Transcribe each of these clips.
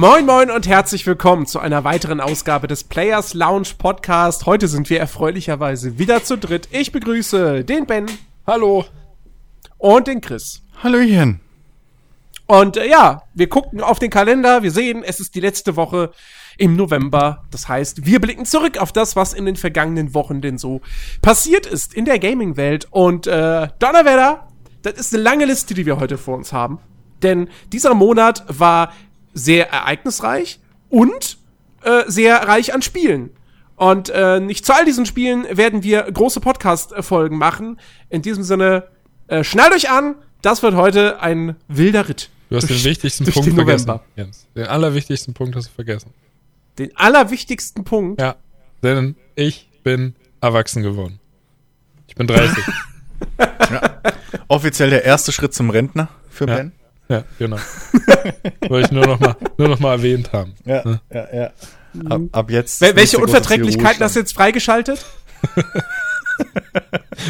Moin moin und herzlich willkommen zu einer weiteren Ausgabe des Players Lounge Podcast. Heute sind wir erfreulicherweise wieder zu dritt. Ich begrüße den Ben. Hallo. Und den Chris. Hallöchen. Und äh, ja, wir gucken auf den Kalender, wir sehen, es ist die letzte Woche im November. Das heißt, wir blicken zurück auf das, was in den vergangenen Wochen denn so passiert ist in der Gaming-Welt. Und äh, Donnerwetter, das ist eine lange Liste, die wir heute vor uns haben. Denn dieser Monat war sehr ereignisreich und äh, sehr reich an Spielen. Und äh, nicht zu all diesen Spielen werden wir große Podcast-Folgen machen. In diesem Sinne, äh, schnallt euch an, das wird heute ein wilder Ritt. Du hast durch, den wichtigsten durch Punkt den vergessen. Jens. Den allerwichtigsten Punkt hast du vergessen. Den allerwichtigsten Punkt. Ja. Denn ich bin erwachsen geworden. Ich bin 30. Offiziell der erste Schritt zum Rentner für Ja. Ben. Ja, genau. Wollte ich nur noch mal, nur noch mal erwähnt haben. Ja, ja, ja. Ab, ab jetzt. Wel welche Unverträglichkeiten hast du jetzt freigeschaltet?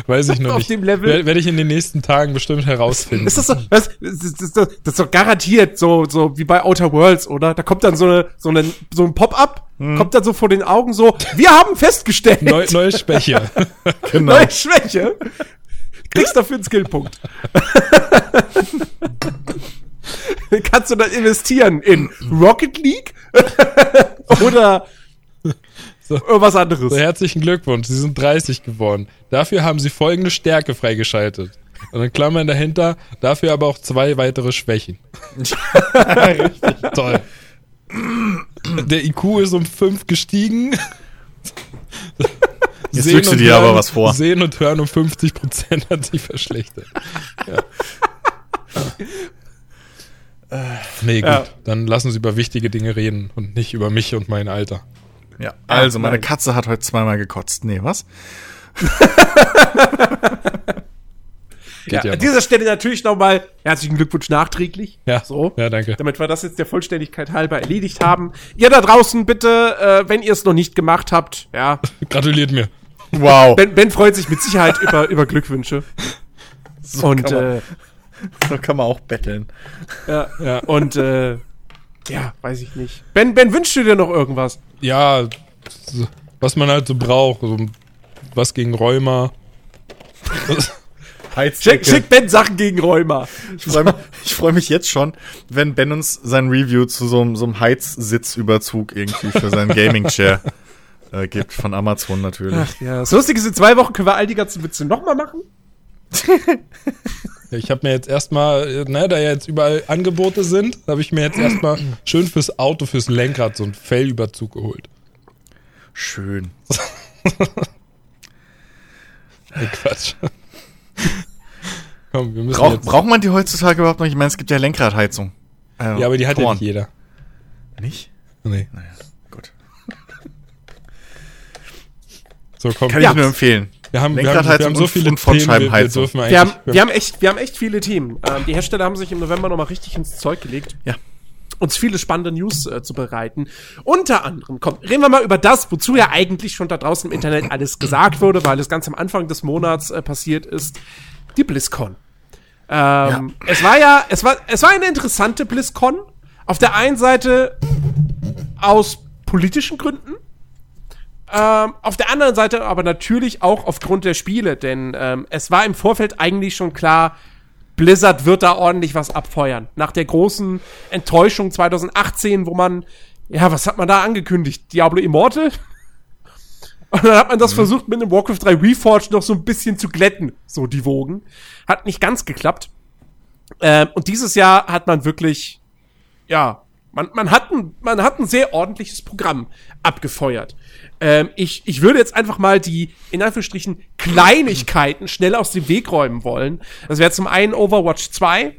Weiß ich noch Auf nicht. dem Level? Werde werd ich in den nächsten Tagen bestimmt herausfinden. Ist das so, was, das, ist- das, das ist doch garantiert so, so wie bei Outer Worlds, oder? Da kommt dann so eine, so eine, so ein Pop-up, kommt dann so vor den Augen so, wir haben festgestellt, Neu, neue Schwäche. Genau. neue Schwäche. Kriegst dafür einen Skillpunkt. Kannst du dann investieren in Rocket League? oder So. irgendwas anderes? So, herzlichen Glückwunsch, Sie sind 30 geworden. Dafür haben Sie folgende Stärke freigeschaltet. Und dann Klammern dahinter, dafür aber auch zwei weitere Schwächen. Richtig. Toll. Der IQ ist um 5 gestiegen. Jetzt Sehen du und dir aber Hören- was vor. Sehen und Hören um 50 Prozent hat sich verschlechtert. Ja. Nee, gut. Ja. Dann lassen Sie über wichtige Dinge reden und nicht über mich und mein Alter. Ja, also meine nein. Katze hat heute zweimal gekotzt. Nee, was? Geht Ja, ja. an dieser Stelle natürlich nochmal herzlichen Glückwunsch nachträglich. ja. So. Ja, danke. Damit wir das jetzt der Vollständigkeit halber erledigt haben. Ihr da draußen bitte, äh, wenn ihr es noch nicht gemacht habt, ja. Gratuliert mir. Wow. Ben, ben freut sich mit Sicherheit über, über Glückwünsche. so, Und, kann man, äh, so kann man auch betteln. ja, Ja. und, äh, ja, weiß ich nicht. Ben, Ben, wünschst du dir noch irgendwas? Ja, was man halt so braucht. So, was gegen Rheuma. Schick, schick Ben Sachen gegen Rheuma. Ich freue mich, ich freu mich jetzt schon, wenn Ben uns sein Review zu so, einem- so einem Heizsitzüberzug irgendwie für seinen Gaming-Chair äh, gibt. Von Amazon natürlich. Ach ja. Das Lustige ist, in zwei Wochen können wir all die ganzen Witze nochmal machen. Ich habe mir jetzt erstmal, ne, da ja jetzt überall Angebote sind, habe ich mir jetzt erstmal schön fürs Auto, fürs Lenkrad so einen Fellüberzug geholt. Schön. Nee, Quatsch. Komm, wir müssen Brauch, jetzt. braucht man die heutzutage überhaupt noch? Ich meine, es gibt ja Lenkradheizung. Äh, ja, aber die hat ja Porn. nicht jeder. Nicht? Nee. Naja, gut. So, komm. Kann Ja. ich nur empfehlen. Wir haben, wir haben, wir Lenkradheizung haben so viele und Themen, wir, wir dürfen Wir haben, wir haben echt, wir haben echt viele Themen. Ähm, die Hersteller haben sich im November nochmal richtig ins Zeug gelegt. Ja. uns viele spannende News äh, zu bereiten. Unter anderem, komm, reden wir mal über das, wozu ja eigentlich schon da draußen im Internet alles gesagt wurde, weil es ganz am Anfang des Monats äh, passiert ist. Die BlizzCon. Ähm, Es war ja, es war, es war eine interessante BlizzCon. Auf der einen Seite aus politischen Gründen. Ähm, auf der anderen Seite aber natürlich auch aufgrund der Spiele, denn ähm, es war im Vorfeld eigentlich schon klar, Blizzard wird da ordentlich was abfeuern. Nach der großen Enttäuschung 2018, wo man, ja, was hat man da angekündigt? Diablo Immortal? Und dann hat man das versucht, mit einem Warcraft 3 Reforged noch so ein bisschen zu glätten, so die Wogen. Hat nicht ganz geklappt. Ähm, und dieses Jahr hat man wirklich, ja, man, man, hat ein, man hat ein sehr ordentliches Programm abgefeuert. Ähm, ich, ich würde jetzt einfach mal die, in Anführungsstrichen, Kleinigkeiten schnell aus dem Weg räumen wollen. Das wäre zum einen Overwatch 2, äh,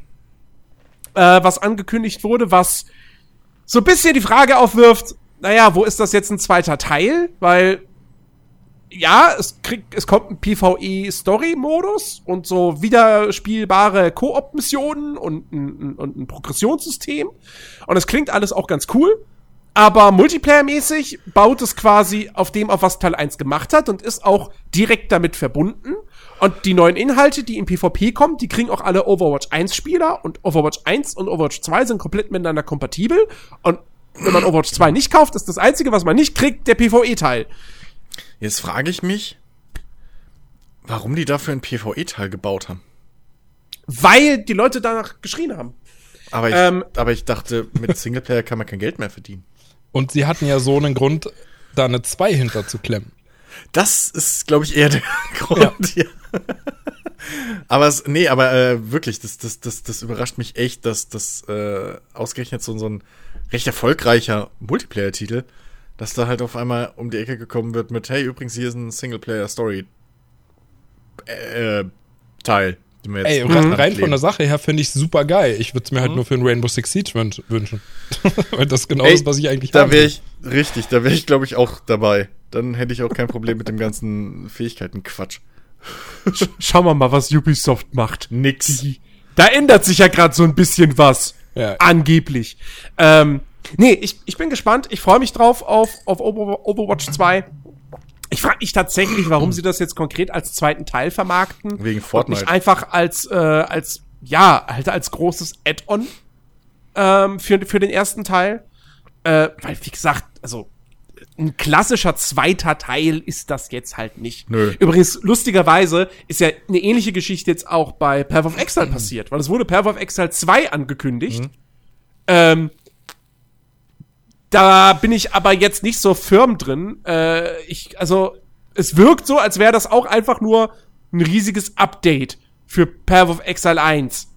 was angekündigt wurde, was so ein bisschen die Frage aufwirft, naja, wo ist das jetzt ein zweiter Teil? Weil, ja, es kriegt, es kommt ein PvE-Story-Modus und so wiederspielbare Koop-Missionen und und ein Progressionssystem. Und es klingt alles auch ganz cool. Aber Multiplayer-mäßig baut es quasi auf dem, auf was Teil 1 gemacht hat und ist auch direkt damit verbunden. Und die neuen Inhalte, die im PvP kommen, die kriegen auch alle Overwatch 1 Spieler und Overwatch 1 und Overwatch 2 sind komplett miteinander kompatibel. Und wenn man Overwatch 2 nicht kauft, ist das einzige, was man nicht kriegt, der PvE-Teil. Jetzt frage ich mich, warum die dafür einen PvE-Teil gebaut haben. Weil die Leute danach geschrien haben. Aber ich, Ähm. aber ich dachte, mit Singleplayer kann man kein Geld mehr verdienen. Und sie hatten ja so einen Grund, da eine 2 hinter zu klemmen. Das ist, glaube ich, eher der Grund. Ja. aber es, nee, aber äh, wirklich, das, das, das, das überrascht mich echt, dass das äh, ausgerechnet so, so ein recht erfolgreicher Multiplayer-Titel, dass da halt auf einmal um die Ecke gekommen wird mit, hey, übrigens, hier ist ein Singleplayer-Story äh, Teil, den wir jetzt Ey, rein, rein von legen. der Sache her finde ich super geil. Ich würde es mir halt nur für ein Rainbow Six Siege wünsch- wünschen. Weil das genau Ey, ist, was ich eigentlich Da wäre ich, richtig, da wäre ich, glaube ich, auch dabei. Dann hätte ich auch kein Problem mit dem ganzen Fähigkeiten-Quatsch. Schauen wir mal, was Ubisoft macht. Nix. Da ändert sich ja gerade so ein bisschen was. Ja. Angeblich. Ähm, nee, ich, ich bin gespannt. Ich freue mich drauf auf, auf Over- Overwatch 2. Ich frage mich tatsächlich, warum sie das jetzt konkret als zweiten Teil vermarkten. Wegen Und Fortnite. nicht einfach als, äh, als, ja, halt als großes Add-on ähm, für, für den ersten Teil. Äh, weil, wie gesagt, also ein klassischer zweiter Teil ist das jetzt halt nicht. Nö. Übrigens, lustigerweise ist ja eine ähnliche Geschichte jetzt auch bei Path of Exile passiert, weil es wurde Path of Exile 2 angekündigt. Ähm, da bin ich aber jetzt nicht so firm drin. Äh, ich, also, es wirkt so, als wäre das auch einfach nur ein riesiges Update für Path of Exile 1.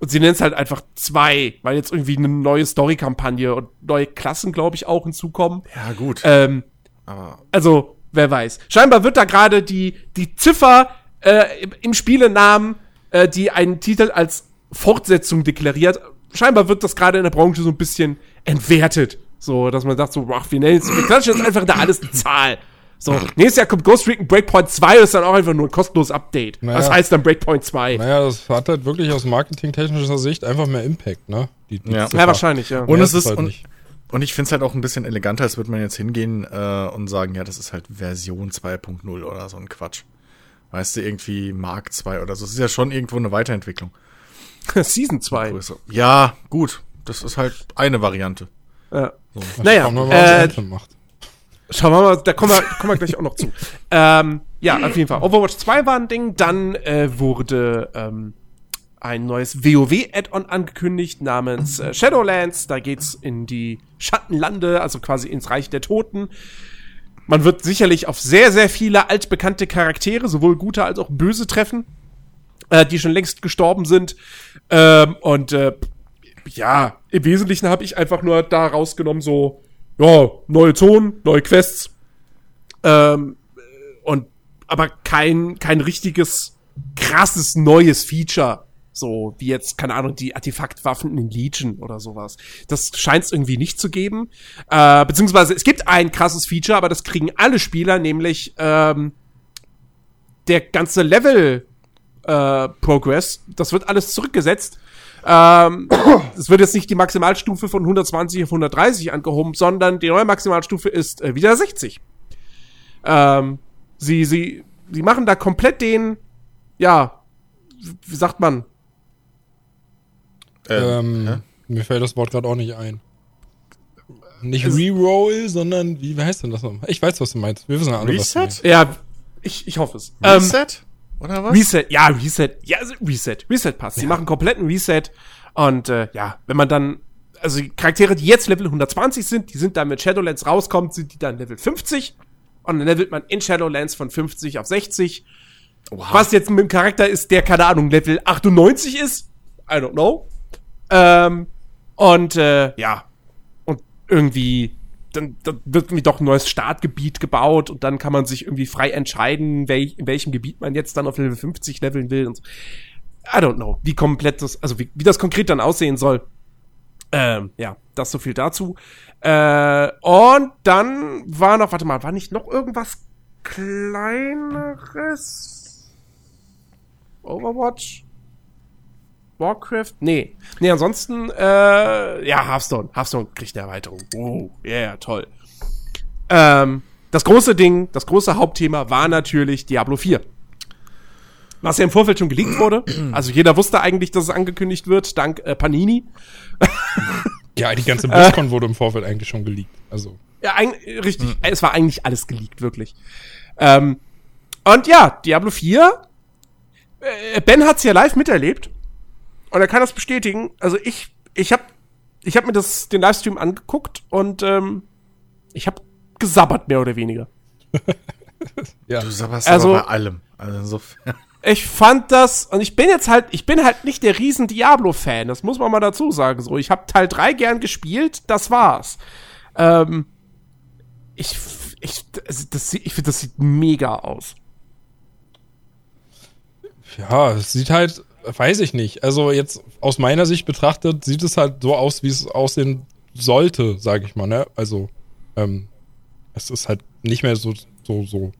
Und sie nennen es halt einfach 2, weil jetzt irgendwie eine neue Story-Kampagne und neue Klassen, glaube ich, auch hinzukommen. Ja, gut. Ähm, aber also, wer weiß. Scheinbar wird da gerade die, die Ziffer äh, im, im Spielenamen, äh, die einen Titel als Fortsetzung deklariert, scheinbar wird das gerade in der Branche so ein bisschen entwertet. So, dass man sagt so, ach, wir nennen jetzt, wir klatschen jetzt einfach da alles eine Zahl. So, nächstes Jahr kommt Ghost Recon Breakpoint 2, das ist dann auch einfach nur ein kostenloses Update. Naja. Was heißt dann Breakpoint 2? Naja, das hat halt wirklich aus marketingtechnischer Sicht einfach mehr Impact, ne? Die, die Ja. Ja, wahrscheinlich, ja. Und es ist, halt und, und ich finde es halt auch ein bisschen eleganter, als würde man jetzt hingehen äh, und sagen, ja, das ist halt Version 2.0 oder so ein Quatsch. Weißt du, irgendwie Mark 2 oder so. Es ist ja schon irgendwo eine Weiterentwicklung. Season 2. Größe. Ja, gut. Das ist halt eine Variante. Ja. So. Naja, Schauen wir mal, was äh, macht. Schauen wir mal, da kommen wir, kommen wir gleich auch noch zu. Ähm, ja, auf jeden Fall. Overwatch 2 war ein Ding. Dann äh, wurde ähm, ein neues WoW-Add-on angekündigt namens äh, Shadowlands. Da geht's in die Schattenlande, also quasi ins Reich der Toten. Man wird sicherlich auf sehr, sehr viele altbekannte Charaktere, sowohl gute als auch böse treffen, äh, die schon längst gestorben sind. Ähm, und äh, ja, im Wesentlichen habe ich einfach nur da rausgenommen, so, ja, neue Zonen, neue Quests. Ähm, und aber kein, kein richtiges, krasses neues Feature. So, wie jetzt, keine Ahnung, die Artefaktwaffen in Legion oder sowas. Das scheint es irgendwie nicht zu geben. Äh, beziehungsweise es gibt ein krasses Feature, aber das kriegen alle Spieler, nämlich ähm, der ganze Level äh, Progress, das wird alles zurückgesetzt. Ähm, es wird jetzt nicht die Maximalstufe von 120 auf 130 angehoben, sondern die neue Maximalstufe ist äh, wieder 60. Ähm, sie, sie, sie machen da komplett den, ja, wie sagt man? Ähm, hä? Mir fällt das Wort gerade auch nicht ein. Nicht Reroll, sondern wie heißt denn das nochmal? Ich weiß, was du meinst. Wir wissen ja alle, was du Reset? meinst. Ja, ich, ich hoffe es. Ähm, Reset? Oder was? Reset, ja, Reset, ja, also Reset, Reset passt. Sie machen kompletten Reset und äh, ja, wenn man dann, also die Charaktere, die jetzt Level 120 sind, die sind dann mit Shadowlands rauskommt, sind die dann Level 50 und dann levelt man in Shadowlands von 50 auf 60. Oha. Was jetzt mit dem Charakter ist, der, keine Ahnung, Level 98 ist, I don't know. Ähm, und äh, ja, und irgendwie, dann, dann wird irgendwie doch ein neues Startgebiet gebaut und dann kann man sich irgendwie frei entscheiden, welch, in welchem Gebiet man jetzt dann auf Level 50 leveln will und so. I don't know, wie komplett das, also wie, wie das konkret dann aussehen soll. Ähm, ja, das so viel dazu. Äh, und dann war noch, warte mal, war nicht noch irgendwas kleineres? Overwatch? Warcraft? Nee. Nee, ansonsten, äh, ja, Hearthstone. Hearthstone kriegt eine Erweiterung. Oh, yeah, toll. Ähm, das große Ding, das große Hauptthema war natürlich Diablo 4. Was ja im Vorfeld schon geleakt wurde. Also jeder wusste eigentlich, dass es angekündigt wird, dank äh, Panini. Ja, die ganze BlizzCon äh, wurde im Vorfeld eigentlich schon geleakt. Also. Ja, ein, richtig. Mhm. Es war eigentlich alles geleakt, wirklich. Ähm, und ja, Diablo 4. Äh, ben hat's ja live miterlebt. Und er kann das bestätigen. Also ich, ich hab, ich hab mir das, den Livestream angeguckt und ähm, ich hab gesabbert, mehr oder weniger. ja. Du sabberst also, aber bei allem. Also insofern. Ich fand das, und ich bin jetzt halt, ich bin halt nicht der riesen Diablo-Fan, das muss man mal dazu sagen. So, ich habe Teil 3 gern gespielt, das war's. Ähm, ich, ich, also das, ich finde, das sieht mega aus. Ja, es sieht halt, weiß ich nicht. Also jetzt aus meiner Sicht betrachtet, sieht es halt so aus, wie es aussehen sollte, sage ich mal. Ne? Also ähm, es ist halt nicht mehr so, so, so,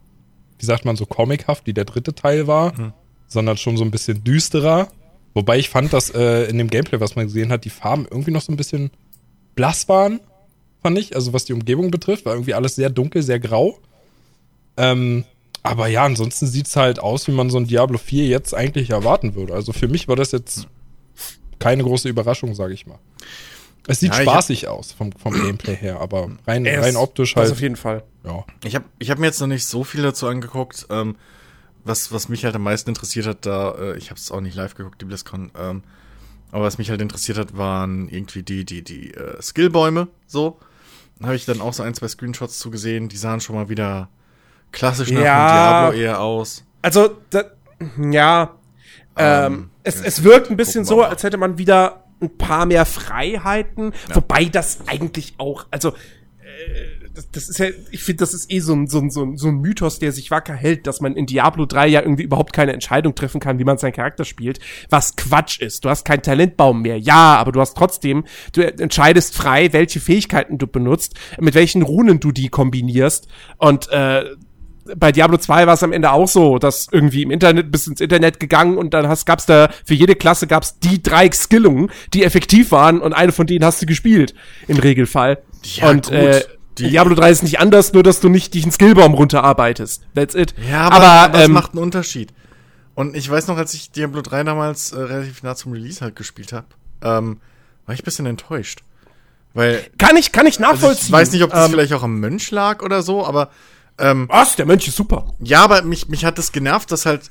wie sagt man, so comichaft, wie der dritte Teil war, mhm. sondern schon so ein bisschen düsterer. Wobei ich fand, dass äh, in dem Gameplay, was man gesehen hat, die Farben irgendwie noch so ein bisschen blass waren, fand ich. Also was die Umgebung betrifft, war irgendwie alles sehr dunkel, sehr grau. Ähm, aber ja, ansonsten sieht es halt aus, wie man so ein Diablo 4 jetzt eigentlich erwarten würde. Also für mich war das jetzt keine große Überraschung, sage ich mal. Es sieht ja, spaßig hab, aus vom, vom Gameplay her, aber rein, rein optisch halt. Das auf jeden Fall. Ja. Ich habe ich hab mir jetzt noch nicht so viel dazu angeguckt. Ähm, was, was mich halt am meisten interessiert hat, da, äh, ich habe es auch nicht live geguckt, die BlizzCon, ähm, aber was mich halt interessiert hat, waren irgendwie die, die, die äh, Skillbäume, so. Da habe ich dann auch so ein, zwei Screenshots zugesehen, die sahen schon mal wieder klassisch nach ja, Diablo eher aus. Also, da, ja. Ähm, ähm, es, es wirkt ein bisschen so, als hätte man wieder ein paar mehr Freiheiten, ja. wobei das eigentlich auch, also äh, das, das ist ja, ich finde, das ist eh so ein, so, ein, so, ein, so ein Mythos, der sich wacker hält, dass man in Diablo 3 ja irgendwie überhaupt keine Entscheidung treffen kann, wie man seinen Charakter spielt, was Quatsch ist. Du hast keinen Talentbaum mehr, ja, aber du hast trotzdem, du entscheidest frei, welche Fähigkeiten du benutzt, mit welchen Runen du die kombinierst und äh, bei Diablo 2 war es am Ende auch so, dass irgendwie im Internet bis ins Internet gegangen und dann hast, gab's da für jede Klasse gab's die drei Skillungen, die effektiv waren und eine von denen hast du gespielt im Regelfall. Ja, und gut. äh, die Diablo 3 ist nicht anders, nur dass du nicht dich einen Skillbaum runterarbeitest. That's it. Ja, aber, aber, aber ähm, das macht einen Unterschied. Und ich weiß noch, als ich Diablo 3 damals äh, relativ nah zum Release halt gespielt habe, ähm, war ich ein bisschen enttäuscht. Weil. Kann ich, kann ich nachvollziehen. Also ich weiß nicht, ob das ähm, vielleicht auch am Mönch lag oder so, aber ähm, Was? Der Mönch ist super. Ja, aber mich, mich hat das genervt, dass halt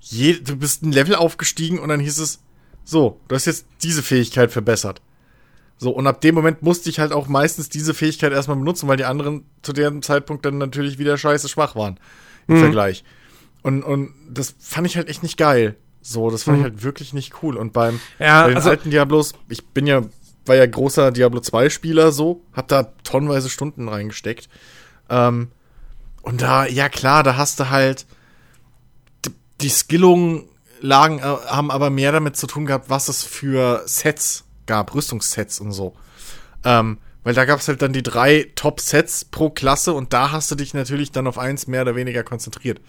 je, du bist ein Level aufgestiegen und dann hieß es, so, du hast jetzt diese Fähigkeit verbessert. So, und ab dem Moment musste ich halt auch meistens diese Fähigkeit erstmal benutzen, weil die anderen zu dem Zeitpunkt dann natürlich wieder scheiße schwach waren. Im mhm. Vergleich. Und, und das fand ich halt echt nicht geil. So, das fand mhm. ich halt wirklich nicht cool. Und beim ja, bei den also, alten Diablos, ich bin ja, war ja großer Diablo 2 Spieler so, hab da tonnenweise Stunden reingesteckt. Ähm, und da, ja klar, da hast du halt die, die Skillungen lagen, äh, haben aber mehr damit zu tun gehabt, was es für Sets gab, Rüstungssets und so. Ähm, weil da gab es halt dann die drei Top-Sets pro Klasse und da hast du dich natürlich dann auf eins mehr oder weniger konzentriert,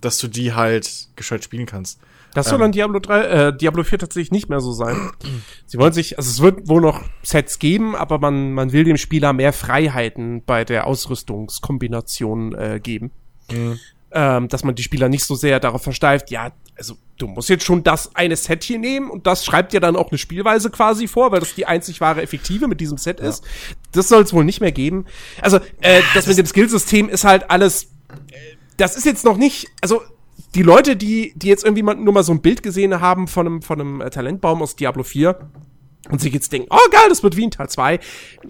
dass du die halt gescheit spielen kannst. Das soll ähm, dann Diablo 3, äh, Diablo 4 tatsächlich nicht mehr so sein. Sie wollen sich, also es wird wohl noch Sets geben, aber man, man will dem Spieler mehr Freiheiten bei der Ausrüstungskombination äh, geben. Mhm. Ähm, dass man die Spieler nicht so sehr darauf versteift, ja, also du musst jetzt schon das eine Set hier nehmen und das schreibt dir dann auch eine Spielweise quasi vor, weil das die einzig wahre Effektive mit diesem Set ja. ist. Das soll es wohl nicht mehr geben. Also, äh, das, das mit dem Skillsystem ist halt alles, äh, das ist jetzt noch nicht, also die Leute, die, die jetzt irgendwie nur mal so ein Bild gesehen haben von einem, von einem äh, Talentbaum aus Diablo 4 und sich jetzt denken, oh geil, das wird wie in Teil 2.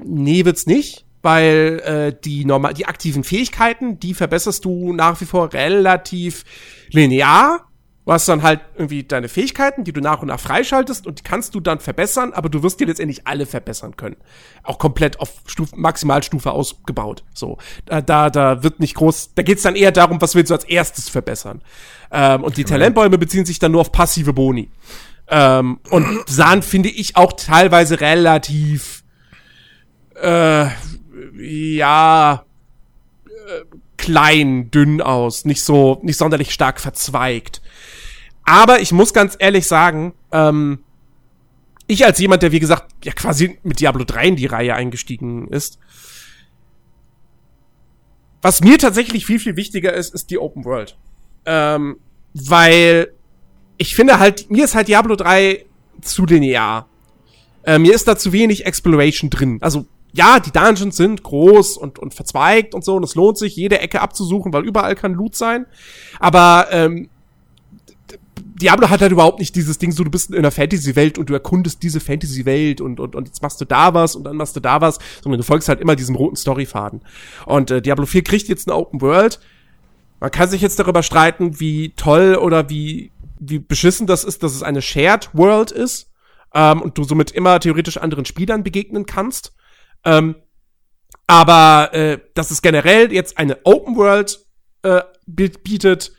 Nee, wird's nicht, weil äh, die normal, die aktiven Fähigkeiten, die verbesserst du nach wie vor relativ linear Du hast dann halt irgendwie deine Fähigkeiten, die du nach und nach freischaltest und die kannst du dann verbessern, aber du wirst dir letztendlich alle verbessern können. Auch komplett auf Stufe, Maximalstufe ausgebaut. So, da, da, da wird nicht groß, da geht's dann eher darum, was willst du als erstes verbessern. Ähm, und die Talentbäume beziehen sich dann nur auf passive Boni. Ähm, und sahen, finde ich, auch teilweise relativ, äh, ja, klein, dünn aus, nicht so, nicht sonderlich stark verzweigt. Aber ich muss ganz ehrlich sagen, ähm, ich als jemand, der wie gesagt ja quasi mit Diablo 3 in die Reihe eingestiegen ist, was mir tatsächlich viel, viel wichtiger ist, ist die Open World. Ähm, weil ich finde halt, mir ist halt Diablo 3 zu linear. Äh, mir ist da zu wenig Exploration drin. Also ja, die Dungeons sind groß und, und verzweigt und so, und es lohnt sich, jede Ecke abzusuchen, weil überall kann Loot sein. Aber ähm, Diablo hat halt überhaupt nicht dieses Ding, so du bist in einer Fantasy-Welt und du erkundest diese Fantasy-Welt und, und, und jetzt machst du da was und dann machst du da was, sondern du folgst halt immer diesem roten Storyfaden. Und äh, Diablo 4 kriegt jetzt eine Open World. Man kann sich jetzt darüber streiten, wie toll oder wie, wie beschissen das ist, dass es eine Shared World ist ähm, und du somit immer theoretisch anderen Spielern begegnen kannst. Ähm, aber äh, dass es generell jetzt eine Open World äh, bietet,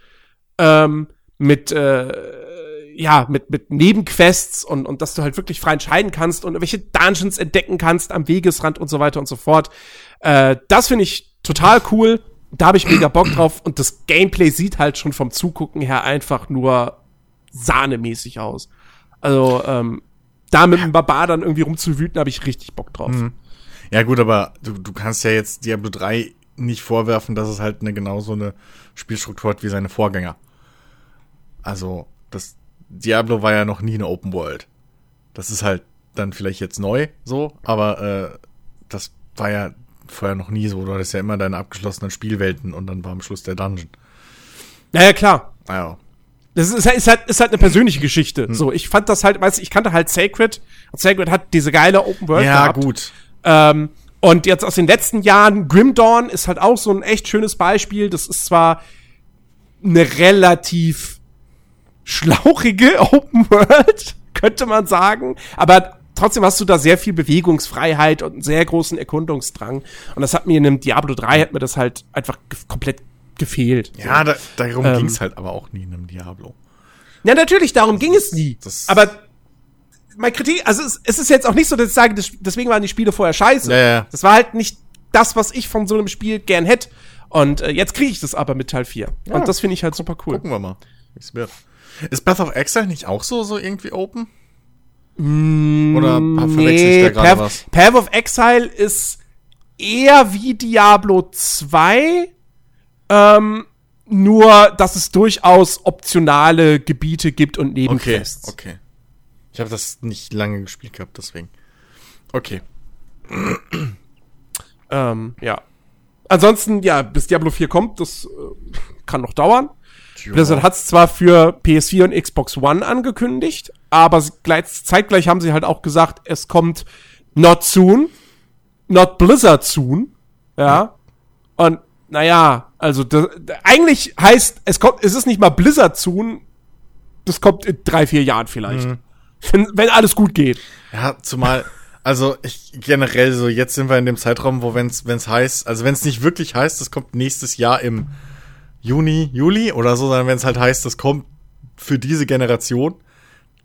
ähm, mit äh, ja mit mit Nebenquests und und dass du halt wirklich frei entscheiden kannst und welche Dungeons entdecken kannst am Wegesrand und so weiter und so fort. Äh, das finde ich total cool. Da habe ich mega Bock drauf und das Gameplay sieht halt schon vom Zugucken her einfach nur sahnemäßig aus. Also ähm, da mit dem Barbar dann irgendwie rumzuwüten, habe ich richtig Bock drauf. Mhm. Ja gut, aber du, du kannst ja jetzt Diablo 3 nicht vorwerfen, dass es halt eine genauso eine Spielstruktur hat wie seine Vorgänger. Also, das Diablo war ja noch nie eine Open World. Das ist halt dann vielleicht jetzt neu so, aber äh, das war ja vorher noch nie so. Du hattest ja immer deine abgeschlossenen Spielwelten und dann war am Schluss der Dungeon. Naja, klar. Ja. Das ist, ist, halt, ist halt eine persönliche Geschichte. Hm. So, ich fand das halt, weißt ich kannte halt Sacred. Sacred hat diese geile Open World ja, gehabt. Ja, gut. Ähm, und jetzt aus den letzten Jahren, Grim Dawn ist halt auch so ein echt schönes Beispiel. Das ist zwar eine relativ schlauchige Open World, könnte man sagen. Aber trotzdem hast du da sehr viel Bewegungsfreiheit und einen sehr großen Erkundungsdrang. Und das hat mir in einem Diablo 3 hat mir das halt einfach komplett gefehlt. Ja, so. da, darum ähm, ging es halt aber auch nie in einem Diablo. Ja, natürlich, darum ging es nie. Aber mein Kritik, also es, es, ist jetzt auch nicht so, dass ich sage, deswegen waren die Spiele vorher scheiße. Ja, ja. Das war halt nicht das, was ich von so einem Spiel gern hätte. Und äh, jetzt kriege ich das aber mit Teil 4. Ja. Und das finde ich halt super cool. Gucken wir mal, wie es wird. Ist Path of Exile nicht auch so, so irgendwie open? Mm, Oder verwechsel nee, ich da gerade was? Path of Exile ist eher wie Diablo 2, ähm, nur dass es durchaus optionale Gebiete gibt und Nebenquests. Okay, okay. Ich habe das nicht lange gespielt gehabt, deswegen. Okay. ähm, ja. Ansonsten, ja, bis Diablo 4 kommt, das äh, kann noch dauern. Blizzard hat es zwar für PS4 und Xbox One angekündigt, aber gleich, zeitgleich haben sie halt auch gesagt, es kommt not soon, not Blizzard soon, ja. Und naja, also das, eigentlich heißt, es kommt, es ist nicht mal Blizzard soon, das kommt in drei, vier Jahren vielleicht. Mhm. Wenn, wenn alles gut geht. Ja, zumal, also ich generell so, jetzt sind wir in dem Zeitraum, wo wenn's, wenn's heißt, also wenn es nicht wirklich heißt, es kommt nächstes Jahr im Juni, Juli oder so, sondern wenn es halt heißt, das kommt für diese Generation,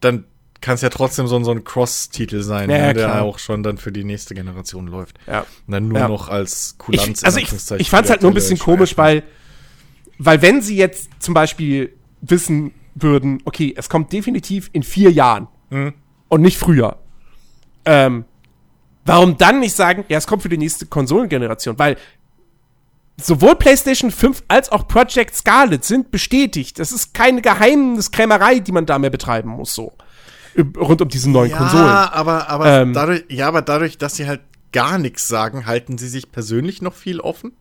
dann kann es ja trotzdem so, so ein Cross-Titel sein, ja, ne, der auch schon dann für die nächste Generation läuft. Ja. Und dann nur ja. noch als Kulanz. Ich, also ich, ich fand es halt nur ein bisschen komisch, weil, weil wenn sie jetzt zum Beispiel wissen würden, okay, es kommt definitiv in vier Jahren mhm. und nicht früher, ähm, warum dann nicht sagen, ja, es kommt für die nächste Konsolengeneration? Weil sowohl PlayStation 5 als auch Project Scarlet sind bestätigt. Das ist keine Geheimniskrämerei, die man da mehr betreiben muss, so. Rund um diese neuen ja, Konsolen. Ja, aber, aber ähm, dadurch, ja, aber dadurch, dass sie halt gar nichts sagen, halten sie sich persönlich noch viel offen?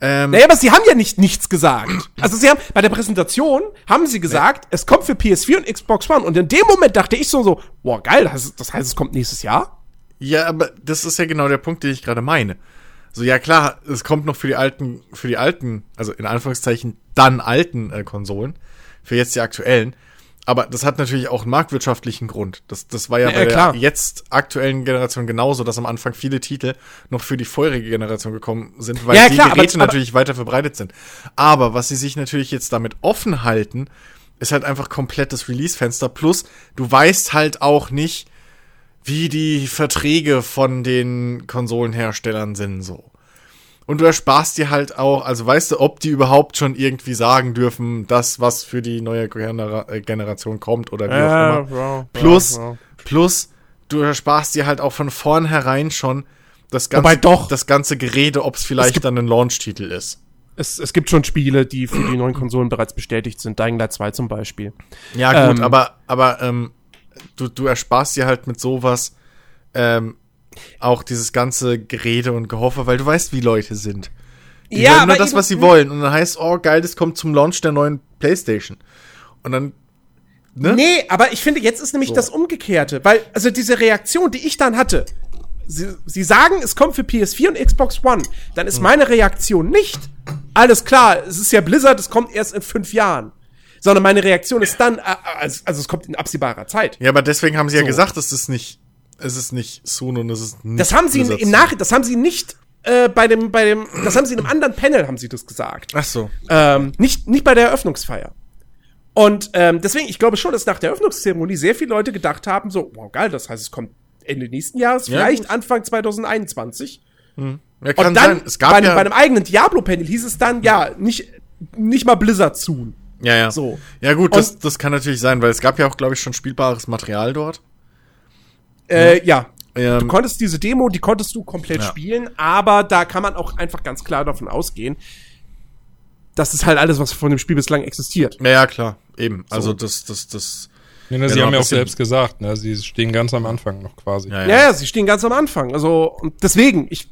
Ähm, naja, aber sie haben ja nicht nichts gesagt. Also sie haben, bei der Präsentation haben sie gesagt, ja. es kommt für PS4 und Xbox One. Und in dem Moment dachte ich so, so, boah, geil, das, das heißt, es kommt nächstes Jahr? Ja, aber das ist ja genau der Punkt, den ich gerade meine. So, ja klar, es kommt noch für die alten, für die alten, also in Anführungszeichen dann alten äh, Konsolen, für jetzt die aktuellen. Aber das hat natürlich auch einen marktwirtschaftlichen Grund. Das, das war ja, ja bei klar. der jetzt aktuellen Generation genauso, dass am Anfang viele Titel noch für die vorherige Generation gekommen sind, weil ja, die klar, Geräte aber, natürlich aber, weiter verbreitet sind. Aber was sie sich natürlich jetzt damit offen halten, ist halt einfach komplettes Release-Fenster. Plus, du weißt halt auch nicht, wie die Verträge von den Konsolenherstellern sind so. Und du ersparst dir halt auch, also weißt du, ob die überhaupt schon irgendwie sagen dürfen, das, was für die neue Genera äh, Generation kommt oder wie ja, auch immer. Wow, plus, wow. plus, du ersparst dir halt auch von vornherein schon das ganze, doch, das ganze Gerede, ob es vielleicht dann ein Launch-Titel ist. Es, es gibt schon Spiele, die für die neuen Konsolen bereits bestätigt sind. Dying Light 2 zum Beispiel. Ja, gut, ähm, aber, aber ähm, du, du ersparst dir halt mit sowas ähm, auch dieses ganze Gerede und Gehoffe, weil du weißt, wie Leute sind. Die Ja, nur das, was sie wollen. Und dann heißt, oh geil, das kommt zum Launch der neuen Playstation. Und dann, ne? Nee, aber ich finde, jetzt ist nämlich So. das Umgekehrte. Weil, also diese Reaktion, die ich dann hatte, sie, sie sagen, es kommt für PS4 und Xbox One, dann ist meine Reaktion nicht, alles klar, es ist ja Blizzard, es kommt erst in fünf Jahren. Sondern meine Reaktion ist dann, äh, also, also es kommt in absehbarer Zeit. Ja, aber deswegen haben sie ja So. gesagt, es ist nicht, es ist nicht Soon und es ist nicht Das haben sie in, Blizzard im Soon. Nach, das haben sie nicht äh, bei dem, bei dem, das haben sie in einem anderen Panel haben sie das gesagt. Ach so. Ähm, nicht, nicht bei der Eröffnungsfeier. Und ähm, deswegen, ich glaube schon, dass nach der Eröffnungszeremonie sehr viele Leute gedacht haben, so, wow, geil, das heißt, es kommt Ende nächsten Jahres, Ja, vielleicht gut. Anfang 2021. Ja, kann Und dann, sein. Es gab bei, einem- ja, bei einem eigenen Diablo-Panel hieß es dann, ja, nicht, nicht mal Blizzard zu. ja, ja. So. Ja, gut, Und- das, das kann natürlich sein, weil es gab ja auch, glaube ich, schon spielbares Material dort. Äh, ja. Du Ähm, konntest diese Demo, die konntest du komplett Ja. spielen, aber da kann man auch einfach ganz klar davon ausgehen, das ist halt alles, was von dem Spiel bislang existiert. ja, ja, klar, eben. Also das, das, das. Nee, ne, Ja, sie haben ja auch selbst gesagt, ne, sie stehen ganz am Anfang noch quasi. Ja, Ja, ja, sie stehen ganz am Anfang. Also, deswegen, ich,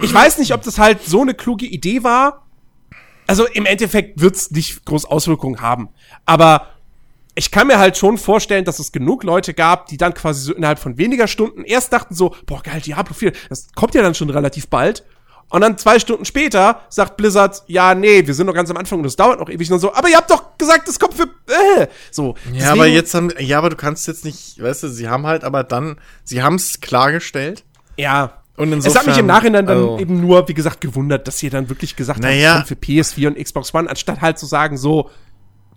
ich weiß nicht, ob das halt so eine kluge Idee war. Also, im Endeffekt wird's nicht groß Auswirkungen haben. Aber ich kann mir halt schon vorstellen, dass es genug Leute gab, die dann quasi so innerhalb von weniger Stunden erst dachten so, boah, geil, Diablo 4, das kommt ja dann schon relativ bald. Und dann zwei Stunden später sagt Blizzard, ja, nee, wir sind noch ganz am Anfang und es dauert noch ewig und so, aber ihr habt doch gesagt, es kommt für, äh, so. Ja, aber jetzt haben, ja, aber du kannst jetzt nicht, weißt du, sie haben halt aber dann, sie haben es klargestellt. Ja. Und es hat mich im insofern, Nachhinein dann also- eben nur, wie gesagt, gewundert, dass ihr dann wirklich gesagt Naja. kommt für PS4 und Xbox One, anstatt halt zu sagen, so,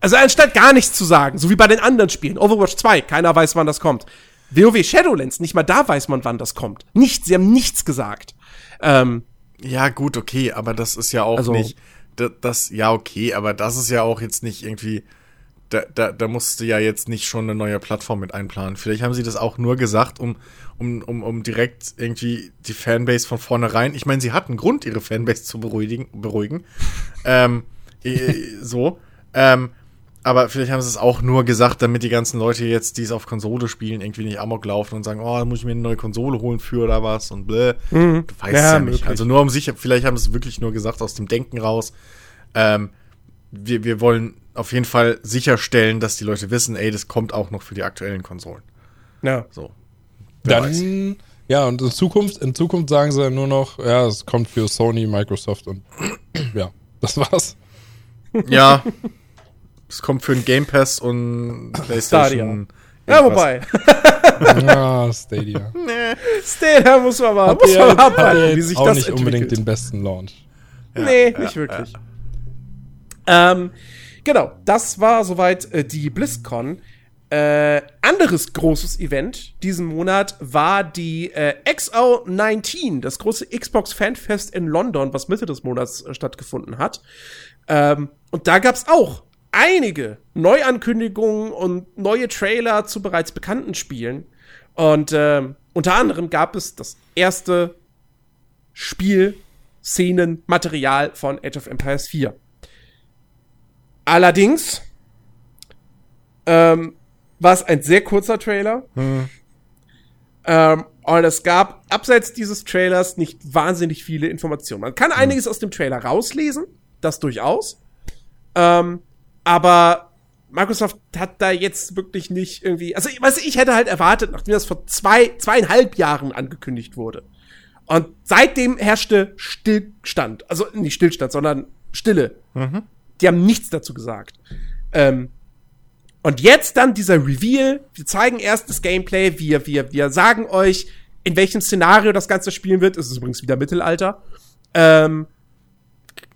also anstatt gar nichts zu sagen, so wie bei den anderen Spielen. Overwatch 2, keiner weiß, wann das kommt. WoW Shadowlands, nicht mal da weiß man, wann das kommt. Nichts, sie haben nichts gesagt. Ähm, Ja, gut, okay, aber das ist ja auch Also- nicht, das, das, ja, okay, aber das ist ja auch jetzt nicht irgendwie, da, da, da musste ja jetzt nicht schon eine neue Plattform mit einplanen. Vielleicht haben sie das auch nur gesagt, um, um, um, um direkt irgendwie die Fanbase von vornherein, ich meine, sie hatten Grund, ihre Fanbase zu beruhigen, beruhigen. ähm, äh, so, ähm, aber vielleicht haben sie es auch nur gesagt, damit die ganzen Leute jetzt, die es auf Konsole spielen, irgendwie nicht amok laufen und sagen, oh, da muss ich mir eine neue Konsole holen für oder was und bläh. Du weißt Mhm. Ja, ja, nicht. möglich. Also nur um sicher, vielleicht haben sie es wirklich nur gesagt aus dem Denken raus. Ähm, wir, wir wollen auf jeden Fall sicherstellen, dass die Leute wissen, ey, das kommt auch noch für die aktuellen Konsolen. ja. So. Wer weiß. Dann, ja, und in Zukunft, in Zukunft sagen sie nur noch, ja, es kommt für Sony, Microsoft und ja, das war's. Ja. es kommt für den Game Pass und PlayStation. Ja, wobei, Ja, Stadia. Stadia muss man mal, Hat muss man ja- mal ja abwarten, wie sich auch das nicht unbedingt entwickelt. den besten Launch. nee, ja, nicht wirklich. Ähm, genau, das war soweit äh, die BlizzCon. Äh, anderes großes Event diesen Monat war die äh, XO19, das große Xbox Fanfest in London, was Mitte des Monats äh, stattgefunden hat. Ähm, und da gab's auch einige Neuankündigungen und neue Trailer zu bereits bekannten Spielen. Und ähm, unter anderem gab es das erste Spiel, Szenen, Material von Age of Empires 4. Allerdings ähm, war es ein sehr kurzer Trailer. Ähm, und es gab abseits dieses Trailers nicht wahnsinnig viele Informationen. Man kann einiges aus dem Trailer rauslesen, das durchaus. Ähm, aber Microsoft hat da jetzt wirklich nicht irgendwie. Also, was ich hätte halt erwartet, nachdem das vor zwei, zweieinhalb Jahren angekündigt wurde. Und seitdem herrschte Stillstand. Also nicht Stillstand, sondern Stille. Die haben nichts dazu gesagt. Ähm, und jetzt dann dieser Reveal. Wir zeigen erst das Gameplay. Wir, wir, wir sagen euch, in welchem Szenario das Ganze spielen wird. Es ist übrigens wieder Mittelalter. Ähm,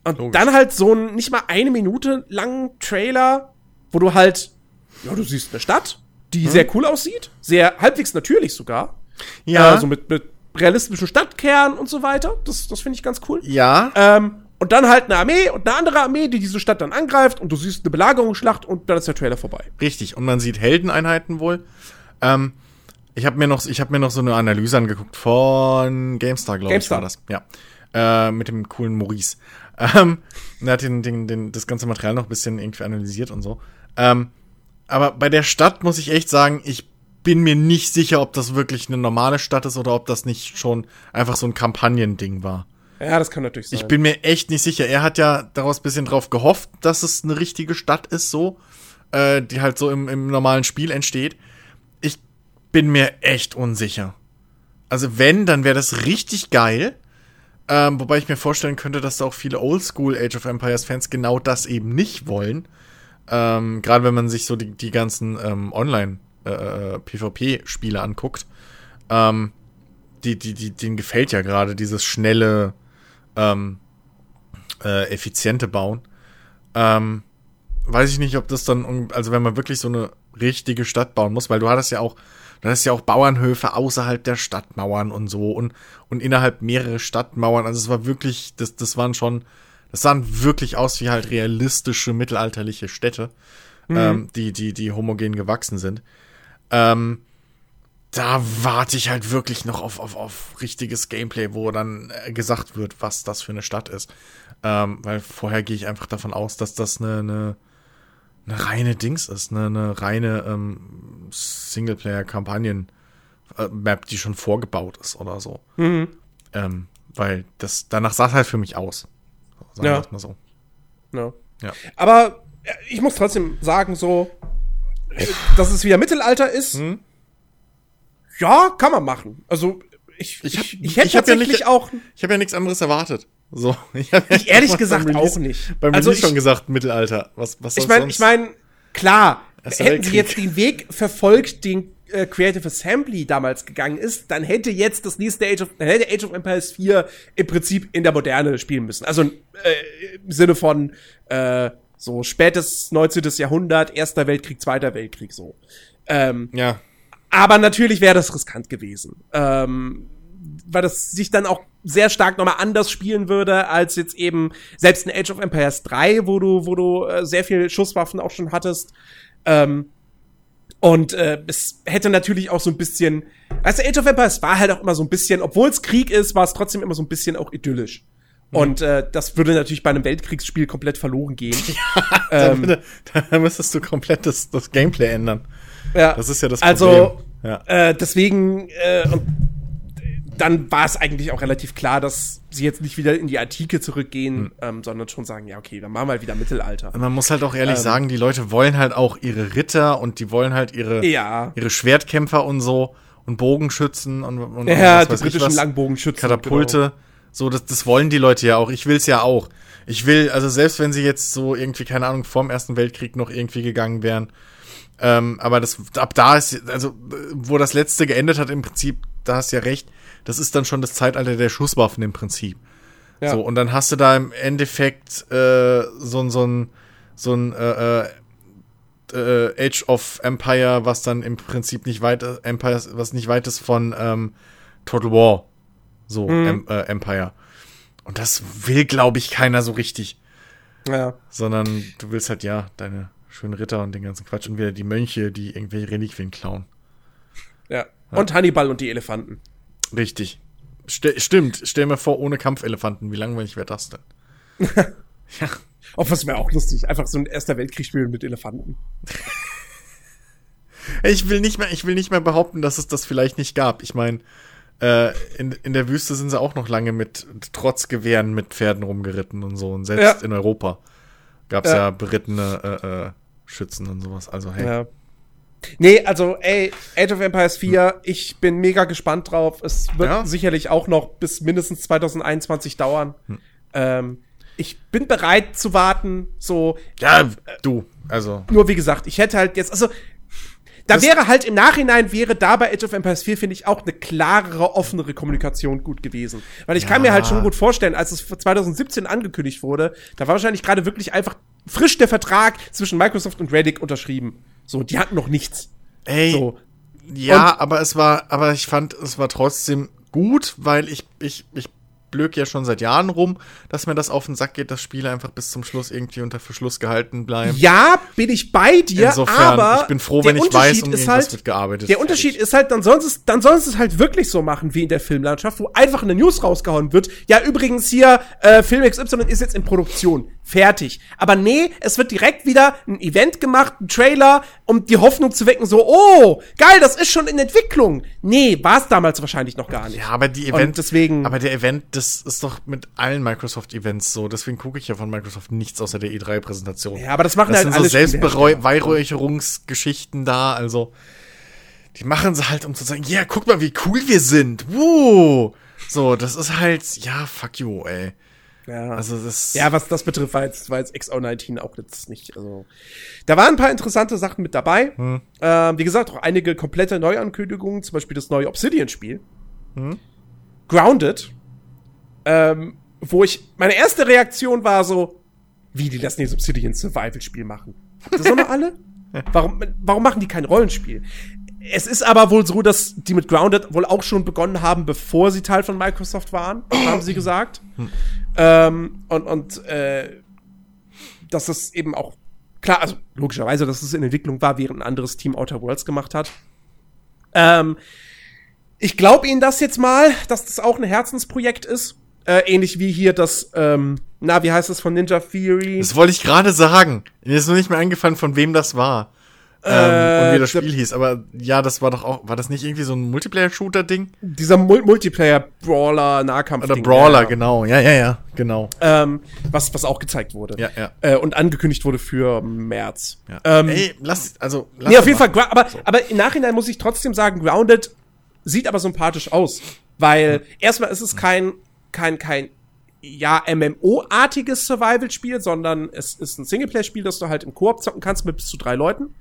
und Logisch. dann halt so ein nicht mal eine Minute langen Trailer, wo du halt, ja, du siehst eine Stadt, die sehr cool aussieht, sehr halbwegs natürlich sogar. Ja. Also mit, mit realistischen Stadtkern und so weiter. Das, das finde ich ganz cool. Ja. Ähm, und dann halt eine Armee und eine andere Armee, die diese Stadt dann angreift und du siehst eine Belagerungsschlacht und dann ist der Trailer vorbei. Richtig. Und man sieht Heldeneinheiten wohl. Ähm, ich habe mir noch, ich habe mir noch so eine Analyse angeguckt von GameStar, glaube ich, GameStar. war das. Ja. Äh, mit dem coolen Maurice. Ähm, er hat den, den, den, das ganze Material noch ein bisschen irgendwie analysiert und so. Ähm, aber bei der Stadt muss ich echt sagen, ich bin mir nicht sicher, ob das wirklich eine normale Stadt ist oder ob das nicht schon einfach so ein Kampagnending war. Ja, das kann natürlich sein. Ich bin mir echt nicht sicher. Er hat ja daraus ein bisschen drauf gehofft, dass es eine richtige Stadt ist, so, äh, die halt so im, im normalen Spiel entsteht. Ich bin mir echt unsicher. Also wenn, dann wäre das richtig geil. Ähm, wobei ich mir vorstellen könnte, dass da auch viele Oldschool Age of Empires Fans genau das eben nicht wollen. Ähm, Gerade wenn man sich so die, die ganzen ähm, Online äh, PvP-Spiele anguckt. Ähm, die, die, die, denen gefällt ja gerade dieses schnelle, ähm, äh, effiziente Bauen. Ähm, weiß ich nicht, ob das dann, also wenn man wirklich so eine richtige Stadt bauen muss, weil du hattest ja auch, du hattest ja auch Bauernhöfe außerhalb der Stadtmauern und so und, und innerhalb mehrere Stadtmauern. Also es war wirklich, das, das waren schon, das sahen wirklich aus wie halt realistische mittelalterliche Städte, mhm. ähm, die, die, die homogen gewachsen sind. Ähm, da warte ich halt wirklich noch auf, auf, auf richtiges Gameplay, wo dann äh, gesagt wird, was das für eine Stadt ist. Ähm, weil vorher gehe ich einfach davon aus, dass das eine, eine, eine reine Dings ist, eine, eine reine ähm, Singleplayer-Kampagnen-Map, die schon vorgebaut ist oder so. Mhm. Ähm, weil das danach sah es halt für mich aus. Sagen ja. wir mal so. Ja. ja. Aber äh, ich muss trotzdem sagen, so, dass es wieder Mittelalter ist. Mhm. Ja, kann man machen. Also ich, ich, ich, ich hätte ich tatsächlich ja nicht, auch. Ich habe ja nichts anderes erwartet. So, ich, ich ehrlich gesagt Release, auch nicht. Beim Release also schon gesagt Mittelalter. Was, was Ich meine, ich meine, klar, Erster hätten sie jetzt den Weg verfolgt, den äh, Creative Assembly damals gegangen ist, dann hätte jetzt das nächste Age of, dann hätte Age of Empires 4 im Prinzip in der Moderne spielen müssen. Also äh, im Sinne von äh, so spätes 19. Jahrhundert, Erster Weltkrieg, Zweiter Weltkrieg, so. Ähm, ja. Aber natürlich wäre das riskant gewesen. Ähm, weil das sich dann auch sehr stark nochmal anders spielen würde, als jetzt eben selbst in Age of Empires 3, wo du, wo du äh, sehr viel Schusswaffen auch schon hattest. Ähm, und äh, es hätte natürlich auch so ein bisschen, also Age of Empires war halt auch immer so ein bisschen, obwohl es Krieg ist, war es trotzdem immer so ein bisschen auch idyllisch. Mhm. Und äh, das würde natürlich bei einem Weltkriegsspiel komplett verloren gehen. Ja, ähm, da, da müsstest du komplett das, das Gameplay ändern. Ja. Das ist ja das also, Problem. Also, ja. äh, deswegen, äh, und dann war es eigentlich auch relativ klar, dass sie jetzt nicht wieder in die Antike zurückgehen, hm. ähm, sondern schon sagen, ja, okay, dann machen wir halt wieder Mittelalter. Und man muss halt auch ehrlich ähm, sagen, die Leute wollen halt auch ihre Ritter und die wollen halt ihre, ja. ihre Schwertkämpfer und so und Bogenschützen und, und ja, und die britischen Langbogenschützen. Katapulte. Genau. So, das, das wollen die Leute ja auch. Ich will's ja auch. Ich will, also selbst wenn sie jetzt so irgendwie, keine Ahnung, vorm Ersten Weltkrieg noch irgendwie gegangen wären, ähm, aber das, ab da ist, also, wo das letzte geendet hat, im Prinzip, da hast du ja recht, das ist dann schon das Zeitalter der Schusswaffen im Prinzip. Ja. So, und dann hast du da im Endeffekt äh, so, so ein, so ein äh, äh, Age of Empire, was dann im Prinzip nicht weit Empire, was nicht weit ist von ähm, Total War. So, mhm. em, äh, Empire. Und das will, glaube ich, keiner so richtig. Ja. Sondern du willst halt, ja, deine schönen Ritter und den ganzen Quatsch und wieder die Mönche, die irgendwelche Reliquien klauen. Ja. ja. Und Hannibal und die Elefanten. Richtig. St stimmt. Stell mir vor, ohne Kampfelefanten. Wie langweilig wäre das denn? ja. Oh, was wäre auch lustig. Einfach so ein Erster Weltkriegsspiel mit Elefanten. ich will nicht mehr, ich will nicht mehr behaupten, dass es das vielleicht nicht gab. Ich meine, äh, in, in der Wüste sind sie auch noch lange mit, trotz Gewehren mit Pferden rumgeritten und so. Und selbst ja. in Europa gab es ja. ja. berittene äh, äh, Schützen und sowas. Also hey. Ja. Nee, also, ey, Age of Empires 4, hm. ich bin mega gespannt drauf. Es wird ja. sicherlich auch noch bis mindestens 2021 dauern. Hm. Ähm, ich bin bereit zu warten, so. Ja, du, also. Nur wie gesagt, ich hätte halt jetzt, also, da das wäre halt im Nachhinein wäre da bei Age of Empires 4, finde ich, auch eine klarere, offenere Kommunikation gut gewesen. Weil ich ja. kann mir halt schon gut vorstellen, als es 2017 angekündigt wurde, da war wahrscheinlich gerade wirklich einfach frisch der Vertrag zwischen Microsoft und Reddick unterschrieben. So, die hatten noch nichts. Ey. So. Ja, und aber es war, aber ich fand, es war trotzdem gut, weil ich, ich, ich blöke ja schon seit Jahren rum, dass mir das auf den Sack geht, dass Spiele einfach bis zum Schluss irgendwie unter Verschluss gehalten bleiben. Ja, bin ich bei dir, Insofern, aber ich bin froh, wenn ich weiß, um ist irgendwas halt, wird gearbeitet. Der Unterschied ist halt, dann sollst es, dann sollst es halt wirklich so machen wie in der Filmlandschaft, wo einfach eine News rausgehauen wird. Ja, übrigens hier, äh, Film XY ist jetzt in Produktion. Fertig. Aber nee, es wird direkt wieder ein Event gemacht, ein Trailer, um die Hoffnung zu wecken, so, oh, geil, das ist schon in Entwicklung. Nee, war es damals wahrscheinlich noch gar nicht. Ja, aber die Und Event, deswegen- aber der Event, das ist doch mit allen Microsoft-Events so. Deswegen gucke ich ja von Microsoft nichts außer der E3-Präsentation. Ja, aber das machen das halt sind so alle Spielehersteller. Selbstbeweihräucherungsgeschichten da. Also die machen sie halt, um zu sagen, ja, guck mal, wie cool wir sind. Woo! So, das ist halt, ja, fuck you, ey. Ja. Also das. Ja, was das betrifft, war jetzt, war jetzt XO19 auch jetzt nicht. Also, da waren ein paar interessante Sachen mit dabei. Hm. Ähm, wie gesagt, auch einige komplette Neuankündigungen, zum Beispiel das neue Obsidian-Spiel. Hm. Grounded. Ähm, wo ich, meine erste Reaktion war so, wie, die lassen jetzt Obsidian Survival-Spiel machen. Das sind wir alle? Warum, warum machen die kein Rollenspiel? Es ist aber wohl so, dass die mit Grounded wohl auch schon begonnen haben, bevor sie Teil von Microsoft waren, haben sie gesagt. Ähm, und und äh, dass es eben auch klar, also logischerweise, dass es in Entwicklung war, während ein anderes Team Outer Worlds gemacht hat. Ähm, ich glaube Ihnen das jetzt mal, dass das auch ein Herzensprojekt ist. Äh, ähnlich wie hier das, ähm, na, wie heißt das von Ninja Theory? Das wollte ich gerade sagen. Mir ist nur nicht mehr eingefallen, von wem das war. Ähm, Äh, und wie das Spiel hieß. Aber ja, das war doch auch, war das nicht irgendwie so ein Multiplayer-Shooter-Ding? Dieser Mul Multiplayer-Brawler, Nahkampf. Oder Brawler, genau. Ja, ja, ja, genau. Ähm, was, was auch gezeigt wurde. Ja, ja. Äh, und angekündigt wurde für März. Ja. Ähm, Ey, lass, also, lass Nee, auf jeden mal. Fall, aber, aber im Nachhinein muss ich trotzdem sagen, Grounded sieht aber sympathisch aus. Weil erstmal ist es kein, kein, kein, ja, MMO-artiges Survival-Spiel, sondern es ist ein Singleplayer-Spiel, das du halt im Koop zocken kannst mit bis zu drei Leuten.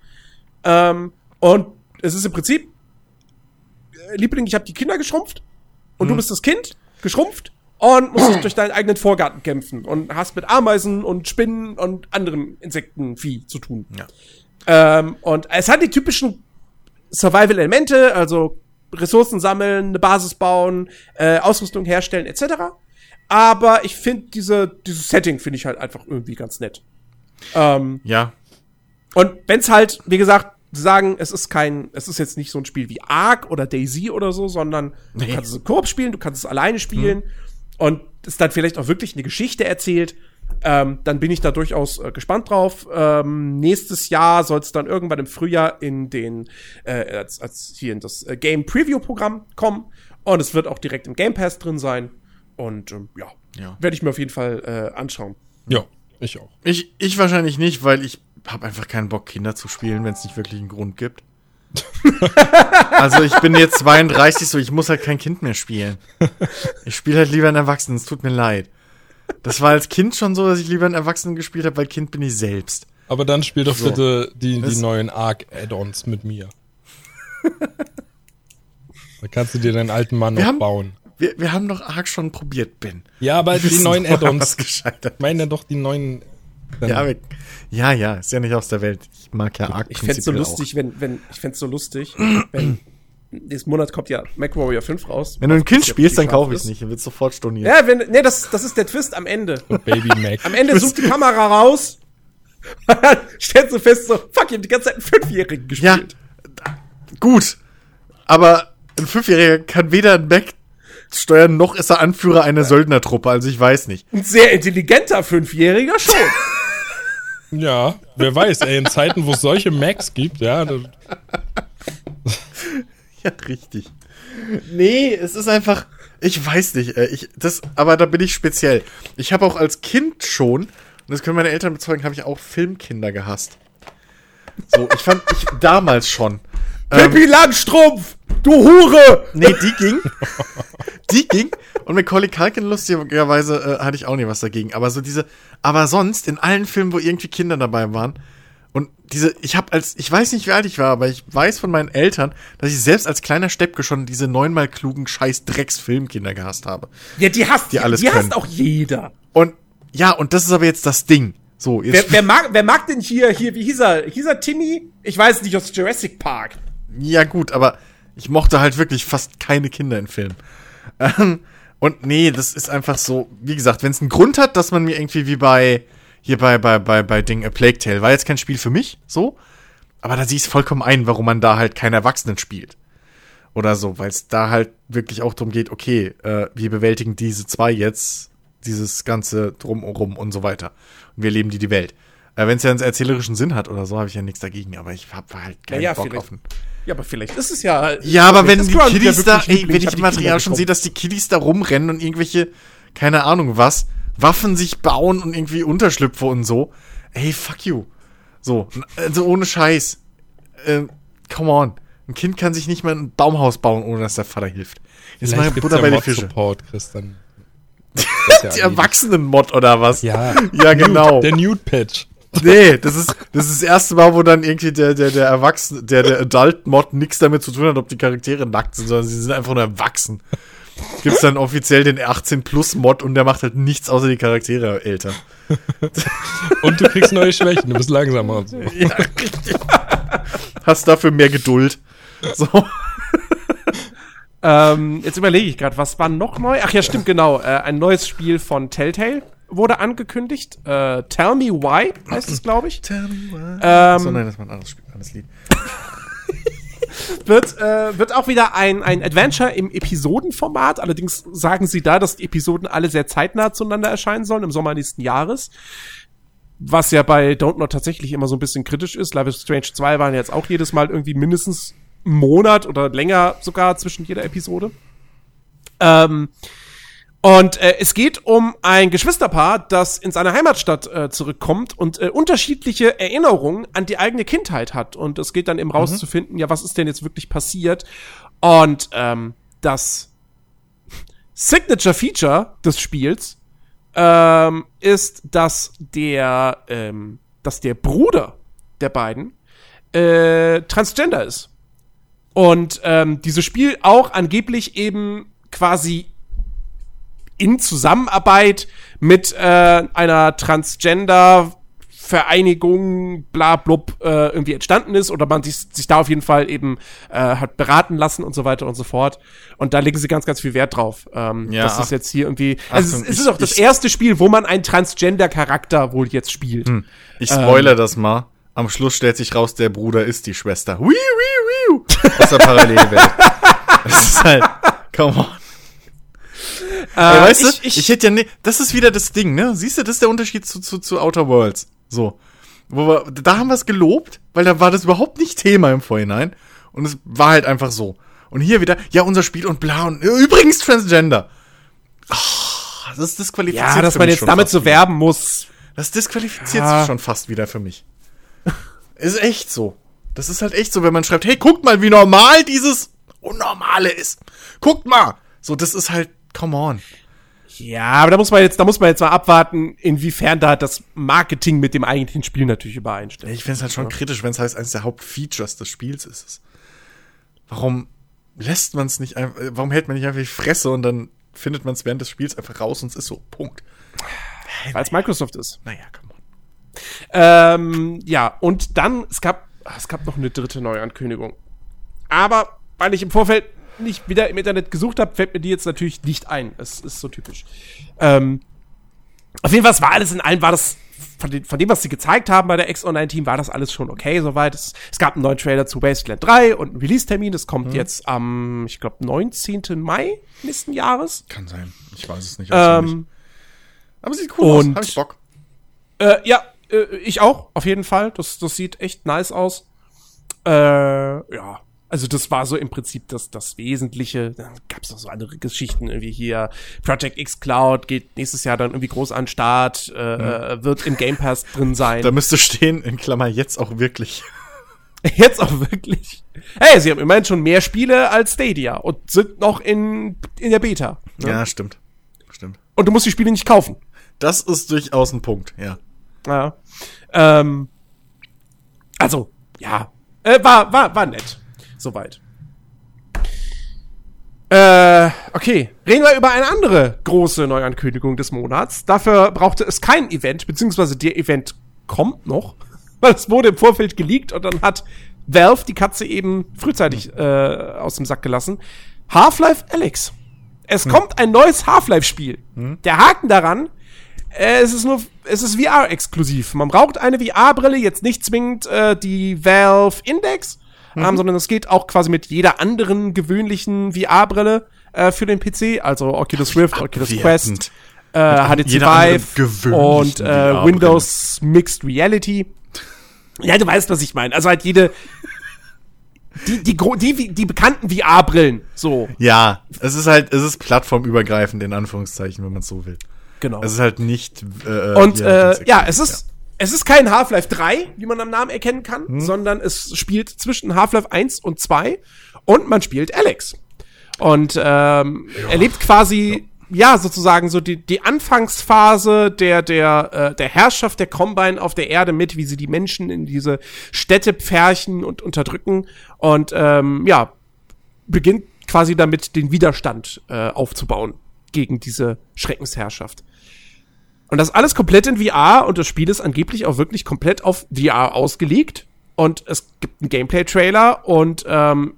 Ähm, und es ist im Prinzip, äh, Liebling, ich habe die Kinder geschrumpft und du bist das Kind, geschrumpft und musst dich durch deinen eigenen Vorgarten kämpfen und hast mit Ameisen und Spinnen und anderen Insektenvieh zu tun. Ja. Ähm, und es hat die typischen Survival-Elemente, also Ressourcen sammeln, eine Basis bauen, äh, Ausrüstung herstellen, etc. Aber ich finde diese, dieses Setting finde ich halt einfach irgendwie ganz nett. Ähm, Ja. und wenn's halt, wie gesagt, sagen, es ist kein, es ist jetzt nicht so ein Spiel wie Ark oder Daisy oder so, sondern Nee. du kannst es im Koop spielen, du kannst es alleine spielen und es dann vielleicht auch wirklich eine Geschichte erzählt. Ähm, dann bin ich da durchaus äh, gespannt drauf. Ähm, nächstes Jahr soll es dann irgendwann im Frühjahr in den äh, als, als hier in das äh, Game Preview Programm kommen und es wird auch direkt im Game Pass drin sein und ähm, ja, Ja. werde ich mir auf jeden Fall äh, anschauen. Ja, ich auch. Ich, ich wahrscheinlich nicht, weil ich habe einfach keinen Bock, Kinder zu spielen, wenn es nicht wirklich einen Grund gibt. also ich bin jetzt 32, so ich muss halt kein Kind mehr spielen. Ich spiele halt lieber einen Erwachsenen, es tut mir leid. Das war als Kind schon so, dass ich lieber einen Erwachsenen gespielt habe, weil Kind bin ich selbst. Aber dann spiel doch So. bitte die, die neuen Arc-Add-ons mit mir. da kannst du dir deinen alten Mann Wir noch haben- bauen. Wir, wir haben doch Ark schon probiert, Ben. Ja, aber Wir die neuen Add-ons. gescheitert. Ich meine doch die neuen. Ja, wir, ja, ja, ist ja nicht aus der Welt. Ich mag ja Ark Ich fänd's so lustig, wenn, wenn, ich fänd's so lustig, wenn nächsten Monat kommt ja MacWarrior 5 raus. Wenn du ein Kind ja spielst, dann kaufe ich ist. nicht. Dann wird sofort storniert. Ja, wenn, nee, das, das ist der Twist am Ende. Baby Mac. Am Ende sucht die Kamera raus, und dann stellst du fest, so, fuck, ich hab die ganze Zeit einen Fünfjährigen Ja, gespielt. gut. Aber ein Fünfjähriger kann weder ein Mac steuern, noch ist er Anführer einer Söldnertruppe. Also ich weiß nicht. Ein sehr intelligenter Fünfjähriger schon. Ja, wer weiß, ey, in Zeiten, wo es solche Macs gibt, ja, Ja, richtig. Nee, es ist einfach. Ich weiß nicht. äh, Ich, das, aber da bin ich speziell. Ich habe auch als Kind schon, und das können meine Eltern bezeugen, habe ich auch Filmkinder gehasst. So, ich fand ich damals schon. Ähm, Pippi Langstrumpf, du Hure! Nee, die ging. die ging. Und Macaulay Culkin, lustigerweise, äh, hatte ich auch nie was dagegen. Aber so diese, aber sonst, in allen Filmen, wo irgendwie Kinder dabei waren, und diese, ich habe als, ich weiß nicht, wie alt ich war, aber ich weiß von meinen Eltern, dass ich selbst als kleiner Steppke schon diese neunmal klugen scheiß Drecks-Filmkinder gehasst habe. Ja, die hasst, Die alles die können. hasst auch jeder. Und, ja, und das ist aber jetzt das Ding. So, Wer, jetzt, wer, mag, wer mag denn hier, hier, wie hieß er? Hieß er Timmy? Ich weiß nicht, aus Jurassic Park. Ja, gut, aber ich mochte halt wirklich fast keine Kinder in Filmen. Ähm, Und nee, das ist einfach so, wie gesagt, wenn es einen Grund hat, dass man mir irgendwie wie bei, hier bei, bei, bei, bei Ding A Plague Tale, war jetzt kein Spiel für mich, so. Aber da sieh ich vollkommen ein, warum man da halt keinen Erwachsenen spielt. Oder so, weil es da halt wirklich auch darum geht, okay, äh, wir bewältigen diese zwei jetzt, dieses ganze Drumherum und so weiter. Und wir leben die die Welt. Äh, wenn es ja einen erzählerischen Sinn hat oder so, habe ich ja nichts dagegen, aber ich habe halt keinen Ja, ja, Bock vielleicht. auf. Ja, aber vielleicht ist es ja. Ja, aber wenn die Kiddies da, ey, wenn ich im Material schon sehe, dass die Kiddies da rumrennen und irgendwelche, keine Ahnung was, Waffen sich bauen und irgendwie Unterschlüpfe und so. Ey, fuck you. So, also ohne Scheiß. Ähm, come on. Ein Kind kann sich nicht mal ein Baumhaus bauen, ohne dass der Vater hilft. Jetzt mal Vielleicht gibt's Butter ja bei die Mod Fische. Support, Chris, dann. Das ist ja Die. Erwachsenen-Mod oder was? Ja. Ja, genau. Der Nude-Patch. Nee, das ist, das ist das erste Mal, wo dann irgendwie der, der, der Erwachsene, der, der Adult-Mod nichts damit zu tun hat, ob die Charaktere nackt sind, sondern sie sind einfach nur erwachsen. Gibt's dann offiziell den 18-Plus-Mod und der macht halt nichts außer die Charaktere älter. Und du kriegst neue Schwächen, du bist langsamer und so. Ja, richtig. Hast dafür mehr Geduld. So. Ähm, jetzt überlege ich gerade, was war noch neu? Ach ja, stimmt, genau. Äh, ein neues Spiel von Telltale wurde angekündigt. Äh, Tell Me Why heißt es, glaube ich. Ähm, so, nein, das war ein anderes Spiel, anderes Lied. Wird, äh, wird auch wieder ein, ein Adventure im Episodenformat. Allerdings sagen sie da, dass die Episoden alle sehr zeitnah zueinander erscheinen sollen, im Sommer nächsten Jahres. Was ja bei Don't Not tatsächlich immer so ein bisschen kritisch ist. Life is Strange 2 waren jetzt auch jedes Mal irgendwie mindestens einen Monat oder länger sogar zwischen jeder Episode. Ähm, und äh, es geht um ein Geschwisterpaar, das in seine Heimatstadt äh, zurückkommt und äh, unterschiedliche Erinnerungen an die eigene Kindheit hat. Und es geht dann eben rauszufinden, ja, was ist denn jetzt wirklich passiert? Und ähm, das Signature Feature des Spiels ähm, ist, dass der, ähm, dass der Bruder der beiden äh, Transgender ist. Und ähm, dieses Spiel auch angeblich eben quasi in Zusammenarbeit mit äh, einer Transgender Vereinigung, bla blub, äh, irgendwie entstanden ist oder man sich, sich da auf jeden Fall eben äh, hat beraten lassen und so weiter und so fort. Und da legen sie ganz, ganz viel Wert drauf. Ähm, Ja, das ist jetzt hier irgendwie. Also Achtung, es, es ich- ist auch das ich- erste Spiel, wo man einen Transgender-Charakter wohl jetzt spielt. Ich spoiler das mal. Am Schluss stellt sich raus, der Bruder ist die Schwester. Wiu, wiu, wiu. Aus der Parallelwelt. Das ist halt, come on. Ey, weißt du, ich- ich, ich- hätte ja ne, das ist wieder das Ding, ne? Siehst du, das ist der Unterschied zu, zu, zu Outer Worlds. So. Wo wir, da haben wir es gelobt, weil da war das überhaupt nicht Thema im Vorhinein. Und es war halt einfach so. Und hier wieder, ja, unser Spiel und bla und übrigens Transgender. Ah, das disqualifiziert Ja, dass man jetzt damit so wieder. werben muss. Das disqualifiziert Ja. sich schon fast wieder für mich. ist echt so. Das ist halt echt so, wenn man schreibt, hey, guckt mal, wie normal dieses Unnormale ist. Guckt mal. So, das ist halt, come on. Ja, aber da muss man jetzt, da muss man jetzt mal abwarten, inwiefern da das Marketing mit dem eigentlichen Spiel natürlich übereinstimmt. Ich finde es halt schon kritisch, wenn es heißt, eines der Hauptfeatures des Spiels ist es. Warum lässt man es nicht einfach, warum hält man nicht einfach die Fresse und dann findet man es während des Spiels einfach raus und es ist so, Punkt. Weil es Microsoft ist. Naja, come on. Ähm, ja, und dann, es gab, es gab noch eine dritte Neuankündigung. Aber, weil ich im Vorfeld nicht wieder im Internet gesucht habe, fällt mir die jetzt natürlich nicht ein. Es ist so typisch. Ähm, auf jeden Fall, war alles in allem, war das, von, den, von dem, was sie gezeigt haben bei der X-Online-Team, war das alles schon okay soweit. Es, es gab einen neuen Trailer zu Wasteland 3 und einen Release-Termin. Das kommt jetzt am, ich glaube, 19. Mai nächsten Jahres. Kann sein. Ich weiß es nicht. Ähm, Aber sieht cool und- aus. Hab ich Bock. Äh, ja, äh, ich auch, auf jeden Fall. Das, das sieht echt nice aus. Äh, ja. Also das war so im Prinzip das, das Wesentliche. Dann gab es noch so andere Geschichten, irgendwie hier Project X Cloud geht nächstes Jahr dann irgendwie groß an den Start, äh, äh, wird im Game Pass drin sein. Da müsste stehen, in Klammer, jetzt auch wirklich. Jetzt auch wirklich. Hey, sie haben immerhin schon mehr Spiele als Stadia und sind noch in, in der Beta. ne? Ja, stimmt. Stimmt. Und du musst die Spiele nicht kaufen. Das ist durchaus ein Punkt, ja. Ja. Ähm, also, ja. Äh, war, war, war nett. Soweit. Äh, okay. Reden wir über eine andere große Neuankündigung des Monats. Dafür brauchte es kein Event, beziehungsweise der Event kommt noch, weil es wurde im Vorfeld geleakt und dann hat Valve die Katze eben frühzeitig äh, aus dem Sack gelassen. Half-Life Alex Es hm. kommt ein neues Half-Life-Spiel. Hm. Der Haken daran, äh, es ist nur, es ist VR-exklusiv. Man braucht eine VR-Brille, jetzt nicht zwingend äh, die Valve Index, mhm. ähm, sondern es geht auch quasi mit jeder anderen gewöhnlichen VR-Brille äh, für den PC, also Oculus Rift, Oculus Quest, äh, HTC Vive und äh, Windows Mixed Reality. Ja, du weißt, was ich meine. Also halt jede die, die, die, die bekannten VR-Brillen, so. Ja, es ist halt, es ist plattformübergreifend, in Anführungszeichen, wenn man es so will. Genau. Es ist halt nicht. Äh, und äh, ja, es ist. Es ist kein Half-Life 3, wie man am Namen erkennen kann, hm. sondern es spielt zwischen Half-Life 1 und 2 und man spielt Alex. Und ähm, ja. erlebt quasi ja. ja. sozusagen so die, die Anfangsphase der, der, äh, der Herrschaft der Combine auf der Erde mit, wie sie die Menschen in diese Städte pferchen und unterdrücken. Und ähm, ja, beginnt quasi damit, den Widerstand äh, aufzubauen gegen diese Schreckensherrschaft. Und das alles komplett in VR und das Spiel ist angeblich auch wirklich komplett auf VR ausgelegt. Und es gibt einen Gameplay-Trailer und ähm,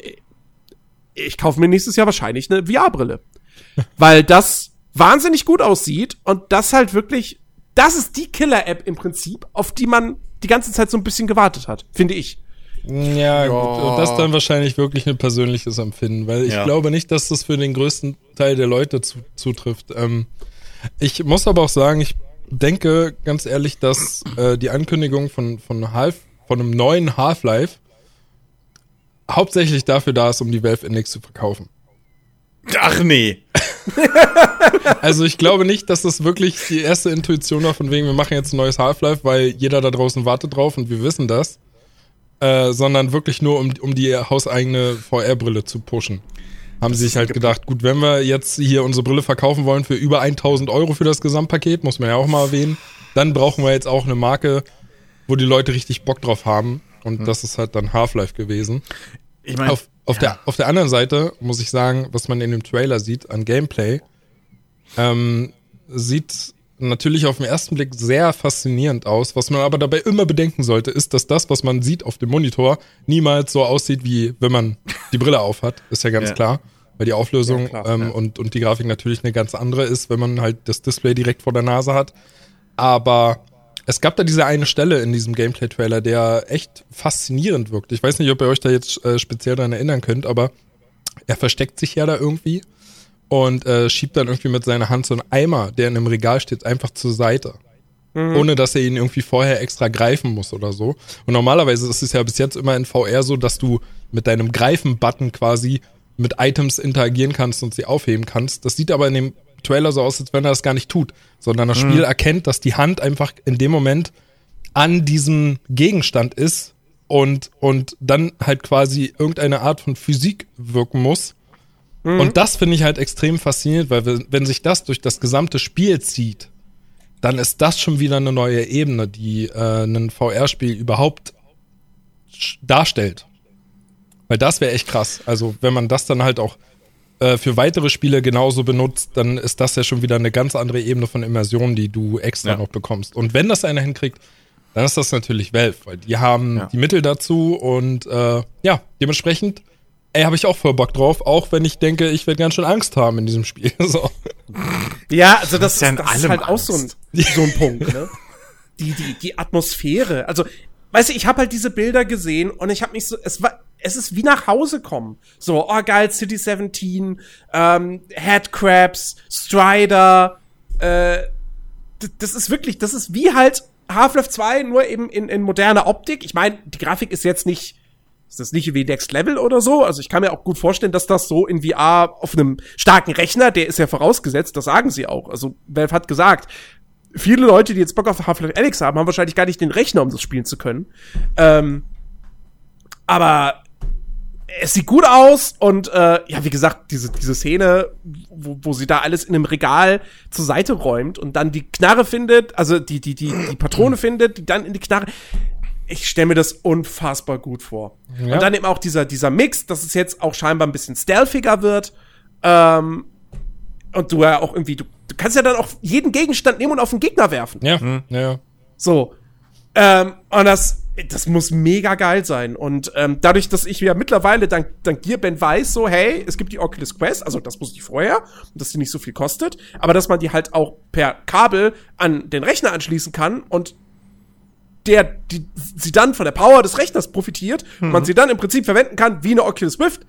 ich kaufe mir nächstes Jahr wahrscheinlich eine VR-Brille. Weil das wahnsinnig gut aussieht und das halt wirklich, das ist die Killer-App im Prinzip, auf die man die ganze Zeit so ein bisschen gewartet hat, finde ich. Ja, ja. Gut. Und das dann wahrscheinlich wirklich ein persönliches Empfinden, weil ich ja. glaube nicht, dass das für den größten Teil der Leute zu, zutrifft. Ähm, ich muss aber auch sagen, ich denke ganz ehrlich, dass äh, die Ankündigung von, von, Half, von einem neuen Half-Life hauptsächlich dafür da ist, um die Valve Index zu verkaufen. Ach nee. also ich glaube nicht, dass das wirklich die erste Intuition war, von wegen, wir machen jetzt ein neues Half-Life, weil jeder da draußen wartet drauf und wir wissen das. Äh, sondern wirklich nur, um, um die hauseigene VR-Brille zu pushen. Haben sie sich halt gedacht, gut, wenn wir jetzt hier unsere Brille verkaufen wollen für über 1000 Euro für das Gesamtpaket, muss man ja auch mal erwähnen, dann brauchen wir jetzt auch eine Marke, wo die Leute richtig Bock drauf haben. Und hm. das ist halt dann Half-Life gewesen. Ich meine, auf, auf, ja. der, auf der anderen Seite muss ich sagen, was man in dem Trailer sieht an Gameplay, ähm, sieht natürlich auf den ersten Blick sehr faszinierend aus. Was man aber dabei immer bedenken sollte, ist, dass das, was man sieht auf dem Monitor, niemals so aussieht, wie wenn man die Brille aufhat. Ist ja ganz ja. klar. Weil die Auflösung ja, klar, ähm, ja. und, und die Grafik natürlich eine ganz andere ist, wenn man halt das Display direkt vor der Nase hat. Aber es gab da diese eine Stelle in diesem Gameplay-Trailer, der echt faszinierend wirkt. Ich weiß nicht, ob ihr euch da jetzt äh, speziell daran erinnern könnt, aber er versteckt sich ja da irgendwie und äh, schiebt dann irgendwie mit seiner Hand so einen Eimer, der in einem Regal steht, einfach zur Seite. Mhm. Ohne dass er ihn irgendwie vorher extra greifen muss oder so. Und normalerweise ist es ja bis jetzt immer in VR so, dass du mit deinem Greifen-Button quasi mit Items interagieren kannst und sie aufheben kannst. Das sieht aber in dem Trailer so aus, als wenn er das gar nicht tut, sondern das mhm. Spiel erkennt, dass die Hand einfach in dem Moment an diesem Gegenstand ist und, und dann halt quasi irgendeine Art von Physik wirken muss, Mhm. Und das finde ich halt extrem faszinierend, weil wenn sich das durch das gesamte Spiel zieht, dann ist das schon wieder eine neue Ebene, die äh, ein VR-Spiel überhaupt darstellt. Weil das wäre echt krass. Also wenn man das dann halt auch äh, für weitere Spiele genauso benutzt, dann ist das ja schon wieder eine ganz andere Ebene von Immersion, die du extra ja. noch bekommst. Und wenn das einer hinkriegt, dann ist das natürlich Valve, weil die haben ja. die Mittel dazu und äh, ja, dementsprechend Ey, habe ich auch voll Bock drauf, auch wenn ich denke, ich werde ganz schön Angst haben in diesem Spiel. So. Ja, also das, das, ist, das ist halt Angst. auch so ein, so ein Punkt, ne? Die, die, die Atmosphäre. Also, weißt du, ich habe halt diese Bilder gesehen und ich habe mich so, es war, es ist wie nach Hause kommen. So, oh geil, City 17, ähm, Headcrabs, Strider, äh, das ist wirklich, das ist wie halt Half-Life 2, nur eben in, in moderner Optik. Ich meine, die Grafik ist jetzt nicht ist das nicht wie Next Level oder so? Also ich kann mir auch gut vorstellen, dass das so in VR auf einem starken Rechner, der ist ja vorausgesetzt, das sagen sie auch. Also Valve hat gesagt, viele Leute, die jetzt Bock auf Half-Life Alex haben, haben wahrscheinlich gar nicht den Rechner, um das spielen zu können. Ähm, aber es sieht gut aus und äh, ja, wie gesagt, diese, diese Szene, wo, wo sie da alles in einem Regal zur Seite räumt und dann die Knarre findet, also die, die, die, die Patrone findet, die dann in die Knarre ich stelle mir das unfassbar gut vor. Ja. Und dann eben auch dieser, dieser Mix, dass es jetzt auch scheinbar ein bisschen stealthiger wird. Ähm, und du ja auch irgendwie, du, du kannst ja dann auch jeden Gegenstand nehmen und auf den Gegner werfen. Ja, mhm. ja. So. Ähm, und das, das muss mega geil sein. Und ähm, dadurch, dass ich ja mittlerweile dank, dank Gearband weiß, so, hey, es gibt die Oculus Quest, also das wusste ich vorher, dass die nicht so viel kostet, aber dass man die halt auch per Kabel an den Rechner anschließen kann und der, die, sie dann von der Power des Rechners profitiert, mhm. man sie dann im Prinzip verwenden kann wie eine Oculus Rift.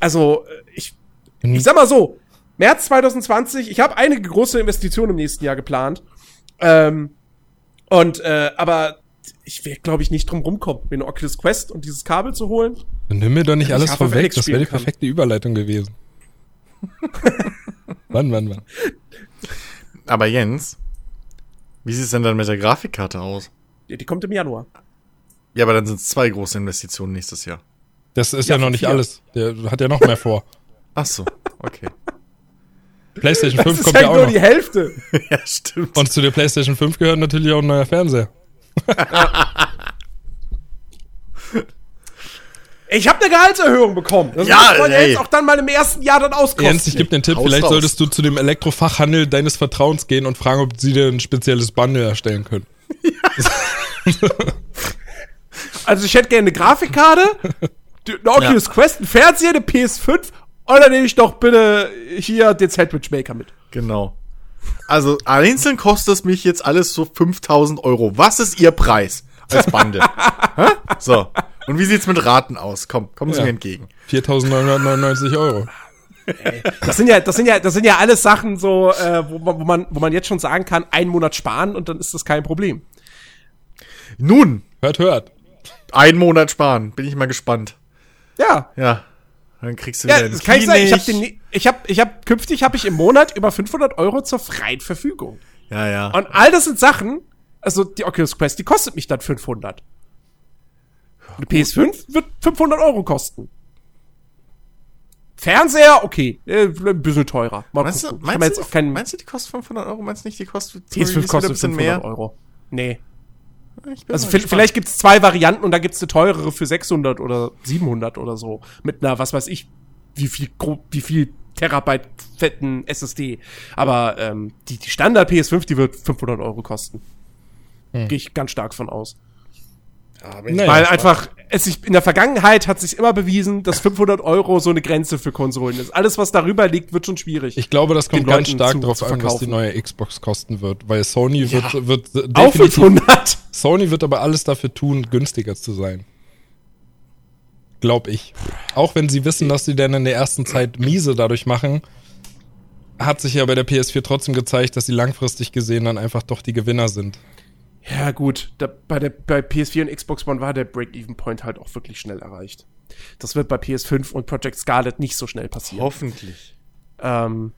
Also, äh, ich, mhm. ich sag mal so, März 2020, ich habe einige große Investitionen im nächsten Jahr geplant. Ähm, und, äh, aber ich werde, glaube ich, nicht drum rumkommen, mir eine Oculus Quest und dieses Kabel zu holen. Dann nimm mir doch nicht alles vorweg, das wäre die perfekte kann. Überleitung gewesen. wann, wann, wann? Aber Jens, wie sieht es denn dann mit der Grafikkarte aus? Ja, die kommt im Januar. Ja, aber dann sind es zwei große Investitionen nächstes Jahr. Das ist ja, ja noch nicht vier. alles. Der hat ja noch mehr vor. Ach so, okay. PlayStation 5 kommt ja, ja auch nur noch. die Hälfte. ja, stimmt. Und zu der PlayStation 5 gehört natürlich auch ein neuer Fernseher. Ich habe eine Gehaltserhöhung bekommen. Das ja, muss man ja jetzt auch dann mal im ersten Jahr dann auskosten. Ernst, ich gebe dir einen Tipp. Haus Vielleicht raus. solltest du zu dem Elektrofachhandel deines Vertrauens gehen und fragen, ob sie dir ein spezielles Bundle erstellen können. Ja. also ich hätte gerne eine Grafikkarte, eine Oculus ja. Quest, ein Fernseher, eine PS5 und dann nehme ich doch bitte hier den Sandwich Maker mit. Genau. Also einzeln kostet es mich jetzt alles so 5000 Euro. Was ist Ihr Preis als Bande? so. Und wie sieht's mit Raten aus? Komm, kommen Sie ja. mir entgegen. 4.999 Euro. Das sind ja, das sind ja, das sind ja alles Sachen so, äh, wo, man, wo man, wo man jetzt schon sagen kann, einen Monat sparen und dann ist das kein Problem. Nun. Hört, hört. Einen Monat sparen. Bin ich mal gespannt. Ja. Ja. Dann kriegst du ja, wieder das kann ich sagen. Ich habe den, ich habe, ich habe künftig habe ich im Monat über 500 Euro zur freien Verfügung. Ja, ja. Und all das sind Sachen. Also die Oculus Quest, die kostet mich dann 500. Eine PS5 wird 500 Euro kosten. Fernseher, okay, äh, ein bisschen teurer. Mal meinst, du, meinst, du, die, meinst du, die kostet 500 Euro? Meinst du nicht, die kostet PS5 kostet 500 mehr? Euro. Nee. Also vielleicht gibt es zwei Varianten und da gibt es eine teurere für 600 oder 700 oder so. Mit einer, was weiß ich, wie viel, wie viel Terabyte fetten SSD. Aber ähm, die, die Standard PS5, die wird 500 Euro kosten. Hm. Gehe ich ganz stark von aus. Ja, naja, Weil einfach, es sich, in der Vergangenheit hat sich immer bewiesen, dass 500 Euro so eine Grenze für Konsolen ist. Alles, was darüber liegt, wird schon schwierig. Ich glaube, das kommt ganz stark darauf an, was die neue Xbox kosten wird. Weil Sony wird, ja, wird auch 500. Sony wird aber alles dafür tun, günstiger zu sein. Glaub ich. Auch wenn sie wissen, dass sie dann in der ersten Zeit miese dadurch machen, hat sich ja bei der PS4 trotzdem gezeigt, dass sie langfristig gesehen dann einfach doch die Gewinner sind. Ja, gut, da, bei, der, bei PS4 und Xbox One war der Break-Even-Point halt auch wirklich schnell erreicht. Das wird bei PS5 und Project Scarlet nicht so schnell passieren. Hoffentlich. Ähm,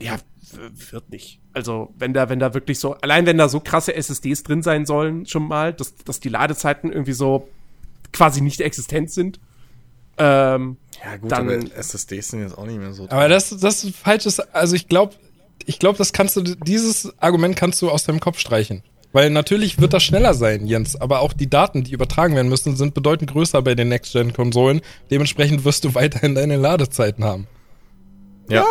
ja, wird nicht. Also, wenn da, wenn da wirklich so, allein wenn da so krasse SSDs drin sein sollen, schon mal, dass, dass die Ladezeiten irgendwie so quasi nicht existent sind. Ähm, ja, gut, dann, aber SSDs sind jetzt auch nicht mehr so. Aber das, das ist falsches, also ich glaube, ich glaube, das kannst du, dieses Argument kannst du aus deinem Kopf streichen. Weil natürlich wird das schneller sein, Jens, aber auch die Daten, die übertragen werden müssen, sind bedeutend größer bei den Next-Gen-Konsolen. Dementsprechend wirst du weiterhin deine Ladezeiten haben. Ja.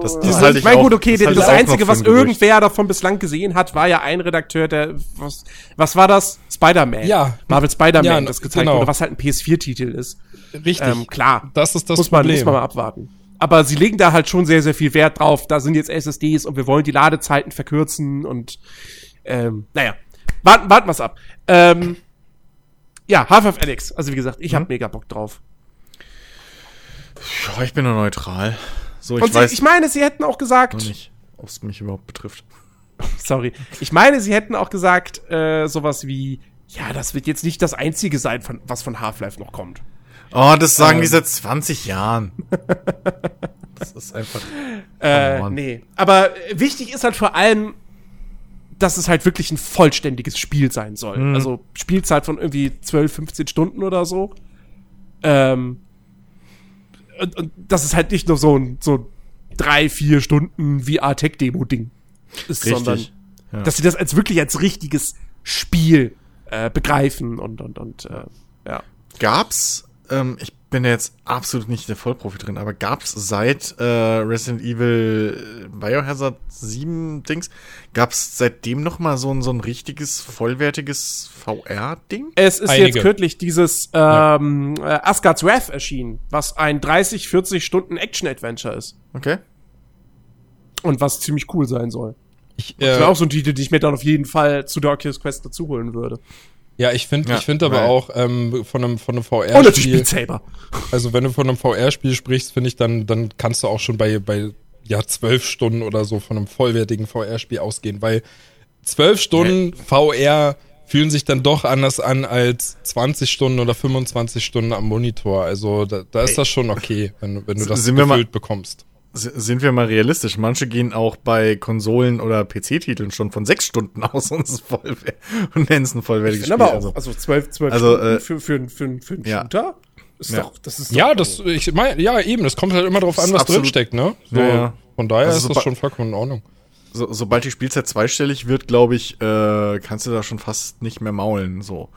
Das, das halte ich, ich meine, gut, okay, das, das Einzige, was irgendwer davon bislang gesehen hat, war ja ein Redakteur, der, was, was war das? Spider-Man. Ja. Marvel Spider-Man, ja, das gezeigt genau. wurde, was halt ein PS4-Titel ist. Richtig. Ähm, klar. Das ist das muss Problem. Man, muss man mal abwarten. Aber sie legen da halt schon sehr, sehr viel Wert drauf. Da sind jetzt SSDs und wir wollen die Ladezeiten verkürzen und ähm, naja, warten, warten wir's ab. Ähm, ja, Half-Life Alex. Also wie gesagt, ich mhm. habe mega Bock drauf. Ja, ich bin nur neutral. So, ich Und weiß. ich meine, sie hätten auch gesagt. Nicht, ob es mich überhaupt betrifft. Sorry. Ich meine, sie hätten auch gesagt, äh, sowas wie, ja, das wird jetzt nicht das einzige sein, von, was von Half-Life noch kommt. Oh, das sagen ähm. die seit 20 Jahren. das ist einfach. Äh, nee. Aber wichtig ist halt vor allem, dass es halt wirklich ein vollständiges Spiel sein soll. Mhm. Also Spielzeit von irgendwie 12, 15 Stunden oder so. Ähm, und, und das ist halt nicht nur so ein so drei, vier Stunden VR-Tech-Demo-Ding ist, Richtig. sondern ja. dass sie das als wirklich als richtiges Spiel äh, begreifen und und und äh, ja. Gab's, ähm, ich bin ja jetzt absolut nicht der Vollprofi drin, aber gab's seit äh, Resident Evil Biohazard 7 Dings, gab's seitdem noch mal so ein, so ein richtiges, vollwertiges VR-Ding? Es ist Einige. jetzt kürzlich dieses ähm, äh, Asgard's Wrath erschienen, was ein 30, 40 Stunden Action-Adventure ist. Okay. Und was ziemlich cool sein soll. Ich, Das äh, wäre auch so ein Titel, den ich mir dann auf jeden Fall zu Oculus Quest dazu holen würde. Ja, ich finde, Ja, ich finde aber auch ähm, von einem von einem VR-Spiel, Saber. also wenn du von einem VR-Spiel sprichst, finde ich, dann dann kannst du auch schon bei bei ja zwölf Stunden oder so von einem vollwertigen VR-Spiel ausgehen, weil zwölf Stunden VR fühlen sich dann doch anders an als 20 Stunden oder 25 Stunden am Monitor. Also da, da ist das schon okay, wenn, wenn du das Sind gefüllt bekommst. Sind wir mal realistisch? Manche gehen auch bei Konsolen oder PC-Titeln schon von sechs Stunden aus und, voll, und nennen es ein vollwertiges Ich Spiel. aber auch, Also, also zwölf, zwölf Also, Stunden äh, für, für, für, für einen ja. Shooter? Ist Ja. doch, das ist Ja, das, ich meine, ja, eben, das kommt halt immer drauf an, was absolut- drinsteckt, ne? So, Ja, ja. Von daher Also ist das schon vollkommen in Ordnung. so, sobald die Spielzeit zweistellig wird, glaube ich, äh, kannst du da schon fast nicht mehr maulen. So.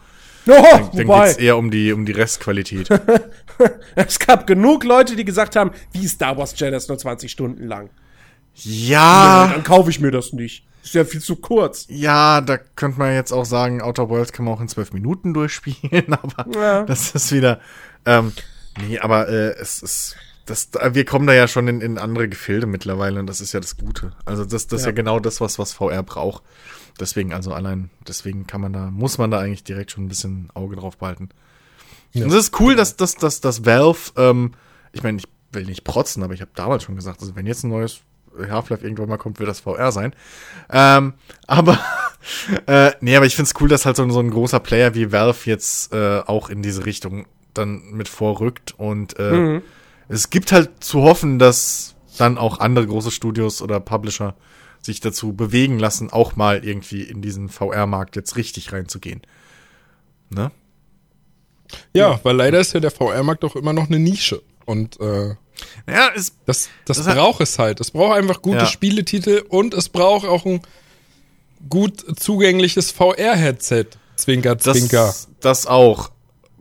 Oh, Dann wobei, geht's eher um die, um die Restqualität. es gab genug Leute, die gesagt haben, wie Star Wars Jedi ist nur 20 Stunden lang. ja, Dann kaufe ich mir das nicht. Ist ja viel zu kurz. ja, da könnte man jetzt auch sagen, Outer Worlds kann man auch in zwölf Minuten durchspielen, aber Ja. das ist wieder. Ähm, nee, aber äh, es ist. Das, da- wir kommen da ja schon in, in andere Gefilde mittlerweile und das ist ja das Gute. Also das, das ist ja Ja. genau das, was, was VR braucht. Deswegen, also allein, deswegen kann man da, muss man da eigentlich direkt schon ein bisschen Auge drauf behalten. Und es ist cool, dass, dass, dass, dass Valve, ähm, ich meine, ich will nicht protzen, aber ich habe damals schon gesagt, also wenn jetzt ein neues Half-Life irgendwann mal kommt, wird das VR sein. Ähm, aber, äh, nee, aber ich find's cool, dass halt so, so ein großer Player wie Valve jetzt äh, auch in diese Richtung dann mit vorrückt und äh, Mhm. es gibt halt zu hoffen, dass dann auch andere große Studios oder Publisher sich dazu bewegen lassen, auch mal irgendwie in diesen VR-Markt jetzt richtig reinzugehen. Ne? Ja, weil leider ist ja der VR-Markt doch immer noch eine Nische. Und äh, Ja, ist das, das, Das braucht es halt. Es braucht einfach gute Ja. Spieletitel und es braucht auch ein gut zugängliches VR-Headset. Zwinker, das, zwinker. das auch.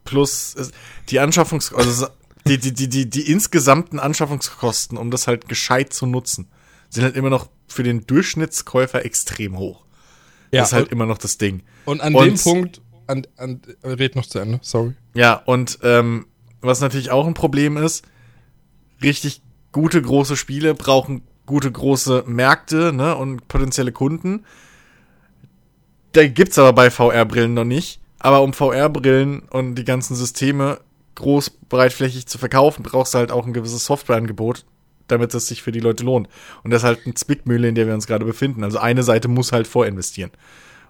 Plus die Anschaffungs also die, die, die, die, die insgesamten Anschaffungskosten, um das halt gescheit zu nutzen, sind halt immer noch für den Durchschnittskäufer extrem hoch. Ja, das ist halt immer noch das Ding. und an und- dem Punkt, an, an, red noch zu Ende, sorry. Ja, und ähm, was natürlich auch ein Problem ist, richtig gute große Spiele brauchen gute große Märkte ne, und potenzielle Kunden. Da gibt's aber bei VR-Brillen noch nicht. Aber um VR-Brillen und die ganzen Systeme groß breitflächig zu verkaufen, brauchst du halt auch ein gewisses Softwareangebot, damit es sich für die Leute lohnt. Und das ist halt eine Zwickmühle, in der wir uns gerade befinden. Also eine Seite muss halt vorinvestieren.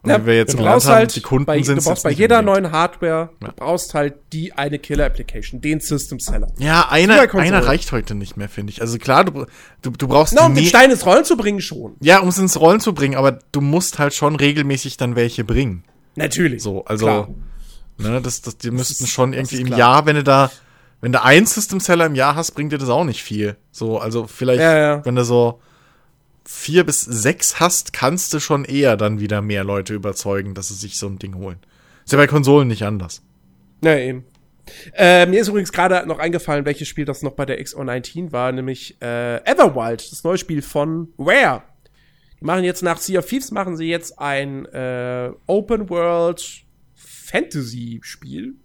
Und Ja, wie wir jetzt du gelernt haben, halt die Kunden bei, sind du brauchst bei jeder unbedingt. neuen Hardware, Ja. du brauchst halt die eine Killer-Application, den System-Seller. Ja, einer, einer reicht heute nicht mehr, finde ich. Also klar, du, du, du brauchst Na, um den Stein ins Rollen zu bringen, schon. ja, um es ins Rollen zu bringen, aber du musst halt schon regelmäßig dann welche bringen. Natürlich. So, also, Klar. ne, das, das, die müssten ist- schon das irgendwie im. Jahr, wenn du da, wenn du einen System Seller im Jahr hast, bringt dir das auch nicht viel. So, also vielleicht, Ja, ja. wenn du so vier bis sechs hast, kannst du schon eher dann wieder mehr Leute überzeugen, dass sie sich so ein Ding holen. Ist ja bei Konsolen nicht anders. Ja, eben. Äh, mir ist übrigens gerade noch eingefallen, welches Spiel das noch bei der XO19 war, nämlich äh, Everwild, das neue Spiel von Rare. Die machen jetzt nach Sea of Thieves machen sie jetzt ein äh, Open World Fantasy Spiel.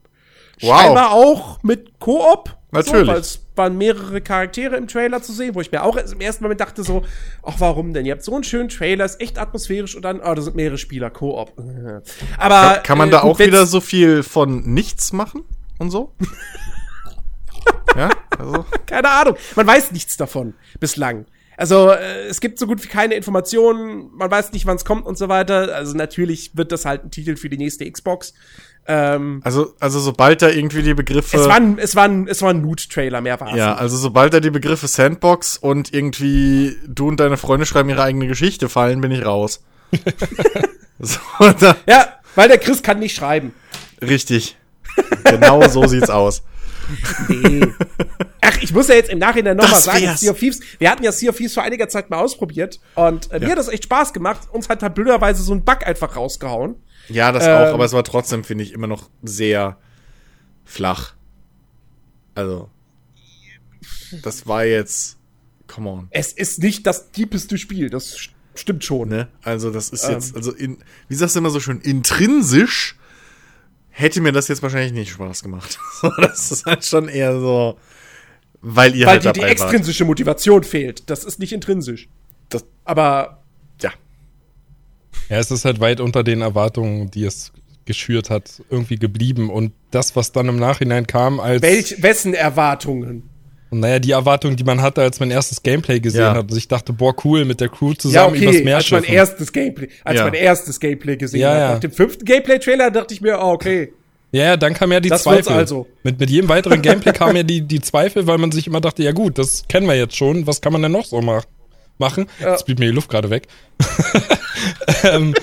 Wow. Scheinbar auch mit Koop. Natürlich. So, weil es waren mehrere Charaktere im Trailer zu sehen, wo ich mir auch im ersten Moment dachte so, ach warum denn? Ihr habt so einen schönen Trailer, ist echt atmosphärisch und dann, oh, da sind mehrere Spieler, Koop. Aber Kann, kann man äh, da gut, auch wieder so viel von nichts machen und so? ja, also. Keine Ahnung. Man weiß nichts davon bislang. Also äh, es gibt so gut wie keine Informationen, man weiß nicht, wann es kommt und so weiter. Also natürlich wird das halt ein Titel für die nächste Xbox. Ähm, Also, also sobald da irgendwie die Begriffe. es war ein, es war ein, es war ein Nude-Trailer, mehr war ja, also sobald da die Begriffe Sandbox und irgendwie du und deine Freunde schreiben ihre eigene Geschichte fallen, bin ich raus. so, da, Ja, weil der Chris kann nicht schreiben. richtig. Genau so sieht's aus. Nee. Ach, ich muss ja jetzt im Nachhinein noch mal Das sagen. Sea of Thieves, wir hatten ja Sea of Thieves vor einiger Zeit mal ausprobiert und äh, mir Ja. hat das echt Spaß gemacht. Uns hat halt blöderweise so ein Bug einfach rausgehauen. Ja, das Ähm. auch, aber es war trotzdem, finde ich, immer noch sehr flach. Also, das war jetzt, come on, Es ist nicht das diepeste Spiel, das st- stimmt schon. ne? Also, das ist Ähm. jetzt, also in, wie sagst du immer so schön, intrinsisch hätte mir das jetzt wahrscheinlich nicht Spaß gemacht. Das ist halt schon eher so, weil ihr Weil halt die dabei wart. extrinsische Motivation fehlt. Das ist nicht intrinsisch. Das, Aber Ja, es ist halt weit unter den Erwartungen, die es geschürt hat, irgendwie geblieben. Und das, was dann im Nachhinein kam, als. welch, wessen Erwartungen? Naja, die Erwartungen, die man hatte, als man erstes Gameplay gesehen Ja. hat. Und ich dachte, boah, cool, mit der Crew Ja, zusammen übers okay, Meer als mein schiffen. erstes Gameplay, als Ja. mein erstes Gameplay gesehen Ja, habe. ja. Nach dem fünften Gameplay-Trailer dachte ich mir, oh, okay. Ja, ja, dann kam ja die Das Zweifel. also. Mit, mit jedem weiteren Gameplay kamen ja die, die Zweifel, weil man sich immer dachte, ja gut, das kennen wir jetzt schon, was kann man denn noch so mach, machen? Ja. Jetzt blieb mir die Luft gerade weg. ähm,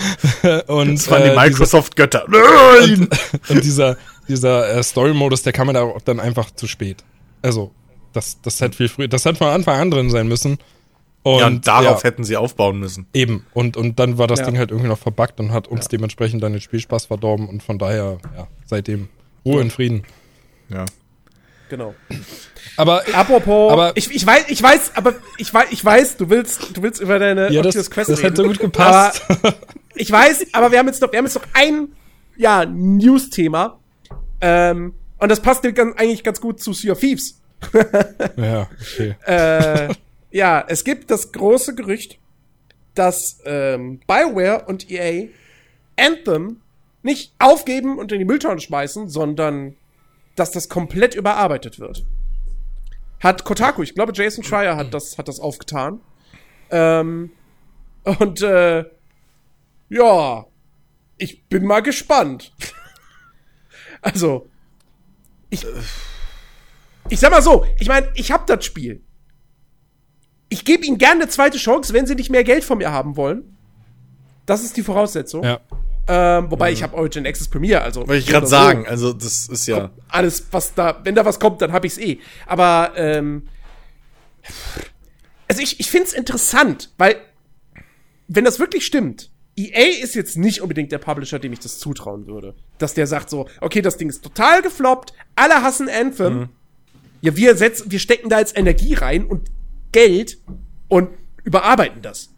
und, das waren äh, die Microsoft-Götter. Diese, und, und dieser, dieser äh, Story-Modus, der kam mir da auch dann einfach zu spät. Also, das, das hätte viel früher, das hätte von Anfang an drin sein müssen. Und, ja, und darauf ja, hätten sie aufbauen müssen. Eben. Und, und dann war das Ja. Ding halt irgendwie noch verbuggt und hat uns dementsprechend dann den Spielspaß verdorben und von daher, ja, seitdem Ruhe in Frieden. Ja. Genau. Aber Apropos, Aber- ich, ich weiß, ich weiß, aber ich weiß, ich weiß, du willst, du willst über deine ja, das, Quest das hätte so reden. gut gepasst. Aber ich weiß, aber wir haben jetzt noch, wir haben jetzt noch ein, ja, News-Thema. Ähm, und das passt ganz, eigentlich ganz gut zu Sea of Thieves. ja, okay. äh, ja, es gibt das große Gerücht, dass ähm, BioWare und EA Anthem nicht aufgeben und in die Mülltonne schmeißen, sondern dass das komplett überarbeitet wird. Hat Kotaku, ich glaube Jason Schreier hat das, hat das aufgetan. Ähm, und äh, ja, ich bin mal gespannt. also, ich, ich sag mal so, ich meine, ich hab das Spiel. Ich gebe ihnen gerne eine zweite Chance, wenn sie nicht mehr Geld von mir haben wollen. Das ist die Voraussetzung. Ja. Ähm, wobei ich habe Origin Access Premiere, also Wollte ich gerade so. sagen, also das ist ja. alles, was da, wenn da was kommt, dann hab ich's eh. Aber ähm, also ich, ich find's interessant, weil wenn das wirklich stimmt, EA ist jetzt nicht unbedingt der Publisher, dem ich das zutrauen würde, dass der sagt so, okay, das Ding ist total gefloppt, alle hassen Anthem. Ja, wir setzen, wir stecken da jetzt Energie rein und Geld und überarbeiten das.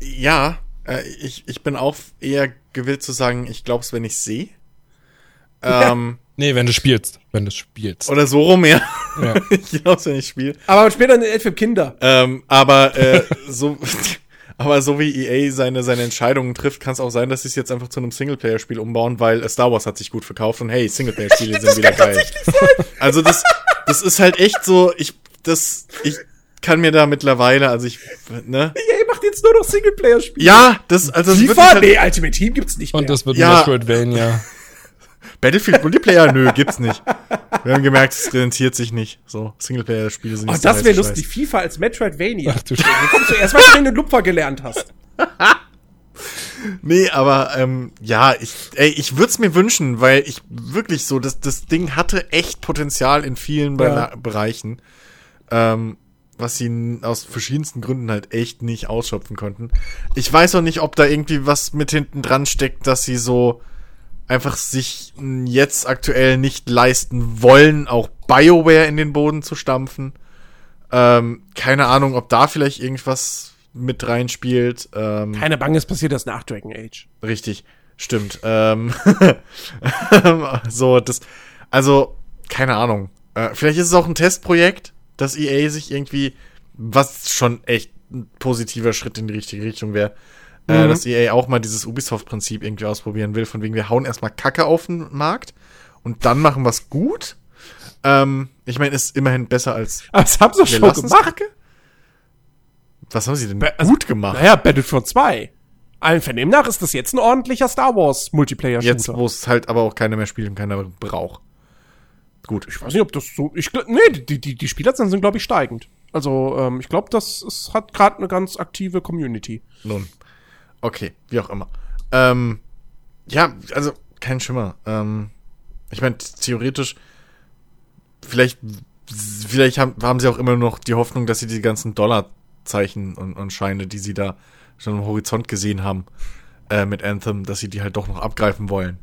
Ja, äh, ich, ich bin auch eher gewillt zu sagen, ich glaub's, wenn ich sehe. Ähm, Nee, wenn du spielst. Wenn du spielst. oder so rum, ja. Ja. ich glaub's, wenn ich spiele. Aber später eine Elf für Kinder. Ähm, aber äh, so, aber so wie EA seine seine Entscheidungen trifft, kann es auch sein, dass sie es jetzt einfach zu einem Singleplayer-Spiel umbauen, weil Star Wars hat sich gut verkauft und hey, Singleplayer-Spiele sind wieder geil. Also das das ist halt echt so, ich das ich kann mir da mittlerweile, also ich ne EA macht jetzt nur noch Singleplayer-Spiele. ja, das also wird FIFA? halt, Nee, Ultimate Team gibt's nicht mehr. Und das wird Ja. Metroidvania. Battlefield Multiplayer, nö, gibt's nicht. Wir haben gemerkt, es rentiert sich nicht. So Singleplayer-Spiele sind Oh, nicht so das wäre lustig. FIFA als Metroidvania. Ach du Wo kommst du erst, was du den Lupfer gelernt hast? Nee, aber ähm, ja, ich, ey, ich würde es mir wünschen, weil ich wirklich so, das, das Ding hatte echt Potenzial in vielen Ja. Bere- Bereichen, ähm, was sie aus verschiedensten Gründen halt echt nicht ausschöpfen konnten. Ich weiß auch nicht, ob da irgendwie was mit hinten dran steckt, dass sie so einfach sich jetzt aktuell nicht leisten wollen, auch BioWare in den Boden zu stampfen. Ähm, keine Ahnung, ob da vielleicht irgendwas mit reinspielt. Ähm, Keine Bange, es passiert das nach Dragon Age. Richtig, stimmt. Ähm, so, das, also, keine Ahnung. Äh, vielleicht ist es auch ein Testprojekt, dass EA sich irgendwie, was schon echt ein positiver Schritt in die richtige Richtung wäre, äh, Mhm. dass EA auch mal dieses Ubisoft-Prinzip irgendwie ausprobieren will, von wegen wir hauen erstmal Kacke auf den Markt und dann machen wir's gut. Ähm, ich meine, ist immerhin besser als Aber das haben sie wir schon gemacht. Kacke. Was haben sie denn Be- also- gut gemacht? Naja, Battlefront 2. Allen Vernehmen nach ist das jetzt ein ordentlicher Star Wars Multiplayer-Shooter. Jetzt, wo es halt aber auch keiner mehr spielt und keiner braucht. Gut. ich weiß nicht, ob das so. Ich, nee, die, die, die Spielerzahlen sind, glaube ich, steigend. Also, ähm, ich glaube, das ist, hat gerade eine ganz aktive Community. Nun. Okay, wie auch immer. Ähm, ja, also kein Schimmer. Ähm, ich meine, theoretisch, vielleicht, vielleicht haben, haben sie auch immer noch die Hoffnung, dass sie die ganzen Dollarzeichen und, und Scheine, die sie da schon am Horizont gesehen haben, äh, mit Anthem, dass sie die halt doch noch abgreifen wollen.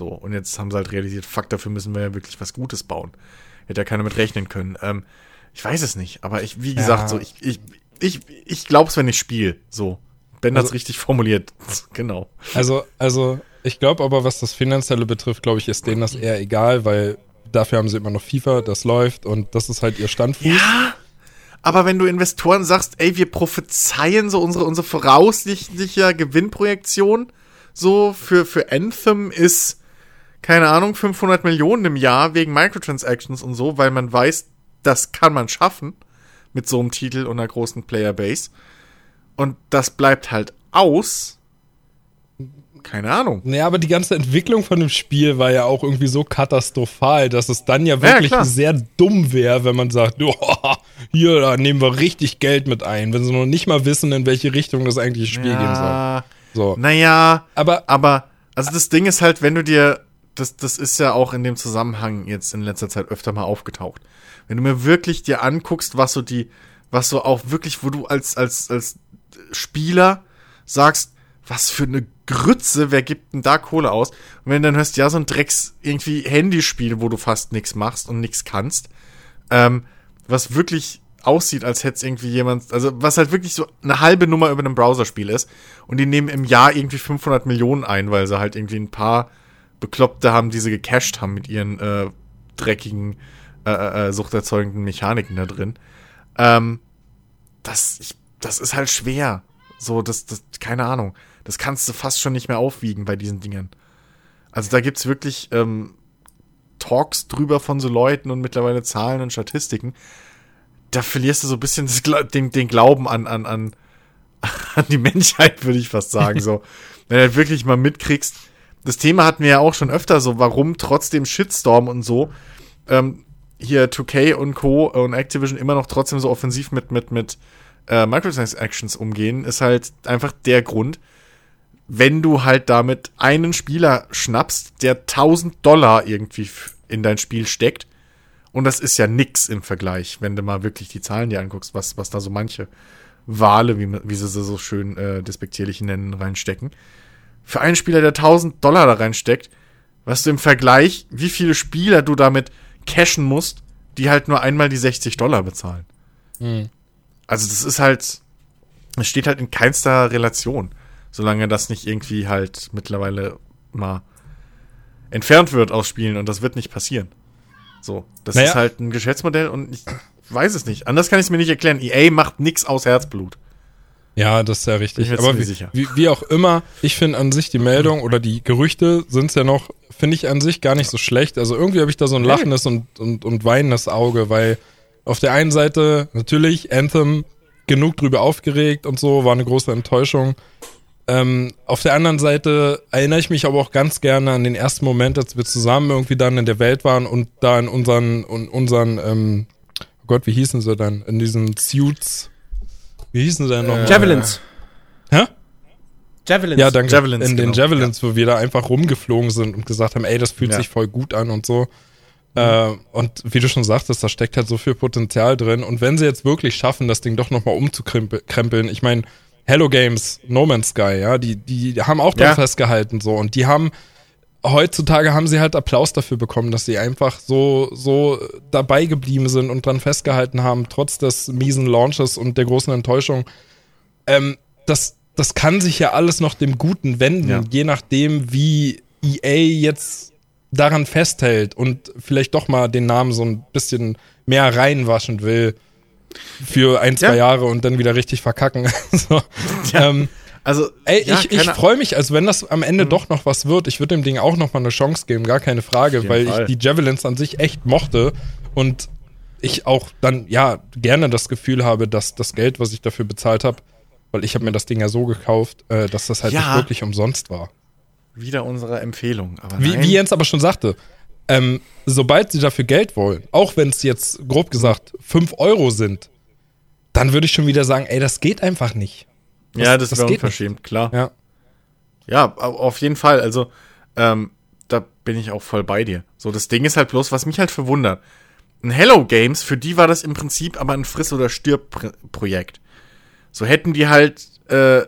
So, und jetzt haben sie halt realisiert, fuck, dafür müssen wir ja wirklich was Gutes bauen. Hätte ja keiner mit rechnen können. Ähm, ich weiß es nicht, aber ich, wie gesagt, Ja. so, ich, ich, ich, ich glaub's, wenn ich spiele. So. Ben hat's Also- richtig formuliert. genau. Also, also, ich glaube aber, was das Finanzielle betrifft, glaube ich, ist denen das eher egal, weil dafür haben sie immer noch FIFA, das läuft und das ist halt ihr Standfuß. Ja, aber wenn du Investoren sagst, ey, wir prophezeien so unsere, unsere voraussichtliche Gewinnprojektion so für, für Anthem ist, keine Ahnung, 500 Millionen im Jahr wegen Microtransactions und so, weil man weiß, das kann man schaffen mit so einem Titel und einer großen Playerbase. Und das bleibt halt aus. Keine Ahnung. Naja, aber die ganze Entwicklung von dem Spiel war ja auch irgendwie so katastrophal, dass es dann ja wirklich klar. sehr dumm wäre, wenn man sagt, oh, hier, da nehmen wir richtig Geld mit ein, wenn sie noch nicht mal wissen, in welche Richtung das eigentliche Spiel gehen soll. Ja, So. naja, Aber Aber, also das Ding ist halt, wenn du dir, das, das ist ja auch in dem Zusammenhang jetzt in letzter Zeit öfter mal aufgetaucht. Wenn du mir wirklich dir anguckst, was so die, was so auch wirklich, wo du als, als, als Spieler sagst, was für eine Grütze, wer gibt denn da Kohle aus? Und wenn du dann hörst, ja, so ein Drecks irgendwie Handyspiel, wo du fast nichts machst und nichts kannst, ähm, was wirklich aussieht, als hätte es irgendwie jemand, also was halt wirklich so eine halbe Nummer über einem Browserspiel ist und die nehmen im Jahr irgendwie 500 Millionen ein, weil sie halt irgendwie ein paar Bekloppte haben, die sie gecached haben mit ihren äh, dreckigen, äh, äh, äh, suchterzeugenden Mechaniken da drin. Ähm, das, ich, das ist halt schwer. So, das, das, keine Ahnung. Das kannst du fast schon nicht mehr aufwiegen bei diesen Dingern. Also da gibt's wirklich ähm, Talks drüber von so Leuten und mittlerweile Zahlen und Statistiken. Da verlierst du so ein bisschen das, den, den Glauben an, an, an, an die Menschheit, würde ich fast sagen. So, wenn du halt wirklich mal mitkriegst. Das Thema hatten wir ja auch schon öfter so, warum trotzdem Shitstorm und so ähm, hier 2K und Co. und Activision immer noch trotzdem so offensiv mit, mit, mit äh, Microtransactions umgehen, ist halt einfach der Grund, wenn du halt damit einen Spieler schnappst, der 1000 Dollar irgendwie in dein Spiel steckt, und das ist ja nix im Vergleich, wenn du mal wirklich die Zahlen dir anguckst, was, was da so manche Wale, wie, wie sie sie so schön äh, despektierlich nennen, reinstecken. Für einen Spieler, der 1000 Dollar da reinsteckt, was du im Vergleich, wie viele Spieler du damit cashen musst, die halt nur einmal die 60 Dollar bezahlen. Also das ist halt, es steht halt in keinster Relation, solange das nicht irgendwie halt mittlerweile mal entfernt wird aus Spielen und das wird nicht passieren. So, das Naja. ist halt ein Geschäftsmodell und ich weiß es nicht. Anders kann ich es mir nicht erklären. EA macht nix aus Herzblut. Ja, das ist ja richtig. Aber wie, wie, wie auch immer, ich finde an sich die Meldung oder die Gerüchte sind ja noch, finde ich an sich gar nicht so schlecht. Also irgendwie habe ich da so ein lachendes und, und, und weinendes Auge, weil auf der einen Seite natürlich Anthem genug drüber aufgeregt und so, war eine große Enttäuschung. Ähm, auf der anderen Seite erinnere ich mich aber auch ganz gerne an den ersten Moment, als wir zusammen irgendwie dann in der Welt waren und da in unseren, in unseren, ähm, oh Gott, wie hießen sie dann? In diesen Suits. Wie hießen sie denn noch? Äh, Javelins. Hä? Javelins. Ja, danke. Javelins, in den genau. Javelins, wo wir da einfach rumgeflogen sind und gesagt haben, ey, das fühlt Ja. sich voll gut an und so. Äh, und wie du schon sagtest, da steckt halt so viel Potenzial drin. Und wenn sie jetzt wirklich schaffen, das Ding doch nochmal umzukrempeln, ich meine, Hello Games, No Man's Sky, ja, die, die haben auch dran Ja. festgehalten so und die haben heutzutage haben sie halt Applaus dafür bekommen, dass sie einfach so, so dabei geblieben sind und dran festgehalten haben, trotz des miesen Launches und der großen Enttäuschung. Ähm, das, das kann sich ja alles noch dem Guten wenden, Ja. je nachdem, wie EA jetzt daran festhält und vielleicht doch mal den Namen so ein bisschen mehr reinwaschen will für ein, zwei Ja. Jahre und dann wieder richtig verkacken. so. Ja. ähm, Also, Ey, ja, ich, ich freue mich, also wenn das am Ende doch noch was wird, ich würde dem Ding auch noch mal eine Chance geben, gar keine Frage, weil Fall. ich die Javelins an sich echt mochte und ich auch dann, ja, gerne das Gefühl habe, dass das Geld, was ich dafür bezahlt habe, weil ich habe mir das Ding ja so gekauft, äh, dass das halt Ja. nicht wirklich umsonst war. wieder unsere Empfehlung. Aber Wie, wie Jens aber schon sagte, ähm, sobald sie dafür Geld wollen, auch wenn es jetzt grob gesagt 5 Euro sind, dann würde ich schon wieder sagen, ey, das geht einfach nicht. Ja, das, das wäre unverschämt, klar. Ja. Ja, au- auf jeden Fall. Also, ähm, da bin ich auch voll bei dir. So, das Ding ist halt bloß, was mich halt verwundert. Ein Hello Games, für die war das im Prinzip aber ein Friss- oder Stirb-Projekt. So hätten die halt, äh,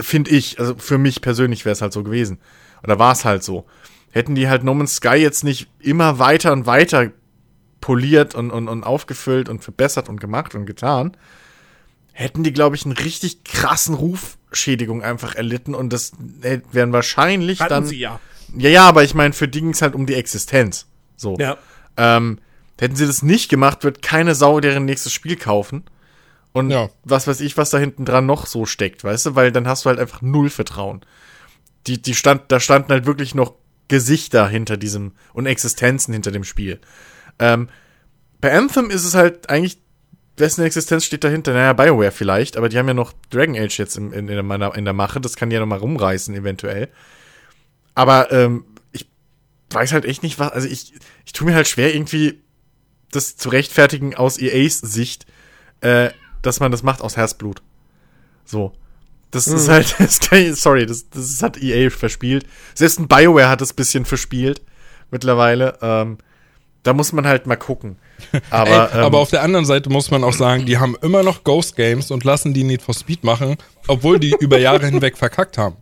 finde ich, also für mich persönlich wäre es halt so gewesen. Oder war es halt so. Hätten die halt No Man's Sky jetzt nicht immer weiter und weiter poliert und, und, und aufgefüllt und verbessert und gemacht und getan, hätten die, glaube ich, einen richtig krassen Rufschädigung einfach erlitten und das wären wahrscheinlich Hatten dann. sie ja. Ja, ja, aber ich meine, für die ging's halt um die Existenz. So. Ja. Ähm, hätten sie das nicht gemacht, wird keine Sau deren nächstes Spiel kaufen. Und Ja. was weiß ich, was da hinten dran noch so steckt, weißt du? Weil dann hast du halt einfach null Vertrauen. Die, die stand, da standen halt wirklich noch Gesichter hinter diesem und Existenzen hinter dem Spiel. Ähm, bei Anthem ist es halt eigentlich, wessen Existenz steht dahinter? Naja, BioWare vielleicht, aber die haben ja noch Dragon Age jetzt in, in, in, der, in der Mache, das kann die ja noch mal rumreißen, eventuell. Aber ähm, ich weiß halt echt nicht, was, also ich, ich tue mir halt schwer, irgendwie das zu rechtfertigen aus EAs Sicht, äh, dass man das macht aus Herzblut. So. Das ist halt, das kann sorry, das, das hat EA verspielt. Selbst ein BioWare hat es ein bisschen verspielt mittlerweile. Ähm, da muss man halt mal gucken. Aber, Ey, ähm, aber auf der anderen Seite muss man auch sagen, die haben immer noch Ghost Games und lassen die Need for Speed machen, obwohl die über Jahre hinweg verkackt haben.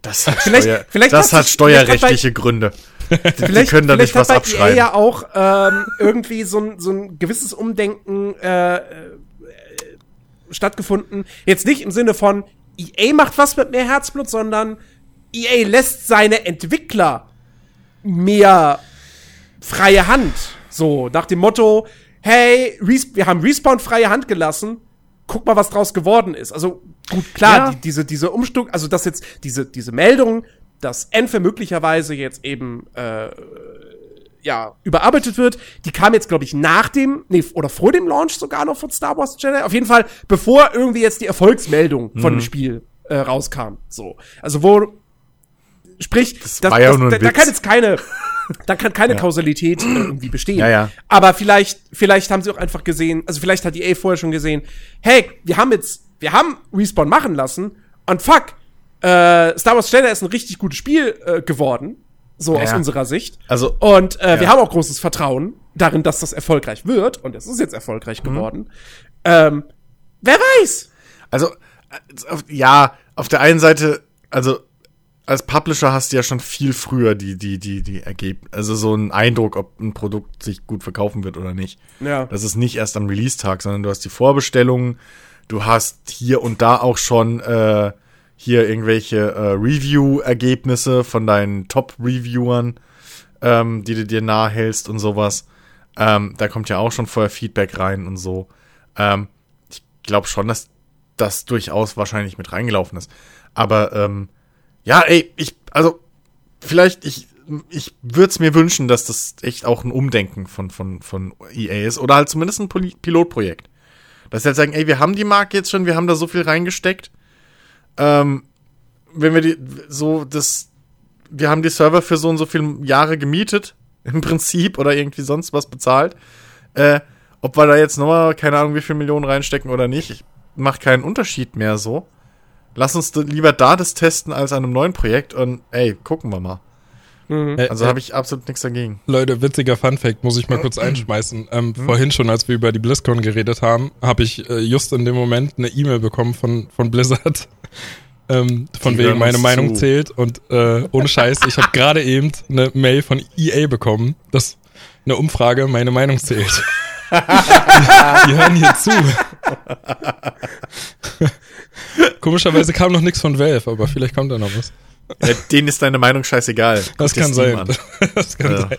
das hat, Vielleicht- Steuer, vielleicht das hat hat sich- steuerrechtliche Gründe. Die, die können da nicht was hat bei EA abschreiben. ja auch ähm, irgendwie so ein, so ein gewisses Umdenken äh, äh, stattgefunden. Jetzt nicht im Sinne von EA macht was mit mehr Herzblut, sondern EA lässt seine Entwickler mehr freie Hand. So, nach dem Motto, hey, wir haben Respawn freie Hand gelassen, guck mal, was draus geworden ist. Also, gut, klar, Ja. die, diese, diese Umstuck, also das jetzt, diese, diese Meldung, dass Enfe möglicherweise jetzt eben, äh, ja, überarbeitet wird, die kam jetzt, glaube ich, nach dem, nee, oder vor dem Launch sogar noch von Star Wars Jedi. Auf jeden Fall, bevor irgendwie jetzt die Erfolgsmeldung von Mhm. dem Spiel äh, rauskam. So. Also, wo, sprich, das, das, ein da, da kann jetzt keine, da kann keine Kausalität äh, irgendwie bestehen. Ja, ja. Aber vielleicht, vielleicht haben sie auch einfach gesehen, also vielleicht hat die EA vorher schon gesehen, hey, wir haben jetzt, wir haben Respawn machen lassen und fuck, äh, Star Wars Jedi ist ein richtig gutes Spiel äh, geworden, so Ja, aus ja. unserer Sicht. Also, Und äh, wir Ja. haben auch großes Vertrauen darin, dass das erfolgreich wird und es ist jetzt Mhm. erfolgreich geworden. Ähm, wer weiß? Also, äh, ja, auf der einen Seite, also als Publisher hast du ja schon viel früher die, die, die, die Ergebnisse, also so einen Eindruck, ob ein Produkt sich gut verkaufen wird oder nicht. Ja. Das ist nicht erst am Release-Tag, sondern du hast die Vorbestellungen, du hast hier und da auch schon äh, hier irgendwelche äh, Review-Ergebnisse von deinen Top-Reviewern, ähm, die du dir nahe hältst und sowas. Ähm, da kommt ja auch schon vorher Feedback rein und so. Ähm, ich glaube schon, dass das durchaus wahrscheinlich mit reingelaufen ist. Aber ähm, ja, ey, ich, also vielleicht, ich, ich würde es mir wünschen, dass das echt auch ein Umdenken von, von, von EA ist oder halt zumindest ein Poli Pilotprojekt. Dass sie halt sagen, ey, wir haben die Marke jetzt schon, wir haben da so viel reingesteckt. Ähm, wenn wir die, so, das, wir haben die Server für so und so viele Jahre gemietet, im Prinzip, oder irgendwie sonst was bezahlt. Äh, ob wir da jetzt nochmal, keine Ahnung, wie viel Millionen reinstecken oder nicht, ich, macht keinen Unterschied mehr so. Lass uns lieber da das testen als an einem neuen Projekt und ey, gucken wir mal. Äh, Also äh, habe ich absolut nichts dagegen. Leute, witziger Funfact, muss ich mal kurz einschmeißen. Ähm, Vorhin schon, als wir über die BlizzCon geredet haben, habe ich äh, just in dem Moment eine E-Mail bekommen von, von Blizzard. Ähm, von Die wegen meine Meinung zu. zählt und äh, ohne Scheiß, ich habe gerade eben eine Mail von EA bekommen, dass eine Umfrage meine Meinung zählt. die, die hören hier zu. Komischerweise kam noch nichts von Valve, aber vielleicht kommt da noch was. Ja, denen ist deine Meinung scheißegal. Das Guck kann sein. an. Das kann Ja. sein.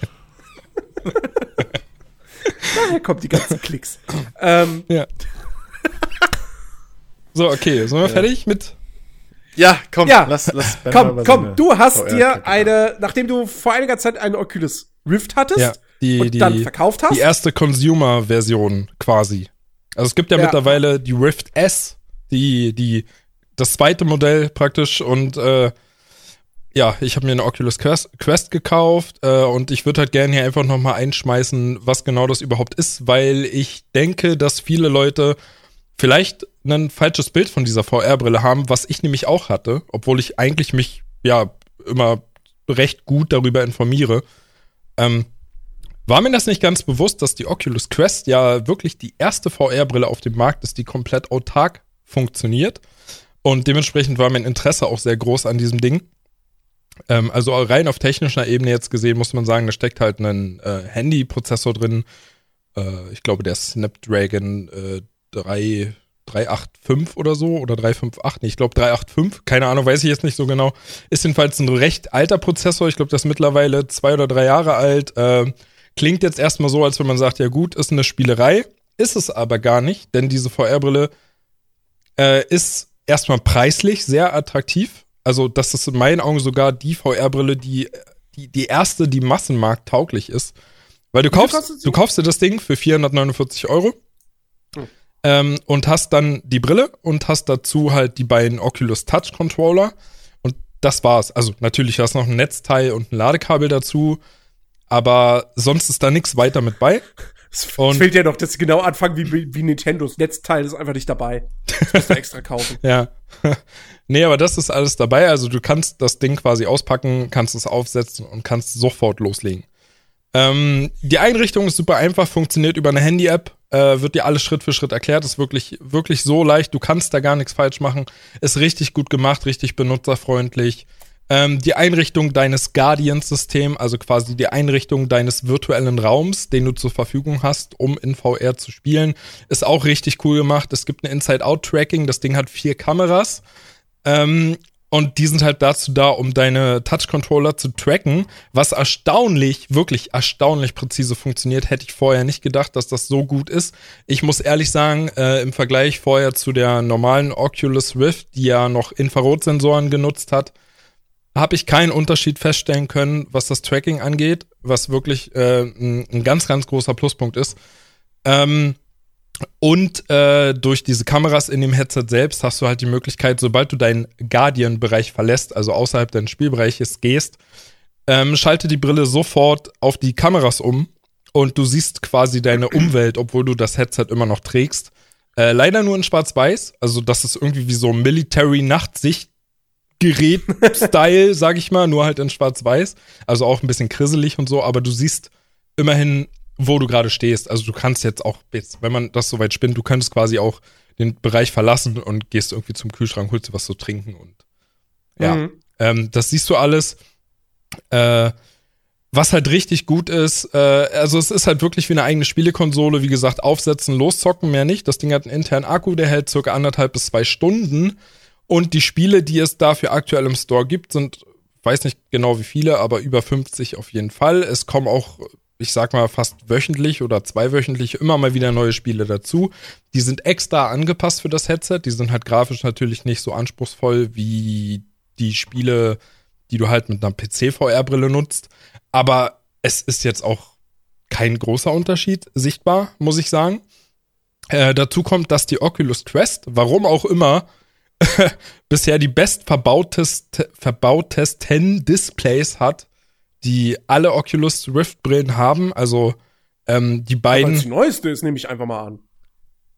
Daher kommen die ganzen Klicks. ähm, Ja. So, okay, sind wir fertig mit Ja, komm, Ja, lass, lass komm, komm, du hast VR-Kacke dir eine, nachdem du vor einiger Zeit eine Oculus Rift hattest Ja, die, und die, dann verkauft hast. die erste Consumer-Version quasi. Also es gibt ja, Ja. mittlerweile die Rift S, die, die, das zweite Modell praktisch und äh, ja, ich habe mir eine Oculus Quest, Quest gekauft äh, und ich würde halt gerne hier einfach nochmal einschmeißen, was genau das überhaupt ist, weil ich denke, dass viele Leute vielleicht ein falsches Bild von dieser VR-Brille haben, was ich nämlich auch hatte, obwohl ich eigentlich mich ja immer recht gut darüber informiere. Ähm, war mir das nicht ganz bewusst, dass die Oculus Quest ja wirklich die erste VR-Brille auf dem Markt ist, die komplett autark funktioniert. Und dementsprechend war mein Interesse auch sehr groß an diesem Ding. Ähm, also rein auf technischer Ebene jetzt gesehen muss man sagen, da steckt halt ein äh, Handy-Prozessor drin. Äh, ich glaube, der Snapdragon äh, 3, 385 oder so oder 358, nee, ich glaube 385, keine Ahnung, weiß ich jetzt nicht so genau. Ist jedenfalls ein recht alter Prozessor, ich glaube, das ist mittlerweile zwei oder drei Jahre alt. Äh, klingt jetzt erstmal so, als wenn man sagt, ja gut, ist eine Spielerei, ist es aber gar nicht, denn diese VR-Brille äh, ist erstmal preislich sehr attraktiv. Also, das ist in meinen Augen sogar die VR-Brille, die, die, die erste, die massenmarkttauglich ist. Weil du kaufst, du kaufst dir das Ding für 449 Euro hm. ähm, und hast dann die Brille und hast dazu halt die beiden Oculus Touch Controller und das war's. Also natürlich hast du noch ein Netzteil und ein Ladekabel dazu, aber sonst ist da nichts weiter mit bei. Es fehlt ja noch, dass sie genau anfangen wie, wie Nintendos. Netzteil ist einfach nicht dabei. Das musst du extra kaufen. ja. nee, aber das ist alles dabei. Also du kannst das Ding quasi auspacken, kannst es aufsetzen und kannst sofort loslegen. Ähm, die Einrichtung ist super einfach, funktioniert über eine Handy-App, äh, wird dir alles Schritt für Schritt erklärt, ist wirklich, wirklich so leicht, du kannst da gar nichts falsch machen, ist richtig gut gemacht, richtig benutzerfreundlich. Ähm, die Einrichtung deines Guardian-Systems, also quasi die Einrichtung deines virtuellen Raums, den du zur Verfügung hast, um in VR zu spielen, ist auch richtig cool gemacht. Es gibt ein Inside-Out-Tracking, das Ding hat vier Kameras. Ähm, und die sind halt dazu da, um deine Touch-Controller zu tracken, was erstaunlich, wirklich erstaunlich präzise funktioniert. Hätte ich vorher nicht gedacht, dass das so gut ist. Ich muss ehrlich sagen, äh, im Vergleich vorher zu der normalen Oculus Rift, die ja noch Infrarotsensoren genutzt hat, habe ich keinen Unterschied feststellen können, was das Tracking angeht, was wirklich äh, ein, ein ganz, ganz großer Pluspunkt ist. Ähm, und äh, durch diese Kameras in dem Headset selbst hast du halt die Möglichkeit, sobald du deinen Guardian-Bereich verlässt, also außerhalb deines Spielbereiches gehst, ähm, schalte die Brille sofort auf die Kameras um und du siehst quasi deine Umwelt, obwohl du das Headset immer noch trägst. Äh, leider nur in Schwarz-Weiß, also das ist irgendwie wie so Military-Nachtsicht Gerät-Style, sag ich mal, nur halt in Schwarz-Weiß. Also auch ein bisschen krisselig und so, aber du siehst immerhin, wo du gerade stehst. Also du kannst jetzt auch, jetzt, wenn man das so weit spinnt, du könntest quasi auch den Bereich verlassen und gehst irgendwie zum Kühlschrank, holst dir was zu trinken und ja. Mhm. Ähm, das siehst du alles. Äh, was halt richtig gut ist, äh, also es ist halt wirklich wie eine eigene Spielekonsole, wie gesagt, aufsetzen, loszocken, mehr nicht. Das Ding hat einen internen Akku, der hält circa anderthalb bis zwei Stunden. Und die Spiele, die es dafür aktuell im Store gibt, sind, weiß nicht genau wie viele, aber über 50 auf jeden Fall. Es kommen auch, ich sag mal, fast wöchentlich oder zweiwöchentlich immer mal wieder neue Spiele dazu. Die sind extra angepasst für das Headset. Die sind halt grafisch natürlich nicht so anspruchsvoll wie die Spiele, die du halt mit einer PC-VR-Brille nutzt. Aber es ist jetzt auch kein großer Unterschied sichtbar, muss ich sagen. Äh, dazu kommt, dass die Oculus Quest, warum auch immer, bisher die best verbautesten Displays hat, die alle Oculus Rift Brillen haben. Also ähm, die beiden. Aber das neueste ist, nehme ich einfach mal an.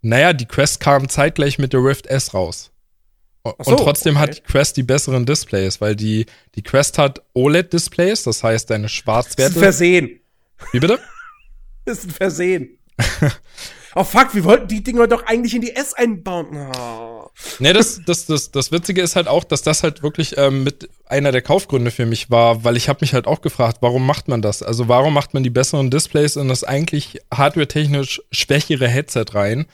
Naja, die Quest kam zeitgleich mit der Rift S raus. So, und trotzdem okay. hat die Quest die besseren Displays, weil die, die Quest hat OLED-Displays, das heißt deine Schwarzwerte. Das ist ein Versehen. Wie bitte? das ist ein Versehen. Oh fuck, wir wollten die Dinger doch eigentlich in die S einbauen. Oh. Ne, das, das, das, das Witzige ist halt auch, dass das halt wirklich ähm, mit einer der Kaufgründe für mich war, weil ich habe mich halt auch gefragt, warum macht man das? Also warum macht man die besseren Displays in das eigentlich hardware-technisch schwächere Headset rein?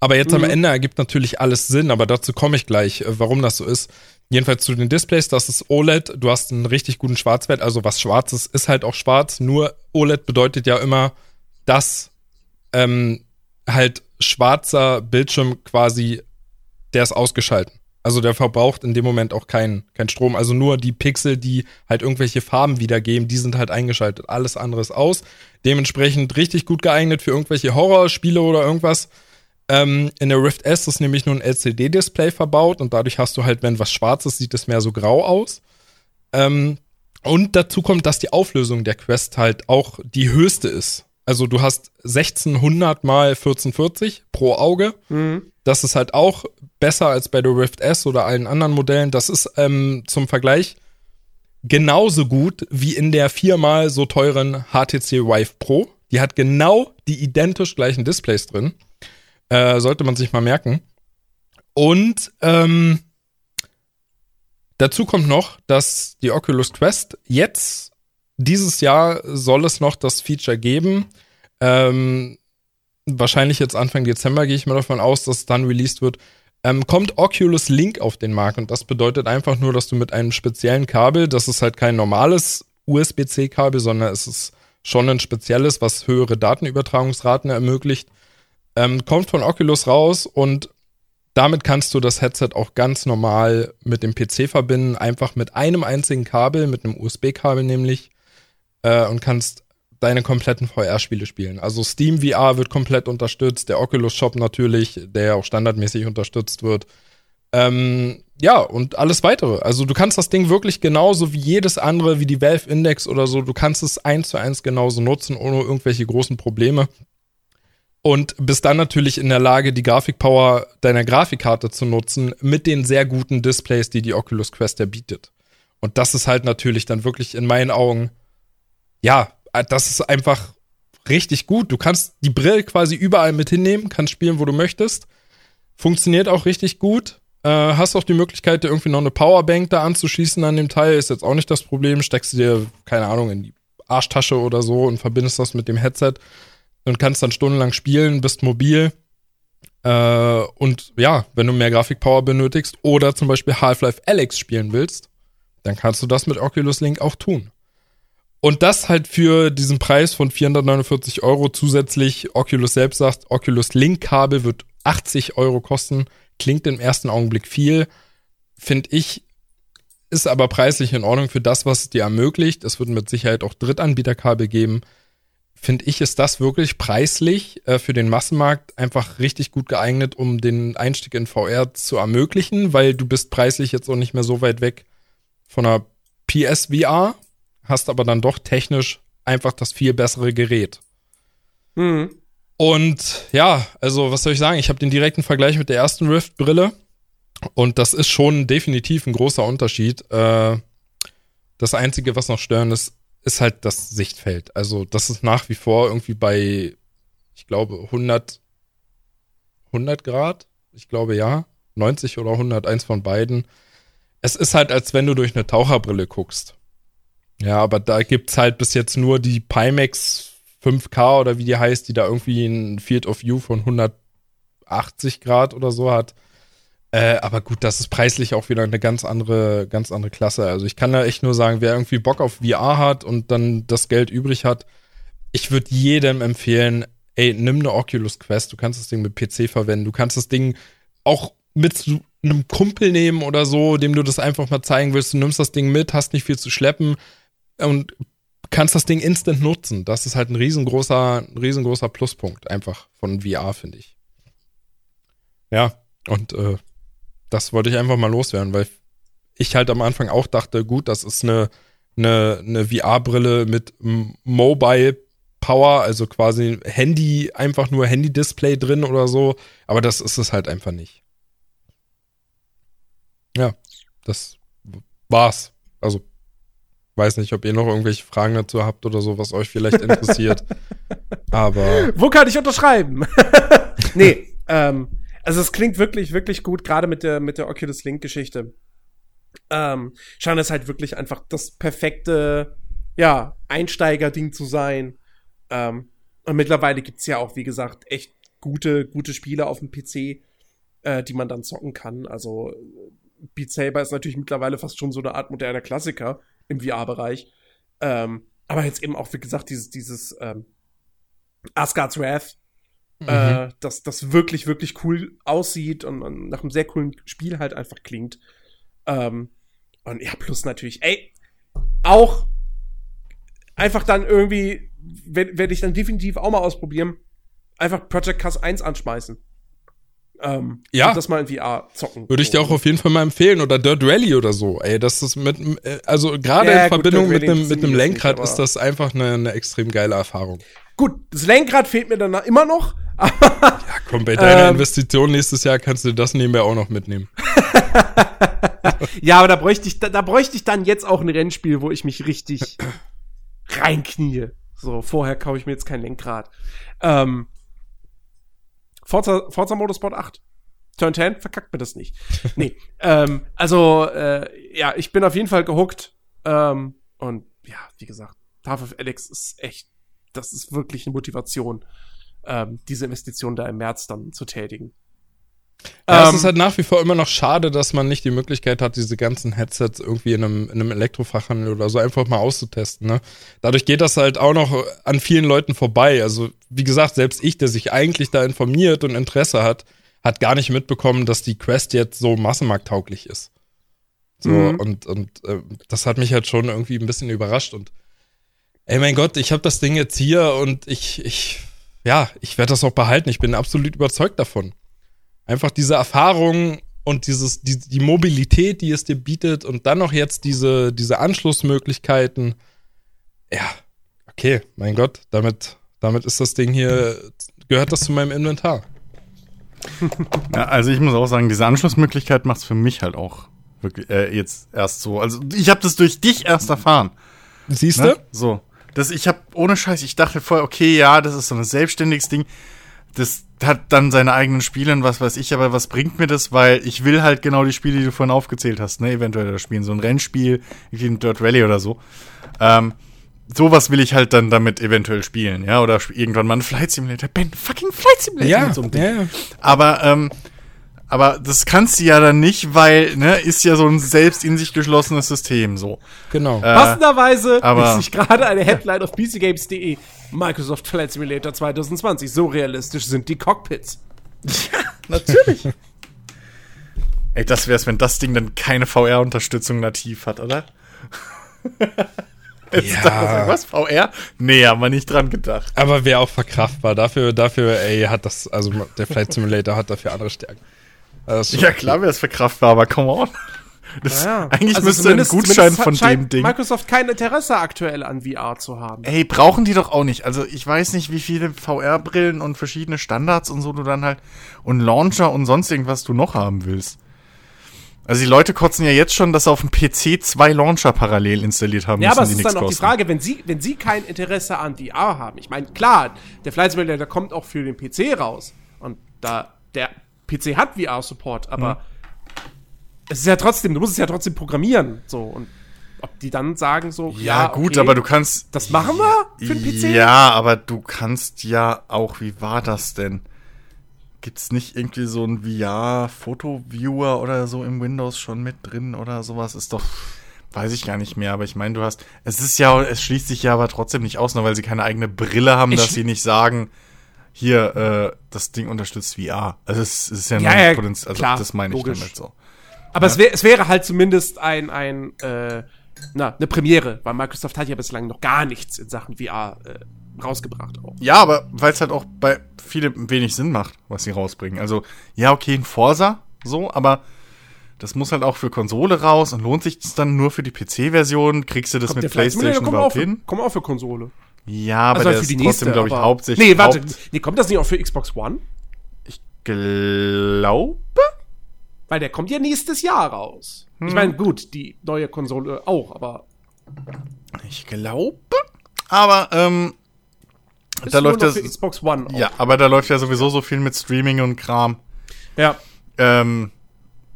Aber jetzt mhm. am Ende ergibt natürlich alles Sinn, aber dazu komme ich gleich, äh, warum das so ist. Jedenfalls zu den Displays, das ist OLED, du hast einen richtig guten Schwarzwert, also was schwarz ist, ist halt auch schwarz, nur OLED bedeutet ja immer, dass ähm, halt schwarzer Bildschirm quasi der ist ausgeschalten. Also der verbraucht in dem Moment auch keinen kein Strom. Also nur die Pixel, die halt irgendwelche Farben wiedergeben, die sind halt eingeschaltet. Alles andere ist aus. Dementsprechend richtig gut geeignet für irgendwelche Horrorspiele oder irgendwas. Ähm, in der Rift S ist nämlich nur ein LCD-Display verbaut und dadurch hast du halt, wenn was schwarz ist, sieht es mehr so grau aus. Ähm, und dazu kommt, dass die Auflösung der Quest halt auch die höchste ist. Also du hast 1600 mal 1440 pro Auge. Mhm. Das ist halt auch besser als bei der Rift S oder allen anderen Modellen. Das ist ähm, zum Vergleich genauso gut wie in der viermal so teuren HTC Vive Pro. Die hat genau die identisch gleichen Displays drin. Äh, sollte man sich mal merken. Und ähm, dazu kommt noch, dass die Oculus Quest jetzt, dieses Jahr soll es noch das Feature geben. Ähm, wahrscheinlich jetzt Anfang Dezember gehe ich mal davon aus, dass es dann released wird. Ähm, kommt Oculus Link auf den Markt und das bedeutet einfach nur, dass du mit einem speziellen Kabel, das ist halt kein normales USB-C-Kabel, sondern es ist schon ein spezielles, was höhere Datenübertragungsraten ermöglicht, ähm, kommt von Oculus raus und damit kannst du das Headset auch ganz normal mit dem PC verbinden, einfach mit einem einzigen Kabel, mit einem USB-Kabel nämlich, äh, und kannst deine kompletten VR-Spiele spielen. Also Steam VR wird komplett unterstützt, der Oculus Shop natürlich, der auch standardmäßig unterstützt wird. Ähm, ja, und alles weitere. Also du kannst das Ding wirklich genauso wie jedes andere, wie die Valve Index oder so, du kannst es eins zu eins genauso nutzen, ohne irgendwelche großen Probleme. Und bist dann natürlich in der Lage, die Grafikpower deiner Grafikkarte zu nutzen, mit den sehr guten Displays, die die Oculus Quest ja bietet. Und das ist halt natürlich dann wirklich in meinen Augen, ja, äh, das ist einfach richtig gut. Du kannst die Brille quasi überall mit hinnehmen, kannst spielen, wo du möchtest. Funktioniert auch richtig gut. Äh, hast auch die Möglichkeit, dir irgendwie noch eine Powerbank da anzuschließen an dem Teil. Ist jetzt auch nicht das Problem. Steckst du dir, keine Ahnung, in die Arschtasche oder so und verbindest das mit dem Headset und kannst dann stundenlang spielen, bist mobil. Äh, und ja, wenn du mehr Grafikpower benötigst oder zum Beispiel Half-Life Alex spielen willst, dann kannst du das mit Oculus Link auch tun. Und das halt für diesen Preis von 449 Euro zusätzlich. Oculus selbst sagt, Oculus Link Kabel wird 80 Euro kosten. Klingt im ersten Augenblick viel. Finde ich, ist aber preislich in Ordnung für das, was es dir ermöglicht. Es wird mit Sicherheit auch Drittanbieterkabel geben. Finde ich, ist das wirklich preislich äh, für den Massenmarkt einfach richtig gut geeignet, um den Einstieg in VR zu ermöglichen, weil du bist preislich jetzt auch nicht mehr so weit weg von einer PSVR, hast aber dann doch technisch einfach das viel bessere Gerät. Mhm. Und ja, also was soll ich sagen? Ich habe den direkten Vergleich mit der ersten Rift-Brille und das ist schon definitiv ein großer Unterschied. Äh, das Einzige, was noch störend ist, ist halt das Sichtfeld. Also das ist nach wie vor irgendwie bei, ich glaube, 100, 100 Grad. Ich glaube ja. 90 oder 100, eins von beiden. Es ist halt, als wenn du durch eine Taucherbrille guckst. Ja, aber da gibt's halt bis jetzt nur die Pimax 5K oder wie die heißt, die da irgendwie ein Field of View von 180 Grad oder so hat. Äh, aber gut, das ist preislich auch wieder eine ganz andere, ganz andere Klasse. Also ich kann da echt nur sagen, wer irgendwie Bock auf VR hat und dann das Geld übrig hat, ich würde jedem empfehlen, ey, nimm eine Oculus Quest, du kannst das Ding mit PC verwenden, du kannst das Ding auch mit einem Kumpel nehmen oder so, dem du das einfach mal zeigen willst, du nimmst das Ding mit, hast nicht viel zu schleppen, und kannst das Ding instant nutzen. Das ist halt ein riesengroßer, riesengroßer Pluspunkt einfach von VR, finde ich. Ja, und äh, das wollte ich einfach mal loswerden, weil ich halt am Anfang auch dachte, gut, das ist eine, eine, eine VR-Brille mit Mobile Power, also quasi Handy, einfach nur Handy-Display drin oder so, aber das ist es halt einfach nicht. Ja, das war's. Also Weiß nicht, ob ihr noch irgendwelche Fragen dazu habt oder so, was euch vielleicht interessiert. Aber. Wo kann ich unterschreiben? nee, ähm, also es klingt wirklich, wirklich gut, gerade mit der, mit der Oculus Link-Geschichte. Ähm, scheint es halt wirklich einfach das perfekte, ja, Einsteiger-Ding zu sein. Ähm, und mittlerweile gibt's ja auch, wie gesagt, echt gute, gute Spiele auf dem PC, äh, die man dann zocken kann. Also Beat Saber ist natürlich mittlerweile fast schon so eine Art moderner Klassiker im VR-Bereich. Ähm, aber jetzt eben auch, wie gesagt, dieses, dieses ähm, Asgard's Wrath, mhm. äh, das, das wirklich, wirklich cool aussieht und, und, nach einem sehr coolen Spiel halt einfach klingt. Ähm, und ja, plus natürlich, ey, auch einfach dann irgendwie, werde ich dann definitiv auch mal ausprobieren, einfach Project Cast 1 anschmeißen. Ähm, ja. Das mal in VR zocken. Würde ich dir auch auf jeden Fall mal empfehlen. Oder Dirt Rally oder so. Ey, das ist mit, äh, also gerade ja, in Verbindung gut, mit einem, mit einem Lenkrad nicht, ist das einfach eine, eine extrem geile Erfahrung. Gut, das Lenkrad fehlt mir dann immer noch. ja, komm, bei deiner ähm, Investition nächstes Jahr kannst du das nebenbei auch noch mitnehmen. ja, aber da bräuchte ich, da, da bräuchte ich dann jetzt auch ein Rennspiel, wo ich mich richtig reinknie. So, vorher kaufe ich mir jetzt kein Lenkrad. Ähm, Forza, Forza Motorsport 8. Turn 10, verkackt mir das nicht. nee, ähm, also, äh, ja, ich bin auf jeden Fall gehuckt. Ähm, und ja, wie gesagt, Path of Alex ist echt, das ist wirklich eine Motivation, ähm, diese Investition da im März dann zu tätigen. Ja, Ähm, es ist halt nach wie vor immer noch schade, dass man nicht die Möglichkeit hat, diese ganzen Headsets irgendwie in einem, in einem Elektrofachhandel oder so einfach mal auszutesten. Ne? Dadurch geht das halt auch noch an vielen Leuten vorbei. Also, wie gesagt, selbst ich, der sich eigentlich da informiert und Interesse hat, hat gar nicht mitbekommen, dass die Quest jetzt so massenmarkttauglich ist. So, Mhm. und, und äh, das hat mich halt schon irgendwie ein bisschen überrascht. Und ey, mein Gott, ich habe das Ding jetzt hier und ich, ich, ja, ich werde das auch behalten. Ich bin absolut überzeugt davon einfach diese Erfahrung und dieses, die, die Mobilität, die es dir bietet und dann noch jetzt diese, diese Anschlussmöglichkeiten. Ja, okay, mein Gott, damit, damit ist das Ding hier, gehört das zu meinem Inventar. Ja, also ich muss auch sagen, diese Anschlussmöglichkeit macht's für mich halt auch wirklich äh, jetzt erst so. Also ich habe das durch dich erst erfahren. Siehst Ne? du? So. Das, ich habe ohne Scheiß, ich dachte vorher, okay, ja, das ist so ein selbstständiges Ding. Das hat dann seine eigenen Spiele und was weiß ich, aber was bringt mir das? Weil ich will halt genau die Spiele, die du vorhin aufgezählt hast, ne, eventuell da spielen. So ein Rennspiel, wie ein Dirt Rally oder so. Ähm, sowas will ich halt dann damit eventuell spielen, ja, oder irgendwann mal ein Flight Simulator. Ben, fucking Flight Simulator Ja, mit so einem Ding. ja, ja. Aber, ähm, aber das kannst du ja dann nicht, weil, ne, ist ja so ein selbst in sich geschlossenes System, so. genau. Äh, Passenderweise aber- ist sich gerade eine Headline auf PCGames.de Microsoft Flight Simulator 2020. So realistisch sind die Cockpits. Natürlich. Ey, das wär's, wenn das Ding dann keine VR-Unterstützung nativ hat, oder? Jetzt Ja. Was, VR? Nee, haben wir nicht dran gedacht. Aber wäre auch verkraftbar. Dafür, dafür, ey, hat das, also der Flight Simulator hat dafür andere Stärken. Schon Ja, klar wäre es verkraftbar, aber come on. Das, Naja. Eigentlich Also müsste ein Gutschein von dem Ding. Microsoft kein Interesse aktuell an VR zu haben. Ey, brauchen die doch auch nicht. Also ich weiß nicht, wie viele VR-Brillen und verschiedene Standards und so du dann halt und Launcher und sonst irgendwas du noch haben willst. Also die Leute kotzen ja jetzt schon, dass sie auf dem PC zwei Launcher parallel installiert haben Ja, müssen, aber es die ist dann auch die kosten. Frage, wenn Sie, wenn Sie kein Interesse an VR haben. Ich meine, klar, der Flight Simulator kommt auch für den PC raus. Und da, der PC hat VR-Support, aber es ist ja trotzdem, du musst es ja trotzdem programmieren. So, und ob die dann sagen so, Ja, ja, gut, okay, aber du kannst. Das machen wir für den PC? Ja, aber du kannst ja auch, wie war das denn? Gibt's nicht irgendwie so ein VR-Foto-Viewer oder so im Windows schon mit drin oder sowas? Ist doch, weiß ich gar nicht mehr, aber ich meine, du hast, es ist ja, es schließt sich ja aber trotzdem nicht aus, nur weil sie keine eigene Brille haben, Ich- dass sie nicht sagen, hier, äh, das Ding unterstützt VR. Also es, es ist ja, Ja, ja, Potenzial, also klar, das meine ich logisch. damit so. Aber es, wär, es wäre halt zumindest ein, ein äh, na, eine Premiere, weil Microsoft hat ja bislang noch gar nichts in Sachen VR äh, rausgebracht auch. Ja, aber weil es halt auch bei vielem wenig Sinn macht, was sie rausbringen. Also, ja, okay, ein Forsa, so, aber das muss halt auch für Konsole raus und lohnt sich das dann nur für die PC-Version? Kriegst du das Kommt mit PlayStation auch, überhaupt für, hin? kommt auch für Konsole. Ja, aber Also der für die nächste, trotzdem, glaube ich, hauptsächlich. Nee, warte, Haupt, nee, kommt das nicht auch für Xbox One? ich glaube. Weil der kommt ja nächstes Jahr raus. Hm. Ich meine, gut, die neue Konsole auch, aber Ich glaube. Aber, ähm, ist da läuft das. Xbox One. Auch. Ja, aber da läuft ja sowieso so viel mit Streaming und Kram. ja. Ähm,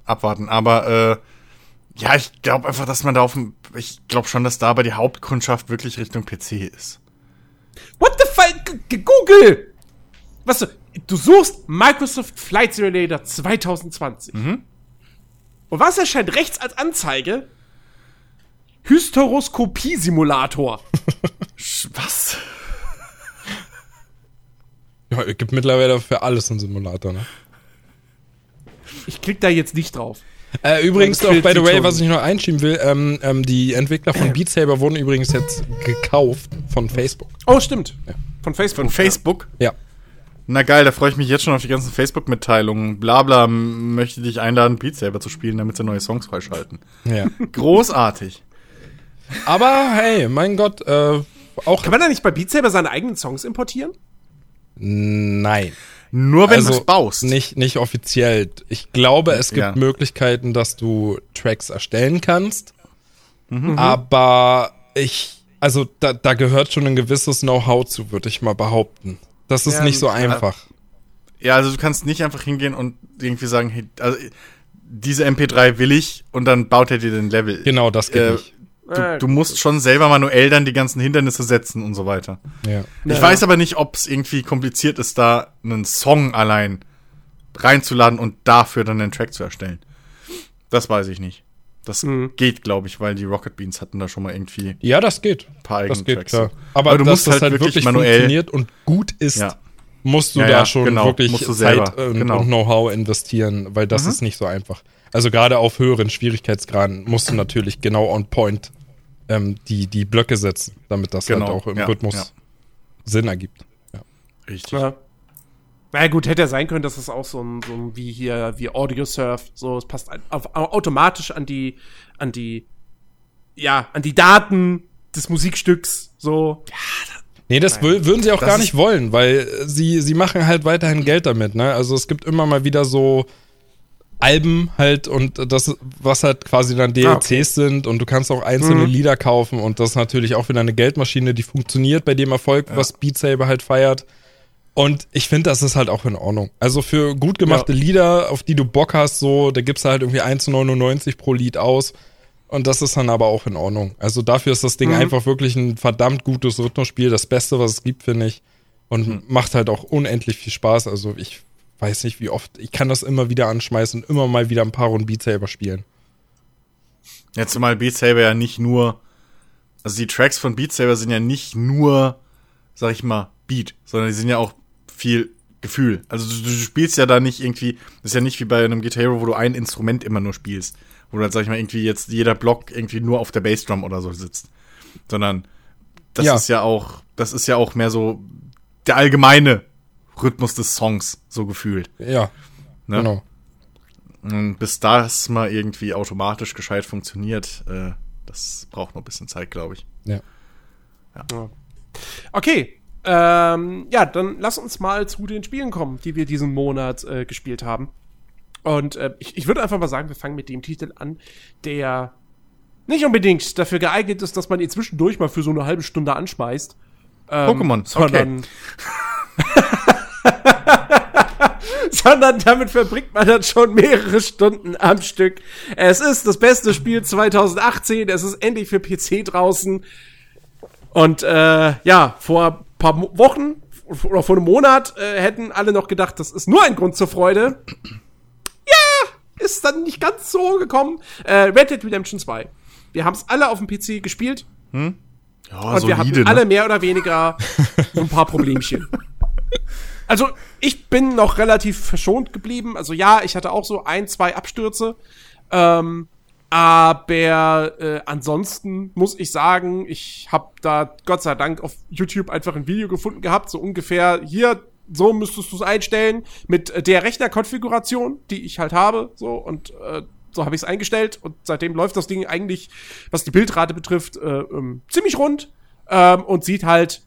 abwarten. Aber, äh, ja, ich glaube einfach, dass man da auf dem. Ich glaube schon, dass da aber die Hauptkundschaft wirklich Richtung PC ist. What the fuck? Google! Was du, du suchst Microsoft Flight Simulator 2020. Mhm. Und was erscheint rechts als Anzeige? Hysteroskopie-Simulator. Was? Ja, es gibt mittlerweile für alles einen Simulator, ne? Ich klick da jetzt nicht drauf. Äh, übrigens, auch by the way, was ich noch einschieben will, ähm, ähm, die Entwickler von Beat Saber wurden übrigens jetzt gekauft von Facebook. Oh, stimmt. Von Facebook. Von Facebook? Ja. Na geil, da freue ich mich jetzt schon auf die ganzen Facebook-Mitteilungen. Blabla m- möchte dich einladen, Beat Saber zu spielen, damit sie neue Songs freischalten. ja. Großartig. Aber hey, mein Gott, äh, auch Kann man da nicht bei Beat Saber seine eigenen Songs importieren? Nein. Nur wenn also du es baust. Nicht, nicht offiziell. Ich glaube, es gibt Ja. Möglichkeiten, dass du Tracks erstellen kannst. Mhm. Aber ich, also da, da gehört schon ein gewisses Know-how zu, würde ich mal behaupten. Das ist Ja, nicht so gut. einfach. Ja, also du kannst nicht einfach hingehen und irgendwie sagen, hey, also diese MP3 will ich und dann baut er dir den Level. Genau, das geht Äh, nicht. Du, du musst schon selber manuell dann die ganzen Hindernisse setzen und so weiter. Ja. Ich Ja. weiß aber nicht, ob es irgendwie kompliziert ist, da einen Song allein reinzuladen und dafür dann einen Track zu erstellen. Das weiß ich nicht. Das Mhm. geht, glaube ich, weil die Rocket Beans hatten da schon mal irgendwie ein ja, das geht. paar eigene Das geht Tracks. klar. Aber, Aber du dass musst das halt halt wirklich wirklich manuell- funktioniert und gut ist, Ja. musst du Ja, da ja, schon genau. wirklich Musst du selber. Zeit und, Genau. und Know-how investieren, weil das Mhm. ist nicht so einfach. Also gerade auf höheren Schwierigkeitsgraden musst du natürlich genau on point ähm, die, die Blöcke setzen, damit das Genau, halt auch im ja, Rhythmus ja. Sinn ergibt. Ja. Richtig. Ja. Na ja, gut, hätte ja sein können, dass es auch so ein, so ein wie hier, wie Audio Surf, so, es passt auf, automatisch an die, an die, ja, an die Daten des Musikstücks, so. Nee, das wür- würden sie auch Das gar nicht wollen, weil sie, sie machen halt weiterhin Geld damit, ne? Also es gibt immer mal wieder so Alben halt und das, was halt quasi dann DLCs Ah, okay. sind und du kannst auch einzelne Mhm. Lieder kaufen und das ist natürlich auch wieder eine Geldmaschine, die funktioniert bei dem Erfolg, was Beat Saber halt feiert. Und ich finde, das ist halt auch in Ordnung. Also für gut gemachte Lieder, auf die du Bock hast, so, da gibst du halt irgendwie 1,99 pro Lied aus. Und das ist dann aber auch in Ordnung. Also dafür ist das Ding Mhm. einfach wirklich ein verdammt gutes Rhythmusspiel, das Beste, was es gibt, finde ich. Und Mhm. macht halt auch unendlich viel Spaß. Also ich weiß nicht, wie oft. Ich kann das immer wieder anschmeißen immer mal wieder ein paar Runden Beat Saber spielen. Jetzt zumal Beat Saber ja nicht nur, also die Tracks von Beat Saber sind ja nicht nur, sag ich mal, Beat, sondern die sind ja auch viel Gefühl. Also du, du spielst ja da nicht irgendwie, das ist ja nicht wie bei einem Guitar Hero, wo du ein Instrument immer nur spielst. Wo du halt, sag ich mal, irgendwie jetzt jeder Block irgendwie nur auf der Bassdrum oder so sitzt. Sondern das Ja. ist ja auch, das ist ja auch mehr so der allgemeine Rhythmus des Songs, so gefühlt. Ja, Ne? genau. Und bis das mal irgendwie automatisch gescheit funktioniert, äh, das braucht noch ein bisschen Zeit, glaube ich. Ja. Okay. Ähm, ja, dann lass uns mal zu den Spielen kommen, die wir diesen Monat äh, gespielt haben. Und äh, ich, ich würde einfach mal sagen, wir fangen mit dem Titel an, der nicht unbedingt dafür geeignet ist, dass man ihn zwischendurch mal für so eine halbe Stunde anschmeißt. Ähm, Pokémon, sondern, sondern damit verbringt man dann schon mehrere Stunden am Stück. Es ist das beste Spiel 2018, es ist endlich für PC draußen. Und äh, ja, vor ein paar Wochen oder vor einem Monat äh, hätten alle noch gedacht, das ist nur ein Grund zur Freude. Ja, ist dann nicht ganz so gekommen. Äh, Red Dead Redemption 2. Wir haben es alle auf dem PC gespielt Ja, und wir hatten alle mehr oder weniger so ein paar Problemchen. Also, ich bin noch relativ verschont geblieben. Also ja, ich hatte auch so ein, zwei Abstürze. Ähm, aber äh, ansonsten muss ich sagen, ich habe da Gott sei Dank auf YouTube einfach ein Video gefunden gehabt, so ungefähr hier, so müsstest du es einstellen mit äh, der Rechnerkonfiguration, die ich halt habe, so und äh, so habe ich es eingestellt und seitdem läuft das Ding eigentlich, was die Bildrate betrifft, äh, ähm, ziemlich rund ähm, und sieht halt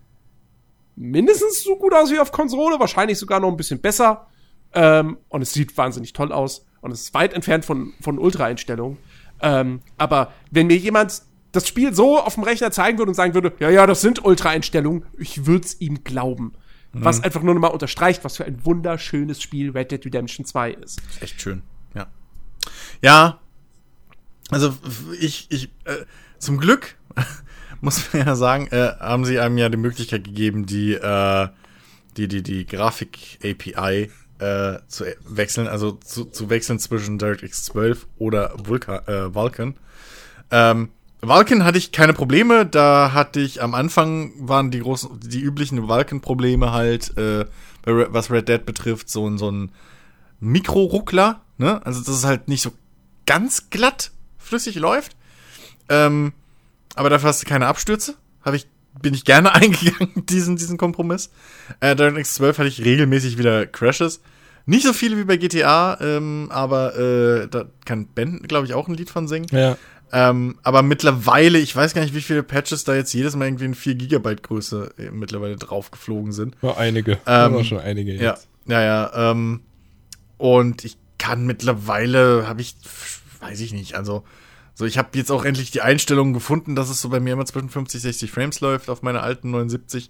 mindestens so gut aus wie auf Konsole, wahrscheinlich sogar noch ein bisschen besser. Ähm, und es sieht wahnsinnig toll aus. Und es ist weit entfernt von, von Ultra-Einstellungen. Ähm, aber wenn mir jemand das Spiel so auf dem Rechner zeigen würde und sagen würde, ja, ja, das sind Ultra-Einstellungen, ich würde es ihm glauben. Was einfach nur noch mal unterstreicht, was für ein wunderschönes Spiel Red Dead Redemption 2 ist. Echt schön, ja. Ja, also ich, ich, äh, zum Glück, muss man ja sagen, äh, haben sie einem ja die Möglichkeit gegeben, die, äh, die, die, die Grafik-API äh, zu wechseln, also zu, zu wechseln zwischen DirectX 12 oder Vulkan, äh, Vulkan. Ähm, Vulkan hatte ich keine Probleme, da hatte ich am Anfang waren die großen, die üblichen Vulkan-Probleme halt, äh, was Red Dead betrifft, so ein, so ein Mikroruckler, ne? Also, dass es halt nicht so ganz glatt flüssig läuft. Ähm, aber dafür hast du keine Abstürze. Habe ich, bin ich gerne eingegangen, diesen, diesen Kompromiss. Äh, DirectX 12 hatte ich regelmäßig wieder Crashes. Nicht so viele wie bei GTA, ähm, aber äh, da kann Ben, glaube ich, auch ein Lied von singen. Ja. Ähm, aber mittlerweile, ich weiß gar nicht, wie viele Patches da jetzt jedes Mal irgendwie in 4 Gigabyte Größe äh, mittlerweile draufgeflogen sind. War einige. Ähm, war schon einige Ja, jetzt. ja, ja. Ähm, und ich kann mittlerweile, habe ich, weiß ich nicht, also so ich habe jetzt auch endlich die Einstellungen gefunden, dass es so bei mir immer zwischen 50, 60 Frames läuft auf meiner alten 79.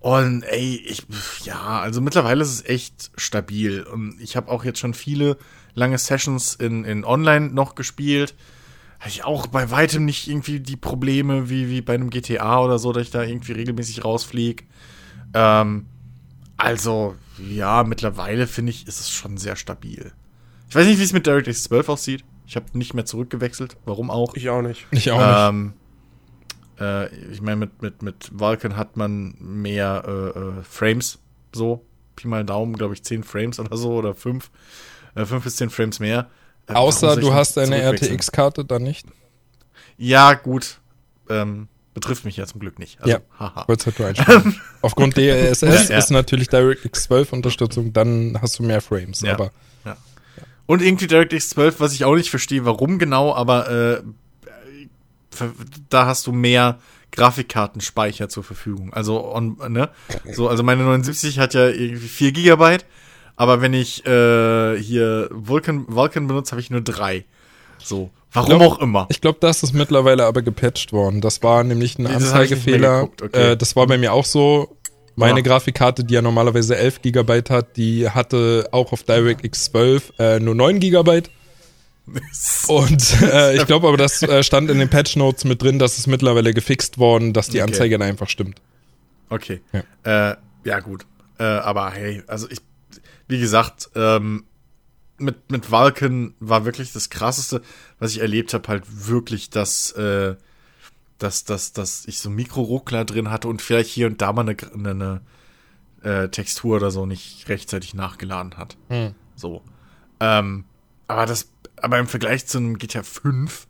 Und ey, ich, ja, also mittlerweile ist es echt stabil. Und ich habe auch jetzt schon viele lange Sessions in, in Online noch gespielt. Habe ich auch bei weitem nicht irgendwie die Probleme wie, wie bei einem GTA oder so, dass ich da irgendwie regelmäßig rausfliege. Ähm, also, ja, mittlerweile finde ich, ist es schon sehr stabil. Ich weiß nicht, wie es mit DirectX 12 aussieht. Ich habe nicht mehr zurückgewechselt. Warum auch? Ich auch nicht. Ich auch nicht. Ähm, äh, ich meine, mit, mit, mit Vulkan hat man mehr äh, äh, Frames, so. Pi mal Daumen, glaube ich, 10 Frames oder so oder 5. Äh, 5 bis 10 Frames mehr. Äh, Außer du hast eine? RTX-Karte dann nicht. Ja, gut. Ähm, betrifft mich ja zum Glück nicht. Also, Ja. haha. Halt nur. Aufgrund DLSS Ja, ja. ist natürlich DirectX 12 Unterstützung, dann hast du mehr Frames. Ja. Aber Und irgendwie DirectX 12, was ich auch nicht verstehe, warum genau, aber äh, da hast du mehr Grafikkartenspeicher zur Verfügung. Also, on, ne? So, also meine 79 hat ja irgendwie 4 Gigabyte, aber wenn ich äh, hier Vulkan, Vulkan benutze, habe ich nur 3. So, warum glaub- auch immer. ich glaube, das ist mittlerweile aber gepatcht worden. Das war nämlich ein das Anzeigefehler. okay. äh, das war bei mir auch so. Meine Ah. Grafikkarte, die ja normalerweise 11 Gigabyte hat, die hatte auch auf DirectX 12 äh, nur 9 Gigabyte. Und äh, ich glaube aber, das äh, stand in den Patch Notes mit drin, dass es mittlerweile gefixt worden, dass die Okay. Anzeige dann einfach stimmt. Okay. Ja. Äh, ja, gut. Äh, aber hey, also ich, wie gesagt, ähm, mit, mit Vulcan war wirklich das krasseste, was ich erlebt habe, halt wirklich, dass, äh, dass, dass, dass ich so Mikroruckler drin hatte und vielleicht hier und da mal eine, eine, eine äh, Textur oder so nicht rechtzeitig nachgeladen hat. Hm. So. Ähm, aber das, aber im Vergleich zu einem GTA 5,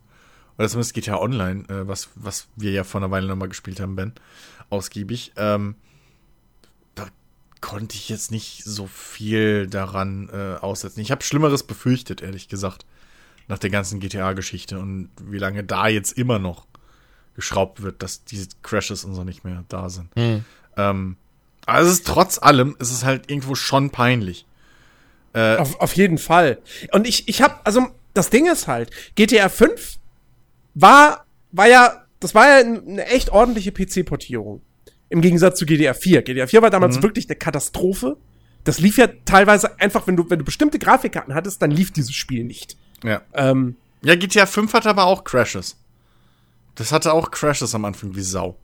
oder zumindest GTA Online, äh, was, was wir ja vor einer Weile nochmal gespielt haben, Ben, ausgiebig, ähm, da konnte ich jetzt nicht so viel daran äh, aussetzen. Ich habe Schlimmeres befürchtet, ehrlich gesagt, nach der ganzen GTA-Geschichte und wie lange da jetzt immer noch geschraubt wird, dass diese Crashes und so nicht mehr da sind. Hm. Ähm, aber es ist trotz allem, es ist halt irgendwo schon peinlich. Äh, Auf, auf jeden Fall. Und ich, ich hab, also, das Ding ist halt, GTA 5 war, war ja, das war ja eine echt ordentliche PC-Portierung. Im Gegensatz zu GTA 4. GTA 4 war damals wirklich eine Katastrophe. Das lief ja teilweise einfach, wenn du, wenn du bestimmte Grafikkarten hattest, dann lief dieses Spiel nicht. ja. Ähm, Ja, GTA 5 hatte aber auch Crashes. Das hatte auch Crashes am Anfang wie Sau.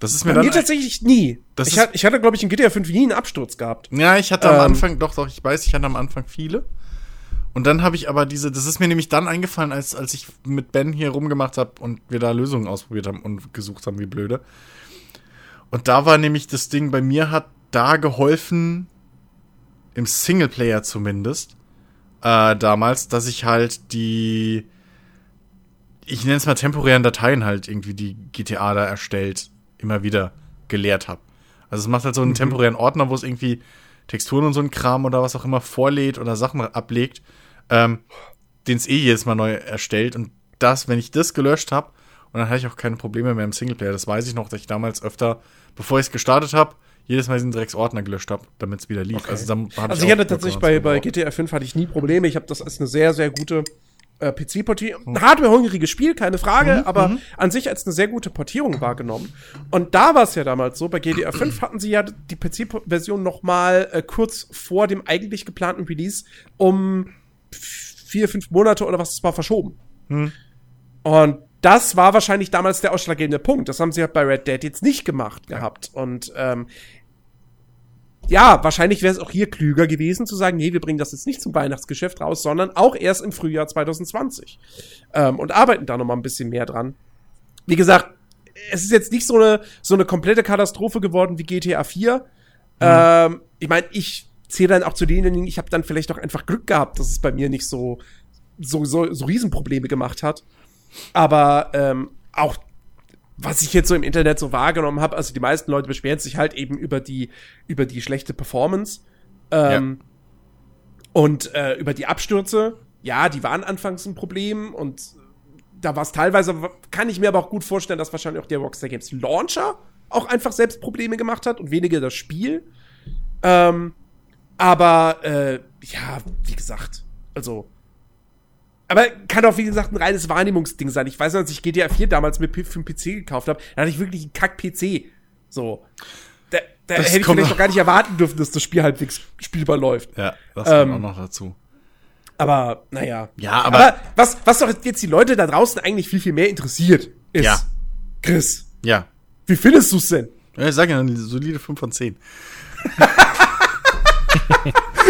Das ist mir bei dann. mir tatsächlich nie. Ich, hatte, ich hatte, glaube ich, in GTA 5 nie einen Absturz gehabt. Ja, ich hatte am Ähm. Anfang, doch, doch, ich weiß, ich hatte am Anfang viele. Und dann habe ich aber diese, das ist mir nämlich dann eingefallen, als, als ich mit Ben hier rumgemacht habe und wir da Lösungen ausprobiert haben und gesucht haben, wie blöde. Und da war nämlich das Ding, bei mir hat da geholfen, im Singleplayer zumindest, äh, damals, dass ich halt die, ich nenne es mal temporären Dateien halt irgendwie, die GTA da erstellt, immer wieder geleert habe. Also es macht halt so einen temporären Ordner, wo es irgendwie Texturen und so ein Kram oder was auch immer vorlädt oder Sachen ablegt, ähm, den es eh jedes Mal neu erstellt. Und das, wenn ich das gelöscht habe, und dann hatte ich auch keine Probleme mehr im Singleplayer. Das weiß ich noch, dass ich damals öfter, bevor ich es gestartet habe, jedes Mal diesen Drecksordner gelöscht habe, damit es wieder lief. Also, dann hab Also ich auch hatte tatsächlich bei, bei. GTA 5 hatte ich nie Probleme. Ich habe das als eine sehr, sehr gute äh, PC-Portierung, ein hardware-hungriges Spiel, keine Frage, aber an sich als eine sehr gute Portierung wahrgenommen. Und da war es ja damals so, bei GTA 5 hatten sie ja die PC-Version noch mal äh, kurz vor dem eigentlich geplanten Release um vier, fünf Monate oder was es war verschoben. Und das war wahrscheinlich damals der ausschlaggebende Punkt. Das haben sie halt bei Red Dead jetzt nicht gemacht gehabt. Und ähm, ja, wahrscheinlich wäre es auch hier klüger gewesen zu sagen, nee, wir bringen das jetzt nicht zum Weihnachtsgeschäft raus, sondern auch erst im Frühjahr 2020. Ähm, und arbeiten da noch mal ein bisschen mehr dran. Wie gesagt, es ist jetzt nicht so eine, so eine komplette Katastrophe geworden wie GTA 4. Ähm, ich meine, ich zähle dann auch zu denjenigen, ich habe dann vielleicht auch einfach Glück gehabt, dass es bei mir nicht so, so, so, so Riesenprobleme gemacht hat. Aber ähm, auch was ich jetzt so im Internet so wahrgenommen habe, also die meisten Leute beschweren sich halt eben über die, über die schlechte Performance ähm, und äh, über die Abstürze. Ja, die waren anfangs ein Problem und da war es teilweise, kann ich mir aber auch gut vorstellen, dass wahrscheinlich auch der Rockstar Games Launcher auch einfach selbst Probleme gemacht hat und weniger das Spiel. Ähm, aber äh, ja, wie gesagt, also aber kann auch, wie gesagt, ein reines Wahrnehmungsding sein. Ich weiß noch, als ich GTA 4 damals mit für den PC gekauft habe, da hatte ich wirklich einen Kack-PC. So. da, da hätte ich vielleicht noch- gar nicht erwarten dürfen, dass das Spiel halbwegs spielbar läuft. Ja, das Ähm, kommt auch noch dazu. Aber, naja. Ja, aber- was, was doch jetzt die Leute da draußen eigentlich viel, viel mehr interessiert, ist, Ja. Chris, Ja. wie findest du's denn? Ja, ich sag ja, eine solide 5 von 10.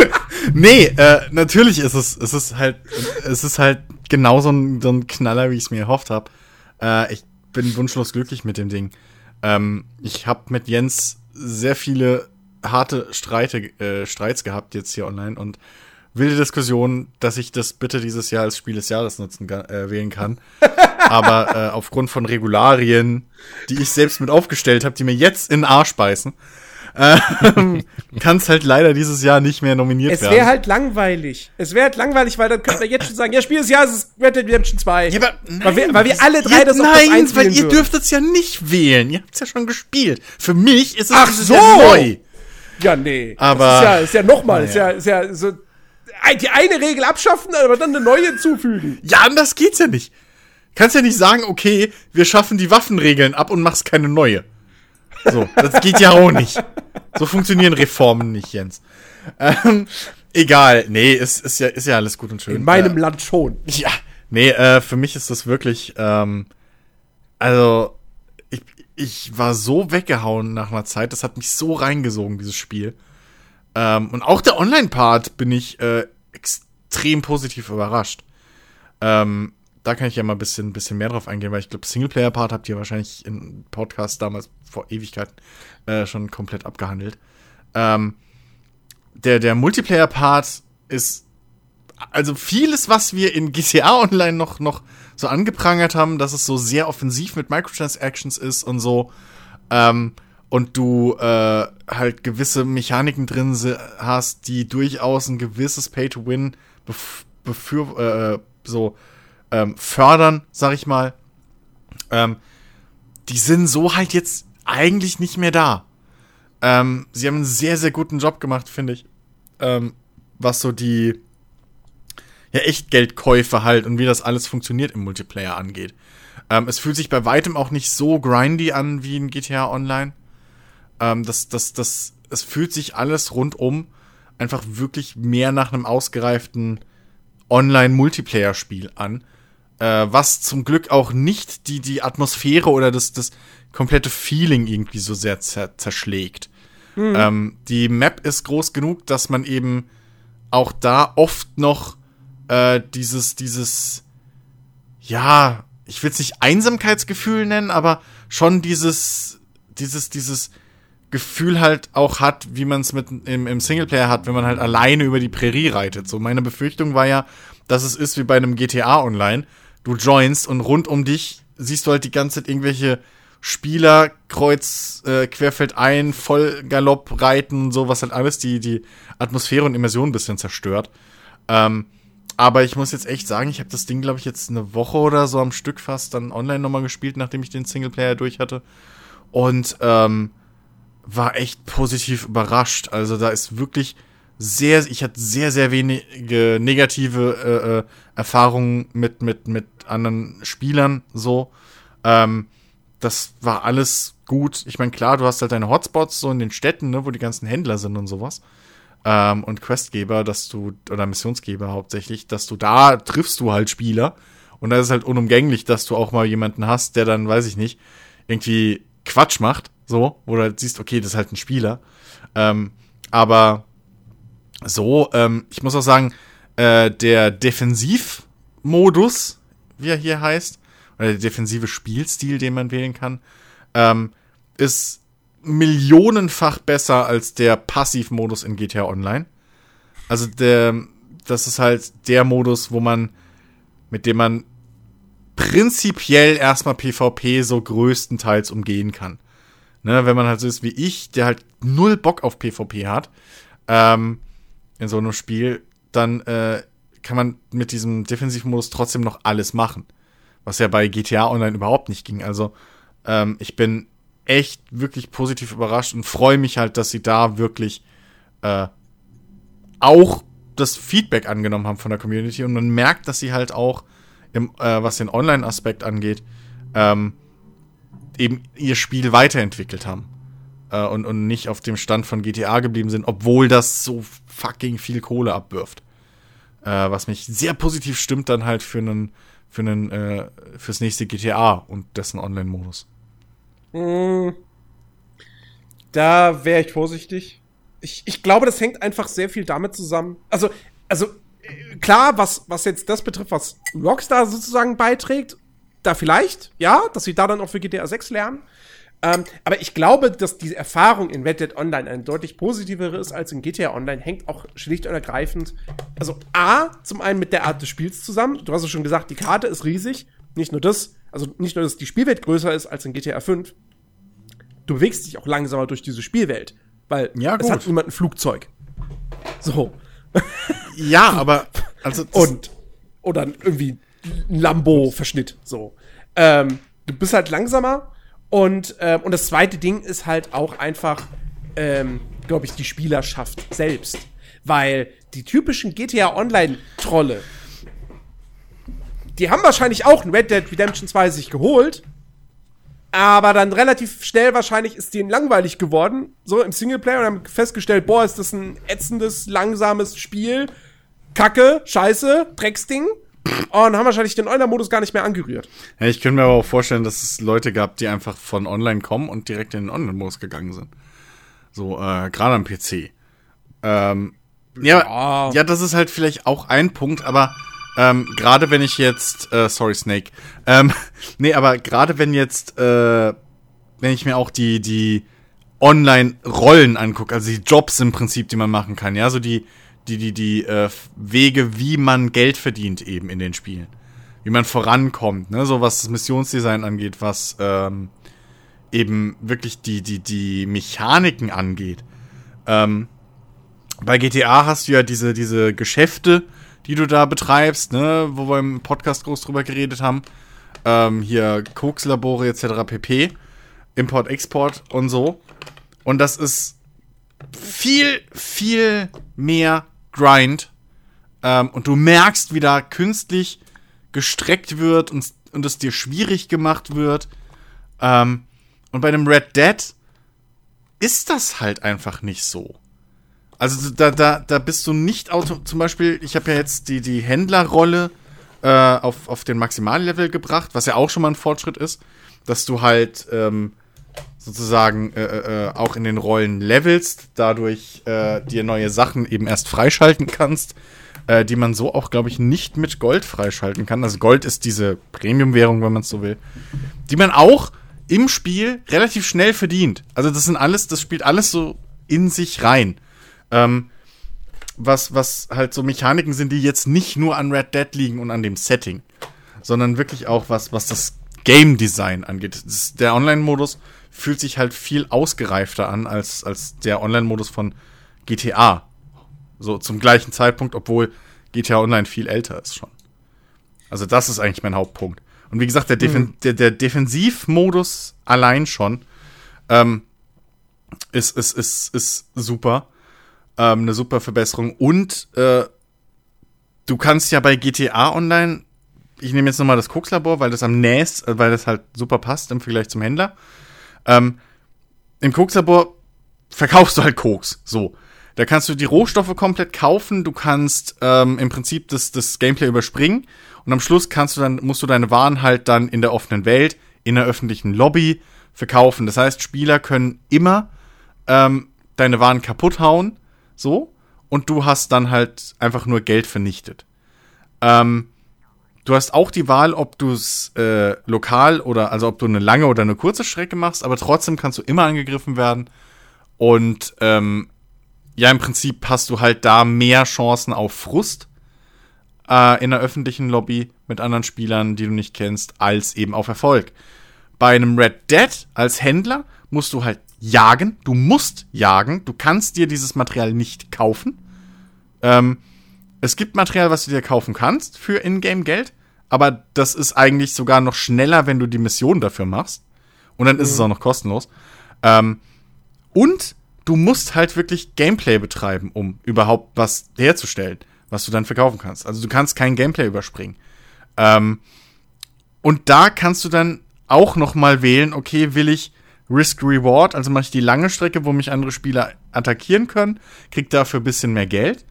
nee, äh, natürlich ist es, es ist halt, es ist halt genau so ein, so ein Knaller, wie ich es mir erhofft habe. Äh, ich bin wunschlos glücklich mit dem Ding. Ähm, ich habe mit Jens sehr viele harte Streite, äh, Streits gehabt jetzt hier online und wilde Diskussionen, dass ich das bitte dieses Jahr als Spiel des Jahres nutzen äh, wählen kann. Aber äh, aufgrund von Regularien, die ich selbst mit aufgestellt habe, die mir jetzt in den Arsch beißen, ähm, kann es halt leider dieses Jahr nicht mehr nominiert Es werden. wäre halt langweilig. Es wäre halt langweilig, weil dann könnte man jetzt schon sagen, ja, Spiel des Jahres ist Red Dead Redemption 2. Ja, aber weil, wir, weil wir alle drei ihr, das auf Nein, 1 weil wählen ihr dürft es ja nicht wählen. Ihr habt es ja schon gespielt. Für mich ist es Ach so! Jahr neu. Ja, nee. Aber- Das ist ja, ist ja nochmal, ist, ja, ist ja so. Die eine Regel abschaffen, aber dann eine neue hinzufügen. Ja, anders geht's ja nicht. Kannst ja nicht sagen, okay, wir schaffen die Waffenregeln ab und machst keine neue. So, das geht ja auch nicht. So funktionieren Reformen nicht, Jens. Ähm, egal, nee, ist, ist, ja, ist ja alles gut und schön. In meinem äh, Land schon. Ja, nee, äh, für mich ist das wirklich, ähm, also, ich, ich war so weggehauen nach einer Zeit, das hat mich so reingesogen, dieses Spiel. Ähm, und auch der Online-Part bin ich äh, extrem positiv überrascht. Ähm, da kann ich ja mal ein bisschen, bisschen mehr drauf eingehen, weil ich glaube, Singleplayer-Part habt ihr wahrscheinlich im Podcast damals vor Ewigkeiten äh, schon komplett abgehandelt. Ähm, der der Multiplayer-Part ist also vieles, was wir in GTA Online noch, noch so angeprangert haben, dass es so sehr offensiv mit Microtransactions ist und so. Ähm, und du äh, halt gewisse Mechaniken drin hast, die durchaus ein gewisses Pay-to-Win bef befür äh, so ähm, fördern, sag ich mal. Ähm, die sind so halt jetzt eigentlich nicht mehr da. Ähm, sie haben einen sehr, sehr guten Job gemacht, finde ich. Ähm, was so die ja, Echtgeldkäufe halt und wie das alles funktioniert im Multiplayer angeht. Ähm, es fühlt sich bei weitem auch nicht so grindy an wie in GTA Online. Ähm, das, das, das, es fühlt sich alles rundum einfach wirklich mehr nach einem ausgereiften Online-Multiplayer-Spiel an. Äh, was zum Glück auch nicht die, die Atmosphäre oder das, das komplette Feeling irgendwie so sehr zer zerschlägt. Ähm, die Map ist groß genug, dass man eben auch da oft noch äh, dieses, dieses, ja, ich will es nicht Einsamkeitsgefühl nennen, aber schon dieses, dieses, dieses Gefühl halt auch hat, wie man es mit im, im Singleplayer hat, wenn man halt alleine über die Prärie reitet. So, meine Befürchtung war ja, dass es ist wie bei einem GTA Online. Du joinst und rund um dich siehst du halt die ganze Zeit irgendwelche Spieler kreuz äh, querfeld ein, Vollgalopp reiten und so, was halt alles die, die Atmosphäre und Immersion ein bisschen zerstört. Ähm, aber ich muss jetzt echt sagen, ich habe das Ding, glaube ich, jetzt eine Woche oder so am Stück fast dann online nochmal gespielt, nachdem ich den Singleplayer durch hatte. Und ähm, war echt positiv überrascht. Also da ist wirklich sehr, ich hatte sehr, sehr wenige negative äh, äh, Erfahrungen mit, mit, mit anderen Spielern so. Ähm, das war alles gut. Ich meine, klar, du hast halt deine Hotspots so in den Städten, ne, wo die ganzen Händler sind und sowas. Ähm, und Questgeber, dass du, oder Missionsgeber hauptsächlich, dass du da triffst du halt Spieler. Und da ist es halt unumgänglich, dass du auch mal jemanden hast, der dann, weiß ich nicht, irgendwie Quatsch macht, so, wo du halt siehst, okay, das ist halt ein Spieler. Ähm, aber so, ähm, ich muss auch sagen, äh, der Defensivmodus, wie er hier heißt, oder der defensive Spielstil, den man wählen kann, ähm, ist millionenfach besser als der Passivmodus in GTA Online. Also der, das ist halt der Modus, wo man, mit dem man prinzipiell erstmal PvP so größtenteils umgehen kann. Ne, wenn man halt so ist wie ich, der halt null Bock auf PvP hat, ähm, in so einem Spiel, dann äh, kann man mit diesem Defensivmodus trotzdem noch alles machen. Was ja bei GTA Online überhaupt nicht ging. Also, ähm, ich bin echt wirklich positiv überrascht und freue mich halt, dass sie da wirklich äh, auch das Feedback angenommen haben von der Community und man merkt, dass sie halt auch, im, äh, was den Online-Aspekt angeht, ähm, eben ihr Spiel weiterentwickelt haben. äh, und, und nicht auf dem Stand von GTA geblieben sind, obwohl das so fucking viel Kohle abwirft. Äh, was mich sehr positiv stimmt dann halt für einen, für einen, äh, fürs nächste GTA und dessen Online-Modus. Hm. Da wäre ich vorsichtig. Ich, ich glaube, das hängt einfach sehr viel damit zusammen. Also, also äh, klar, was, was jetzt das betrifft, was Rockstar sozusagen beiträgt, da vielleicht, ja, dass sie da dann auch für GTA 6 lernen. Ähm, aber ich glaube, dass diese Erfahrung in Red Dead Online eine deutlich positivere ist als in GTA Online, hängt auch schlicht und ergreifend, also A, zum einen mit der Art des Spiels zusammen. Du hast es schon gesagt, die Karte ist riesig. Nicht nur das, also nicht nur, dass die Spielwelt größer ist als in GTA 5. Du bewegst dich auch langsamer durch diese Spielwelt, weil Ja, es hat niemand ein Flugzeug. So. Ja, aber also und oder irgendwie ein Lambo-Verschnitt. So. Ähm, du bist halt langsamer und ähm, und das zweite Ding ist halt auch einfach, ähm, glaube ich, die Spielerschaft selbst, weil die typischen GTA Online-Trolle, die haben wahrscheinlich auch ein Red Dead Redemption 2 sich geholt. Aber dann relativ schnell wahrscheinlich ist denen langweilig geworden, so im Singleplayer und haben festgestellt, boah, ist das ein ätzendes, langsames Spiel. Kacke, scheiße, Drecksding. Und haben wahrscheinlich den Online-Modus gar nicht mehr angerührt. Ja, ich könnte mir aber auch vorstellen, dass es Leute gab, die einfach von online kommen und direkt in den Online-Modus gegangen sind. So, äh, gerade am PC. Ähm, ja, Ja. ja, das ist halt vielleicht auch ein Punkt, aber ähm, gerade wenn ich jetzt, äh, sorry Snake, ähm, nee, aber gerade wenn jetzt, äh, wenn ich mir auch die, die Online-Rollen angucke, also die Jobs im Prinzip, die man machen kann, ja, so die, die, die, die äh, Wege, wie man Geld verdient eben in den Spielen. Wie man vorankommt, ne, so was das Missionsdesign angeht, was ähm, eben wirklich die, die, die Mechaniken angeht. Ähm, bei GTA hast du ja diese, diese Geschäfte, die du da betreibst, ne, wo wir im Podcast groß drüber geredet haben. Ähm, hier Kokslabore etc. pp. Import, Export und so. Und das ist viel, viel mehr Grind. Ähm, und du merkst, wie da künstlich gestreckt wird und, und es dir schwierig gemacht wird. Ähm, und bei einem Red Dead ist das halt einfach nicht so. Also da, da, da bist du nicht auto. Zum Beispiel, ich habe ja jetzt die, die Händlerrolle äh, auf, auf den Maximallevel gebracht, was ja auch schon mal ein Fortschritt ist, dass du halt ähm, sozusagen äh, äh, auch in den Rollen levelst, dadurch äh, dir neue Sachen eben erst freischalten kannst, äh, die man so auch, glaube ich, nicht mit Gold freischalten kann. Also Gold ist diese Premium-Währung, wenn man es so will, die man auch im Spiel relativ schnell verdient. Also das sind alles, das spielt alles so in sich rein. Ähm, was, was halt so Mechaniken sind, die jetzt nicht nur an Red Dead liegen und an dem Setting, sondern wirklich auch was, was das Game Design angeht. Das, der Online-Modus fühlt sich halt viel ausgereifter an als, als der Online-Modus von GTA. So zum gleichen Zeitpunkt, obwohl GTA Online viel älter ist schon. Also das ist eigentlich mein Hauptpunkt. Und wie gesagt, der, Defen der, der Defensivmodus allein schon ähm, ist, ist, ist, ist super. Ähm, eine super Verbesserung. Und äh, du kannst ja bei GTA Online, ich nehme jetzt nochmal das Kokslabor, weil das am nächst, äh, weil das halt super passt im Vergleich zum Händler. Ähm, Im Kokslabor verkaufst du halt Koks. So. Da kannst du die Rohstoffe komplett kaufen, du kannst ähm, im Prinzip das, das Gameplay überspringen und am Schluss kannst du dann, musst du deine Waren halt dann in der offenen Welt, in der öffentlichen Lobby verkaufen. Das heißt, Spieler können immer ähm, deine Waren kaputt hauen, so, und du hast dann halt einfach nur Geld vernichtet. Ähm, du hast auch die Wahl, ob du es äh, lokal oder, also ob du eine lange oder eine kurze Strecke machst, aber trotzdem kannst du immer angegriffen werden. Und ähm, ja, im Prinzip hast du halt da mehr Chancen auf Frust äh, in der öffentlichen Lobby mit anderen Spielern, die du nicht kennst, als eben auf Erfolg. Bei einem Red Dead als Händler musst du halt jagen. Du musst jagen. Du kannst dir dieses Material nicht kaufen. Ähm, es gibt Material, was du dir kaufen kannst für Ingame-Geld, aber das ist eigentlich sogar noch schneller, wenn du die Mission dafür machst. Und dann ist es auch noch kostenlos. Ähm, und du musst halt wirklich Gameplay betreiben, um überhaupt was herzustellen, was du dann verkaufen kannst. Also du kannst kein Gameplay überspringen. Ähm, und da kannst du dann auch noch mal wählen, okay, will ich Risk-Reward, also mache ich die lange Strecke, wo mich andere Spieler attackieren können, krieg dafür ein bisschen mehr Geld.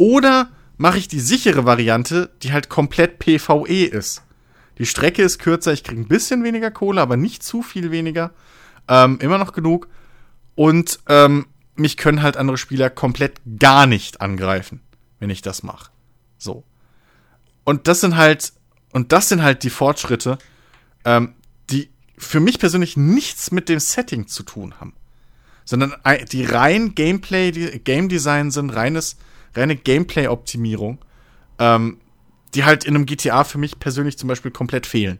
Oder mache ich die sichere Variante, die halt komplett PvE ist. Die Strecke ist kürzer, ich kriege ein bisschen weniger Kohle, aber nicht zu viel weniger. Ähm, immer noch genug. Und ähm, mich können halt andere Spieler komplett gar nicht angreifen, wenn ich das mache. So. Und das sind halt, und das sind halt die Fortschritte, ähm, die für mich persönlich nichts mit dem Setting zu tun haben. Sondern die rein Gameplay, die Game Design sind, reines reine Gameplay-Optimierung, ähm, die halt in einem GTA für mich persönlich zum Beispiel komplett fehlen.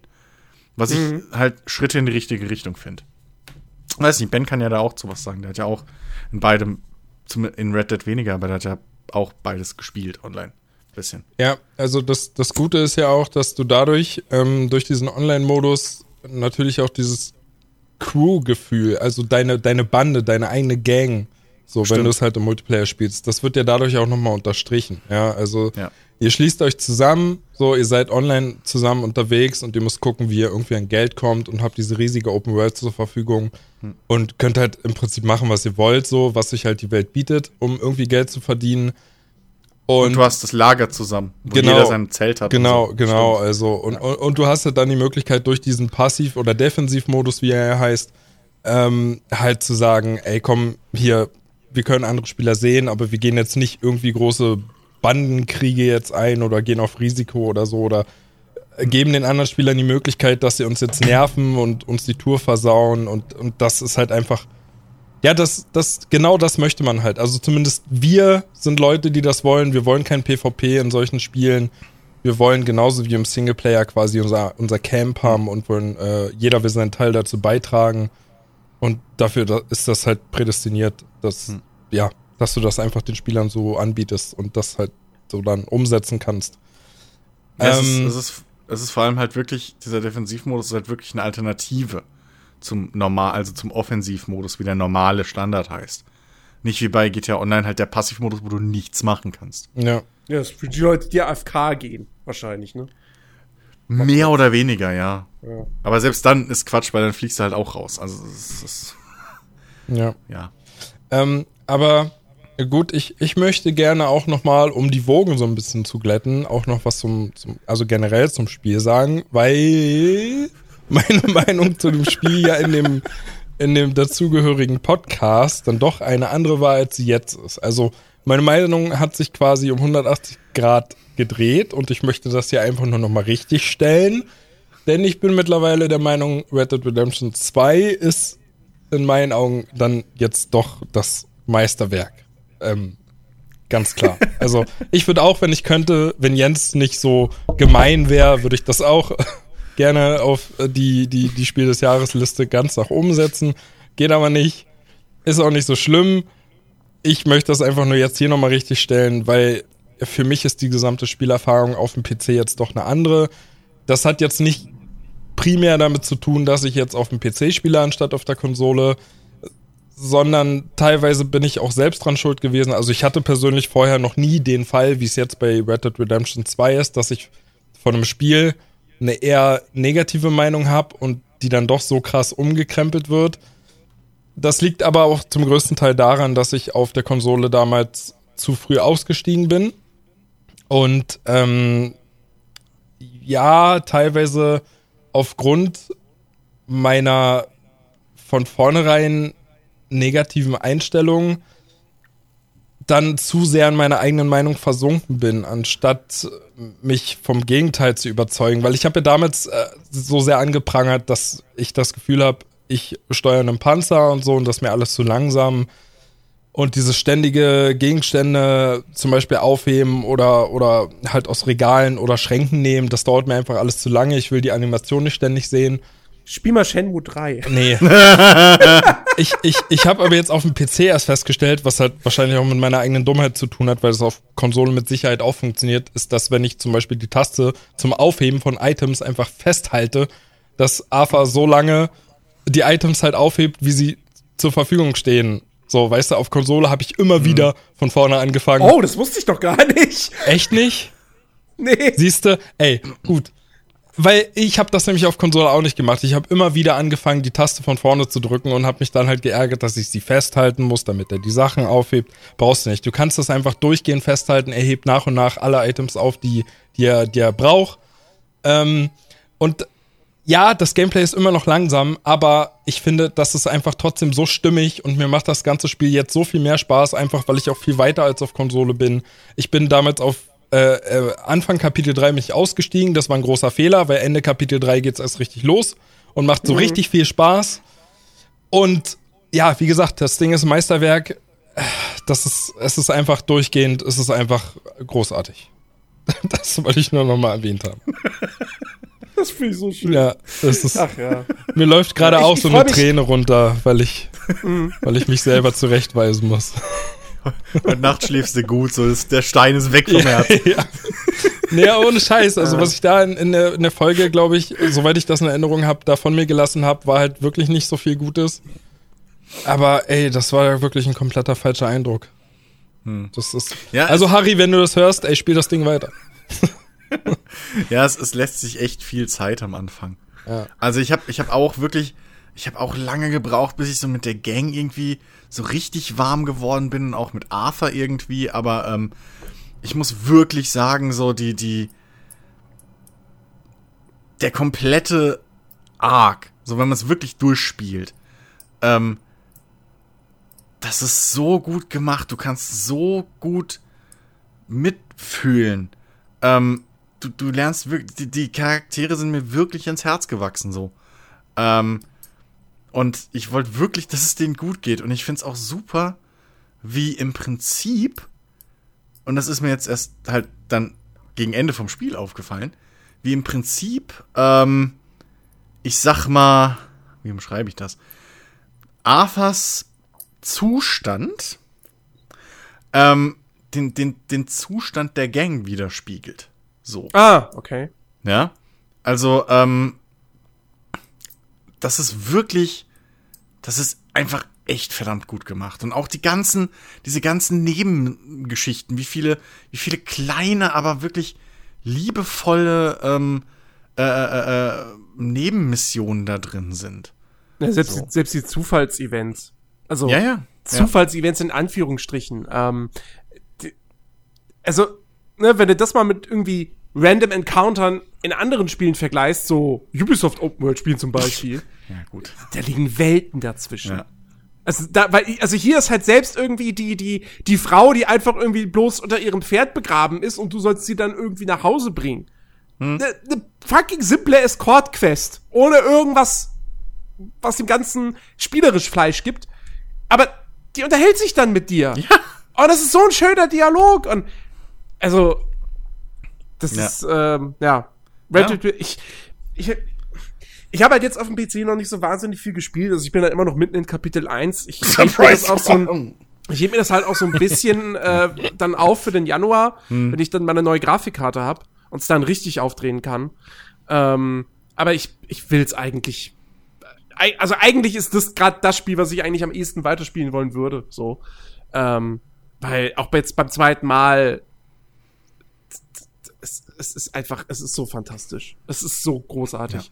Was mhm. ich halt Schritte in die richtige Richtung finde. Weiß nicht, Ben kann ja da auch zu was sagen. Der hat ja auch in beidem, in Red Dead weniger, aber der hat ja auch beides gespielt online. Bisschen. Ja, also das, das Gute ist ja auch, dass du dadurch, ähm, durch diesen Online-Modus natürlich auch dieses Crew-Gefühl, also deine, deine Bande, deine eigene Gang, so, Stimmt. wenn du es halt im Multiplayer spielst. Das wird ja dadurch auch nochmal unterstrichen. Ja, also ja. ihr schließt euch zusammen, so, ihr seid online zusammen unterwegs und ihr müsst gucken, wie ihr irgendwie an Geld kommt und habt diese riesige Open World zur Verfügung hm. und könnt halt im Prinzip machen, was ihr wollt, so, was sich halt die Welt bietet, um irgendwie Geld zu verdienen. Und, und, du hast das Lager zusammen, wo genau, jeder sein Zelt hat. Genau, so. genau. Stimmt. Also, und, ja. und, und, du hast halt dann die Möglichkeit, durch diesen Passiv- oder Defensivmodus, wie er heißt, ähm, halt zu sagen, ey, komm, hier, wir können andere Spieler sehen, aber wir gehen jetzt nicht irgendwie große Bandenkriege jetzt ein oder gehen auf Risiko oder so oder geben den anderen Spielern die Möglichkeit, dass sie uns jetzt nerven und uns die Tour versauen und, und das ist halt einfach, ja, das, das, genau das möchte man halt. Also zumindest wir sind Leute, die das wollen. Wir wollen kein PvP in solchen Spielen. Wir wollen genauso wie im Singleplayer quasi unser, unser Camp haben und wollen, äh, jeder will seinen Teil dazu beitragen. Und dafür ist das halt prädestiniert, dass, hm. ja, dass du das einfach den Spielern so anbietest und das halt so dann umsetzen kannst. Ja, ähm, es, ist, es, ist, es ist vor allem halt wirklich, dieser Defensivmodus ist halt wirklich eine Alternative zum normal, also zum Offensivmodus, wie der normale Standard heißt. Nicht wie bei GTA Online halt der Passivmodus, wo du nichts machen kannst. Ja. Ja, das ist für die Leute, die AFK gehen, wahrscheinlich, ne? Mehr oder weniger, ja. ja. Aber selbst dann ist Quatsch, weil dann fliegst du halt auch raus. Also es ist. Ja. Ja. Ähm, aber gut, ich, ich möchte gerne auch noch mal, um die Wogen so ein bisschen zu glätten, auch noch was zum, zum also generell zum Spiel sagen, weil meine Meinung zu dem Spiel ja in dem in dem dazugehörigen Podcast dann doch eine andere war, als sie jetzt ist. Also meine Meinung hat sich quasi um 180 Grad gedreht und ich möchte das hier einfach nur nochmal richtig stellen. Denn ich bin mittlerweile der Meinung, Red Dead Redemption 2 ist in meinen Augen dann jetzt doch das Meisterwerk. Ähm, ganz klar. Also ich würde auch, wenn ich könnte, wenn Jens nicht so gemein wäre, würde ich das auch gerne auf die, die, die Spiel des Jahresliste ganz nach oben setzen. Geht aber nicht. Ist auch nicht so schlimm. Ich möchte das einfach nur jetzt hier nochmal richtig stellen, weil für mich ist die gesamte Spielerfahrung auf dem PC jetzt doch eine andere. Das hat jetzt nicht primär damit zu tun, dass ich jetzt auf dem PC spiele anstatt auf der Konsole, sondern teilweise bin ich auch selbst dran schuld gewesen. Also ich hatte persönlich vorher noch nie den Fall, wie es jetzt bei Red Dead Redemption 2 ist, dass ich von einem Spiel eine eher negative Meinung habe und die dann doch so krass umgekrempelt wird. Das liegt aber auch zum größten Teil daran, dass ich auf der Konsole damals zu früh ausgestiegen bin und ähm, ja, teilweise aufgrund meiner von vornherein negativen Einstellung dann zu sehr in meiner eigenen Meinung versunken bin, anstatt mich vom Gegenteil zu überzeugen. Weil ich habe ja damals äh, so sehr angeprangert, dass ich das Gefühl habe, ich steuere einen Panzer und so und das ist mir alles zu langsam. Und diese ständige Gegenstände zum Beispiel aufheben oder, oder halt aus Regalen oder Schränken nehmen, das dauert mir einfach alles zu lange. Ich will die Animation nicht ständig sehen. Spiel mal Shenmue 3. Nee. ich ich, ich habe aber jetzt auf dem PC erst festgestellt, was halt wahrscheinlich auch mit meiner eigenen Dummheit zu tun hat, weil es auf Konsolen mit Sicherheit auch funktioniert, ist, dass wenn ich zum Beispiel die Taste zum Aufheben von Items einfach festhalte, dass AFA so lange die Items halt aufhebt, wie sie zur Verfügung stehen. So, weißt du, auf Konsole habe ich immer mhm. wieder von vorne angefangen. Oh, das wusste ich doch gar nicht. Echt nicht? Nee. Siehst du, ey, gut. Weil ich habe das nämlich auf Konsole auch nicht gemacht. Ich habe immer wieder angefangen, die Taste von vorne zu drücken und habe mich dann halt geärgert, dass ich sie festhalten muss, damit er die Sachen aufhebt. Brauchst du nicht. Du kannst das einfach durchgehend festhalten. Er hebt nach und nach alle Items auf, die, die, er, die er braucht. Ähm, und ja, das Gameplay ist immer noch langsam, aber ich finde, das ist einfach trotzdem so stimmig und mir macht das ganze Spiel jetzt so viel mehr Spaß, einfach weil ich auch viel weiter als auf Konsole bin. Ich bin damit auf äh, äh, Anfang Kapitel 3 bin ich ausgestiegen, das war ein großer Fehler, weil Ende Kapitel 3 geht's erst richtig los und macht so mhm. richtig viel Spaß. Und ja, wie gesagt, das Ding ist Meisterwerk. Das ist, es ist einfach durchgehend, es ist einfach großartig. Das wollte ich nur noch mal erwähnt haben. Das finde ich so schön. Ja, das ist. Ach ja. Mir läuft gerade ja, auch so eine Träne runter, weil ich, mhm. weil ich mich selber zurechtweisen muss. Heute Nacht schläfst du gut, so ist, der Stein ist weg vom ja, Herz. Ja. Nee, ohne Scheiß. Also, was ich da in, in, der, in der Folge, glaube ich, soweit ich das in Erinnerung habe, da von mir gelassen habe, war halt wirklich nicht so viel Gutes. Aber ey, das war wirklich ein kompletter falscher Eindruck. Hm. Das ist. Ja, also, Harry, wenn du das hörst, ey, spiel das Ding weiter. ja, es, es lässt sich echt viel Zeit am Anfang. Ja. Also, ich habe ich hab auch wirklich ich habe auch lange gebraucht, bis ich so mit der Gang irgendwie so richtig warm geworden bin, auch mit Arthur irgendwie, aber ähm, ich muss wirklich sagen, so die, die, der komplette Arc, so wenn man es wirklich durchspielt, ähm, das ist so gut gemacht, du kannst so gut mitfühlen. Ähm, du, du lernst wirklich, die, die Charaktere sind mir wirklich ins Herz gewachsen, so. Ähm, und ich wollte wirklich, dass es denen gut geht. Und ich finde es auch super, wie im Prinzip, und das ist mir jetzt erst halt dann gegen Ende vom Spiel aufgefallen, wie im Prinzip, ähm, ich sag mal, wie beschreibe ich das? Arthurs Zustand ähm, den, den, den Zustand der Gang widerspiegelt. So. Ah, okay. Ja. Also, ähm, das ist wirklich, das ist einfach echt verdammt gut gemacht. Und auch die ganzen, diese ganzen Nebengeschichten, wie viele, wie viele kleine, aber wirklich liebevolle ähm, äh, äh, äh, Nebenmissionen da drin sind. Ja, selbst, so. selbst die Zufallsevents. Also ja, ja. Zufallsevents in Anführungsstrichen. Ähm, die, also, ne, wenn du das mal mit irgendwie Random Encountern in anderen Spielen vergleichst, so Ubisoft Open World Spielen zum Beispiel, ja, gut. da liegen Welten dazwischen. Ja. Also, da, weil, also hier ist halt selbst irgendwie die, die, die Frau, die einfach irgendwie bloß unter ihrem Pferd begraben ist und du sollst sie dann irgendwie nach Hause bringen. Hm. Ne, fucking simple Escort-Quest. Ohne irgendwas, was dem Ganzen spielerisch Fleisch gibt. Aber die unterhält sich dann mit dir. Ja. Oh, das ist so ein schöner Dialog. Und also, das ja. ist, ähm, ja. Red ja. Ich, ich, ich habe halt jetzt auf dem PC noch nicht so wahnsinnig viel gespielt. Also ich bin halt immer noch mitten in Kapitel 1. Ich heb mir das auch so ein, ich heb mir das halt auch so ein bisschen äh, dann auf für den Januar, hm. wenn ich dann meine neue Grafikkarte habe und es dann richtig aufdrehen kann. Ähm, aber ich, ich will es eigentlich. Also eigentlich ist das gerade das Spiel, was ich eigentlich am ehesten weiterspielen wollen würde. So. Ähm, weil auch jetzt beim zweiten Mal es, es ist einfach, es ist so fantastisch. Es ist so großartig.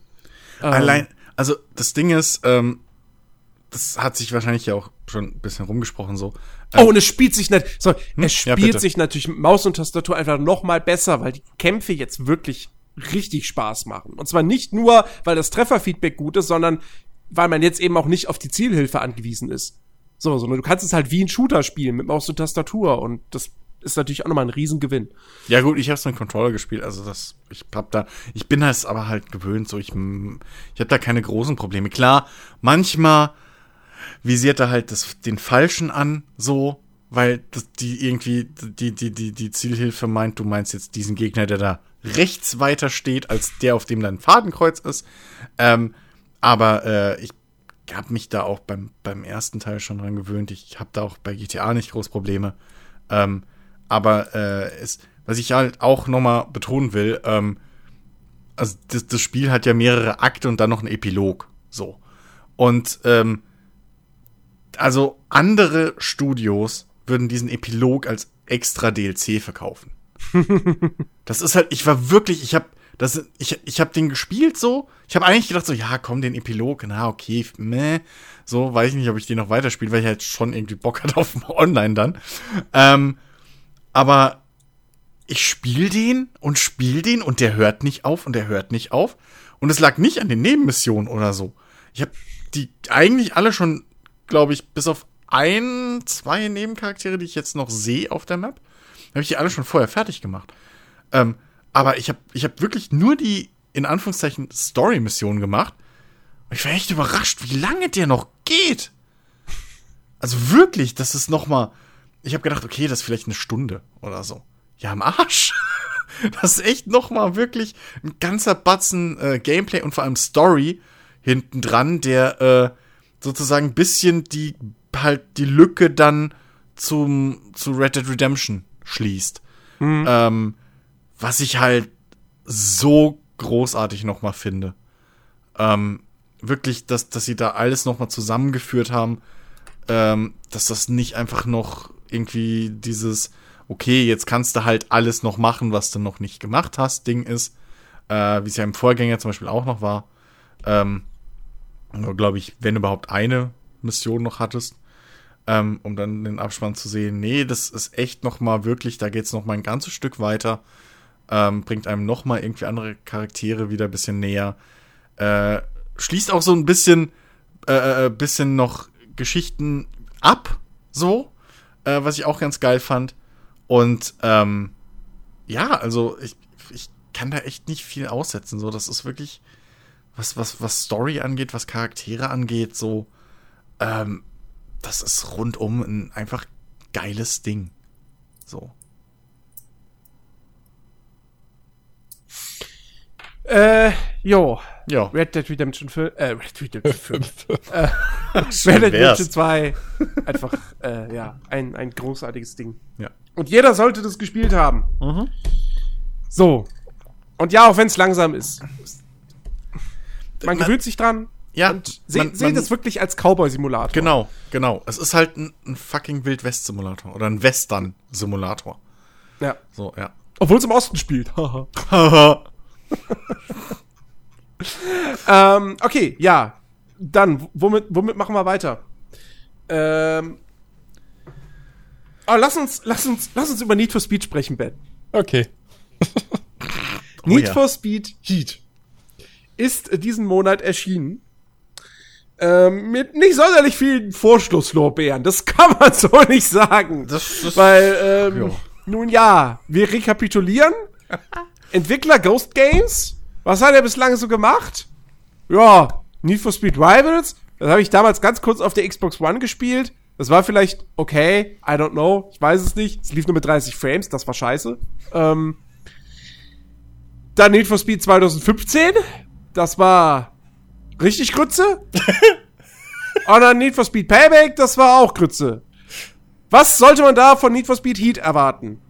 Ja. Ähm, Allein, also das Ding ist, ähm, das hat sich wahrscheinlich ja auch schon ein bisschen rumgesprochen so. Ähm, oh, und es spielt sich nicht, so, hm? es spielt ja, sich natürlich mit Maus und Tastatur einfach noch mal besser, weil die Kämpfe jetzt wirklich richtig Spaß machen. Und zwar nicht nur, weil das Trefferfeedback gut ist, sondern weil man jetzt eben auch nicht auf die Zielhilfe angewiesen ist. So, sondern du kannst es halt wie ein Shooter spielen mit Maus und Tastatur und das ist natürlich auch nochmal ein Riesengewinn. Ja gut, ich habe so einen Controller gespielt, also das, ich hab da, ich bin das aber halt gewöhnt, so ich, ich habe da keine großen Probleme. Klar, manchmal visiert er halt das, den Falschen an, so, weil das, die irgendwie, die, die, die, die Zielhilfe meint, du meinst jetzt diesen Gegner, der da rechts weiter steht, als der, auf dem dein Fadenkreuz ist. Ähm, aber äh, ich habe mich da auch beim, beim ersten Teil schon dran gewöhnt. Ich habe da auch bei GTA nicht groß Probleme. Ähm, aber äh, es, was ich halt auch nochmal betonen will, ähm, also das, das Spiel hat ja mehrere Akte und dann noch einen Epilog. So. Und ähm, also andere Studios würden diesen Epilog als extra DLC verkaufen. das ist halt, ich war wirklich, ich habe Das, ich ich habe den gespielt so. Ich habe eigentlich gedacht so, ja, komm, den Epilog, na okay, meh. So, weiß ich nicht, ob ich den noch weiterspiele, weil ich halt schon irgendwie Bock hatte auf Online dann. Ähm, aber ich spiel den und spiel den und der hört nicht auf und der hört nicht auf. Und es lag nicht an den Nebenmissionen oder so. Ich habe die eigentlich alle schon, glaube ich, bis auf ein, zwei Nebencharaktere, die ich jetzt noch sehe auf der Map, habe ich die alle schon vorher fertig gemacht. Ähm, aber ich habe ich hab wirklich nur die, in Anführungszeichen, Story-Missionen gemacht. Und ich war echt überrascht, wie lange der noch geht. Also wirklich, das ist noch mal. Ich habe gedacht, okay, das ist vielleicht eine Stunde oder so. Ja, am Arsch. Das ist echt noch mal wirklich ein ganzer Batzen äh, Gameplay und vor allem Story hinten dran, der äh, sozusagen ein bisschen die halt die Lücke dann zum zu Red Dead Redemption schließt. Mhm. Ähm, was ich halt so großartig noch mal finde. Ähm, wirklich, dass, dass sie da alles noch mal zusammengeführt haben, ähm, dass das nicht einfach noch irgendwie dieses, okay, jetzt kannst du halt alles noch machen, was du noch nicht gemacht hast, Ding ist, äh, wie es ja im Vorgänger zum Beispiel auch noch war. Ähm, glaube ich, wenn überhaupt eine Mission noch hattest, ähm, um dann den Abspann zu sehen. Nee, das ist echt noch mal wirklich, da geht's noch mal ein ganzes Stück weiter, ähm, bringt einem noch mal irgendwie andere Charaktere wieder ein bisschen näher, äh, schließt auch so ein bisschen, äh, äh, bisschen noch Geschichten ab, so, äh, was ich auch ganz geil fand. Und ähm, ja, also ich, ich kann da echt nicht viel aussetzen. So, das ist wirklich, was, was, was Story angeht, was Charaktere angeht, so, ähm, das ist rundum ein einfach geiles Ding. So. Äh, jo. Ja. Red Dead Redemption 5, äh, Red Dead Redemption 5. äh, Red Dead. Redemption 2. Einfach, äh, ja, ein, ein großartiges Ding. Ja. Und jeder sollte das gespielt haben. Mhm. So. Und ja, auch wenn es langsam ist. Man Man- gewöhnt sich dran. Ja, Und seht man- es wirklich als Cowboy-Simulator. Genau, genau. Es ist halt ein, ein fucking Wild-West-Simulator oder ein Western-Simulator. Ja. So, ja. Obwohl es im Osten spielt. Haha. Ähm, okay, ja. Dann, womit, womit machen wir weiter? Ähm. Oh, lass uns, lass uns, lass uns über Need for Speed sprechen, Ben. Okay. Need ja. for Speed Heat ist diesen Monat erschienen. Ähm, mit nicht sonderlich vielen Vorschlusslorbeeren. Das kann man so nicht sagen. Das ist- Weil, ähm, Ja. nun ja, wir rekapitulieren. Entwickler Ghost Games. Was hat er bislang so gemacht? Ja, Need for Speed Rivals. Das habe ich damals ganz kurz auf der Xbox One gespielt. Das war vielleicht okay, I don't know, ich weiß es nicht. Es lief nur mit 30 Frames, das war scheiße. Ähm, dann Need for Speed 2015. Das war richtig Grütze. Und dann Need for Speed Payback, das war auch Grütze. Was sollte man da von Need for Speed Heat erwarten?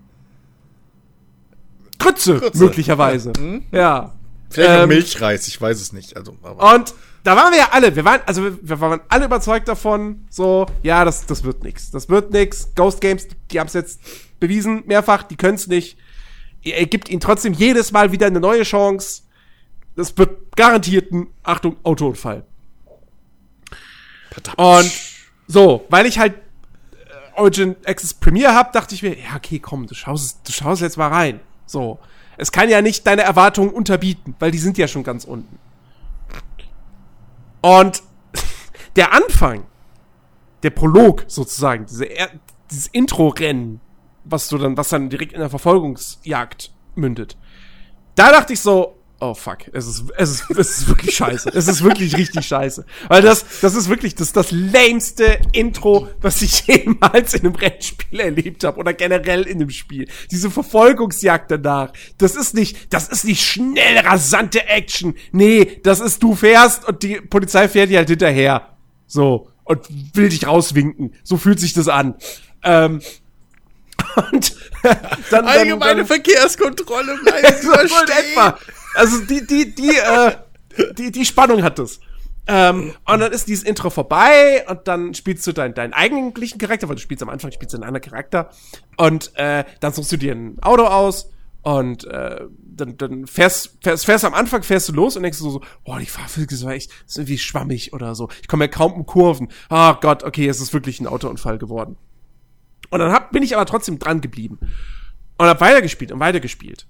Grütze, Grütze. möglicherweise. Ja. Vielleicht Ähm, Milchreis, ich weiß es nicht. Also, Und da waren wir ja alle, wir waren, also wir, waren alle überzeugt davon, so, ja, das, das wird nix. Das wird nix. Ghost Games, die haben es jetzt bewiesen, mehrfach, die können es nicht. Er gibt ihnen trotzdem jedes Mal wieder eine neue Chance. Das wird garantiert ein, Achtung, Autounfall. verdammt. Und so, weil ich halt äh, Origin Access Premiere hab, dachte ich mir, ja, okay, komm, du schaust, du schaust jetzt mal rein. So. Es kann ja nicht deine Erwartungen unterbieten, weil die sind ja schon ganz unten. Und der Anfang, der Prolog sozusagen, diese dieses Intro-Rennen, was du dann, was dann direkt in der Verfolgungsjagd mündet, da dachte ich so, oh fuck, es ist, es ist, es ist wirklich scheiße. Es ist wirklich richtig scheiße. Weil das, das ist wirklich das, das lämste Intro, was ich jemals in einem Rennspiel erlebt habe oder generell in einem Spiel. Diese Verfolgungsjagd danach, das ist nicht, das ist nicht schnell rasante Action. Nee, das ist du fährst und die Polizei fährt dir halt hinterher. So. Und will dich rauswinken. So fühlt sich das an. Ähm, und dann, Allgemeine dann, dann, Verkehrskontrolle bleiben so etwa. Also die, die, die, äh, die, die Spannung hat es. Ähm, und dann ist dieses Intro vorbei und dann spielst du deinen, deinen eigentlichen Charakter, weil du spielst am Anfang, spielst du einen anderen Charakter. Und äh, dann suchst du dir ein Auto aus Und äh, dann, dann fährst, fährst, fährst am Anfang fährst du los und denkst so, boah, die Fahrphysik ist echt ist irgendwie schwammig oder so. Ich komme ja kaum um Kurven. Ah oh Gott, okay, es ist wirklich ein Autounfall geworden. Und dann hab, bin ich aber trotzdem dran geblieben. Und hab weitergespielt und weitergespielt.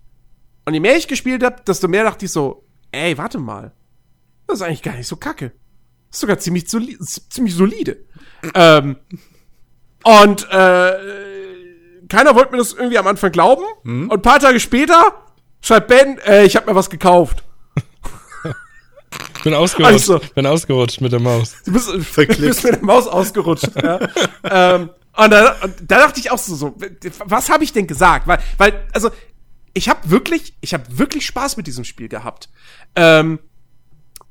Und je mehr ich gespielt hab, desto mehr dachte ich so, ey, warte mal. Das ist eigentlich gar nicht so kacke. Das ist sogar ziemlich, soli ziemlich solide. ähm, und äh, keiner wollte mir das irgendwie am Anfang glauben. Mhm. Und ein paar Tage später schreibt Ben, äh, ich habe mir was gekauft. bin ausgerutscht. Also, bin ausgerutscht mit der Maus. Du bist, bist mit der Maus ausgerutscht. ja. ähm, und, da, und da dachte ich auch so, so was habe ich denn gesagt? Weil, weil, also ich habe wirklich, ich habe wirklich Spaß mit diesem Spiel gehabt. Ähm,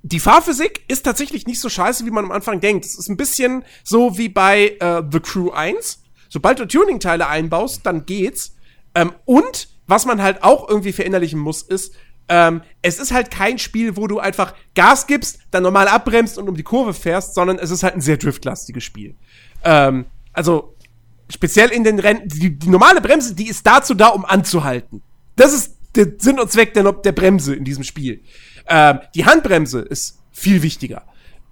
die Fahrphysik ist tatsächlich nicht so scheiße, wie man am Anfang denkt. Es ist ein bisschen so wie bei äh, The Crew 1. Sobald du Tuning-Teile einbaust, dann geht's. Ähm, und was man halt auch irgendwie verinnerlichen muss, ist, ähm, es ist halt kein Spiel, wo du einfach Gas gibst, dann normal abbremst und um die Kurve fährst, sondern es ist halt ein sehr driftlastiges Spiel. Ähm, also speziell in den Rennen, die, die normale Bremse, die ist dazu da, um anzuhalten. Das ist der Sinn und Zweck der, der Bremse in diesem Spiel. Ähm, die Handbremse ist viel wichtiger.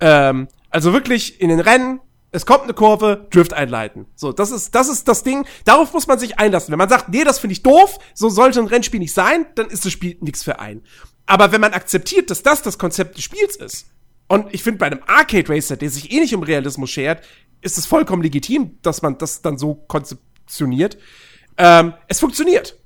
Ähm, also wirklich in den Rennen, es kommt eine Kurve, Drift einleiten. So, das ist, das ist das Ding. Darauf muss man sich einlassen. Wenn man sagt, nee, das finde ich doof, so sollte ein Rennspiel nicht sein, dann ist das Spiel nichts für einen. Aber wenn man akzeptiert, dass das das Konzept des Spiels ist, und ich finde, bei einem Arcade Racer, der sich eh nicht um Realismus schert, ist es vollkommen legitim, dass man das dann so konzeptioniert. Ähm, es funktioniert.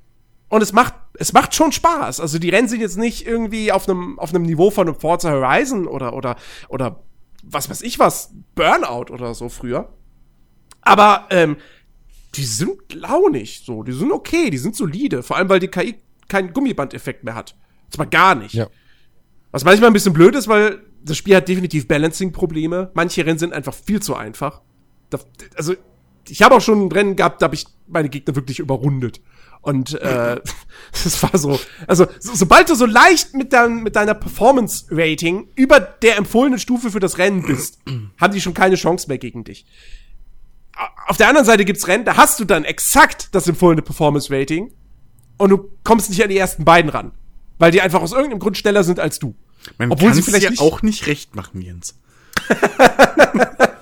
Und es macht, es macht schon Spaß. Also die Rennen sind jetzt nicht irgendwie auf einem, auf einem Niveau von einem Forza Horizon oder, oder, oder was weiß ich was, Burnout oder so früher. Aber, ähm, die sind launig, so. Die sind okay, die sind solide. Vor allem, weil die KI keinen Gummibandeffekt mehr hat. Zwar gar nicht. Ja. Was manchmal ein bisschen blöd ist, weil das Spiel hat definitiv Balancing-Probleme. Manche Rennen sind einfach viel zu einfach. also, ich habe auch schon ein Rennen gehabt, da habe ich meine Gegner wirklich überrundet. Und äh, das war so, also so, sobald du so leicht mit, dein, mit deiner Performance-Rating über der empfohlenen Stufe für das Rennen bist, haben die schon keine Chance mehr gegen dich. Auf der anderen Seite gibt's Rennen, da hast du dann exakt das empfohlene Performance-Rating und du kommst nicht an die ersten beiden ran, weil die einfach aus irgendeinem Grund schneller sind als du. Man Obwohl sie vielleicht ja nicht auch nicht recht machen, Jens.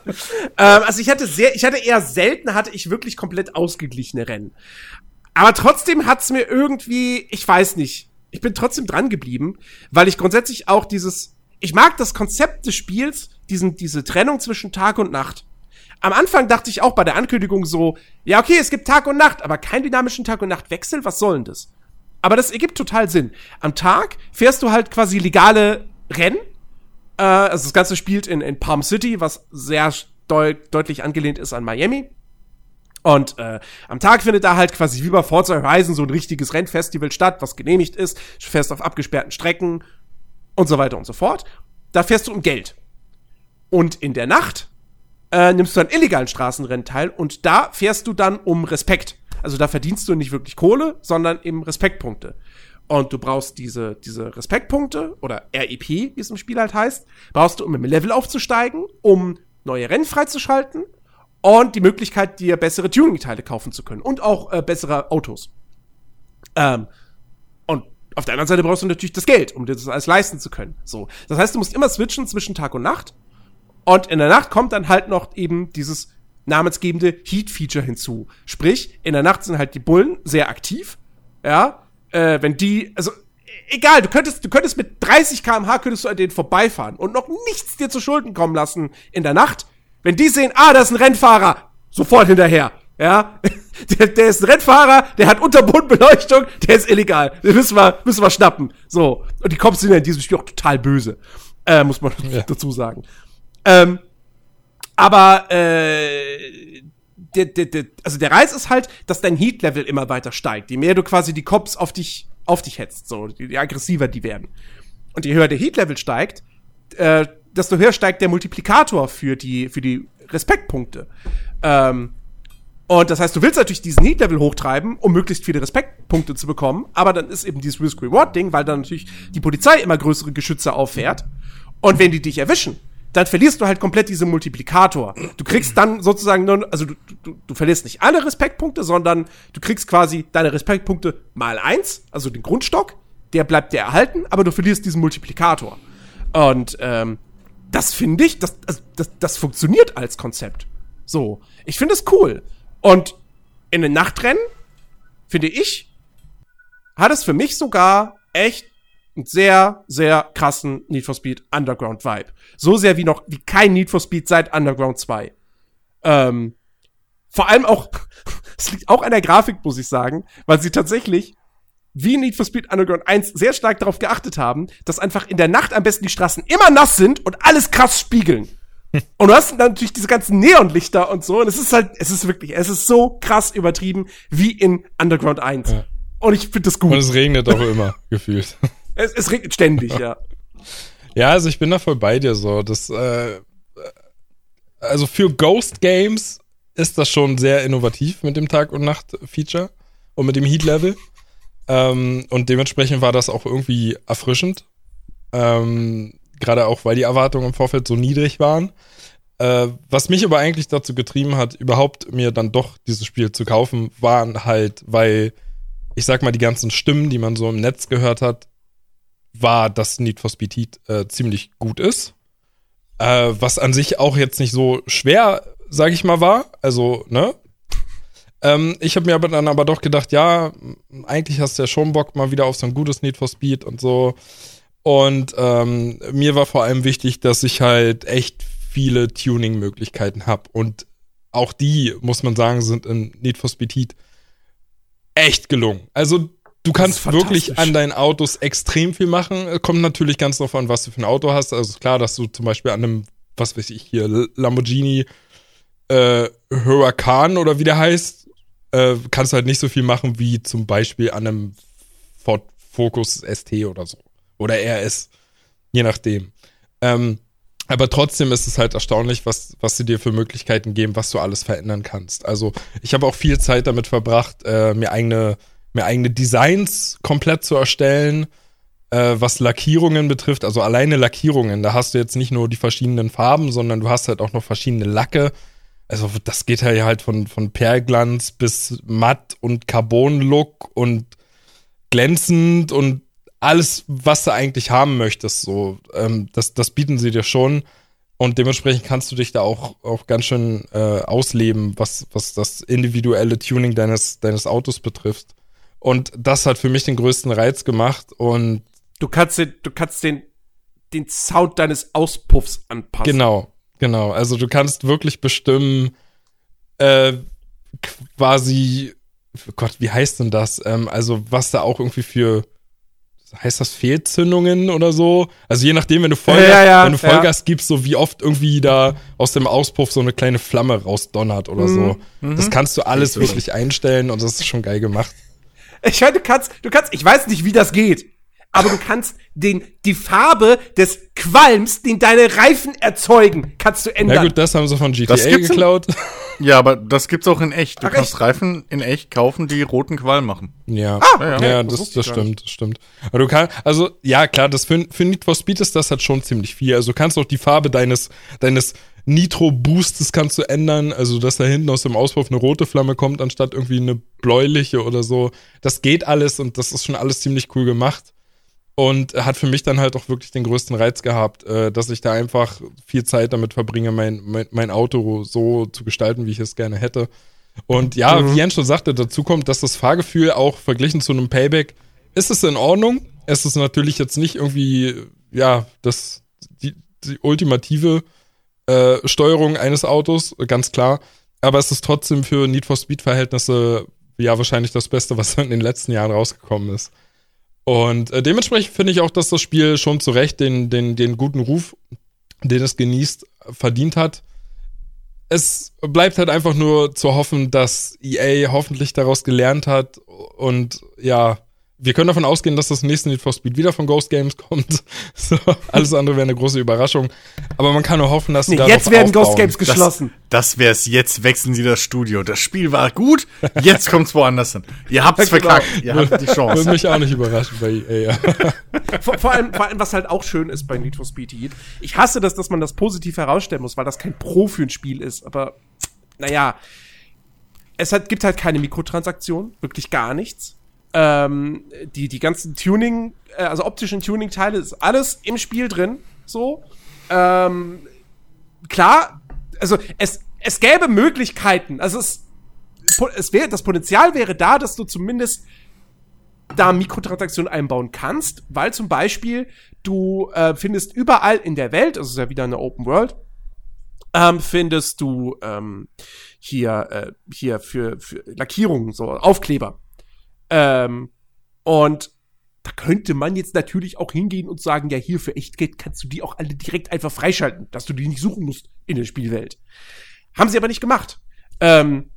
ähm, also ich hatte sehr, ich hatte eher selten hatte ich wirklich komplett ausgeglichene Rennen. Aber trotzdem hat's mir irgendwie, ich weiß nicht, ich bin trotzdem dran geblieben, weil ich grundsätzlich auch dieses, ich mag das Konzept des Spiels, diesen, diese Trennung zwischen Tag und Nacht. Am Anfang dachte ich auch bei der Ankündigung so, ja, okay, es gibt Tag und Nacht, aber keinen dynamischen Tag und Nachtwechsel, was soll denn das? Aber das ergibt total Sinn. Am Tag fährst du halt quasi legale Rennen. Äh, also das Ganze spielt in, in Palm City, was sehr deut deutlich angelehnt ist an Miami. Und äh, am Tag findet da halt quasi wie bei Forza Horizon so ein richtiges Rennfestival statt, was genehmigt ist. Fährst auf abgesperrten Strecken und so weiter und so fort. Da fährst du um Geld. Und in der Nacht äh, nimmst du an illegalen Straßenrennen teil und da fährst du dann um Respekt. Also da verdienst du nicht wirklich Kohle, sondern eben Respektpunkte. Und du brauchst diese, diese Respektpunkte oder REP, wie es im Spiel halt heißt, brauchst du, um im Level aufzusteigen, um neue Rennen freizuschalten und die Möglichkeit, dir bessere Tuning-Teile kaufen zu können und auch äh, bessere Autos. Ähm, und auf der anderen Seite brauchst du natürlich das Geld, um dir das alles leisten zu können. So, das heißt, du musst immer switchen zwischen Tag und Nacht. Und in der Nacht kommt dann halt noch eben dieses namensgebende Heat-Feature hinzu. Sprich, in der Nacht sind halt die Bullen sehr aktiv. Ja, äh, wenn die, also egal, du könntest, du könntest mit 30 km/h könntest du an denen vorbeifahren und noch nichts dir zu Schulden kommen lassen in der Nacht. Wenn die sehen, ah, das ist ein Rennfahrer, sofort hinterher. Ja, der, der ist ein Rennfahrer, der hat Unterbodenbeleuchtung, der ist illegal. Den müssen wir, müssen wir schnappen. So. Und die Cops sind ja in diesem Spiel auch total böse. Äh, muss man ja. dazu sagen. Ähm, aber äh, der, der, der, also der Reiz ist halt, dass dein Heat-Level immer weiter steigt. Je mehr du quasi die Cops auf dich, auf dich hetzt, so, je aggressiver die werden. Und je höher der Heat-Level steigt, äh, desto höher steigt der Multiplikator für die, für die Respektpunkte. Ähm, und das heißt, du willst natürlich diesen Heat-Level hochtreiben, um möglichst viele Respektpunkte zu bekommen, aber dann ist eben dieses Risk-Reward-Ding, weil dann natürlich die Polizei immer größere Geschütze auffährt. Und wenn die dich erwischen, dann verlierst du halt komplett diesen Multiplikator. Du kriegst dann sozusagen nur, also du, du, du verlierst nicht alle Respektpunkte, sondern du kriegst quasi deine Respektpunkte mal eins, also den Grundstock, der bleibt dir erhalten, aber du verlierst diesen Multiplikator. Und ähm, das finde ich, das, das, das, funktioniert als Konzept. So, ich finde es cool. Und in den Nachtrennen, finde ich, hat es für mich sogar echt einen sehr, sehr krassen Need for Speed Underground Vibe. So sehr wie noch, wie kein Need for Speed seit Underground 2. Ähm, vor allem auch, es liegt auch an der Grafik, muss ich sagen, weil sie tatsächlich wie Need for Speed Underground 1 sehr stark darauf geachtet haben, dass einfach in der Nacht am besten die Straßen immer nass sind und alles krass spiegeln. Und du hast dann natürlich diese ganzen Neonlichter und so. Und es ist halt, es ist wirklich, es ist so krass übertrieben wie in Underground 1. Ja. Und ich finde das gut. Und es regnet auch immer, gefühlt. Es, es regnet ständig, ja. Ja, also ich bin da voll bei dir so. Das, äh, also für Ghost Games ist das schon sehr innovativ mit dem Tag- und Nacht-Feature und mit dem Heat-Level. Ähm, und dementsprechend war das auch irgendwie erfrischend. Ähm, Gerade auch, weil die Erwartungen im Vorfeld so niedrig waren. Äh, was mich aber eigentlich dazu getrieben hat, überhaupt mir dann doch dieses Spiel zu kaufen, waren halt, weil ich sag mal, die ganzen Stimmen, die man so im Netz gehört hat, war, dass Need for Speed Heat äh, ziemlich gut ist. Äh, was an sich auch jetzt nicht so schwer, sag ich mal, war. Also, ne? Ähm, ich habe mir aber dann aber doch gedacht, ja, eigentlich hast du ja schon Bock mal wieder auf so ein gutes Need for Speed und so. Und ähm, mir war vor allem wichtig, dass ich halt echt viele Tuning-Möglichkeiten habe. Und auch die, muss man sagen, sind in Need for Speed Heat echt gelungen. Also du kannst wirklich an deinen Autos extrem viel machen. Kommt natürlich ganz drauf an, was du für ein Auto hast. Also klar, dass du zum Beispiel an einem, was weiß ich hier, Lamborghini äh, Huracan oder wie der heißt, äh, kannst du halt nicht so viel machen wie zum Beispiel an einem Ford Focus ST oder so oder RS, je nachdem. Ähm, aber trotzdem ist es halt erstaunlich, was, was sie dir für Möglichkeiten geben, was du alles verändern kannst. Also ich habe auch viel Zeit damit verbracht, äh, mir eigene, mir eigene Designs komplett zu erstellen, äh, was Lackierungen betrifft. Also alleine Lackierungen, da hast du jetzt nicht nur die verschiedenen Farben, sondern du hast halt auch noch verschiedene Lacke. Also das geht ja halt von, von Perlglanz bis matt und Carbon-Look und glänzend und alles, was du eigentlich haben möchtest, so, ähm, das, das bieten sie dir schon. Und dementsprechend kannst du dich da auch, auch ganz schön äh, ausleben, was, was das individuelle Tuning deines, deines Autos betrifft. Und das hat für mich den größten Reiz gemacht. Und du kannst den, du kannst den, den Sound deines Auspuffs anpassen. Genau, genau. Also du kannst wirklich bestimmen, äh, quasi, Gott, wie heißt denn das? Ähm, also was da auch irgendwie für heißt das Fehlzündungen oder so? Also je nachdem, wenn du Vollgas, ja, ja, wenn du Vollgas ja. gibst, so wie oft irgendwie da aus dem Auspuff so eine kleine Flamme rausdonnert oder mhm. so. Mhm. Das kannst du alles wirklich einstellen und das ist schon geil gemacht. Ich meine, du kannst, du kannst, ich weiß nicht, wie das geht aber du kannst den, die Farbe des Qualms, den deine Reifen erzeugen, kannst du ändern. Ja gut, das haben sie von GTA geklaut. In, ja, aber das gibt's auch in echt. Du Ach, kannst echt? Reifen in echt kaufen, die roten Qualm machen. Ja, ah, ja, ja, ja das, das, das stimmt, das stimmt. Aber du kannst, also ja klar, das für, für Need for Speed ist das halt schon ziemlich viel. Also du kannst auch die Farbe deines, deines Nitro Boostes kannst du ändern, also dass da hinten aus dem Auspuff eine rote Flamme kommt, anstatt irgendwie eine bläuliche oder so. Das geht alles und das ist schon alles ziemlich cool gemacht. Und hat für mich dann halt auch wirklich den größten Reiz gehabt, äh, dass ich da einfach viel Zeit damit verbringe, mein, mein, mein Auto so zu gestalten, wie ich es gerne hätte. Und ja, mhm. wie Jens schon sagte, dazu kommt, dass das Fahrgefühl auch verglichen zu einem Payback ist es in Ordnung. Es ist natürlich jetzt nicht irgendwie, ja, das, die, die ultimative äh, Steuerung eines Autos, ganz klar. Aber es ist trotzdem für Need for Speed-Verhältnisse ja wahrscheinlich das Beste, was in den letzten Jahren rausgekommen ist. Und äh, dementsprechend finde ich auch, dass das Spiel schon zu Recht den, den, den guten Ruf, den es genießt, verdient hat. Es bleibt halt einfach nur zu hoffen, dass EA hoffentlich daraus gelernt hat und ja, wir können davon ausgehen, dass das nächste Need for Speed wieder von Ghost Games kommt. So, alles andere wäre eine große Überraschung. Aber man kann nur hoffen, dass sie Nee, jetzt werden aufbauen. Ghost Games geschlossen. Das, das wär's. Jetzt wechseln sie das Studio. Das Spiel war gut. Jetzt kommt's woanders hin. Ihr habt's Genau. verkackt. Ihr habt die Würde Chance. mich auch nicht überraschen bei EA. Ja. vor, vor, allem, vor allem, was halt auch schön ist bei Need for Speed Heat. Ich hasse das, dass man das positiv herausstellen muss, weil das kein Pro für ein Spiel ist. Aber, naja, es hat, gibt halt keine Mikrotransaktion, wirklich gar nichts. Ähm, die, die ganzen Tuning, äh, also optischen Tuning-Teile, ist alles im Spiel drin, so. Ähm, klar, also es, es gäbe Möglichkeiten, also es, es wäre, das Potenzial wäre da, dass du zumindest da Mikrotransaktionen einbauen kannst, weil zum Beispiel du äh, findest überall in der Welt, also ist ja wieder eine Open World, ähm, findest du ähm, hier äh, hier für, für Lackierungen so Aufkleber ähm, und da könnte man jetzt natürlich auch hingehen und sagen, ja hier für Echtgeld kannst du die auch alle direkt einfach freischalten, dass du die nicht suchen musst in der Spielwelt. Haben sie aber nicht gemacht. Ähm,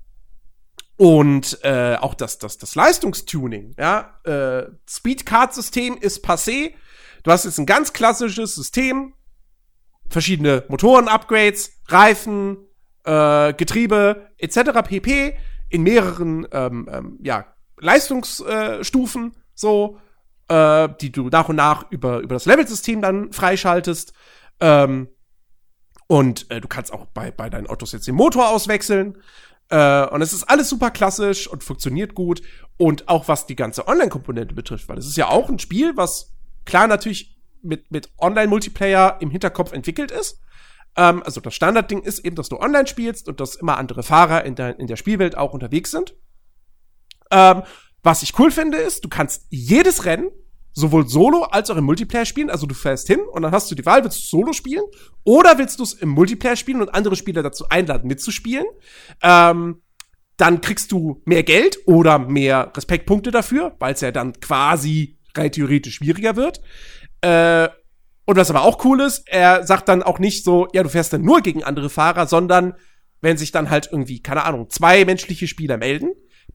und äh, auch das, das, das Leistungstuning, ja, äh, Speedcard-System ist passé. Du hast jetzt ein ganz klassisches System, verschiedene Motoren-Upgrades, Reifen, äh, Getriebe etc. pp. in mehreren ähm, ähm, ja, Leistungsstufen so, äh, die du nach und nach über, über das Level-System dann freischaltest. Ähm, und äh, du kannst auch bei, bei deinen Autos jetzt den Motor auswechseln. Äh, und es ist alles super klassisch und funktioniert gut. Und auch was die ganze Online-Komponente betrifft, weil es ist ja auch ein Spiel, was klar natürlich mit, mit Online-Multiplayer im Hinterkopf entwickelt ist. Ähm, also das Standardding ist eben, dass du online spielst und dass immer andere Fahrer in der, in der Spielwelt auch unterwegs sind. Ähm, was ich cool finde, ist, du kannst jedes Rennen sowohl solo als auch im Multiplayer spielen. Also du fährst hin und dann hast du die Wahl, willst du solo spielen oder willst du es im Multiplayer spielen und andere Spieler dazu einladen, mitzuspielen. Ähm, dann kriegst du mehr Geld oder mehr Respektpunkte dafür, weil es ja dann quasi rein theoretisch schwieriger wird. Äh, und was aber auch cool ist, er sagt dann auch nicht so, ja, du fährst dann nur gegen andere Fahrer, sondern wenn sich dann halt irgendwie, keine Ahnung, zwei menschliche Spieler melden,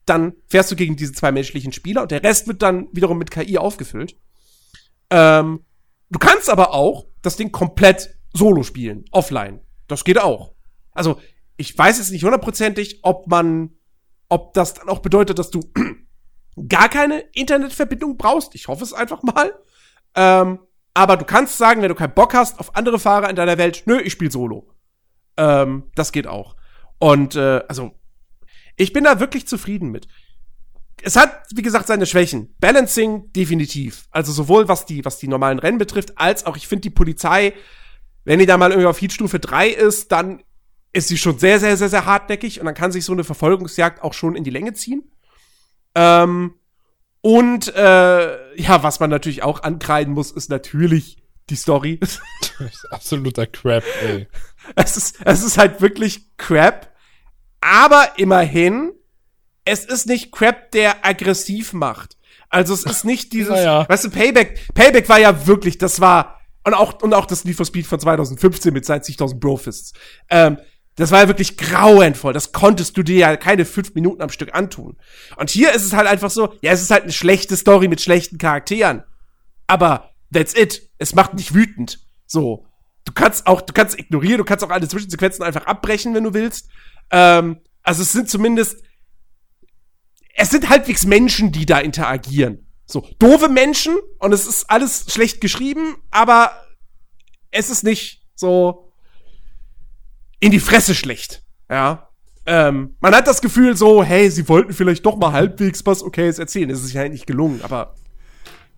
dann fährst du gegen diese zwei menschlichen Spieler und der Rest wird dann wiederum mit KI aufgefüllt. Ähm, du kannst aber auch das Ding komplett solo spielen, offline. Das geht auch. Also, ich weiß jetzt nicht hundertprozentig, ob man, ob das dann auch bedeutet, dass du gar keine Internetverbindung brauchst. Ich hoffe es einfach mal. Ähm, aber du kannst sagen, wenn du keinen Bock hast auf andere Fahrer in deiner Welt, nö, ich spiele solo. Ähm, das geht auch. Und äh, also, ich bin da wirklich zufrieden mit. Es hat, wie gesagt, seine Schwächen. Balancing definitiv. Also sowohl was die, was die normalen Rennen betrifft, als auch ich finde die Polizei, wenn die da mal irgendwie auf Heatstufe 3 ist, dann ist sie schon sehr, sehr, sehr, sehr hartnäckig und dann kann sich so eine Verfolgungsjagd auch schon in die Länge ziehen. Ähm, und äh, ja, was man natürlich auch ankreiden muss, ist natürlich die Story. Das ist absoluter Crap, ey. es ist, es ist halt wirklich Crap. Aber immerhin, es ist nicht Crap, der aggressiv macht. Also es ist nicht dieses, Naja. weißt du, Payback, Payback war ja wirklich, das war, und auch, und auch das Need for Speed von 2015 mit seinen 60.000 Brofists. Ähm, das war ja wirklich grauenvoll. Das konntest du dir ja keine fünf Minuten am Stück antun. Und hier ist es halt einfach so, ja, es ist halt eine schlechte Story mit schlechten Charakteren. Aber that's it. Es macht nicht wütend. So. Du kannst auch, du kannst ignorieren, du kannst auch alle Zwischensequenzen einfach abbrechen, wenn du willst. Ähm, also es sind zumindest, es sind halbwegs Menschen, die da interagieren. So, doofe Menschen und es ist alles schlecht geschrieben, aber es ist nicht so in die Fresse schlecht. Ja. Ähm, man hat das Gefühl so, hey, sie wollten vielleicht doch mal halbwegs was Okayes erzählen. Es ist ja nicht gelungen, aber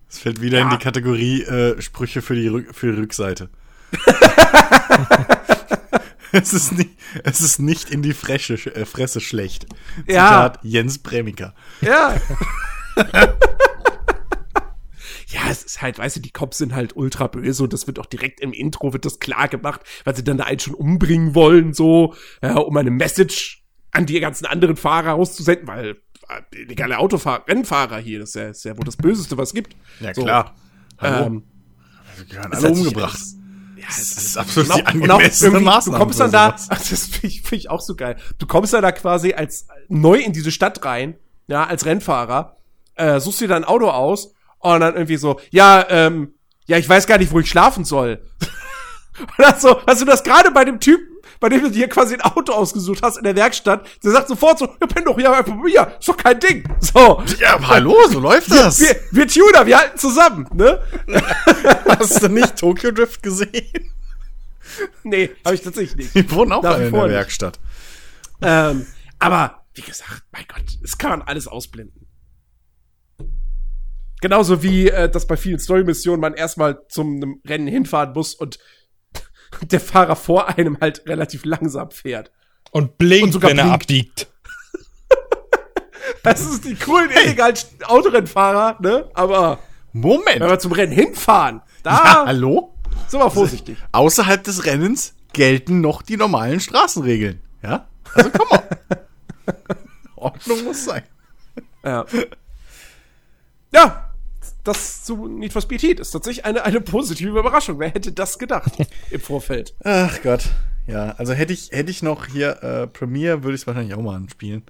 Es fällt wieder Ja. in die Kategorie äh, Sprüche für die, Rück für die Rückseite. es, ist nicht, es ist nicht in die Fresche, äh, Fresse schlecht. Ja. Zitat Jens Bremiker. Ja. ja, es ist halt, weißt du, die Cops sind halt ultra böse und das wird auch direkt im Intro wird das klar gemacht, weil sie dann da einen schon umbringen wollen, so, ja, um eine Message an die ganzen anderen Fahrer auszusenden, weil äh, illegale Autofahrer, Rennfahrer hier, das ist ja, ist ja wohl das Böseste, was es gibt. Ja, So, klar. Hallo. Ähm, Wir gehören es alle umgebracht. es- Ja, Das ist absolut und die angemessene Maßnahme. Du kommst dann da, das finde ich, find ich auch so geil. Du kommst dann da quasi als neu in diese Stadt rein, ja, als Rennfahrer äh, suchst dir dein Auto aus und dann irgendwie so, ja, ähm, ja, ich weiß gar nicht, wo ich schlafen soll. dann so, hast du das gerade bei dem Typen, bei dem du dir quasi ein Auto ausgesucht hast in der Werkstatt, der sagt sofort so, ja, penn doch bei mir, ist doch kein Ding. So. Ja, hallo, so läuft das. Wir, wir Tuner, wir halten zusammen, ne? Hast du nicht Tokyo Drift gesehen? Nee, habe ich tatsächlich nicht. Die wohnen auch alle in der nicht. Werkstatt. Ähm, aber, wie gesagt, mein Gott, es kann man alles ausblenden. Genauso wie, äh, dass bei vielen Story-Missionen man erstmal zum einem Rennen hinfahren muss und der Fahrer vor einem halt relativ langsam fährt. Und blinkt, Und sogar wenn er blinkt. abbiegt. Das ist die coolen, illegalen Autorennfahrer, ne? Aber Moment. wenn wir zum Rennen hinfahren, da ja, hallo? sind wir vorsichtig. Außerhalb des Rennens gelten noch die normalen Straßenregeln. Ja? Also komm mal. Ordnung muss sein. Ja. Ja, das zu Need for Speed Heat ist tatsächlich eine, eine positive Überraschung. Wer hätte das gedacht im Vorfeld? Ach Gott. Ja, also hätte ich, hätte ich noch hier äh, Premiere, würde ich es wahrscheinlich auch mal anspielen.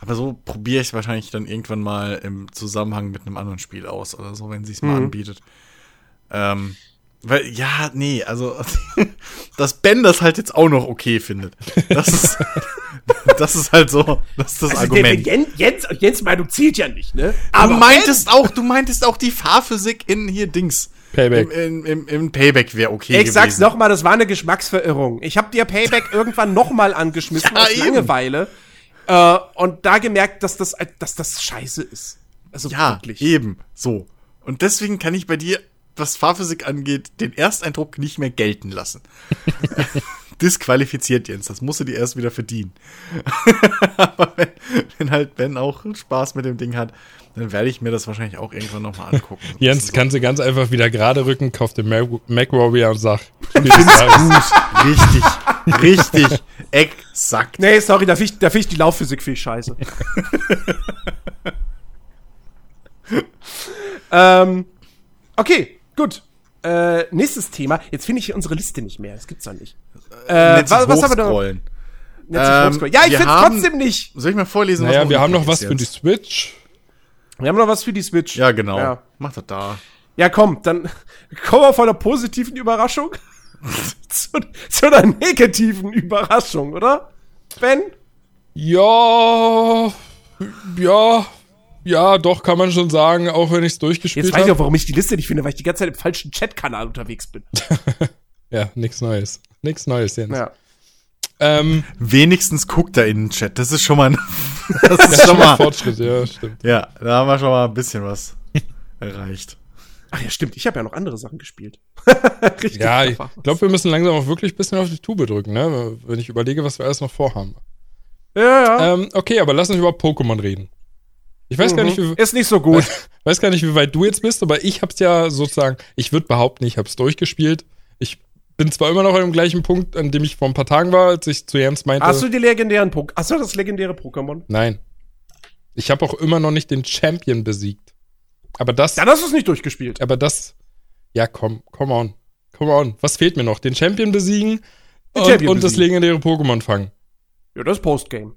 Aber so probiere ich es wahrscheinlich dann irgendwann mal im Zusammenhang mit einem anderen Spiel aus oder so, wenn sie es mal anbietet. Ähm, weil, ja, nee, also, dass Ben das halt jetzt auch noch okay findet. Das ist, das ist halt so, das ist das Also der, der Argument. Jens, Jens, Jens Meinung zählt ja nicht, ne? du meintest auch, du meintest auch die Fahrphysik in hier Dings. Payback. Im, im, im, im Payback wäre okay Ich sag's gewesen. nochmal, das war eine Geschmacksverirrung. Ich habe dir Payback irgendwann nochmal angeschmissen Ja, aus eben. Langeweile äh, und da gemerkt, dass das, dass das scheiße ist. Also Ja, wirklich. eben. So. Und deswegen kann ich bei dir, was Fahrphysik angeht, den Ersteindruck nicht mehr gelten lassen. Disqualifiziert, Jens. Das musst du dir erst wieder verdienen. Aber wenn, wenn halt Ben auch Spaß mit dem Ding hat, dann werde ich mir das wahrscheinlich auch irgendwann nochmal angucken. Jens, Das kannst du ganz einfach wieder gerade rücken, kauf den Mac, Warrior und sag, so. Richtig. Richtig. Exakt. Nee, sorry, da finde ich, da find ich die Laufphysik viel scheiße. ähm, okay, gut. Äh, nächstes Thema. Jetzt finde ich hier unsere Liste nicht mehr. Das gibt's doch nicht. Äh, was, was haben wir da? Ähm, ja, ich finde trotzdem nicht. Soll ich mal vorlesen, Naja, noch wir haben noch was ist für die jetzt? Switch. Wir haben noch was für die Switch. Ja, genau. Ja, Mach das da. ja komm, dann kommen wir von einer positiven Überraschung zu, zu einer negativen Überraschung, oder? Ben? Ja, ja, ja, doch, kann man schon sagen, auch wenn ich es durchgespielt Jetzt weiß ich auch, habe. warum ich die Liste nicht finde, weil ich die ganze Zeit im falschen Chatkanal unterwegs bin. Ja, nichts Neues. Nichts Neues, Jens. Ja. Ähm, Wenigstens guckt er in den Chat. Das ist schon mal, ein- das ist schon mal, Fortschritt, ja, stimmt. ja, da haben wir schon mal ein bisschen was erreicht. Ach ja, stimmt. Ich habe ja noch andere Sachen gespielt. Richtig. Ja, ich glaube, wir müssen langsam auch wirklich ein bisschen auf die Tube drücken, ne? Wenn ich überlege, was wir alles noch vorhaben. Ja, ja. Ähm, okay, aber lass uns über Pokémon reden. Ich weiß gar nicht, wie, Mhm. Ist nicht so gut. weiß gar nicht, wie weit du jetzt bist, aber ich hab's ja sozusagen, ich würde behaupten, ich hab's durchgespielt. Ich bin zwar immer noch an dem gleichen Punkt, an dem ich vor ein paar Tagen war, als ich zu Jens meinte. Hast du die legendären Pokémon? Hast du das legendäre Pokémon? Nein. Ich habe auch immer noch nicht den Champion besiegt. Aber das, Dann hast du es nicht durchgespielt. aber das, ja, komm, come on. Come on. Was fehlt mir noch? Den Champion besiegen Den und, Champion und das besiegen. legendäre Pokémon fangen. Ja, das ist Postgame.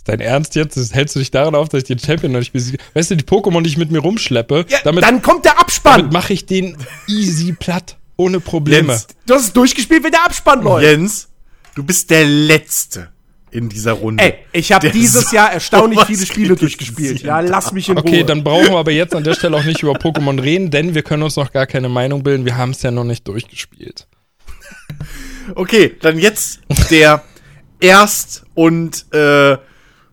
Ist dein Ernst jetzt? Das hältst du dich daran auf, dass ich den Champion noch nicht besiege? Weißt du, die Pokémon, die ich mit mir rumschleppe, Ja, damit, dann kommt der damit Abspann. mache ich den easy platt. Ohne Probleme. Jens, Du hast es durchgespielt, wenn der Abspann läuft. Jens, du bist der Letzte in dieser Runde. Ey, ich habe dieses Jahr erstaunlich viele Spiele durchgespielt. Ja, lass mich in Okay, Ruhe. dann brauchen wir aber jetzt an der Stelle auch nicht über Pokémon reden, denn wir können uns noch gar keine Meinung bilden. Wir haben es ja noch nicht durchgespielt. Okay, dann jetzt der Erst- und äh,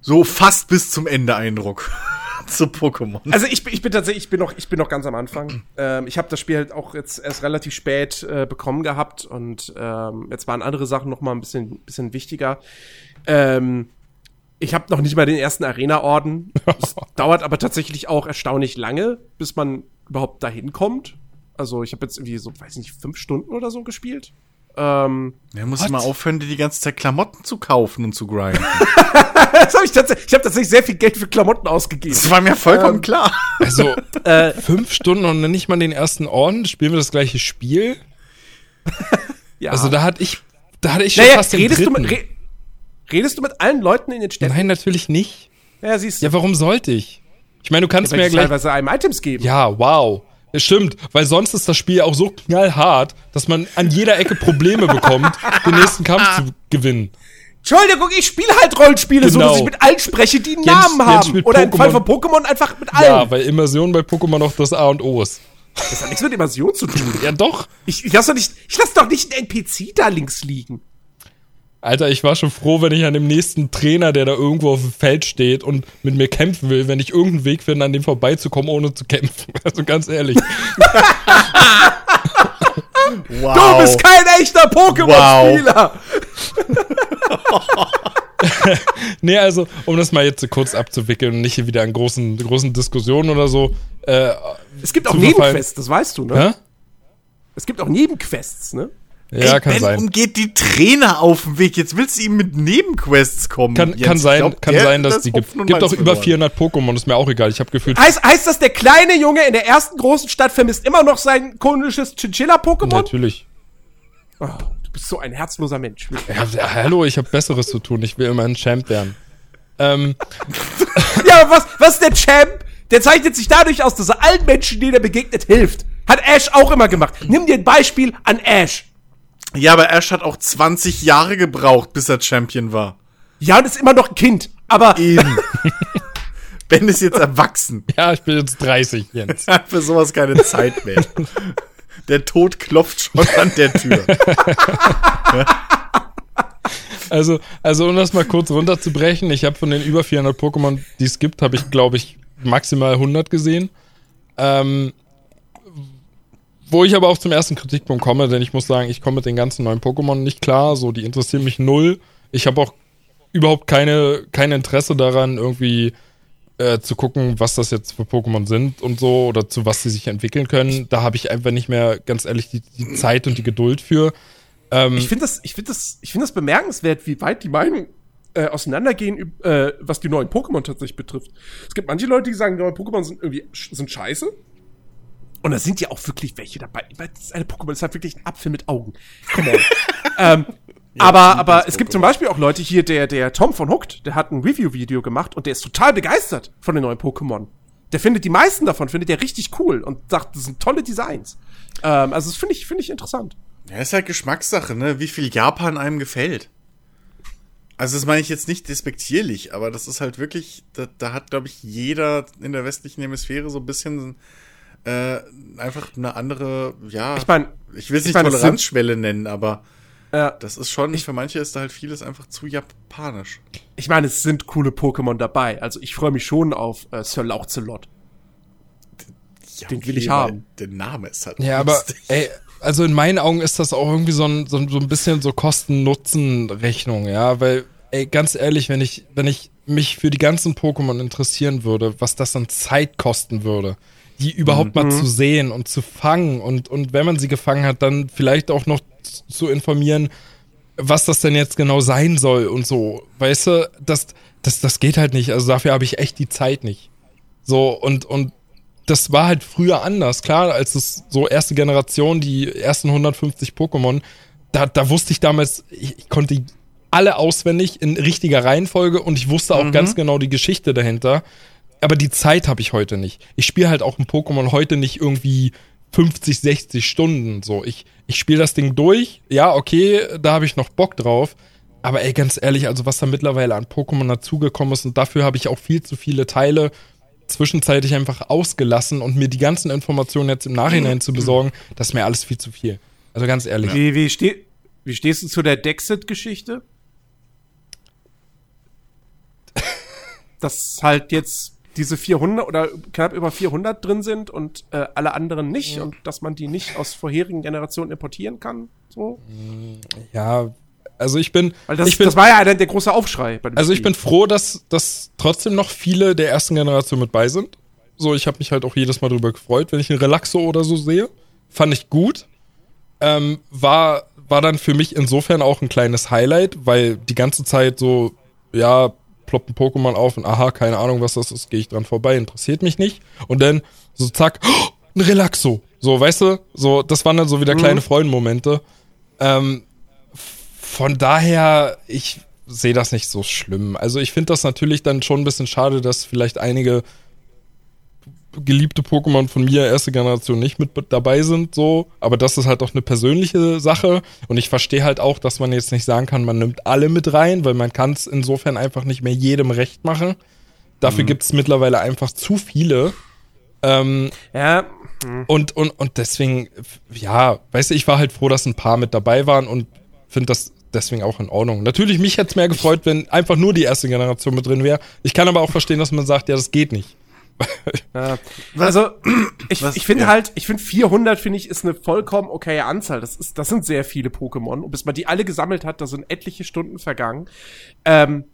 so fast bis zum Ende Eindruck zu Pokémon. Also ich, bin- ich bin tatsächlich, ich bin noch, ich bin noch ganz am Anfang. Ähm, ich habe das Spiel halt auch jetzt erst relativ spät äh, bekommen gehabt und ähm, jetzt waren andere Sachen noch mal ein bisschen, bisschen wichtiger. Ähm, ich habe noch nicht mal den ersten Arena-Orden. Es dauert aber tatsächlich auch erstaunlich lange, bis man überhaupt dahin kommt. Also ich habe jetzt irgendwie so, weiß nicht, fünf Stunden oder so gespielt. Ähm, Er muss What? mal aufhören, dir die ganze Zeit Klamotten zu kaufen und zu grinden. das hab ich, tatsächlich, ich habe tatsächlich sehr viel Geld für Klamotten ausgegeben. Das war mir vollkommen klar. Also, Äh, fünf Stunden und nicht mal den ersten Orden, spielen wir das gleiche Spiel? ja. Also, da hatte ich, da hatte ich schon naja, fast den redest, du mit, re redest du mit allen Leuten in den Städten? Nein, natürlich nicht. Ja, siehst du. Ja, warum sollte ich? Ich meine, du kannst Weil mir ja gleich. teilweise einem Items geben. Ja, wow. Stimmt, weil sonst ist das Spiel auch so knallhart, dass man an jeder Ecke Probleme bekommt, den nächsten Kampf zu gewinnen. Entschuldigung, ich spiele halt Rollenspiele, so Genau. dass ich mit allen spreche, die einen Jens- Namen Jens haben. spielt Oder im Fall von Pokémon einfach mit allen. Ja, weil Immersion bei Pokémon noch das A und O ist. Das hat nichts mit Immersion zu tun. Ja, doch. Ich, ich lass doch nicht, ich lass doch nicht einen NPC da links liegen. Alter, ich war schon froh, wenn ich an dem nächsten Trainer, der da irgendwo auf dem Feld steht und mit mir kämpfen will, wenn ich irgendeinen Weg finde, an dem vorbeizukommen, ohne zu kämpfen. Also ganz ehrlich. Wow. Du bist kein echter Pokémon-Spieler. Nee, also, um das mal jetzt so kurz abzuwickeln und nicht hier wieder an großen, großen Diskussionen oder so. Äh, Es gibt auch. Nebenquests, das weißt du, ne? hä? Es gibt auch Nebenquests, ne? Ja, Ey, kann ben sein. umgeht die Trainer auf dem Weg. Jetzt willst du ihm mit Nebenquests kommen. Kann, Jens. kann sein, glaub, kann sein, dass das die gibt. Gibt doch über verloren. 400 Pokémon, ist mir auch egal. Ich habe gefühlt. Heißt, heißt das, der kleine Junge in der ersten großen Stadt vermisst immer noch sein komisches Chinchilla-Pokémon? Natürlich. Oh, du bist so ein herzloser Mensch. Ja, hallo, ich habe Besseres zu tun. Ich will immer ein Champ werden. Ähm, Ja, aber was, was ist der Champ? Der zeichnet sich dadurch aus, dass er allen Menschen, denen er begegnet, hilft. Hat Ash auch immer gemacht. Nimm dir ein Beispiel an Ash. Ja, aber Ash hat auch 20 Jahre gebraucht, bis er Champion war. Ja, und ist immer noch ein Kind. Aber Eben. ben ist jetzt erwachsen. ja, ich bin jetzt 30, Jens. Er hat für sowas keine Zeit mehr. Der Tod klopft schon an der Tür. Also, also um das mal kurz runterzubrechen, ich habe von den über 400 Pokémon, die es gibt, habe ich, glaube ich, maximal 100 gesehen. Ähm, wo ich aber auch zum ersten Kritikpunkt komme, denn ich muss sagen, ich komme mit den ganzen neuen Pokémon nicht klar, so die interessieren mich null. Ich habe auch überhaupt keine, kein Interesse daran, irgendwie äh, zu gucken, was das jetzt für Pokémon sind und so oder zu was sie sich entwickeln können. Da habe ich einfach nicht mehr, ganz ehrlich, die, die Zeit und die Geduld für. Ähm, ich finde das, ich finde das, ich finde das bemerkenswert, wie weit die Meinungen äh, auseinandergehen, äh, was die neuen Pokémon tatsächlich betrifft. Es gibt manche Leute, die sagen, die neuen Pokémon sind irgendwie sind scheiße. Und da sind ja auch wirklich welche dabei. Das eine Pokémon ist halt wirklich ein Apfel mit Augen. Come on. ähm, aber aber es gibt zum Beispiel auch Leute hier, der, der Tom von Hooked, der hat ein Review-Video gemacht und der ist total begeistert von den neuen Pokémon. Der findet die meisten davon, findet er richtig cool und sagt, das sind tolle Designs. Ähm, also das finde ich, finde ich interessant. Ja, ist halt Geschmackssache, ne? Wie viel Japan einem gefällt. Also das meine ich jetzt nicht despektierlich, aber das ist halt wirklich, da, da hat, glaube ich, jeder in der westlichen Hemisphäre so ein bisschen äh, einfach eine andere, ja, Ich meine, ich will es ich nicht meine, es sind- Toleranzschwelle nennen, aber Ja. das ist schon, für manche ist da halt vieles einfach zu japanisch. Ich meine, es sind coole Pokémon dabei. Also ich freue mich schon auf äh, Sir Lauchzelot. Ja, Den will ich aber haben. Der Name ist halt Ja, aber lustig. ey, also in meinen Augen ist das auch irgendwie so ein, so ein, so ein bisschen so Kosten-Nutzen-Rechnung, ja, weil, ey, ganz ehrlich, wenn ich, wenn ich mich für die ganzen Pokémon interessieren würde, was das an Zeit kosten würde, die überhaupt mal zu sehen und zu fangen und, und wenn man sie gefangen hat, dann vielleicht auch noch zu informieren, was das denn jetzt genau sein soll und so. Weißt du, das, das, das geht halt nicht. Also dafür habe ich echt die Zeit nicht. So, und, und das war halt früher anders. Klar, als es so erste Generation, die ersten 150 Pokémon, da, da wusste ich damals, ich, ich konnte alle auswendig in richtiger Reihenfolge und ich wusste auch ganz genau die Geschichte dahinter. Aber die Zeit habe ich heute nicht. Ich spiele halt auch ein Pokémon heute nicht irgendwie 50, 60 Stunden. So, ich, ich spiele das Ding durch. Ja, okay, da habe ich noch Bock drauf. Aber ey, ganz ehrlich, also was da mittlerweile an Pokémon dazugekommen ist und dafür habe ich auch viel zu viele Teile zwischenzeitlich einfach ausgelassen und mir die ganzen Informationen jetzt im Nachhinein zu besorgen, das ist mir alles viel zu viel. Also ganz ehrlich. Wie, wie, ste wie stehst du zu der Dexit-Geschichte? Dass halt jetzt diese 400 oder knapp über 400 drin sind und äh, alle anderen nicht und dass man die nicht aus vorherigen Generationen importieren kann. So. Ja, also ich bin, Weil das, ich bin, das war ja der, der große Aufschrei. Also ich Spiel. bin froh, dass, dass trotzdem noch viele der ersten Generation mit bei sind. So, ich habe mich halt auch jedes Mal drüber gefreut, wenn ich einen Relaxo oder so sehe. Fand ich gut. Ähm, war, war dann für mich insofern auch ein kleines Highlight, weil die ganze Zeit so, ja, ploppt ein Pokémon auf und aha, keine Ahnung, was das ist, gehe ich dran vorbei, interessiert mich nicht. Und dann so zack, oh, ein Relaxo. So, weißt du, so, das waren dann so wieder kleine Freudenmomente. Ähm, von daher, ich sehe das nicht so schlimm. Also ich finde das natürlich dann schon ein bisschen schade, dass vielleicht einige geliebte Pokémon von mir erste Generation nicht mit dabei sind, so. Aber das ist halt auch eine persönliche Sache. Und ich verstehe halt auch, dass man jetzt nicht sagen kann, man nimmt alle mit rein, weil man kann es insofern einfach nicht mehr jedem recht machen. Dafür mhm. gibt es mittlerweile einfach zu viele. Ähm, ja. Mhm. Und, und, und deswegen, ja, weißt du, ich war halt froh, dass ein paar mit dabei waren und finde das deswegen auch in Ordnung. Natürlich, mich hätte es mehr gefreut, wenn einfach nur die erste Generation mit drin wäre. Ich kann aber auch verstehen, dass man sagt, ja, das geht nicht. Ja. Also, ich, ich finde ja. halt, ich finde 400, finde ich, ist eine vollkommen okaye Anzahl. Das ist, das sind sehr viele Pokémon. Und bis man die alle gesammelt hat, da sind etliche Stunden vergangen. Ähm,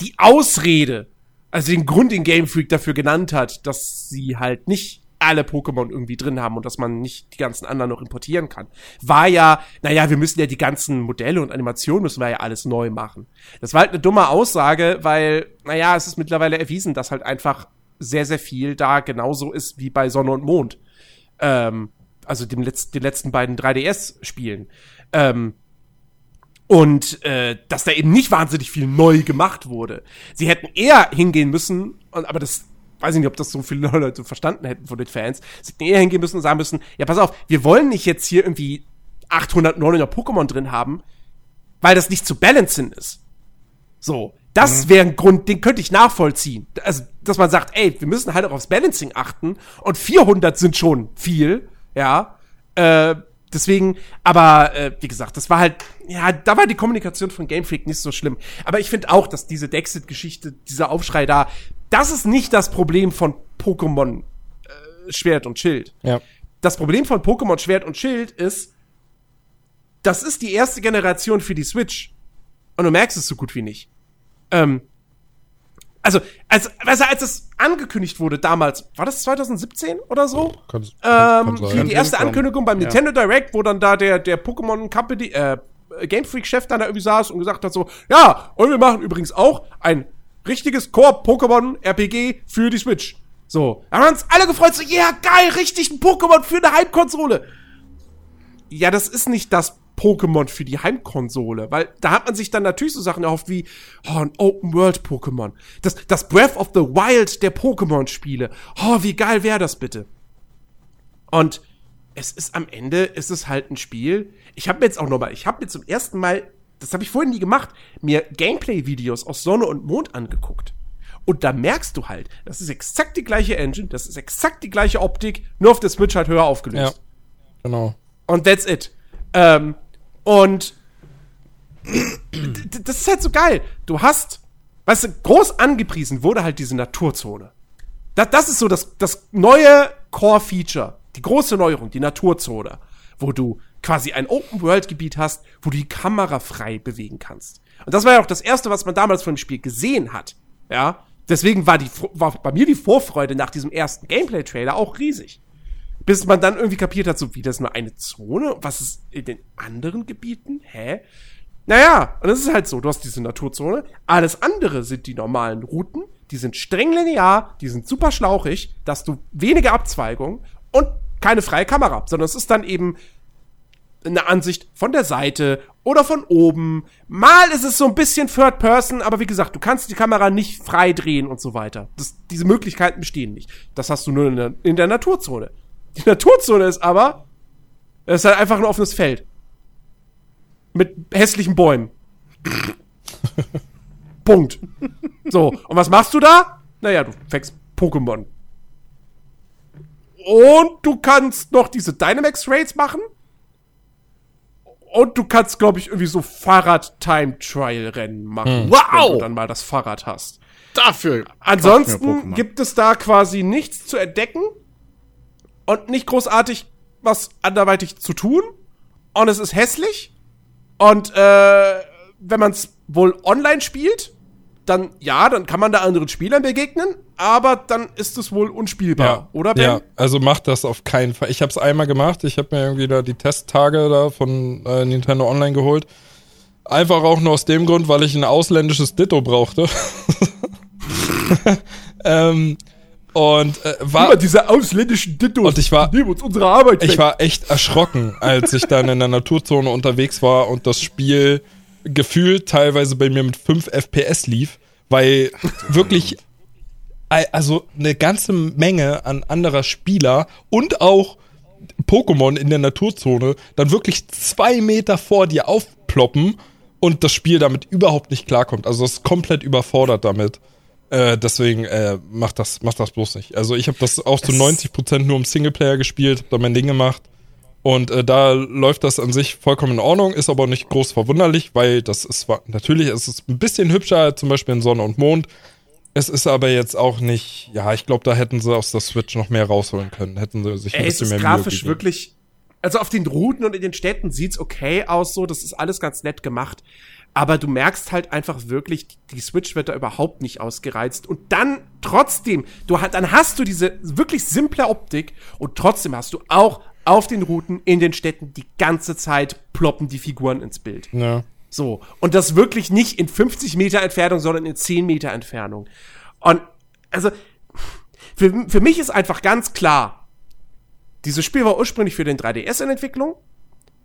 die Ausrede, also den Grund, den Game Freak dafür genannt hat, dass sie halt nicht alle Pokémon irgendwie drin haben und dass man nicht die ganzen anderen noch importieren kann. War ja, naja, wir müssen ja die ganzen Modelle und Animationen müssen wir ja alles neu machen. Das war halt eine dumme Aussage, weil, naja, es ist mittlerweile erwiesen, dass halt einfach sehr, sehr viel da genauso ist wie bei Sonne und Mond. Ähm, also dem Letz den letzten beiden 3DS-Spielen. Ähm, und äh, dass da eben nicht wahnsinnig viel neu gemacht wurde. Sie hätten eher hingehen müssen, aber das weiß ich nicht, ob das so viele Leute verstanden hätten von den Fans. Sie hätten eher hingehen müssen und sagen müssen, ja, pass auf, wir wollen nicht jetzt hier irgendwie 800, 900 Pokémon drin haben, weil das nicht zu balancen ist. So, das mhm. wäre ein Grund, den könnte ich nachvollziehen. Also, dass man sagt, ey, wir müssen halt auch aufs Balancing achten und 400 sind schon viel, ja. Äh, deswegen, aber äh, wie gesagt, das war halt, ja, da war die Kommunikation von Game Freak nicht so schlimm. Aber ich finde auch, dass diese Dexit-Geschichte, dieser Aufschrei da, das ist nicht das Problem von Pokémon äh, Schwert und Schild. Ja. Das Problem von Pokémon Schwert und Schild ist, das ist die erste Generation für die Switch. Und du merkst es so gut wie nicht. Ähm, also, als, also als es angekündigt wurde damals, war das 2017 oder so? Kann, kann, ähm, die, die erste Ankündigung beim ja. Nintendo Direct, wo dann da der, der Pokémon Company, äh, Game Freak Chef dann da irgendwie saß und gesagt hat so, ja, und wir machen übrigens auch ein richtiges Core-Pokémon RPG für die Switch. So, da haben uns alle gefreut, so, ja, yeah, geil, richtig ein Pokémon für eine Heimkonsole. Ja, das ist nicht das Pokémon für die Heimkonsole, weil da hat man sich dann natürlich so Sachen erhofft wie oh, ein Open World Pokémon, das das Breath of the Wild der Pokémon Spiele. Oh, wie geil wäre das bitte? Und es ist am Ende ist es halt ein Spiel. Ich habe mir jetzt auch noch mal, ich habe mir zum ersten Mal, das habe ich vorhin nie gemacht, mir Gameplay Videos aus Sonne und Mond angeguckt. Und da merkst du halt, das ist exakt die gleiche Engine, das ist exakt die gleiche Optik, nur auf der Switch halt höher aufgelöst. Ja, genau. Und that's it. Ähm, und das ist halt so geil. Du hast, weißt du, groß angepriesen wurde halt diese Naturzone. Das, das ist so das, das neue Core-Feature. Die große Neuerung, die Naturzone. Wo du quasi ein Open-World-Gebiet hast, wo du die Kamera frei bewegen kannst. Und das war ja auch das erste, was man damals von dem Spiel gesehen hat. Ja. Deswegen war die, war bei mir die Vorfreude nach diesem ersten Gameplay-Trailer auch riesig bis man dann irgendwie kapiert hat, so wie das nur eine Zone, was ist in den anderen Gebieten? Hä? Naja, und das ist halt so, du hast diese Naturzone, alles andere sind die normalen Routen, die sind streng linear, die sind super schlauchig, dass du wenige Abzweigungen und keine freie Kamera, sondern es ist dann eben eine Ansicht von der Seite oder von oben. Mal ist es so ein bisschen Third Person, aber wie gesagt, du kannst die Kamera nicht frei drehen und so weiter. Das, diese Möglichkeiten bestehen nicht. Das hast du nur in der, in der Naturzone. Die Naturzone ist aber, es ist halt einfach ein offenes Feld. Mit hässlichen Bäumen. Punkt. So, und was machst du da? Naja, du fängst Pokémon. Und du kannst noch diese Dynamax Raids machen. Und du kannst, glaube ich, irgendwie so Fahrrad-Time-Trial-Rennen machen. Hm. Wow! Wenn du dann mal das Fahrrad hast. Dafür. Ansonsten gibt es da quasi nichts zu entdecken und nicht großartig was anderweitig zu tun. Und es ist hässlich. Und äh, wenn man es wohl online spielt, dann ja, dann kann man da anderen Spielern begegnen, aber dann ist es wohl unspielbar, ja, oder Ben? Ja, also macht das auf keinen Fall. Ich habe es einmal gemacht, ich habe mir irgendwie da die Testtage da von äh, Nintendo Online geholt. Einfach auch nur aus dem Grund, weil ich ein ausländisches Ditto brauchte. ähm, und äh, war Immer diese ausländischen Dittos, und ich war, die nehmen uns unsere Arbeit Ich war echt erschrocken, als ich dann in der Naturzone unterwegs war und das Spiel gefühlt teilweise bei mir mit 5 FPS lief, weil wirklich also eine ganze Menge an anderer Spieler und auch Pokémon in der Naturzone dann wirklich zwei Meter vor dir aufploppen und das Spiel damit überhaupt nicht klarkommt. Also es ist komplett überfordert damit. Äh, deswegen äh, macht das macht das bloß nicht. Also ich habe das auch zu Es- 90% nur im Singleplayer gespielt, hab da mein Ding gemacht. Und äh, da läuft das an sich vollkommen in Ordnung, ist aber nicht groß verwunderlich, weil das ist natürlich ist es ein bisschen hübscher als zum Beispiel in Sonne und Mond. Es ist aber jetzt auch nicht, ja, ich glaube, da hätten sie aus der Switch noch mehr rausholen können. Hätten sie sich ein Ey, es bisschen ist mehr Mühe grafisch gegeben. wirklich. Also auf den Routen und in den Städten sieht's okay aus, so, das ist alles ganz nett gemacht. Aber du merkst halt einfach wirklich, die- Switch wird da überhaupt nicht ausgereizt. Und dann trotzdem, du dann hast du diese wirklich simple Optik und trotzdem hast du auch auf den Routen in den Städten die ganze Zeit ploppen die Figuren ins Bild. Ja. So. Und das wirklich nicht in 50 Meter Entfernung, sondern in 10 Meter Entfernung. Und, also, für, für mich ist einfach ganz klar, dieses Spiel war ursprünglich für den 3DS in Entwicklung.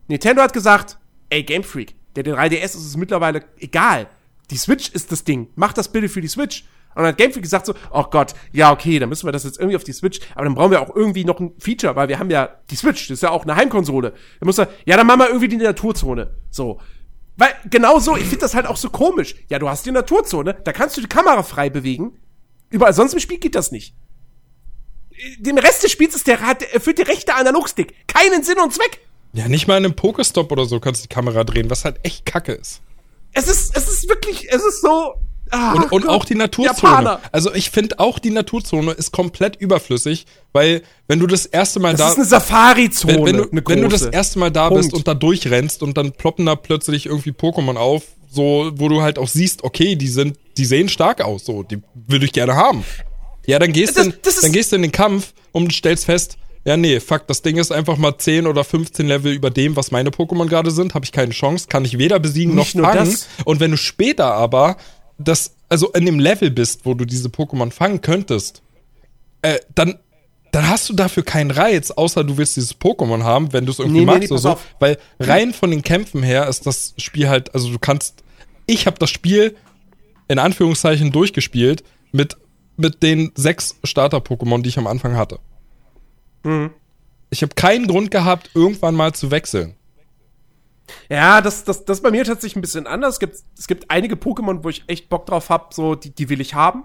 Nintendo hat gesagt, ey, Game Freak, der den 3DS ist es mittlerweile egal. Die Switch ist das Ding. Mach das bitte für die Switch. Und dann hat Game Freak gesagt so, oh Gott, ja, okay, dann müssen wir das jetzt irgendwie auf die Switch, aber dann brauchen wir auch irgendwie noch ein Feature, weil wir haben ja die Switch, das ist ja auch eine Heimkonsole. Dann muss er, ja, dann machen wir irgendwie die Naturzone. So. Weil, genau so, ich finde das halt auch so komisch. Ja, du hast die Naturzone, da kannst du die Kamera frei bewegen. Überall sonst im Spiel geht das nicht. Dem Rest des Spiels ist der, hat, erfüllt der rechte Analogstick keinen Sinn und Zweck. Ja, nicht mal in einem Pokestop oder so kannst du die Kamera drehen, was halt echt kacke ist. Es ist, es ist wirklich, es ist so. Ah, Und, und Gott. auch die Naturzone. Japaner. Also ich finde auch die Naturzone ist komplett überflüssig, weil wenn du das erste Mal Das da ist eine Safari-Zone. wenn, wenn, du, eine wenn du das erste Mal da Punkt. bist und da durchrennst und dann ploppen da plötzlich irgendwie Pokémon auf, so wo du halt auch siehst, okay, die sind, die sehen stark aus, so, die würde ich gerne haben. Ja, dann gehst Das- das dann gehst du in den Kampf und stellst fest, ja, nee, fuck, das Ding ist einfach mal 10 oder 15 Level über dem, was meine Pokémon gerade sind, habe ich keine Chance, kann ich weder besiegen Nicht noch fangen. Und wenn du später aber das, also in dem Level bist, wo du diese Pokémon fangen könntest, äh, dann, dann hast du dafür keinen Reiz, außer du willst dieses Pokémon haben, wenn du es irgendwie Nee, nee, magst nee, oder pass so. auf. Weil rein von den Kämpfen her ist das Spiel halt, also du kannst, ich habe das Spiel in Anführungszeichen durchgespielt mit, mit den sechs Starter-Pokémon, die ich am Anfang hatte. Mhm. Ich habe keinen Grund gehabt, irgendwann mal zu wechseln. Ja, das, das, das ist bei mir tatsächlich ein bisschen anders. Es gibt, es gibt einige Pokémon, wo ich echt Bock drauf hab, so, die, die will ich haben.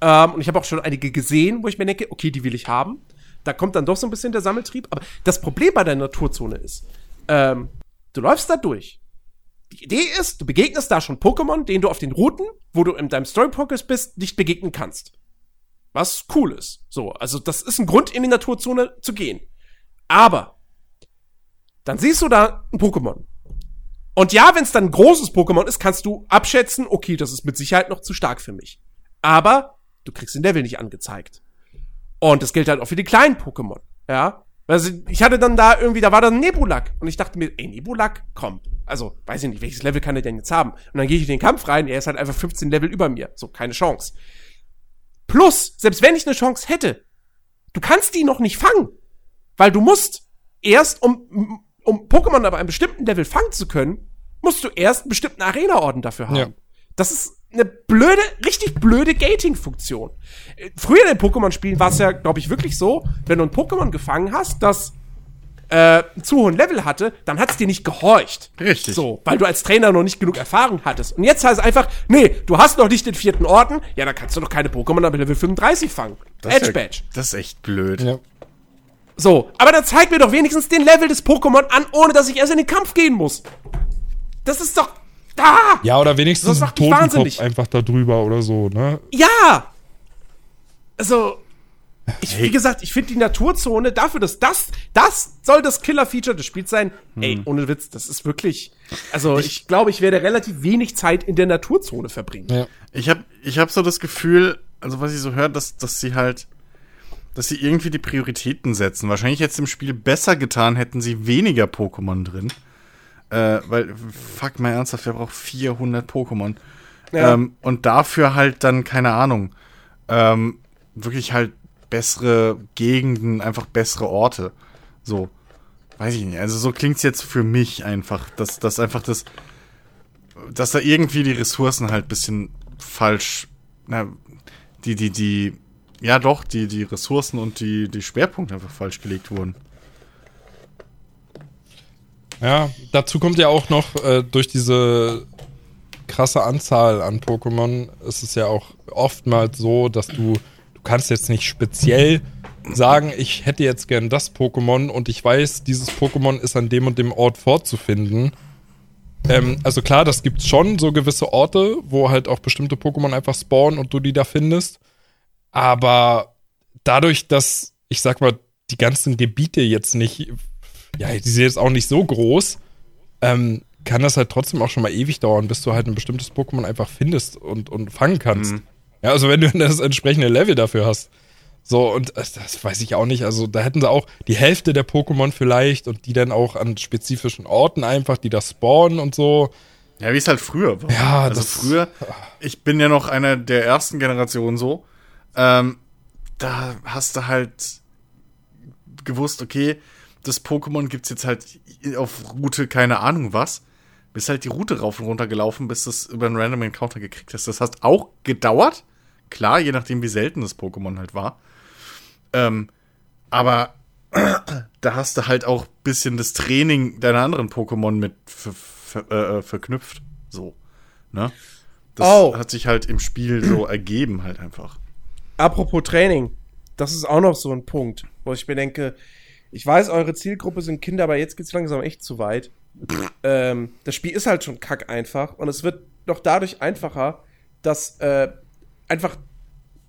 Ähm, und ich habe auch schon einige gesehen, wo ich mir denke, okay, die will ich haben. Da kommt dann doch so ein bisschen der Sammeltrieb. Aber das Problem bei der Naturzone ist, ähm, du läufst da durch. Die Idee ist, du begegnest da schon Pokémon, denen du auf den Routen, wo du in deinem Story Progress bist, nicht begegnen kannst. Was cool ist. So, also das ist ein Grund, in die Naturzone zu gehen. Aber dann siehst du da ein Pokémon. Und ja, wenn es dann ein großes Pokémon ist, kannst du abschätzen, okay, das ist mit Sicherheit noch zu stark für mich. Aber du kriegst den Level nicht angezeigt. Und das gilt halt auch für die kleinen Pokémon. Ja. Also ich hatte dann da irgendwie, da war dann Nebulak. Und ich dachte mir, ey, Nebulak, komm. Also, weiß ich nicht, welches Level kann er denn jetzt haben? Und dann gehe ich in den Kampf rein, er ist halt einfach 15 Level über mir. So, keine Chance. Plus, selbst wenn ich eine Chance hätte, du kannst die noch nicht fangen. Weil du musst erst, um, um Pokémon aber einem bestimmten Level fangen zu können, musst du erst einen bestimmten Arena-Orden dafür haben. Ja. Das ist eine blöde, richtig blöde Gating-Funktion. Äh, Früher in den Pokémon-Spielen war es ja, glaube ich, wirklich so, wenn du ein Pokémon gefangen hast, das äh, einen zu hohen Level hatte, dann hat's dir nicht gehorcht. Richtig. So, weil du als Trainer noch nicht genug Erfahrung hattest. Und jetzt heißt es einfach, nee, du hast noch nicht den vierten Orden, ja, dann kannst du noch keine Pokémon ab Level 35 fangen. Das Edge ja- Badge. Das ist echt blöd. Ja. So, aber dann zeig mir doch wenigstens den Level des Pokémon an, ohne dass ich erst in den Kampf gehen muss. Das ist doch. Da! Ja, oder wenigstens Das ein Totenkopf wahnsinnig. einfach da drüber oder so, ne? Ja! Also, ich, wie gesagt, ich finde die Naturzone dafür, dass das, das soll das Killer-Feature des Spiels sein. Ey, ohne Witz, das ist wirklich. Also, ich, glaube, ich werde relativ wenig Zeit in der Naturzone verbringen. Ja. Ich habe ich hab so das Gefühl, also was ich so höre, dass, dass sie halt, dass sie irgendwie die Prioritäten setzen. Wahrscheinlich jetzt im Spiel besser getan, hätten sie weniger Pokémon drin. Äh, weil, fuck mal ernsthaft, wer braucht 400 Pokémon? Ja. Ähm, und dafür halt dann, keine Ahnung, ähm, wirklich halt bessere Gegenden, einfach bessere Orte. So. Weiß ich nicht. Also so klingt's jetzt für mich einfach, dass das einfach das dass da irgendwie die Ressourcen halt bisschen falsch, na, die, die, die, ja doch, die, die Ressourcen und die, die Schwerpunkte einfach falsch gelegt wurden. Ja, dazu kommt ja auch noch äh, durch diese krasse Anzahl an Pokémon ist es ja auch oftmals so, dass du kannst jetzt nicht speziell sagen, ich hätte jetzt gern das Pokémon und ich weiß, dieses Pokémon ist an dem und dem Ort vorzufinden. Ähm, also klar, das gibt schon so gewisse Orte, wo halt auch bestimmte Pokémon einfach spawnen und du die da findest. Aber dadurch, dass, ich sag mal, die ganzen Gebiete jetzt nicht ja, die sind jetzt auch nicht so groß, ähm, kann das halt trotzdem auch schon mal ewig dauern, bis du halt ein bestimmtes Pokémon einfach findest und, und fangen kannst. Mhm. Ja, also wenn du das entsprechende Level dafür hast. So, und das weiß ich auch nicht. Also da hätten sie auch die Hälfte der Pokémon vielleicht und die dann auch an spezifischen Orten einfach, die da spawnen und so. Ja, wie es halt früher war. Ja, also das, früher, ich bin ja noch einer der ersten Generationen so. Ähm, da hast du halt gewusst, okay, das Pokémon gibt's jetzt halt auf Route keine Ahnung was. Bist halt die Route rauf und runter gelaufen, bis du es über einen Random Encounter gekriegt hast. Das hat auch gedauert. Klar, je nachdem, wie selten das Pokémon halt war. Ähm, aber da hast du halt auch bisschen das Training deiner anderen Pokémon mit äh, verknüpft. So. Ne? Das oh. hat sich halt im Spiel so ergeben, halt einfach. Apropos Training, das ist auch noch so ein Punkt, wo ich mir denke, ich weiß, eure Zielgruppe sind Kinder, aber jetzt geht's langsam echt zu weit. ähm, das Spiel ist halt schon kack einfach und es wird noch dadurch einfacher, dass äh, einfach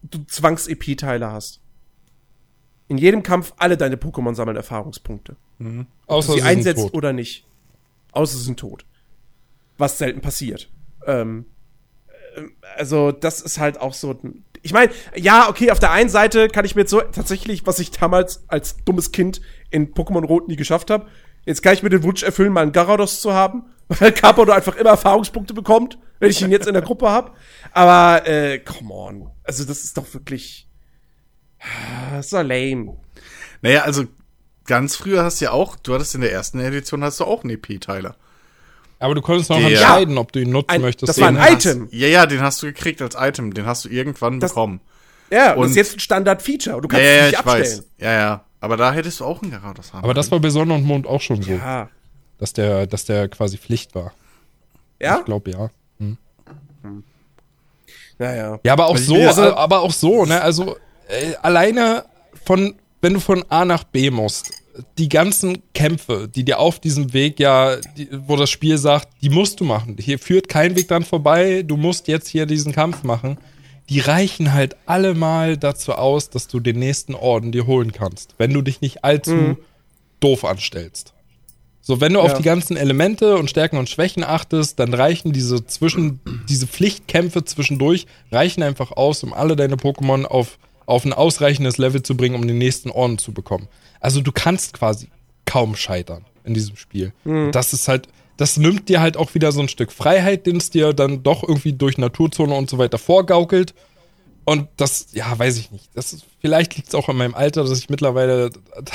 du Zwangs-EP-Teile hast. In jedem Kampf alle deine Pokémon sammeln Erfahrungspunkte. Mhm. Außer sie, sie einsetzt tot. oder nicht. Außer sie sind tot. Was selten passiert. Ähm, äh, also, das ist halt auch so ich meine, ja, okay, auf der einen Seite kann ich mir jetzt so tatsächlich, was ich damals als dummes Kind in Pokémon Rot nie geschafft habe, jetzt kann ich mir den Wunsch erfüllen, mal einen Garados zu haben, weil Carpador einfach immer Erfahrungspunkte bekommt, wenn ich ihn jetzt in der Gruppe habe. Aber, äh, come on. Also, das ist doch wirklich. Das ist doch lame. Naja, also ganz früher hast du ja auch, du hattest in der ersten Edition hast du auch einen EP-Teiler. Aber du konntest noch entscheiden, ob du ihn nutzen ein, möchtest. Das war ein Item. Hast, ja, ja, den hast du gekriegt als Item. Den hast du irgendwann das, bekommen. Ja, und das ist jetzt ein Standard-Feature. Du kannst ja, es nicht abstellen. Weiß. Ja, ja. Aber da hättest du auch einen Garados haben. Aber das war bei Sonne und Mond auch schon so. Ja. Dass der, dass der quasi Pflicht war. Ja? Ich glaube, ja. Naja. Ja, aber auch so, also, aber auch so, ne? Also, äh, alleine von, wenn du von A nach B musst, die ganzen Kämpfe, die dir auf diesem Weg ja, die, wo das Spiel sagt, die musst du machen. Hier führt kein Weg dran vorbei, du musst jetzt hier diesen Kampf machen. Die reichen halt alle mal dazu aus, dass du den nächsten Orden dir holen kannst, wenn du dich nicht allzu mhm. doof anstellst. So, wenn du ja. auf die ganzen Elemente und Stärken und Schwächen achtest, dann reichen diese zwischen, diese Pflichtkämpfe zwischendurch, reichen einfach aus, um alle deine Pokémon auf, auf ein ausreichendes Level zu bringen, um den nächsten Orden zu bekommen. Also du kannst quasi kaum scheitern in diesem Spiel. Mhm. Das ist halt, das nimmt dir halt auch wieder so ein Stück Freiheit, den es dir dann doch irgendwie durch Naturzone und so weiter vorgaukelt. Und das, ja, weiß ich nicht. Das ist, vielleicht liegt es auch in meinem Alter, dass ich mittlerweile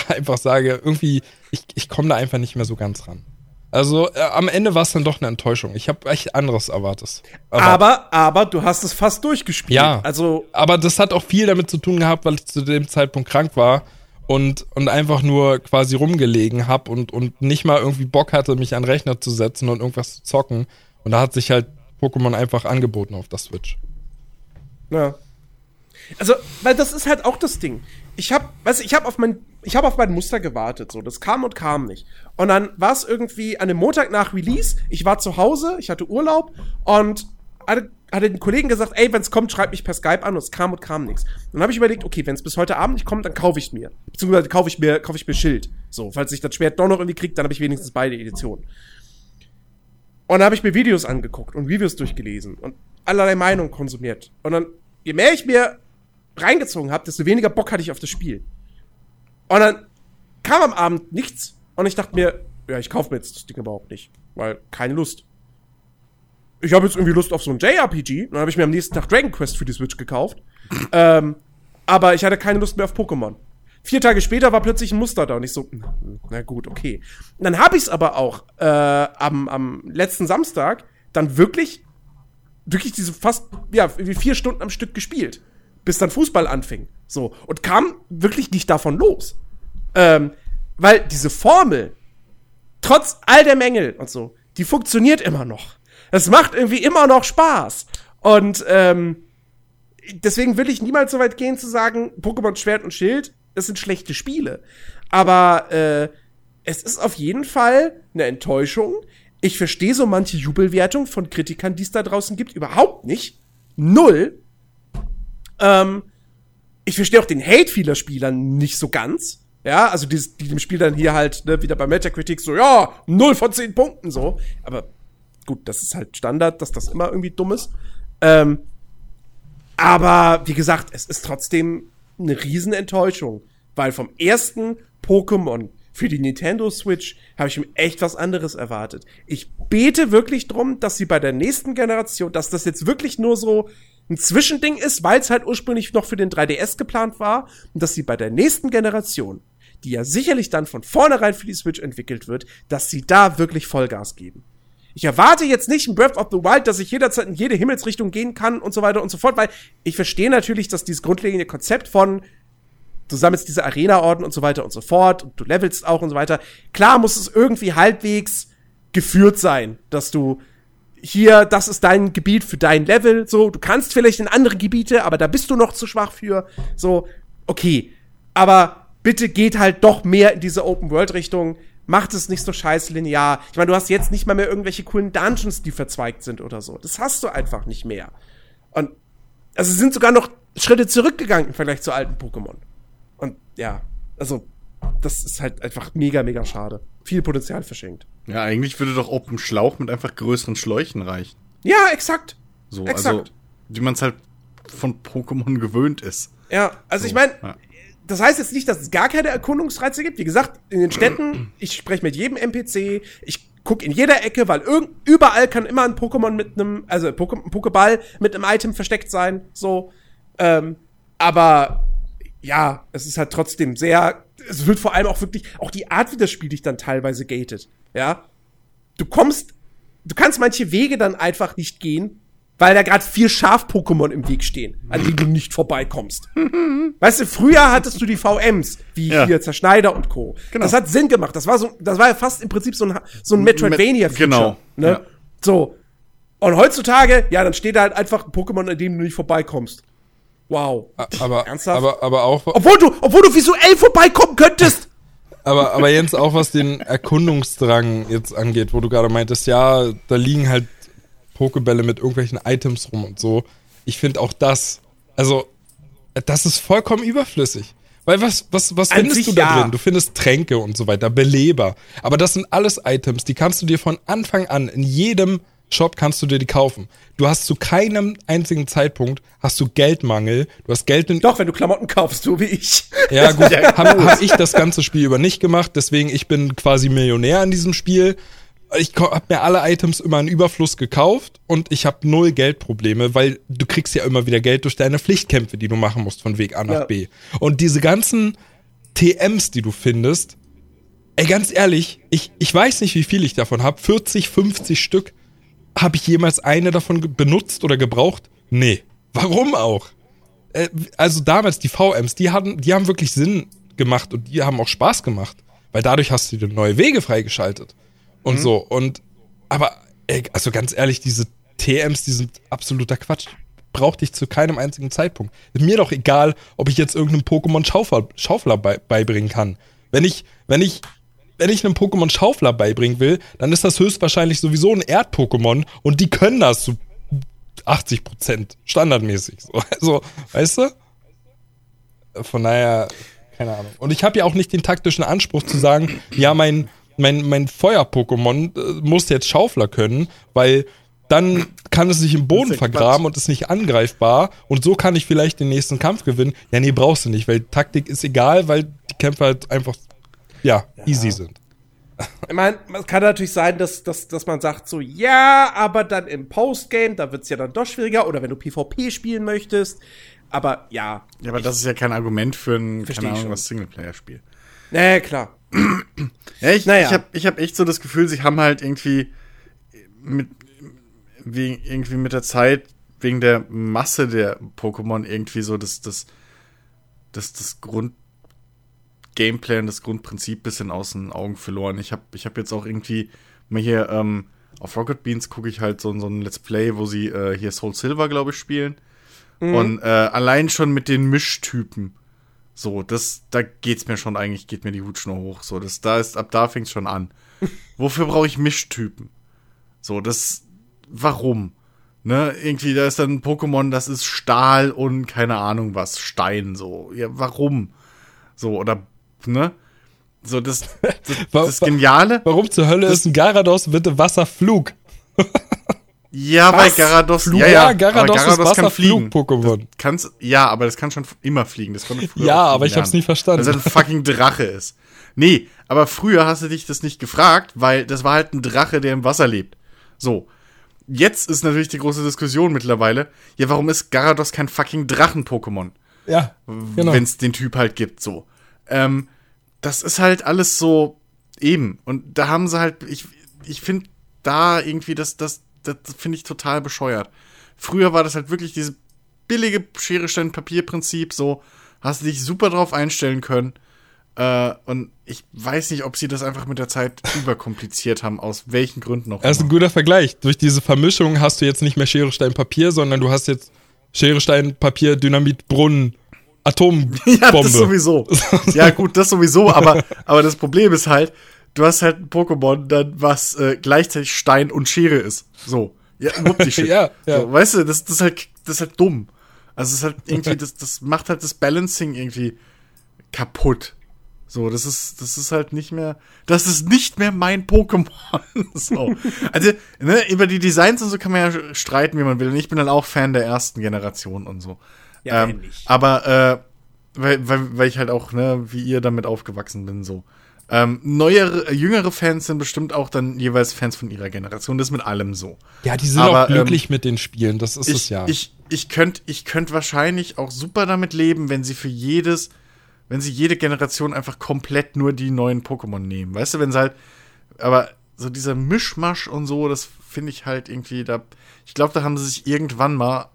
einfach sage, irgendwie, ich, ich komme da einfach nicht mehr so ganz ran. Also äh, am Ende war es dann doch eine Enttäuschung. Ich habe echt anderes erwartet. Aber, aber, aber du hast es fast durchgespielt. Ja, also aber das hat auch viel damit zu tun gehabt, weil ich zu dem Zeitpunkt krank war und, und einfach nur quasi rumgelegen habe und, und nicht mal irgendwie Bock hatte, mich an den Rechner zu setzen und irgendwas zu zocken. Und da hat sich halt Pokémon einfach angeboten auf der Switch. Ja. Also, weil das ist halt auch das Ding. Ich habe, weißt du, ich habe auf mein, ich habe auf mein Muster gewartet, so, das kam und kam nicht. Und dann war es irgendwie an dem Montag nach Release, ich war zu Hause, ich hatte Urlaub und hatte hatte den Kollegen gesagt, ey, wenn es kommt, schreib mich per Skype an und es kam und kam nichts. Dann habe ich überlegt, okay, wenn es bis heute Abend nicht kommt, dann kaufe ich mir. Beziehungsweise kaufe ich mir, ich mir Schild. So, falls ich das Schwert doch noch irgendwie kriege, dann habe ich wenigstens beide Editionen. Und dann habe ich mir Videos angeguckt und Reviews durchgelesen und allerlei Meinungen konsumiert. Und dann, je mehr ich mir reingezogen habe, desto weniger Bock hatte ich auf das Spiel. Und dann kam am Abend nichts und ich dachte mir, ja, ich kaufe mir jetzt das Ding überhaupt nicht, weil keine Lust ich habe jetzt irgendwie Lust auf so ein JRPG. Dann habe ich mir am nächsten Tag Dragon Quest für die Switch gekauft. ähm, aber ich hatte keine Lust mehr auf Pokémon. Vier Tage später war plötzlich ein Muster da und ich so, na gut, okay. Und dann habe ich es aber auch äh, am, am letzten Samstag dann wirklich, wirklich diese fast, ja, wie vier Stunden am Stück gespielt, bis dann Fußball anfing. So. Und kam wirklich nicht davon los. Ähm, weil diese Formel, trotz all der Mängel und so, die funktioniert immer noch. Es macht irgendwie immer noch Spaß. Und ähm, deswegen will ich niemals so weit gehen zu sagen, Pokémon Schwert und Schild, das sind schlechte Spiele. Aber äh, es ist auf jeden Fall eine Enttäuschung. Ich verstehe so manche Jubelwertung von Kritikern, die es da draußen gibt, überhaupt nicht. Null. Ähm, ich verstehe auch den Hate vieler Spieler nicht so ganz. Ja, also die, die dem Spiel dann hier halt ne, wieder bei Metacritic so, ja, 0 von 10 Punkten so. Aber gut, das ist halt Standard, dass das immer irgendwie dumm ist. Ähm, aber wie gesagt, es ist trotzdem eine Riesenenttäuschung, weil vom ersten Pokémon für die Nintendo Switch habe ich mir echt was anderes erwartet. Ich bete wirklich drum, dass sie bei der nächsten Generation, dass das jetzt wirklich nur so ein Zwischending ist, weil es halt ursprünglich noch für den 3DS geplant war und dass sie bei der nächsten Generation, die ja sicherlich dann von vornherein für die Switch entwickelt wird, dass sie da wirklich Vollgas geben. Ich erwarte jetzt nicht in Breath of the Wild, dass ich jederzeit in jede Himmelsrichtung gehen kann und so weiter und so fort, weil ich verstehe natürlich, dass dieses grundlegende Konzept von du sammelst diese Arena-Orden und so weiter und so fort und du levelst auch und so weiter. Klar muss es irgendwie halbwegs geführt sein, dass du hier, das ist dein Gebiet für dein Level, so, du kannst vielleicht in andere Gebiete, aber da bist du noch zu schwach für, so, okay. Aber bitte geht halt doch mehr in diese Open-World-Richtung macht es nicht so scheiß linear. Ich meine, du hast jetzt nicht mal mehr irgendwelche coolen Dungeons, die verzweigt sind oder so. Das hast du einfach nicht mehr. Und also sind sogar noch Schritte zurückgegangen im Vergleich zu alten Pokémon. Und ja, also das ist halt einfach mega, mega schade. Viel Potenzial verschenkt. Ja, eigentlich würde doch Open Schlauch mit einfach größeren Schläuchen reichen. Ja, exakt. So, exakt. also wie man es halt von Pokémon gewöhnt ist. Ja, also So, ich meine, ja. das heißt jetzt nicht, dass es gar keine Erkundungsreize gibt. Wie gesagt, in den Städten, ich spreche mit jedem NPC, ich guck in jeder Ecke, weil irgend, überall kann immer ein Pokémon mit einem, also ein Pokéball mit einem Item versteckt sein, so. Ähm, aber ja, es ist halt trotzdem sehr, es wird vor allem auch wirklich, auch die Art, wie das Spiel dich dann teilweise gatet, ja. Du kommst, du kannst manche Wege dann einfach nicht gehen, weil da gerade vier Schaf-Pokémon im Weg stehen, an denen du nicht vorbeikommst. Weißt du, früher hattest du die VMs, wie Ja. hier Zerschneider und Co. Genau. Das hat Sinn gemacht. Das war so, das war ja fast im Prinzip so ein, so ein Metroidvania-Feature. Genau, Ne? ja. So. Und heutzutage, ja, dann steht da halt einfach ein Pokémon, an dem du nicht vorbeikommst. Wow. Aber, Ernsthaft? aber, aber auch, Obwohl du, obwohl du visuell vorbeikommen könntest. aber, aber Jens, auch was den Erkundungsdrang jetzt angeht, wo du gerade meintest, ja, da liegen halt Pokebälle mit irgendwelchen Items rum und so. Ich finde auch das, also, das ist vollkommen überflüssig. Weil was, was, was An findest du da ja. drin? Du findest Tränke und so weiter, Beleber. Aber das sind alles Items, die kannst du dir von Anfang an in jedem Shop kannst du dir die kaufen. Du hast zu keinem einzigen Zeitpunkt hast du Geldmangel. Du hast Geld in, Doch, wenn du Klamotten kaufst, so wie ich. ja, gut, habe hab ich das ganze Spiel über nicht gemacht, deswegen ich bin quasi Millionär an diesem Spiel. Ich habe mir alle Items immer in Überfluss gekauft und ich habe null Geldprobleme, weil du kriegst ja immer wieder Geld durch deine Pflichtkämpfe, die du machen musst von Weg A nach Ja. B. Und diese ganzen TMs, die du findest, ey, ganz ehrlich, ich, ich weiß nicht, wie viel ich davon habe. 40, 50 Stück. Habe ich jemals eine davon benutzt oder gebraucht? Nee. Warum auch? Äh, also damals die VMs, die hatten, die haben wirklich Sinn gemacht und die haben auch Spaß gemacht, weil dadurch hast du dir neue Wege freigeschaltet und so und aber ey, also ganz ehrlich, diese TMs, die sind absoluter Quatsch. Brauchte ich zu keinem einzigen Zeitpunkt. Ist mir doch egal, ob ich jetzt irgendeinem Pokémon Schaufler, Schaufler bei, beibringen kann. Wenn ich, wenn ich, wenn ich einem Pokémon Schaufler beibringen will, dann ist das höchstwahrscheinlich sowieso ein Erd-Pokémon und die können das zu 80 Prozent standardmäßig. So. Also, weißt du? Von daher, keine Ahnung. Und ich habe ja auch nicht den taktischen Anspruch zu sagen, ja, mein, mein, mein Feuer-Pokémon äh, muss jetzt Schaufler können, weil dann kann es sich im Boden vergraben und ist nicht angreifbar und so kann ich vielleicht den nächsten Kampf gewinnen. Ja, nee, brauchst du nicht, weil Taktik ist egal, weil die Kämpfe halt einfach, ja, easy sind. Ich meine, es kann natürlich sein, dass, dass, dass man sagt so, ja, aber dann im Postgame, da wird's ja dann doch schwieriger. Oder wenn du PvP spielen möchtest. Aber ja, Ja, aber das ist ja kein Argument für ein, keine Ahnung, was Singleplayer-Spiel. nee, klar. Ja, ich, Naja. ich habe ich hab echt so das Gefühl, sie haben halt irgendwie mit wegen, irgendwie mit der Zeit, wegen der Masse der Pokémon irgendwie so das, das, das, das Grund, Gameplay und das Grundprinzip bisschen aus den Augen verloren. Ich habe ich hab jetzt auch irgendwie mal hier ähm, auf Rocket Beans gucke ich halt so, so ein Let's Play, wo sie äh, hier Soul Silver, glaube ich, spielen. Mhm. Und äh, allein schon mit den Mischtypen. So, das, da geht's mir schon eigentlich, geht mir die Hutschnur hoch. So, das, da ist, ab da fängt's schon an. Wofür brauche ich Mischtypen? So, das, warum? Ne, irgendwie, da ist dann ein Pokémon, das ist Stahl und keine Ahnung was, Stein, so. Ja, warum? So, oder, ne? So, das, das, das Geniale. Warum zur Hölle ist ein Garados bitte Wasserflug? Ja, Was? weil Garados, Flug, ja, ja, Garados, Garados ist kann fliegen. Pokémon. Kannst, ja, aber das kann schon immer fliegen. Das konnte früher ja, aber ich lernen, hab's nie verstanden. Weil es ein fucking Drache ist. Nee, aber früher hast du dich das nicht gefragt, weil das war halt ein Drache, der im Wasser lebt. So. Jetzt ist natürlich die große Diskussion mittlerweile. Ja, warum ist Garados kein fucking Drachen-Pokémon? Ja, genau. Wenn es den Typ halt gibt, so. Ähm, das ist halt alles so eben. Und da haben sie halt, ich, ich finde da irgendwie, das, das, das finde ich total bescheuert. Früher war das halt wirklich dieses billige Schere, Stein, Papier-Prinzip, so hast du dich super drauf einstellen können. Äh, und ich weiß nicht, ob sie das einfach mit der Zeit überkompliziert haben, aus welchen Gründen auch immer. Das ist ein guter Vergleich. Durch diese Vermischung hast du jetzt nicht mehr Schere, Stein, Papier, sondern du hast jetzt Schere, Stein, Papier, Dynamit, Brunnen, Atombombe. ja, das sowieso. ja, gut, das sowieso, aber, aber das Problem ist halt, du hast halt ein Pokémon, dann, was äh, gleichzeitig Stein und Schere ist. So. Ja, ja, ja. So, weißt du, das, das, ist halt, das ist halt dumm. Also es ist halt irgendwie, das, das macht halt das Balancing irgendwie kaputt. So, das ist, das ist halt nicht mehr, das ist nicht mehr mein Pokémon. so. Also, ne, über die Designs und so kann man ja streiten, wie man will. Und ich bin dann auch Fan der ersten Generation und so. Ja, ähm, aber, äh, weil, weil, weil ich halt auch, ne, wie ihr damit aufgewachsen bin, so. Ähm, neuere, jüngere Fans sind bestimmt auch dann jeweils Fans von ihrer Generation. Das ist mit allem so. Ja, die sind Aber, auch glücklich ähm, mit den Spielen. Das ist ich, es ja. Ich, ich könnte ich könnt wahrscheinlich auch super damit leben, wenn sie für jedes, wenn sie jede Generation einfach komplett nur die neuen Pokémon nehmen. Weißt du, wenn sie halt, aber so dieser Mischmasch und so, das finde ich halt irgendwie, da, ich glaube, da haben sie sich irgendwann mal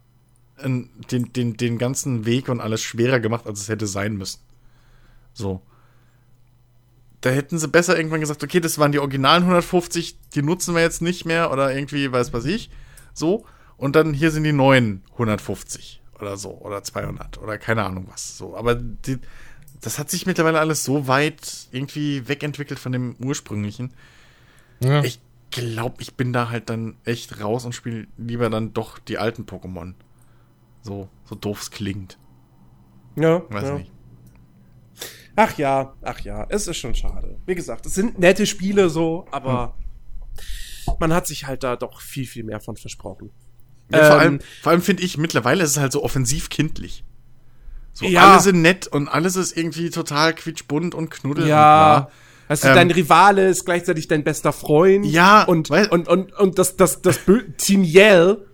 den, den, den ganzen Weg und alles schwerer gemacht, als es hätte sein müssen. So. Da hätten sie besser irgendwann gesagt, okay, das waren die originalen 150, die nutzen wir jetzt nicht mehr oder irgendwie, weiß was ich, so. Und dann hier sind die neuen 150 oder so oder 200 oder keine Ahnung was. So, aber die, das hat sich mittlerweile alles so weit irgendwie wegentwickelt von dem ursprünglichen. Ja. Ich glaube, ich bin da halt dann echt raus und spiele lieber dann doch die alten Pokémon. So, so doof es klingt. Ja. Weiß ja. nicht. Ach ja, ach ja, es ist schon schade. Wie gesagt, es sind nette Spiele so, aber hm. man hat sich halt da doch viel, viel mehr von versprochen. Ja, ähm, vor allem, vor allem finde ich, mittlerweile ist es halt so offensiv kindlich. So, ja. alle sind nett und alles ist irgendwie total quietschbunt und knuddelig. Ja. Also ähm, dein Rivale ist gleichzeitig dein bester Freund. Ja. Und, weil, und, und, und das, das, das, das Team Yell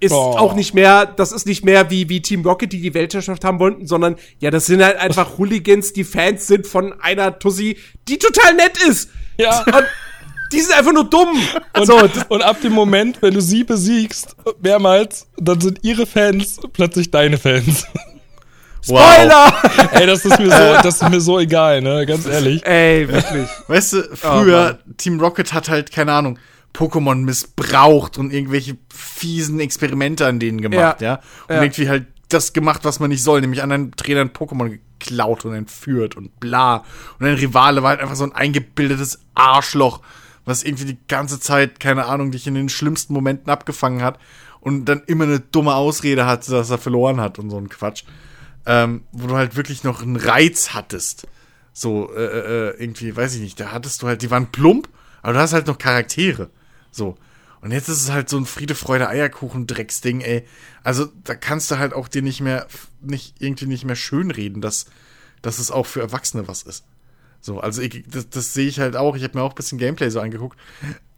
ist oh. auch nicht mehr, das ist nicht mehr wie, wie Team Rocket, die die Weltherrschaft haben wollten, sondern ja, das sind halt einfach Hooligans, die Fans sind von einer Tussi, die total nett ist. Ja. Und die sind einfach nur dumm. Und, so. und ab dem Moment, wenn du sie besiegst, mehrmals, dann sind ihre Fans plötzlich deine Fans. Spoiler! Wow. Ey, das ist mir so, das ist mir so egal, ne, ganz ehrlich. Ey, wirklich. Weißt du, früher, oh, Team Rocket hat halt, keine Ahnung, Pokémon missbraucht und irgendwelche fiesen Experimente an denen gemacht, ja. ja? Und ja. irgendwie halt das gemacht, was man nicht soll, nämlich anderen Trainern Pokémon geklaut und entführt und bla. Und ein Rivale war halt einfach so ein eingebildetes Arschloch, was irgendwie die ganze Zeit, keine Ahnung, dich in den schlimmsten Momenten abgefangen hat und dann immer eine dumme Ausrede hat, dass er verloren hat und so ein Quatsch. Ähm, wo du halt wirklich noch einen Reiz hattest. So, äh, äh, irgendwie, weiß ich nicht, da hattest du halt, die waren plump, aber du hast halt noch Charaktere. So. Und jetzt ist es halt so ein Friede, Freude, Eierkuchen-Drecksding, ey. Also, da kannst du halt auch dir nicht mehr, nicht, irgendwie nicht mehr schönreden, dass, dass es auch für Erwachsene was ist. So, also, ich, das, das sehe ich halt auch. Ich habe mir auch ein bisschen Gameplay so angeguckt.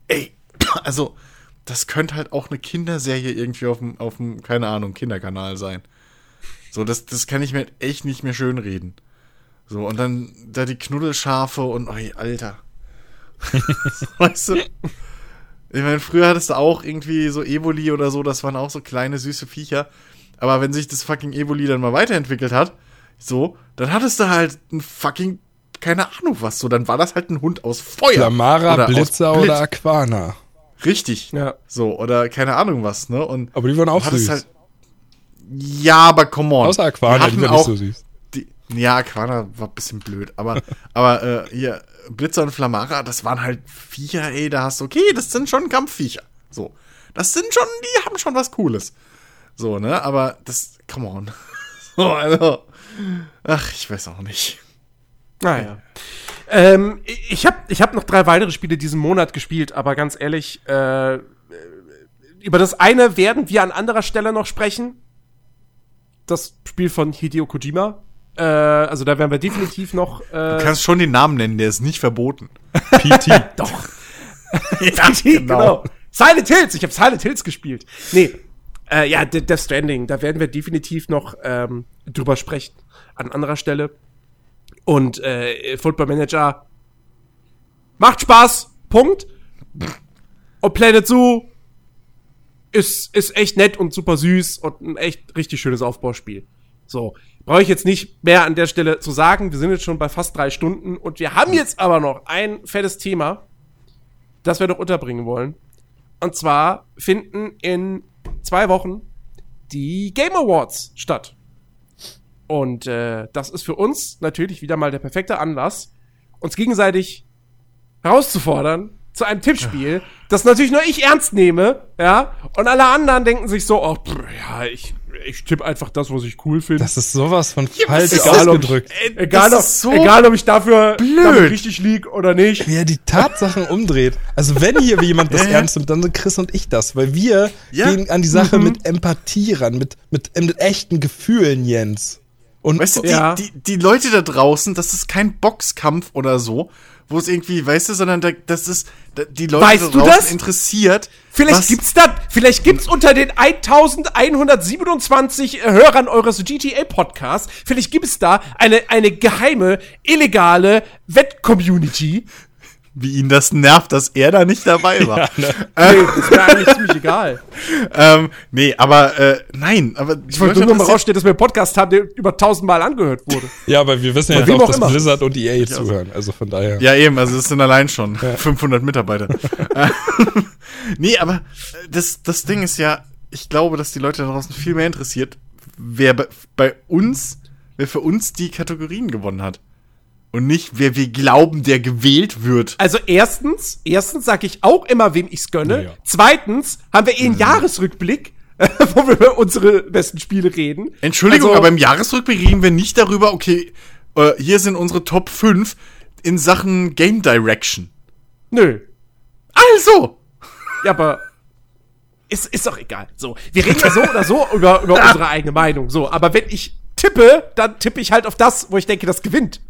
Ey, also, das könnte halt auch eine Kinderserie irgendwie auf dem, auf dem, keine Ahnung, Kinderkanal sein. So, das, das kann ich mir echt nicht mehr schönreden. So, und dann da die Knuddelschafe und, ey, Alter. weißt du? Ich meine, früher hattest du auch irgendwie so Evoli oder so, das waren auch so kleine, süße Viecher. Aber wenn sich das fucking Evoli dann mal weiterentwickelt hat, so, dann hattest du halt ein fucking, keine Ahnung was, so, dann war das halt ein Hund aus Feuer. Flamara, Oder aus Blitzer Blitz. oder Aquana. Richtig. Ja. So, oder keine Ahnung was, ne? Und Aber die waren auch süß. halt. Ja, aber come on. Außer Aquana, die hatten war nicht so süß. Ja, Aquana war ein bisschen blöd, aber, aber äh, hier, Blitzer und Flamara, das waren halt Viecher, ey, da hast du, okay, das sind schon Kampfviecher. So. Das sind schon, die haben schon was Cooles. So, ne? Aber das, come on. so, also. Ach, ich weiß auch nicht. Naja. Ähm, ich habe ich hab noch drei weitere Spiele diesen Monat gespielt, aber ganz ehrlich, äh, über das eine werden wir an anderer Stelle noch sprechen. Das Spiel von Hideo Kojima. Äh, also da werden wir definitiv noch. Äh, Du kannst schon den Namen nennen, der ist nicht verboten. PT. doch. ja, genau. Silent Hills, ich habe Silent Hills gespielt. Nee, äh, ja, De- Death Stranding, da werden wir definitiv noch ähm, drüber sprechen. An anderer Stelle. Und äh, Football Manager macht Spaß, Punkt. Und Planet Zoo ist, ist echt nett und super süß und ein echt richtig schönes Aufbauspiel. So, brauche ich jetzt nicht mehr an der Stelle zu sagen. Wir sind jetzt schon bei fast drei Stunden und wir haben jetzt aber noch ein fettes Thema, das wir noch unterbringen wollen. Und zwar finden in zwei Wochen die Game Awards statt. Und äh, das ist für uns natürlich wieder mal der perfekte Anlass, uns gegenseitig herauszufordern zu einem Tippspiel, das natürlich nur ich ernst nehme, ja, und alle anderen denken sich so, oh, pff, ja, ich, ich tippe einfach das, was ich cool finde. Das ist sowas von was falsch Egal, ob ausgedrückt. ich, egal, ob, so egal, ob ich dafür damit richtig lieg oder nicht. Wie er die Tatsachen umdreht. Also wenn hier jemand das Ja, ja. ernst nimmt, dann sind Chris und ich das, weil wir Ja. gehen an die Sache Mhm. mit Empathie ran, mit, mit, mit echten Gefühlen, Jens. Und Weißt du, die, Ja. die, die Leute da draußen, das ist kein Boxkampf oder so, wo es irgendwie, weißt du, sondern da, das ist, da, die Leute Weißt da das? interessiert. Vielleicht was- gibt's da, vielleicht gibt's unter den 1127 Hörern eures GTA Podcasts, vielleicht gibt es da eine, eine geheime, illegale Wett-Community. Wie ihn das nervt, dass er da nicht dabei war. Nee, das wäre eigentlich ziemlich egal. ähm, nee, aber äh, nein, aber die Ich wollte nur mal rausstellen, dass wir einen Podcast haben, der über tausendmal angehört wurde. ja, aber wir wissen ja jetzt auch, auch dass immer. Blizzard und EA zuhören. Also von daher. Ja, eben, also das sind allein schon 500 Mitarbeiter. Nee, aber äh, das, das Ding ist ja, ich glaube, dass die Leute da draußen viel mehr interessiert, wer bei, bei uns, wer für uns die Kategorien gewonnen hat. Und nicht, wer wir glauben, der gewählt wird. Also erstens, erstens sage ich auch immer, wem ich's gönne. Ja. Zweitens haben wir eh einen Jahresrückblick, wo wir über unsere besten Spiele reden. Entschuldigung, Also- aber im Jahresrückblick reden wir nicht darüber, okay, äh, hier sind unsere Top 5 in Sachen Game Direction. Nö. Also! Ja, aber ist, ist doch egal. So, wir reden ja so oder so über, über unsere eigene Meinung. So, aber wenn ich tippe, dann tippe ich halt auf das, wo ich denke, das gewinnt.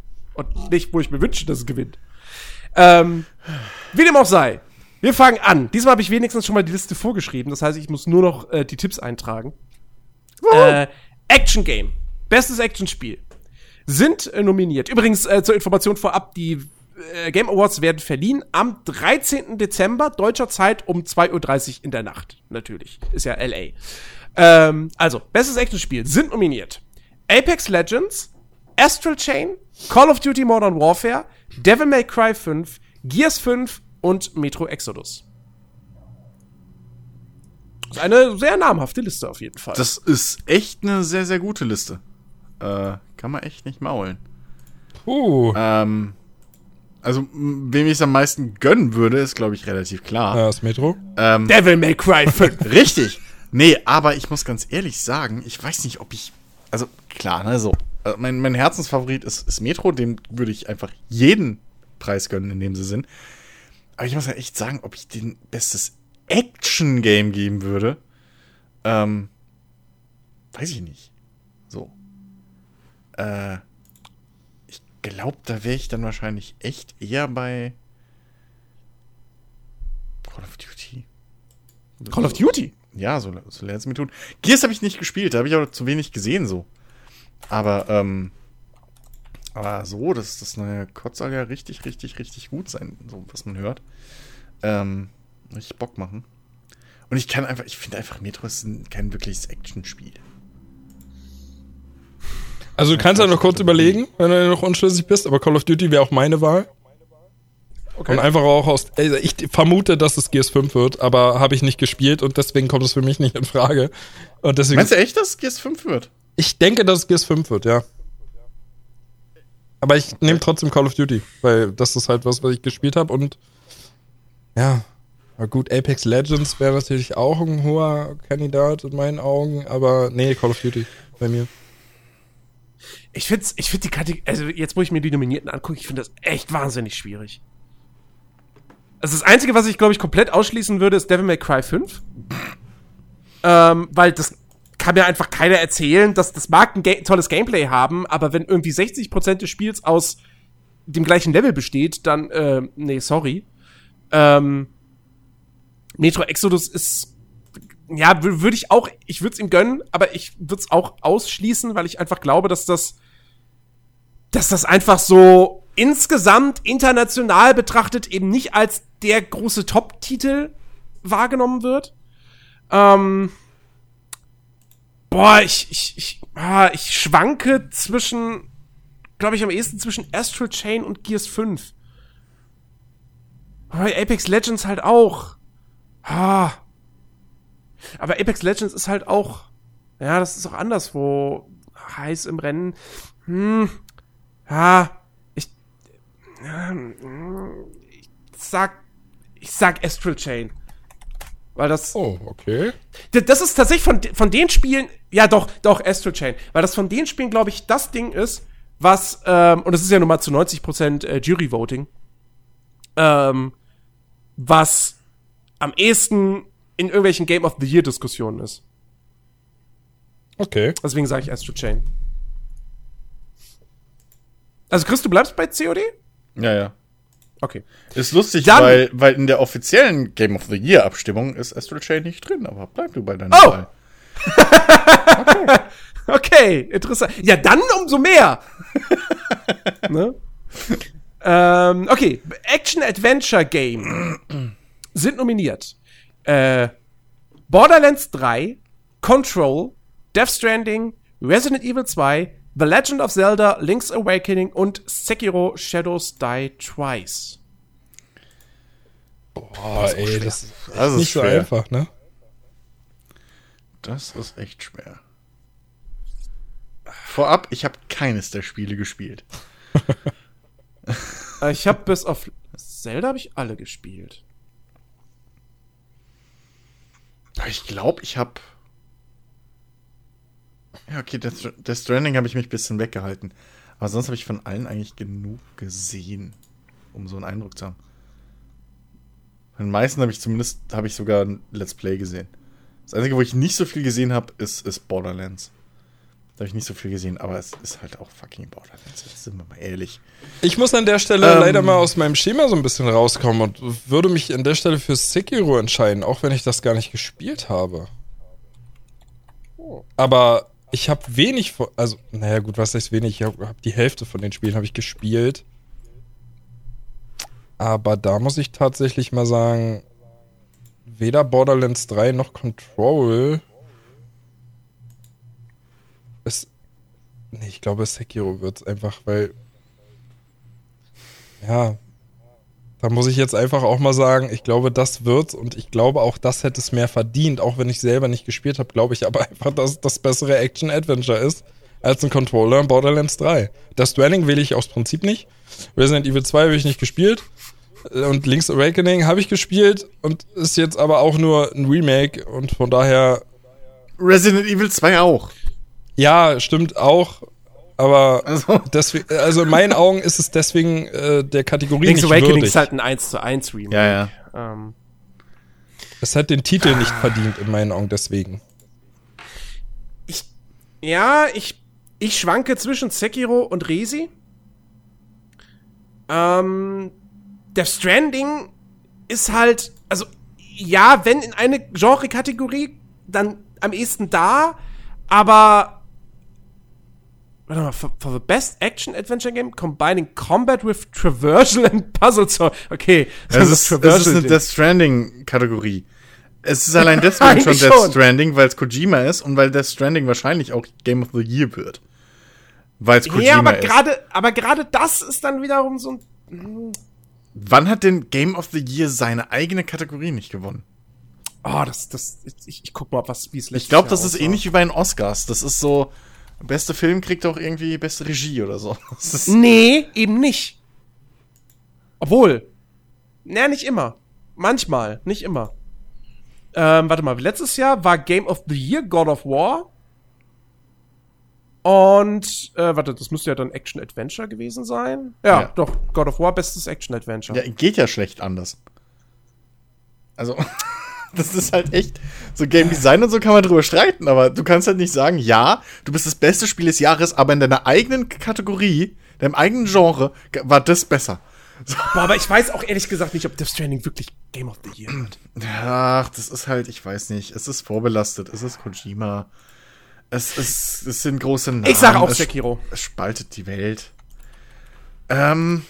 Und nicht, wo ich mir wünsche, dass es gewinnt. Ähm, wie dem auch sei. Wir fangen an. Diesmal habe ich wenigstens schon mal die Liste vorgeschrieben. Das heißt, ich muss nur noch äh, die Tipps eintragen. Äh, Action Game. Bestes Actionspiel. Sind äh, nominiert. Übrigens, äh, zur Information vorab, die äh, Game Awards werden verliehen am 13. Dezember deutscher Zeit um 2.30 Uhr in der Nacht. Natürlich. Ist ja LA. Ähm, also, bestes Actionspiel sind nominiert. Apex Legends, Astral Chain, Call of Duty Modern Warfare, Devil May Cry 5, Gears 5 und Metro Exodus. Das ist eine sehr namhafte Liste auf jeden Fall. Das ist echt eine sehr, sehr gute Liste. Äh, kann man echt nicht maulen. Uh, Ähm, also, wem ich es am meisten gönnen würde, ist, glaube ich, relativ klar. äh, das Metro. Ähm, Devil May Cry 5. Richtig. Nee, aber ich muss ganz ehrlich sagen, ich weiß nicht, ob ich. Also, klar, ne, so. Äh, mein, mein Herzensfavorit ist, ist Metro, dem würde ich einfach jeden Preis gönnen, in dem sie sind. Aber ich muss ja echt sagen, ob ich den bestes Action-Game geben würde, ähm, weiß ich nicht. So. Äh, ich glaube, da wäre ich dann wahrscheinlich echt eher bei Call of Duty. Call of Duty. Ja, so, so es mir tut. Gears habe ich nicht gespielt, da habe ich auch zu wenig gesehen so. Aber, ähm, aber so, das, das neue COD soll ja richtig, richtig, richtig gut sein, so was man hört. Ähm, richtig Bock machen. Und ich kann einfach, ich finde einfach, Metro ist ein, kein wirkliches Actionspiel. Also du kannst ja noch kurz überlegen, wenn du noch unschlüssig bist, aber Call of Duty wäre auch meine Wahl. Okay. Und einfach auch aus, also ich vermute, dass es GS5 wird, aber habe ich nicht gespielt und deswegen kommt es für mich nicht in Frage. Und deswegen, Meinst du echt, dass es GS5 wird? Ich denke, dass es GS5 wird, ja. Aber ich nehme trotzdem Call of Duty, weil das ist halt was, was ich gespielt habe und ja, gut, Apex Legends wäre natürlich auch ein hoher Kandidat in meinen Augen, aber nee, Call of Duty bei mir. Ich find's, ich find die Kategorie, also jetzt, wo ich mir die Nominierten angucke, ich finde das echt wahnsinnig schwierig. Also das Einzige, was ich, glaube ich, komplett ausschließen würde, ist Devil May Cry 5. Ähm, weil das kann mir einfach keiner erzählen, dass das mag ein Ga tolles Gameplay haben, aber wenn irgendwie 60% des Spiels aus dem gleichen Level besteht, dann, äh, nee, sorry. Ähm, Metro Exodus ist, ja, würde ich auch, ich würde es ihm gönnen, aber ich würde es auch ausschließen, weil ich einfach glaube, dass das, dass das einfach so insgesamt international betrachtet eben nicht als der große Top-Titel wahrgenommen wird. Ähm, boah, ich, ich, ich, ah, ich schwanke zwischen, glaube ich, am ehesten zwischen Astral Chain und Gears 5. Aber Apex Legends halt auch. Ah. Aber Apex Legends ist halt auch, ja, das ist auch anderswo heiß im Rennen. Hm, ja, ich, ja, ich sag, ich sag Astral Chain. Weil das, Oh, okay. Das ist tatsächlich von, von den Spielen, ja doch, doch, Astral Chain, weil das von den Spielen, glaube ich, das Ding ist, was, ähm, und das ist ja nun mal zu 90% äh, Jury-Voting, ähm, was am ehesten in irgendwelchen Game of the Year-Diskussionen ist. Okay. Deswegen sage ich Astral Chain. Also Chris, du bleibst bei COD? Ja, ja. Okay. Ist lustig, Dann- weil, weil in der offiziellen Game of the Year Abstimmung ist Astral Chain nicht drin, aber bleib du bei deiner Oh! Wahl. Okay, interessant. Ja, dann umso mehr. ne? ähm, okay, Action-Adventure-Game sind nominiert. Äh, Borderlands 3, Control, Death Stranding, Resident Evil 2, The Legend of Zelda, Link's Awakening und Sekiro Shadows Die Twice. Boah, ey, das ist Das ist nicht so schwer. einfach, ne? Das ist echt schwer. Vorab, ich habe keines der Spiele gespielt. Ich habe bis auf Zelda habe ich alle gespielt. Ich glaube, ich habe. Ja, okay, Death, Death Stranding habe ich mich ein bisschen weggehalten. Aber sonst habe ich von allen eigentlich genug gesehen, um so einen Eindruck zu haben. Von den meisten habe ich zumindest, habe ich sogar ein Let's Play gesehen. Das Einzige, wo ich nicht so viel gesehen habe, ist, ist Borderlands. Da habe ich nicht so viel gesehen, aber es ist halt auch fucking Borderlands. Jetzt sind wir mal ehrlich. Ich muss an der Stelle Ähm. leider mal aus meinem Schema so ein bisschen rauskommen und würde mich an der Stelle für Sekiro entscheiden, auch wenn ich das gar nicht gespielt habe. Aber ich habe wenig, von- also naja gut, was heißt wenig? Ich habe hab die Hälfte von den Spielen habe ich gespielt. Aber da muss ich tatsächlich mal sagen, weder Borderlands 3 noch Control ist Nee, ich glaube, Sekiro wird's einfach, weil. Ja. Da muss ich jetzt einfach auch mal sagen, ich glaube, das wird's und ich glaube auch, das hätte es mehr verdient, auch wenn ich selber nicht gespielt habe, glaube ich aber einfach, dass das bessere Action-Adventure ist als ein Controller in Borderlands 3. Das Stranding will ich aus Prinzip nicht. Resident Evil 2 habe ich nicht gespielt. Und Link's Awakening habe ich gespielt und ist jetzt aber auch nur ein Remake und von daher Resident Evil 2 auch. ja, stimmt auch, aber Also, deswegen, also in meinen Augen ist es deswegen äh, der Kategorie Link's nicht Awakening würdig. ist halt ein 1 zu 1 Remake. ja, ja. Ähm, es hat den Titel nicht verdient in meinen Augen deswegen. ich, ja, ich, ich schwanke zwischen Sekiro und Resi. Ähm, Death Stranding ist halt, also, ja, wenn in eine Genre-Kategorie, dann am ehesten da, aber warte mal, for, for the best action adventure game combining combat with traversal and puzzle solving. Okay, Das ist, das ist eine Death Stranding-Kategorie. Es ist allein deswegen schon Death. Stranding, weil es Kojima ist und weil Death Stranding wahrscheinlich auch Game of the Year wird. Weil es Kojima ja, aber ist. gerade, aber gerade das ist dann wiederum so ein, Wann hat denn Game of the Year seine eigene Kategorie nicht gewonnen? oh, das, das, ich, ich guck mal, was, wie es Ich glaube, das ist ähnlich wie bei den Oscars. Das ist so, beste Film kriegt auch irgendwie beste Regie oder so. Nee, eben nicht. Obwohl. Naja, nicht immer. Manchmal, nicht immer. Ähm, warte mal, letztes Jahr war Game of the Year God of War. Und, äh, warte, das müsste ja dann Action Adventure gewesen sein. Ja, Ja. doch, God of War, bestes Action Adventure. ja, geht ja schlecht anders. Also, das ist halt echt, so Game Design und so kann man drüber streiten, aber du kannst halt nicht sagen, ja, du bist das beste Spiel des Jahres, aber in deiner eigenen Kategorie, deinem eigenen Genre, war das besser. Boah, aber ich weiß auch ehrlich gesagt nicht, ob Death Stranding wirklich Game of the Year wird. Ach, das ist halt, ich weiß nicht, es ist vorbelastet, es ist Kojima. Es, es, es sind große Namen. Ich sage auch es, Sekiro. Es spaltet die Welt. Ähm.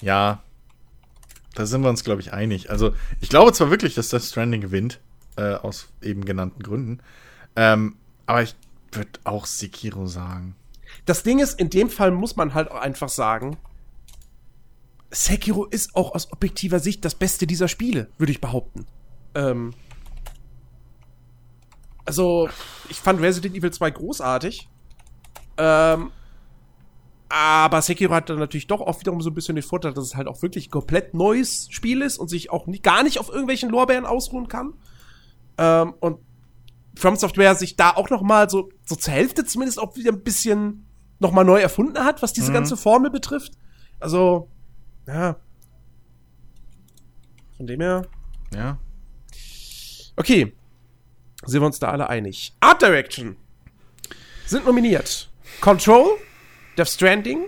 Ja, da sind wir uns, glaube ich, einig. Also, ich glaube zwar wirklich, dass das Stranding gewinnt, äh, aus eben genannten Gründen. Ähm, aber ich würde auch Sekiro sagen. Das Ding ist, in dem Fall muss man halt auch einfach sagen, Sekiro ist auch aus objektiver Sicht das Beste dieser Spiele, würde ich behaupten. Ähm, also, ich fand Resident Evil 2 großartig. Ähm, aber Sekiro hat dann natürlich doch auch wiederum so ein bisschen den Vorteil, dass es halt auch wirklich ein komplett neues Spiel ist und sich auch nie, gar nicht auf irgendwelchen Lorbeeren ausruhen kann. Ähm, und From Software sich da auch noch mal so, so zur Hälfte zumindest auch wieder ein bisschen noch mal neu erfunden hat, was diese ganze Formel betrifft. Also, ja. Von dem her. Ja. Okay. Sind wir uns da alle einig. Art Direction sind nominiert. Control, Death Stranding,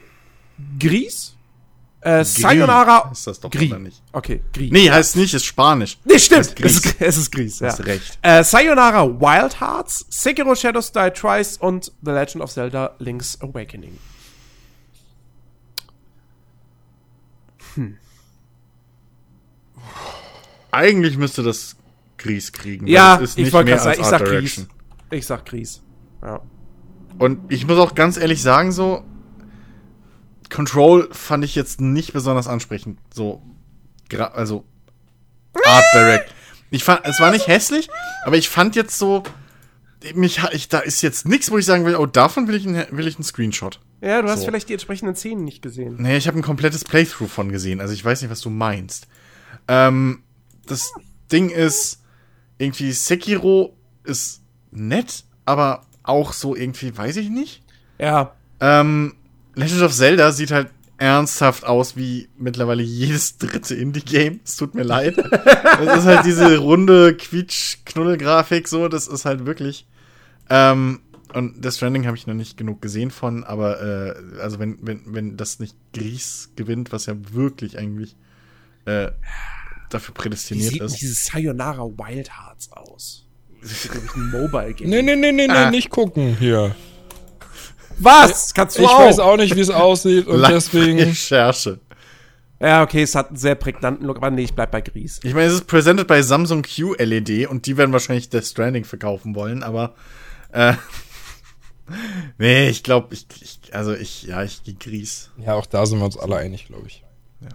Gris, äh, Sayonara. Ist das doch Gris. nicht? Okay, Gris. Nee, heißt nicht, ist Spanisch. Nee, stimmt. Heißt Gris. Es ist, es ist Gris, ja. Hast recht. Äh, Sayonara Wild Hearts, Sekiro Shadows Die Twice und The Legend of Zelda Link's Awakening. Eigentlich müsste das Gries kriegen. Ja, ich wollte gerade sagen, ich sag Direction. Gris. Ich sag Gris. Ja. Und ich muss auch ganz ehrlich sagen, so, Control fand ich jetzt nicht besonders ansprechend. So, also, Art Direct. Ich fand, es war nicht hässlich, aber ich fand jetzt so, mich, ich, da ist jetzt nichts, wo ich sagen will, oh, davon will ich, einen, will ich einen Screenshot. Ja, du hast So. vielleicht die entsprechenden Szenen nicht gesehen. Nee, ich habe ein komplettes Playthrough von gesehen, also ich weiß nicht, was du meinst. Ähm, das Ding ist, irgendwie Sekiro ist nett, aber auch so irgendwie, weiß ich nicht. Ja. Ähm, Legend of Zelda sieht halt ernsthaft aus wie mittlerweile jedes dritte Indie-Game. Es tut mir leid. Das ist halt diese runde Quietsch-Knuddel-Grafik so, das ist halt wirklich. Ähm, und Death Stranding habe ich noch nicht genug gesehen von, aber äh, also wenn, wenn, wenn das nicht Gries gewinnt, was ja wirklich eigentlich äh, dafür Wie prädestiniert sieht denn ist. dieses Sayonara Wild Hearts aus? Das ist, glaube ich, ein Mobile-Game. Nee, nee, nee, nee, nee, Ah. nicht gucken hier. Was? Kannst du Ich auch? weiß auch nicht, wie es aussieht und deswegen. Recherche. Ja, okay, es hat einen sehr prägnanten Look, aber nee, ich bleib bei Gris. Ich meine, es ist presented bei Samsung QLED und die werden wahrscheinlich Death Stranding verkaufen wollen, aber äh, nee, ich glaube, ich, ich, also ich, ja, ich gehe Gries. Ja, auch da sind wir uns alle einig, glaube ich. Ja.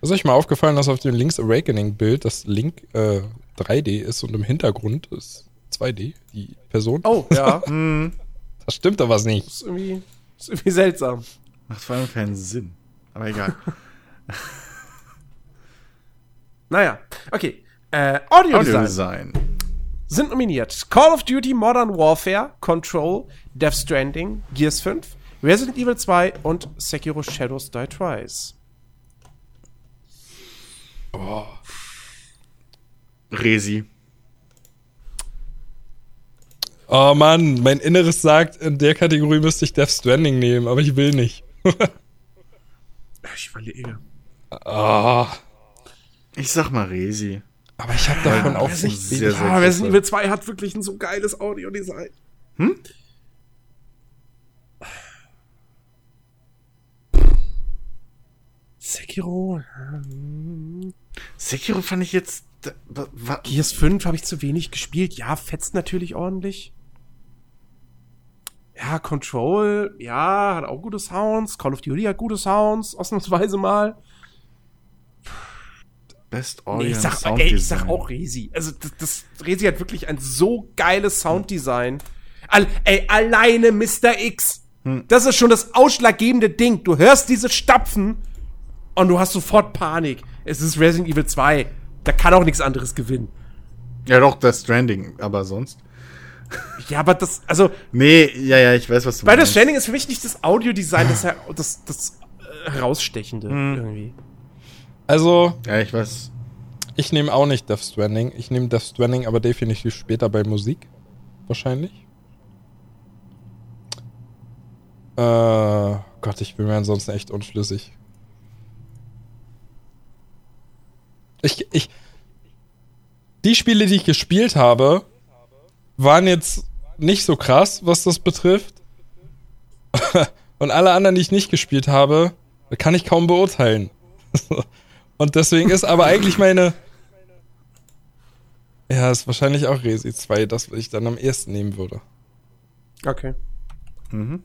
Ist euch mal aufgefallen, dass auf dem Link's Awakening-Bild das Link äh, 3D ist und im Hintergrund ist 2D, die Person? Oh, ja. Da stimmt doch was nicht. ist, irgendwie, ist irgendwie seltsam. Macht vor allem keinen Sinn. Aber egal. Naja, okay. Äh, Audio, Design Audiodesign. sind nominiert. Call of Duty Modern Warfare, Control, Death Stranding, Gears 5, Resident Evil 2 und Sekiro Shadows Die Twice. Resi. Oh Mann, mein Inneres sagt, in der Kategorie müsste ich Death Stranding nehmen, aber ich will nicht. Ich überlege. Ah, Ich sag mal Resi. Aber ich habe davon auch Resident- echt sehr, sehr Ah, Resident. Evil 2 hat wirklich ein so geiles Audiodesign. Hm? Sekiro. Sekiro fand ich jetzt. Gears 5 habe ich zu wenig gespielt. Ja, fetzt natürlich ordentlich. Ja, Control, ja, hat auch gute Sounds. Call of Duty hat gute Sounds, ausnahmsweise mal. Best Audio Nee, ich sag, Sound ey, ich sag auch Resi. Also, das, das Resi hat wirklich ein so geiles Sounddesign. All, ey, alleine Mr. X. Hm. Das ist schon das ausschlaggebende Ding. Du hörst diese Stapfen und du hast sofort Panik. Es ist Resident Evil 2. Da kann auch nichts anderes gewinnen. Ja, doch, Death Stranding, aber sonst. Ja, aber das, also, Nee, ja, ja, ich weiß, was du Weil das Stranding ist für mich nicht das Audiodesign, das, das, das äh, herausstechende Hm. irgendwie. Also, Ja, ich weiß. ich nehme auch nicht Death Stranding. Ich nehme Death Stranding aber definitiv später bei Musik. Wahrscheinlich. Äh, Gott, ich bin mir ansonsten echt unschlüssig. Ich, ich, die Spiele, die ich gespielt habe, waren jetzt nicht so krass, was das betrifft. Und alle anderen, die ich nicht gespielt habe, kann ich kaum beurteilen. Und deswegen ist aber eigentlich meine. Ja, ist wahrscheinlich auch Resi 2, das ich dann am ehesten nehmen würde. Okay. Mhm.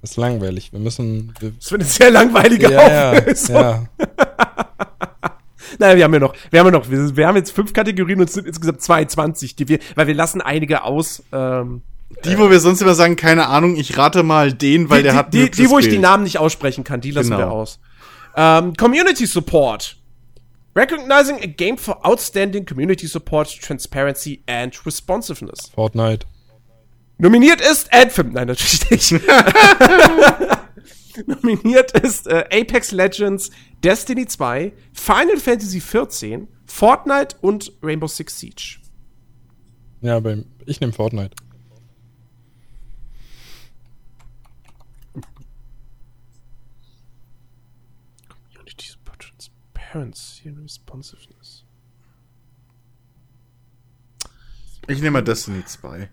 Das ist langweilig. Wir müssen. Wir, Das wird eine sehr langweilige ja, ja, Auflösung. ja. Naja, wir haben ja noch, wir haben ja noch, wir, wir haben jetzt fünf Kategorien und es sind insgesamt 22, die wir, weil wir lassen einige aus. Ähm, Die, wo wir sonst immer sagen, keine Ahnung, ich rate mal den, weil die, der hat die, die, die, wo ich die. Namen nicht aussprechen kann, die lassen Genau. wir aus. Ähm, Community Support. Recognizing a game for outstanding community support, transparency and responsiveness. Fortnite. Nominiert ist Anthem. Nein, natürlich nicht. Nominiert ist äh, Apex Legends, Destiny 2, Final Fantasy 14, Fortnite und Rainbow Six Siege. Ja, beim, ich nehme Fortnite. Community Support, Transparency and Responsiveness. Ich nehme mal Destiny 2.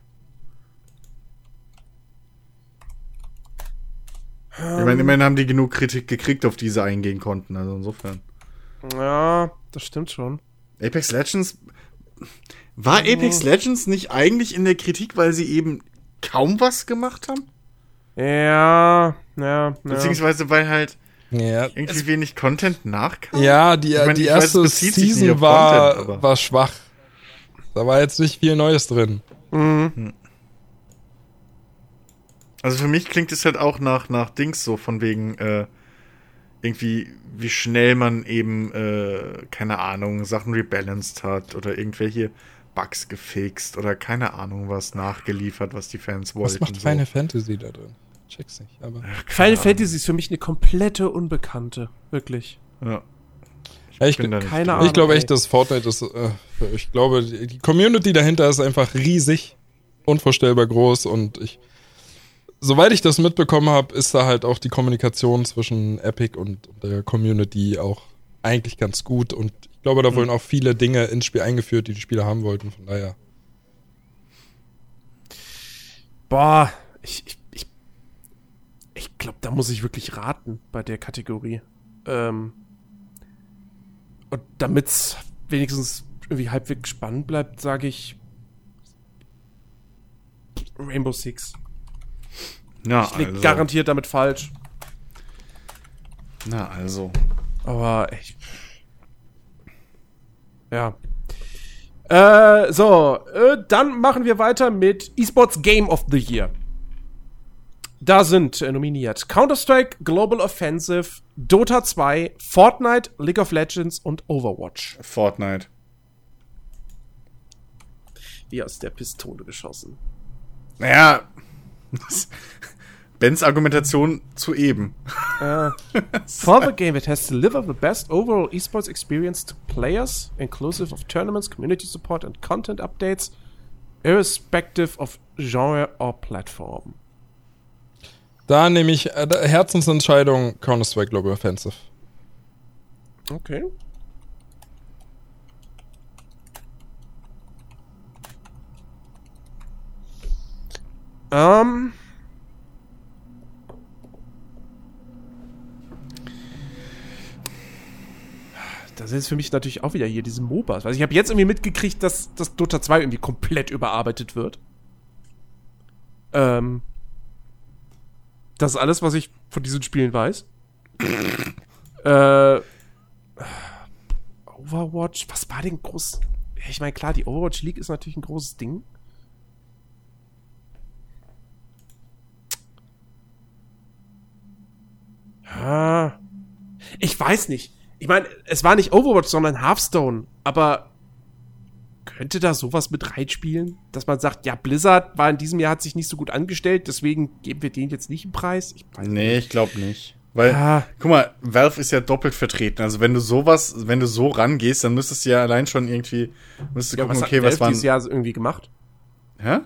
Ich meine, immerhin haben die genug Kritik gekriegt, auf die sie eingehen konnten. Also insofern. Ja, das stimmt schon. Apex Legends. War Apex Legends nicht eigentlich in der Kritik, weil sie eben kaum was gemacht haben? Ja, ja. Beziehungsweise weil halt Ja, irgendwie wenig Content nachkam? ja die, Ich meine, die weiß, erste nicht Season war, Content, war schwach. Da war jetzt nicht viel Neues drin. Also für mich klingt es halt auch nach, nach Dings so, von wegen, äh, irgendwie, wie schnell man eben, äh, keine Ahnung, Sachen rebalanced hat oder irgendwelche Bugs gefixt oder keine Ahnung was nachgeliefert, was die Fans wollten. Was macht so. Final Fantasy da drin? Check's nicht, aber. Final Fantasy ist für mich eine komplette Unbekannte. Wirklich. Ja. Ja, ich, bin da nicht keine drin. Ahnung. ich glaube echt, dass Fortnite ist. Äh, ich glaube, die die Community dahinter ist einfach riesig, unvorstellbar groß und ich. Soweit ich das mitbekommen habe, ist da halt auch die Kommunikation zwischen Epic und der Community auch eigentlich ganz gut und ich glaube, da wurden auch viele Dinge ins Spiel eingeführt, die die Spieler haben wollten. Von daher. Boah, ich, ich, ich, ich glaube, da muss ich wirklich raten bei der Kategorie. Ähm, und damit's wenigstens irgendwie halbwegs spannend bleibt, sage ich Rainbow Six. Ja, Ich lieg also, garantiert damit falsch. Na, also. Aber echt. Ja. Äh, so, äh, dann machen wir weiter mit Esports Game of the Year. Da sind äh, nominiert Counter-Strike, Global Offensive, Dota 2, Fortnite, League of Legends und Overwatch. Fortnite. Wie aus der Pistole geschossen. Naja. Bens Argumentation zu eben. Uh, for the game, it has delivered the best overall esports experience to players, inclusive of tournaments, community support and content updates, irrespective of genre or platform. Da nehme ich äh, Herzensentscheidung Counter-Strike Global Offensive. Okay. Ähm. Um. Das ist für mich natürlich auch wieder hier diese MOBAs. Also ich habe jetzt irgendwie mitgekriegt, dass, dass Dota 2 irgendwie komplett überarbeitet wird. Ähm. Das ist alles, was ich von diesen Spielen weiß. äh. Overwatch, was war denn groß? Ich meine, klar, die Overwatch League ist natürlich ein großes Ding. Ja. Ich weiß nicht. Ich meine, es war nicht Overwatch, sondern Hearthstone. Aber könnte da sowas mit reinspielen? Dass man sagt, ja, Blizzard war in diesem Jahr, hat sich nicht so gut angestellt, deswegen geben wir denen jetzt nicht einen Preis? Ich nee, ich glaube nicht. Weil, Ja. guck mal, Valve ist ja doppelt vertreten. Also wenn du sowas, wenn du so rangehst, dann müsstest du ja allein schon irgendwie, müsstest du Ja, gucken, was okay, hat was waren. dieses Jahr irgendwie gemacht? Hä?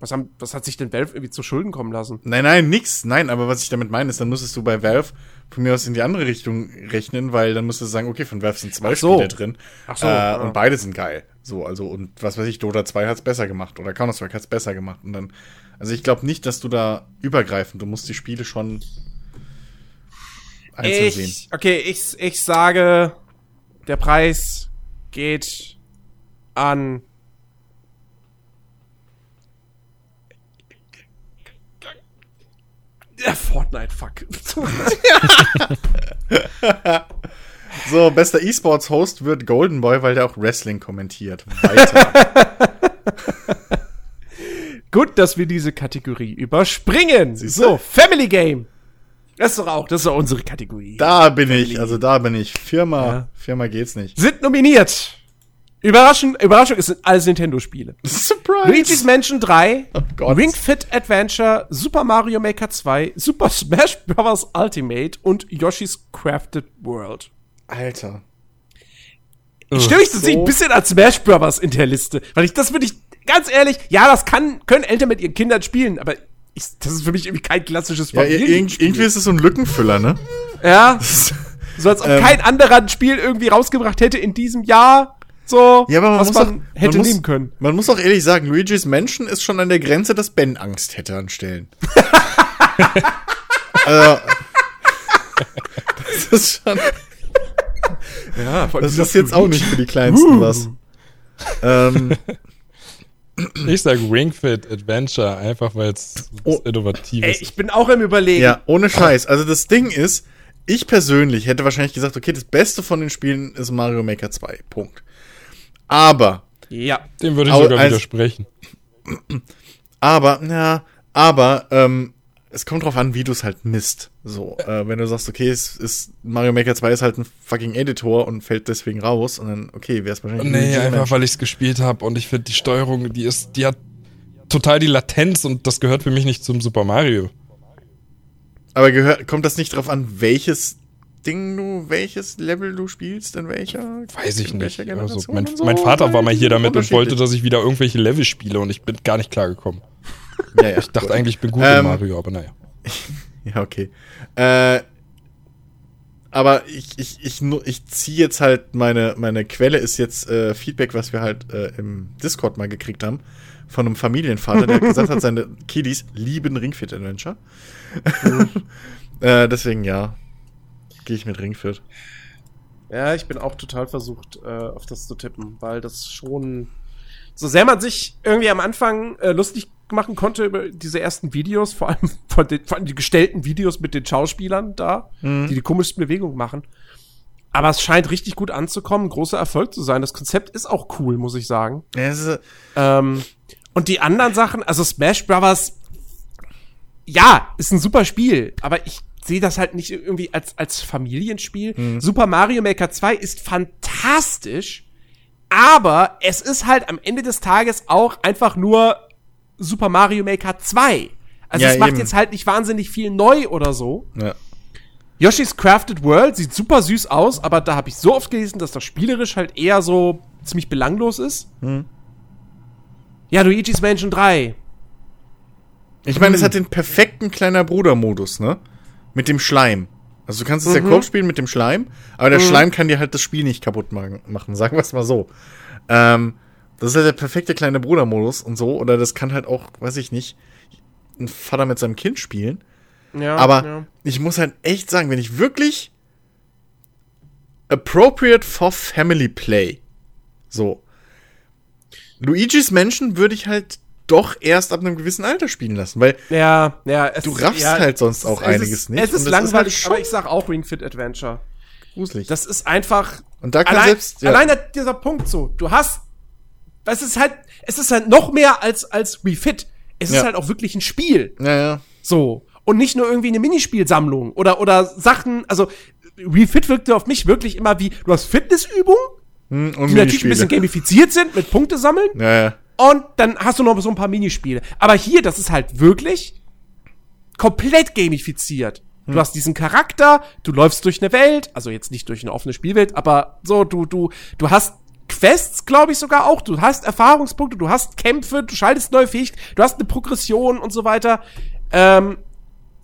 Was, haben, was hat sich denn Valve irgendwie zu Schulden kommen lassen? Nein, nein, nix. Nein, aber was ich damit meine, ist, dann müsstest du bei Valve von mir aus in die andere Richtung rechnen, weil dann müsstest du sagen, okay, von Valve sind zwei Ach so. Spiele drin. Ach so, Äh, ja. Und beide sind geil. So, also, und was weiß ich, Dota 2 hat's besser gemacht oder Counter-Strike hat's besser gemacht. Und dann, also ich glaube nicht, dass du da übergreifend, du musst die Spiele schon einzeln sehen. Ich, okay, ich, ich sage, der Preis geht an. Ja, Fortnite, fuck. So, bester E-Sports-Host wird Golden Boy, weil der auch Wrestling kommentiert. Weiter. Gut, dass wir diese Kategorie überspringen. So, Family Game. Das ist doch auch, das ist doch unsere Kategorie. da bin ich, also da bin ich. Firma, Ja. Firma geht's nicht. Sind nominiert. Überraschung, Überraschung, es sind alles Nintendo-Spiele. Surprise! Luigi's Mansion 3, Oh. Ring Fit Adventure, Super Mario Maker 2, Super Smash Bros. Ultimate und Yoshi's Crafted World. Alter. Ich stelle mich tatsächlich so. ein bisschen als Smash Bros. in der Liste, weil ich das würde ich, ganz ehrlich, ja, das kann, können Eltern mit ihren Kindern spielen, aber ich, das ist für mich irgendwie kein klassisches Ja, ir- irg irgendwie ist es so ein Lückenfüller, ne? Ja, so als ob Ähm. kein anderer ein Spiel irgendwie rausgebracht hätte in diesem Jahr, so, Ja, aber man was muss man auch, hätte man muss, nehmen können. Man muss auch ehrlich sagen, Luigi's Mansion ist schon an der Grenze, dass Ben Angst hätte an Stellen. also, das ist schon, Ja, das ist jetzt auch nicht für die Kleinsten was. Ähm, Ich sag Ring Fit Adventure, einfach weil es Oh. innovativ Ey, ist. ich bin auch im Überlegen. ja, ohne Scheiß. Also das Ding ist, ich persönlich hätte wahrscheinlich gesagt, okay, das Beste von den Spielen ist Mario Maker 2. Punkt. Aber Ja. Dem würde ich sogar als- widersprechen. Aber, na, aber, ähm, es kommt drauf an, wie du es halt misst. So, äh, wenn du sagst, okay, es ist, Mario Maker 2 ist halt ein fucking Editor und fällt deswegen raus und dann, okay, wäre es wahrscheinlich. Nee, Luigi's einfach weil ich es gespielt habe und ich finde die Steuerung, die ist, die hat total die Latenz und das gehört für mich nicht zum Super Mario. Aber gehört, kommt das nicht drauf an, welches Ding du, welches Level du spielst, in welcher? Weiß ich nicht. Also mein, so? mein Vater war mal hier damit und wollte, dass ich wieder irgendwelche Level spiele und ich bin gar nicht klargekommen. Ja, ja, Ich dachte eigentlich, ich bin gut Ähm, in Mario, aber naja. Ja, okay. Äh, aber ich, ich, ich, ich ziehe jetzt halt, meine, meine Quelle ist jetzt äh, Feedback, was wir halt äh, im Discord mal gekriegt haben, von einem Familienvater, der gesagt hat, seine Kiddies lieben Ringfit Adventure. äh, deswegen ja, gehe ich mit Ringfit. Ja, ich bin auch total versucht, äh, auf das zu tippen, weil das schon. So sehr man sich irgendwie am Anfang äh, lustig machen konnte über diese ersten Videos, vor allem von den, vor allem die gestellten Videos mit den Schauspielern da, Mhm. die die komischsten Bewegungen machen. Aber es scheint richtig gut anzukommen, großer Erfolg zu sein. Das Konzept ist auch cool, muss ich sagen. Ja, es ist, Ähm, und die anderen Sachen, also Smash Brothers, ja, ist ein super Spiel, aber ich sehe das halt nicht irgendwie als, als Familienspiel. Mhm. Super Mario Maker 2 ist fantastisch, aber es ist halt am Ende des Tages auch einfach nur Super Mario Maker 2. Also Ja, es macht eben. jetzt halt nicht wahnsinnig viel neu oder so. ja. Yoshi's Crafted World sieht super süß aus, aber da habe ich so oft gelesen, dass das spielerisch halt eher so ziemlich belanglos ist. Hm. Ja, Luigi's Mansion 3. Ich meine, Hm. es hat den perfekten kleiner Bruder-Modus, ne? Mit dem Schleim. Also du kannst es ja Mhm. Koop spielen mit dem Schleim, aber der Schleim kann dir halt das Spiel nicht kaputt ma- machen, sagen wir es mal so. Ähm, das ist halt der perfekte kleine Bruder-Modus und so, oder das kann halt auch, weiß ich nicht, ein Vater mit seinem Kind spielen. Ja, Aber ja. ich muss halt echt sagen, wenn ich wirklich appropriate for family play, so, Luigi's Menschen würde ich halt doch erst ab einem gewissen Alter spielen lassen, weil Ja, ja. Es, Du raffst ja, halt sonst auch ist- einiges es ist, nicht. Es ist langweilig, ist halt aber ich sag auch Ring Fit Adventure. gruselig. Das ist einfach. Und da kann allein, selbst- ja. allein dieser Punkt so. Du hast. Es ist halt, es ist halt noch mehr als, als Wii Fit. Es ist Ja. halt auch wirklich ein Spiel. ja, ja. So. Und nicht nur irgendwie eine Minispielsammlung oder, oder Sachen, also Wii Fit wirkte auf mich wirklich immer wie, du hast Fitnessübungen, Hm, die natürlich ein bisschen gamifiziert sind mit Punkte sammeln. Ja, ja. Und dann hast du noch so ein paar Minispiele. Aber hier, das ist halt wirklich komplett gamifiziert. Du hast diesen Charakter, du läufst durch eine Welt, also jetzt nicht durch eine offene Spielwelt, aber so, du, du, du hast Quests, glaube ich sogar auch, du hast Erfahrungspunkte, du hast Kämpfe, du schaltest neue Fähigkeiten, du hast eine Progression und so weiter. Ähm,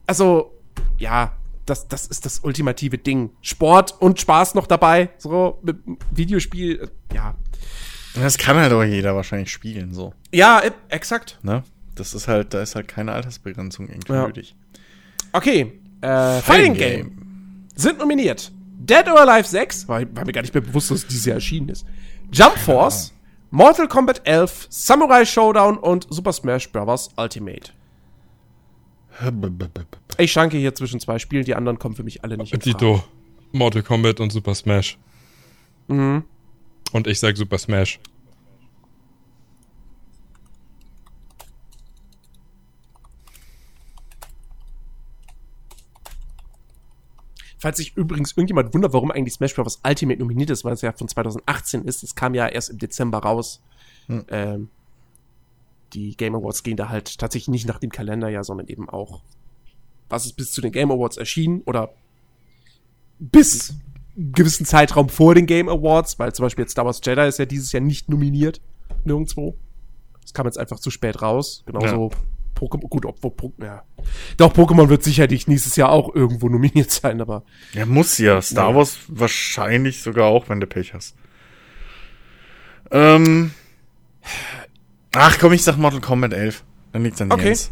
also, ja, das, das ist das ultimative Ding. Sport und Spaß noch dabei, so, mit Videospiel, äh, ja. Das kann halt auch jeder wahrscheinlich spielen, so. Ja, exakt. Ne? Das ist halt, da ist halt keine Altersbegrenzung irgendwie Ja. nötig. Okay, äh, Fighting Game. sind nominiert. Dead or Alive 6, war, war mir gar nicht mehr bewusst, dass dieses Jahr erschienen ist. Jump Force, Mortal Kombat 11, Samurai Showdown und Super Smash Bros. Ultimate. Ich schranke hier zwischen zwei Spielen, die anderen kommen für mich alle nicht in Frage. Mortal Kombat und Super Smash. Mhm. Und ich sag Super Smash. Falls sich übrigens irgendjemand wundert, warum eigentlich Smash Bros. Ultimate nominiert ist, weil es ja von 2018 ist, es kam ja erst im Dezember raus. Ähm, die Game Awards gehen da halt tatsächlich nicht nach dem Kalenderjahr, sondern eben auch, was ist bis zu den Game Awards erschienen oder bis gewissen Zeitraum vor den Game Awards, weil zum Beispiel jetzt Star Wars Jedi ist ja dieses Jahr nicht nominiert, nirgendwo. Das kam jetzt einfach zu spät raus. Genauso Pokémon, gut, obwohl, Po- ja. Doch, Pokémon wird sicherlich nächstes Jahr auch irgendwo nominiert sein, aber Ja, muss ja. Star Ja. Wars wahrscheinlich sogar auch, wenn du Pech hast. Ähm. Ach komm, ich sag Mortal Kombat 11. Dann liegt's an Okay. Jens.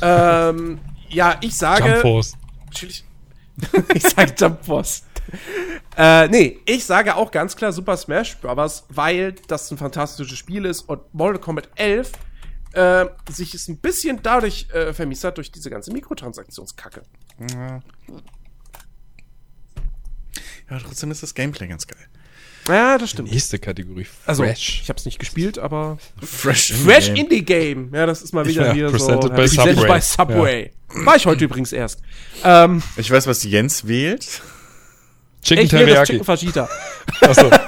Ähm, ja, ich sage. Jump Force. Natürlich. ich sage Jump Force. Äh, nee, ich sage auch ganz klar Super Smash Bros., weil das ein fantastisches Spiel ist und Mortal Kombat 11 äh, sich es ein bisschen dadurch äh, vermisst hat durch diese ganze Mikrotransaktionskacke. Ja, trotzdem ist das Gameplay ganz geil. Ja, das stimmt. Nächste Kategorie. Also, Fresh. ich habe es nicht gespielt, aber Fresh, Fresh Indie Game. Ja, das ist mal wieder Ja, hier presented so. by presented Subway. by Subway. War ich heute übrigens erst. Ähm, Ich weiß, was Jens wählt. Chicken ich Teriyaki. Chicken Fajita. Achso.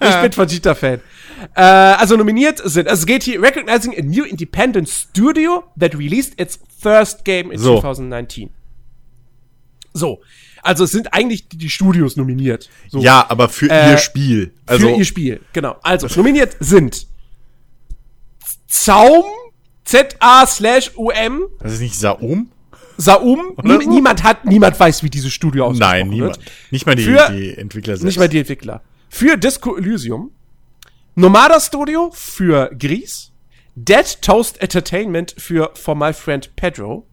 Ich bin Vegeta-Fan. Äh, also nominiert sind, also es geht hier recognizing a new independent studio that released its first game in So. 2019. So. Also es sind eigentlich die, die Studios nominiert. So. Ja, aber für Äh, ihr Spiel. Also, für ihr Spiel. Genau. Also nominiert sind Zaum, Z-A slash U-M, das ist nicht Saum? Saum. Oder? Niemand hat, niemand weiß, wie dieses Studio aussieht. Nein, niemand. Nicht mal die, Für- die Entwickler selbst. Nicht mal die Entwickler. Für Disco Elysium. Nomada Studio für Gris. Dead Toast Entertainment für For My Friend Pedro.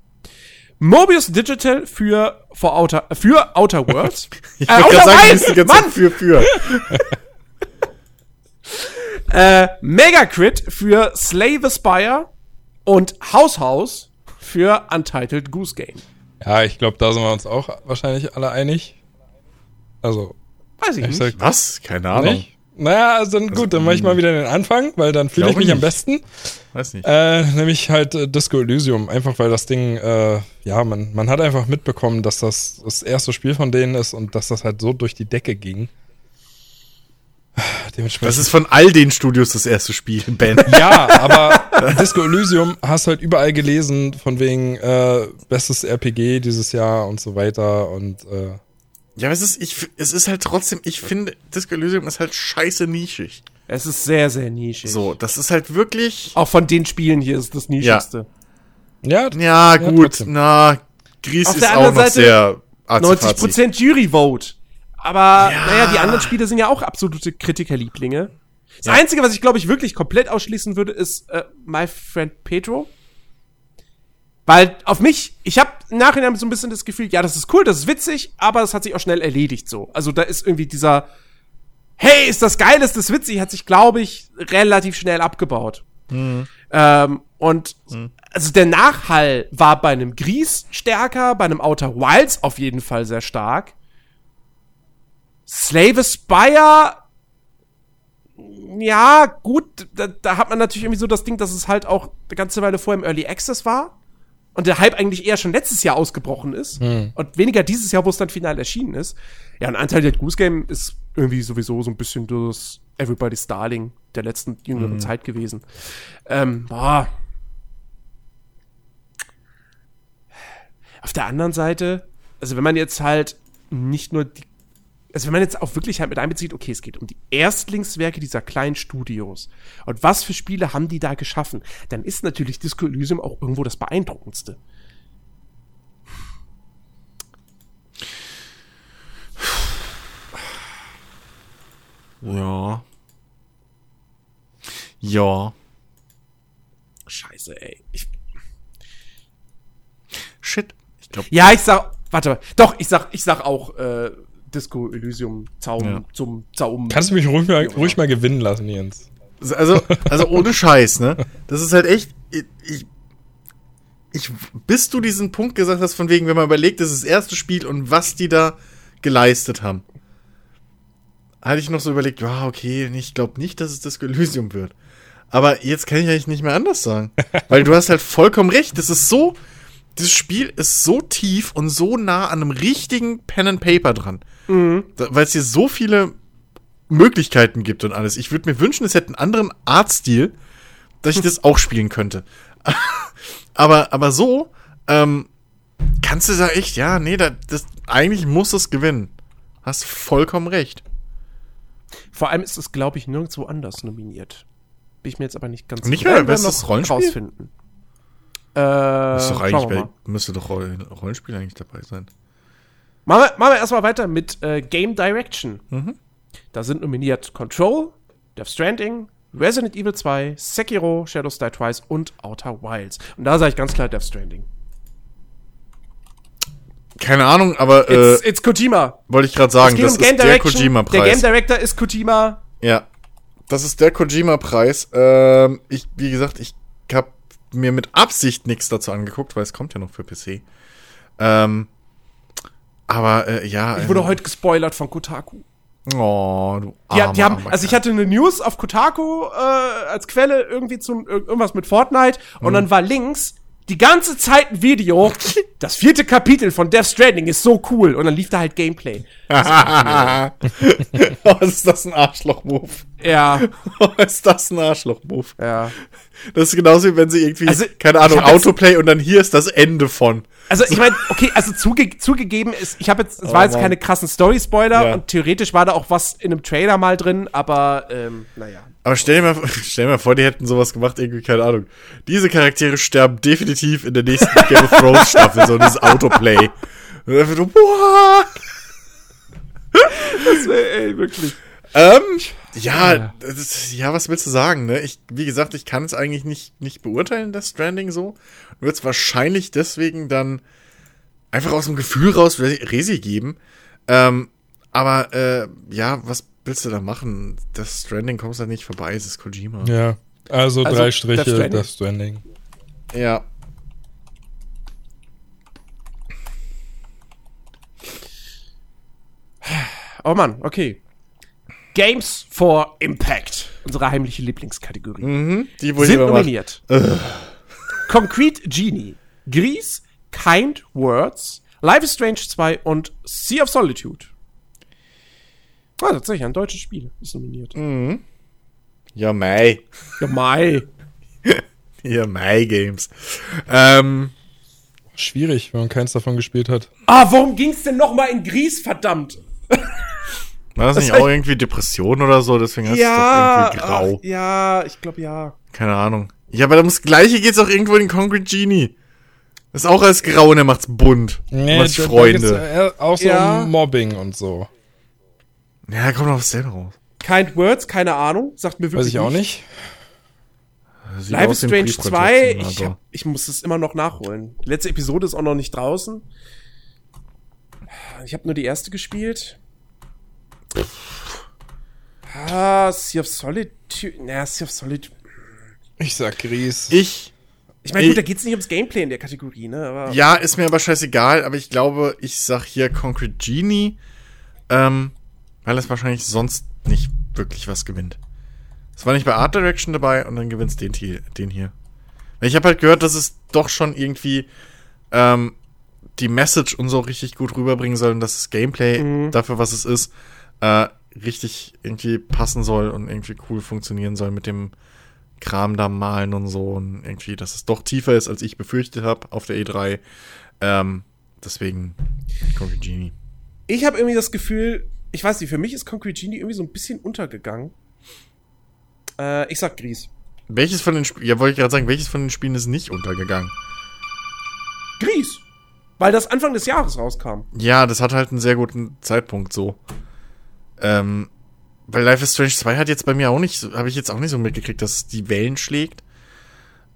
Mobius Digital für For Outer, für Outer Worlds. Ich Äh, Outer sagen, ganze Mann! Für, für. äh, Megacrit für Slay the Spire. Und House House für Untitled Goose Game. Ja, ich glaube, da sind wir uns auch wahrscheinlich alle einig. Also, Weiß ich ich nicht. sag Was? Keine Ahnung. nicht. Naja, also dann gut, dann mache ich mal wieder den Anfang, weil dann fühle ich mich am nicht. besten. Weiß nicht. Äh, nämlich halt äh, Disco Elysium. Einfach weil das Ding, äh, ja, man, man hat einfach mitbekommen, dass das das erste Spiel von denen ist und dass das halt so durch die Decke ging. Dementsprechend. Das ist von all den Studios das erste Spiel, Ben. ja, aber Disco Elysium hast halt überall gelesen, von wegen äh, bestes RPG dieses Jahr und so weiter und äh, Ja, aber es ist, ich, es ist halt trotzdem, ich finde, Disco Elysium ist halt scheiße nischig. Es ist sehr, sehr nischig. So, das ist halt wirklich. Auch von den Spielen hier ist das nischigste. ja, Ja, gut, trotzdem. na, Gries Auf ist auch noch Seite sehr arzi-fazi. 90% Jury-Vote. Aber, Ja. naja, die anderen Spiele sind ja auch absolute Kritikerlieblinge. Das Ja. Einzige, was ich, glaube ich, wirklich komplett ausschließen würde, ist äh, My Friend Pedro. Weil auf mich, ich habe im Nachhinein so ein bisschen das Gefühl, ja, das ist cool, das ist witzig, aber es hat sich auch schnell erledigt so. Also da ist irgendwie dieser, hey, ist das geil, ist das witzig, hat sich, glaube ich, relativ schnell abgebaut. Ähm, und also der Nachhall war bei einem Gries stärker, bei einem Outer Wilds auf jeden Fall sehr stark. Slave Aspire, ja, gut, da, da hat man natürlich irgendwie so das Ding, dass es halt auch eine ganze Weile vorher im Early Access war und der Hype eigentlich eher schon letztes Jahr ausgebrochen ist und weniger dieses Jahr, wo es dann final erschienen ist. Ja, ein Anteil der Goose Game ist irgendwie sowieso so ein bisschen das Everybody's Darling der letzten jüngeren Zeit gewesen. Ähm, boah. Auf der anderen Seite, also wenn man jetzt halt nicht nur die, also wenn man jetzt auch wirklich halt mit einbezieht, okay, es geht um die Erstlingswerke dieser kleinen Studios und was für Spiele haben die da geschaffen, dann ist natürlich Disco Elysium auch irgendwo das beeindruckendste. Ja. Ja. Scheiße, ey. Ich, Shit. Ich glaube, ja, ich sag, warte, doch, ich sag, ich sag auch äh, Disco Elysium Zaum Ja. zum Zaum. Kannst du mich ruhig mal, ruhig mal gewinnen lassen, Jens? also, also ohne Scheiß, ne? Das ist halt echt. Ich, ich, bis du diesen Punkt gesagt hast, von wegen, wenn man überlegt, das ist das erste Spiel und was die da geleistet haben, hatte ich noch so überlegt, ja, okay, ich glaube nicht, dass es das Elysium wird. Aber jetzt kann ich eigentlich nicht mehr anders sagen. Weil du hast halt vollkommen recht. Das ist so, das Spiel ist so tief und so nah an einem richtigen Pen and Paper dran. Da- Weil es hier so viele Möglichkeiten gibt und alles. Ich würde mir wünschen, es hätte einen anderen Artstil, dass ich das auch spielen könnte. aber, aber so, ähm, kannst du da echt, ja, nee, da, das, eigentlich muss es gewinnen. Hast vollkommen recht. Vor allem ist es, glaube ich, nirgendwo anders nominiert. Bin ich mir jetzt aber nicht ganz Nicht sicher. mal Werden wir bestes Rollenspiel? Rausfinden. Äh, Ist doch schauen eigentlich, bei, mal. müsste doch Roll- Rollenspiel eigentlich dabei sein. Machen wir, machen wir erstmal weiter mit äh, Game Direction. Mhm. Da sind nominiert Control, Death Stranding, Resident Evil 2, Sekiro, Shadows Die Twice und Outer Wilds. Und da sage ich ganz klar Death Stranding. Keine Ahnung, aber äh, It's, it's Kojima. wollte ich gerade sagen, das um ist der Direction. Der Game Kojima-Preis. Director ist Kojima. Ja, das ist der Kojima-Preis. Ähm, ich, wie gesagt, ich habe mir mit Absicht nichts dazu angeguckt, weil es kommt ja noch für PC. Ähm, aber äh, ja. Ich wurde ähm, heute gespoilert von Kotaku. Oh, du Die, armer, die haben, armer also ich hatte eine News auf Kotaku äh, als Quelle irgendwie zum ir- irgendwas mit Fortnite und Mhm. dann war links die ganze Zeit ein Video. das vierte Kapitel von Death Stranding ist so cool und dann lief da halt Gameplay. oh, ist das ein Arschloch-Move? Ja, ist das ein Arschloch-Move? ja. Das ist genauso wie wenn sie irgendwie, Also, keine Ahnung, Autoplay und dann hier ist das Ende von. Also ich meine, okay, also zuge zugegeben ist, ich habe jetzt, es Oh, war jetzt Mann. keine krassen Story-Spoiler Ja. und theoretisch war da auch was in einem Trailer mal drin, aber ähm, naja. Aber stell dir, mal, stell dir mal vor, die hätten sowas gemacht, irgendwie, keine Ahnung. Diese Charaktere sterben definitiv in der nächsten Game of Thrones Staffel, so dieses Autoplay. Und einfach so, boah. Das wär, ey, wirklich. Ähm, ja, das ist, ja, was willst du sagen, ne? Ich, wie gesagt, ich kann es eigentlich nicht, nicht beurteilen, das Stranding so. Wird es wahrscheinlich deswegen dann einfach aus dem Gefühl raus Resi geben. Ähm, aber, äh, ja, was willst du da machen? Das Stranding kommst da nicht vorbei, es ist Kojima. Ja. Also, Also, drei Striche, Stranding. Death Stranding. Ja. Oh Mann, okay. Games for Impact. Unsere heimliche Lieblingskategorie. Mhm, die, sind nominiert. Concrete Genie, Grease, Kind Words, Life is Strange 2 und Sea of Solitude. Ah, tatsächlich, ein deutsches Spiel ist nominiert. Ja, Mai. Ja, Mai. Ja, Mai Games. Ähm, Schwierig, wenn man keins davon gespielt hat. Ah, warum ging's denn noch mal in Grease, verdammt? War das, nicht heißt- auch irgendwie Depression oder so? Deswegen hast du es doch irgendwie grau. ach, ja, ich glaube ja. Keine Ahnung. Ja, aber ums Gleiche geht's auch irgendwo in Concrete Genie. Ist auch als grau und er macht's bunt. Nee, macht's da- Freunde. ja auch so Ja. Mobbing und so. Ja, kommt auf selber raus. Kind Words, keine Ahnung, sagt mir wirklich Weiß ich auch nicht. Life aus is Strange 2, ich, hab, ich muss es immer noch nachholen. Die letzte Episode ist auch noch nicht draußen. Ich habe nur die erste gespielt. Ah, Sea of Solitude. Naja, Sea of Solitude. Ich sag Gries. Ich, Ich meine, gut, da geht's nicht ums Gameplay in der Kategorie, ne? Aber ja, ist mir aber scheißegal, aber ich glaube, ich sag hier Concrete Genie, ähm, weil es wahrscheinlich sonst nicht wirklich was gewinnt. Es war nicht bei Art Direction dabei und dann gewinnt's den, hier- den hier. Ich habe halt gehört, dass es doch schon irgendwie ähm, die Message und so richtig gut rüberbringen soll und dass das Gameplay Mhm. dafür, was es ist, äh, richtig irgendwie passen soll und irgendwie cool funktionieren soll mit dem Kram da malen und so und irgendwie, dass es doch tiefer ist, als ich befürchtet habe auf der E3. Ähm, deswegen Concrete Genie. ich habe irgendwie das Gefühl, ich weiß nicht, für mich ist Concrete Genie irgendwie so ein bisschen untergegangen. Äh, ich sag Gries. Welches von den Spielen, ja, wollte ich gerade sagen, welches von den Spielen ist nicht untergegangen? Gries! Weil das Anfang des Jahres rauskam. Ja, das hat halt einen sehr guten Zeitpunkt so. Ähm, weil Life is Strange 2 hat jetzt bei mir auch nicht, so- habe ich jetzt auch nicht so mitgekriegt, dass die Wellen schlägt.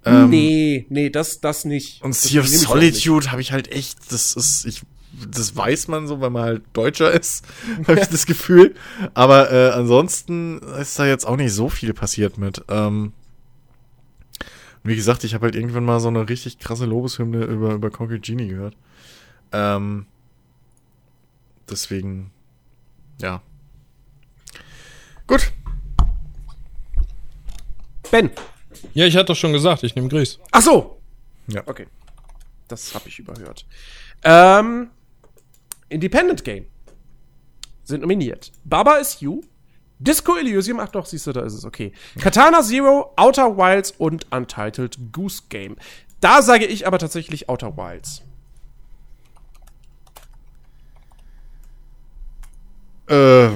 Ähm, nee, nee, das, das nicht. Und Sea of. Solitude habe ich halt echt, das ist, ich, das weiß man so, weil man halt Deutscher ist, habe ich das Gefühl. Aber äh, ansonsten ist da jetzt auch nicht so viel passiert mit. Ähm, wie gesagt, ich habe halt irgendwann mal so eine richtig krasse Lobeshymne über, über Concrete Genie gehört. Ähm, deswegen, ja. Gut. Ben. Ja, ich hatte doch schon gesagt, ich nehme Gries. Ach so. Ja. Okay. Das habe ich überhört. Ähm, Independent Game sind nominiert. Baba is You, Disco Elysium, ach doch, siehst du, da ist es, okay. Katana Zero, Outer Wilds und Untitled Goose Game. Da sage ich aber tatsächlich Outer Wilds. Äh,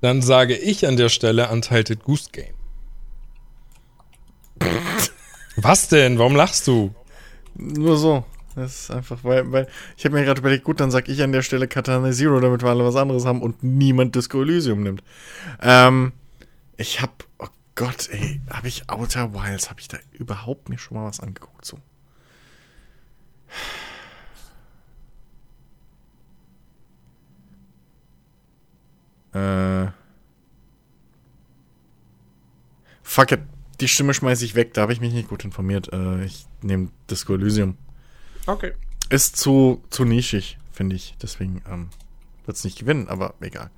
Dann sage ich an der Stelle Untitled Goose Game. Was denn? Warum lachst du? Nur so. Das ist einfach, weil, weil ich habe mir gerade überlegt, gut, dann sag ich an der Stelle Katana Zero, damit wir alle was anderes haben und niemand Disco Elysium nimmt. Ähm, ich hab, oh Gott, ey, habe ich Outer Wilds, habe ich da überhaupt mir schon mal was angeguckt so? Äh. Fuck it. Die Stimme schmeiße ich weg, da habe ich mich nicht gut informiert. Äh, ich nehme Disco Elysium. Okay. Ist zu, zu nischig, finde ich. Deswegen ähm, wird es nicht gewinnen, aber egal.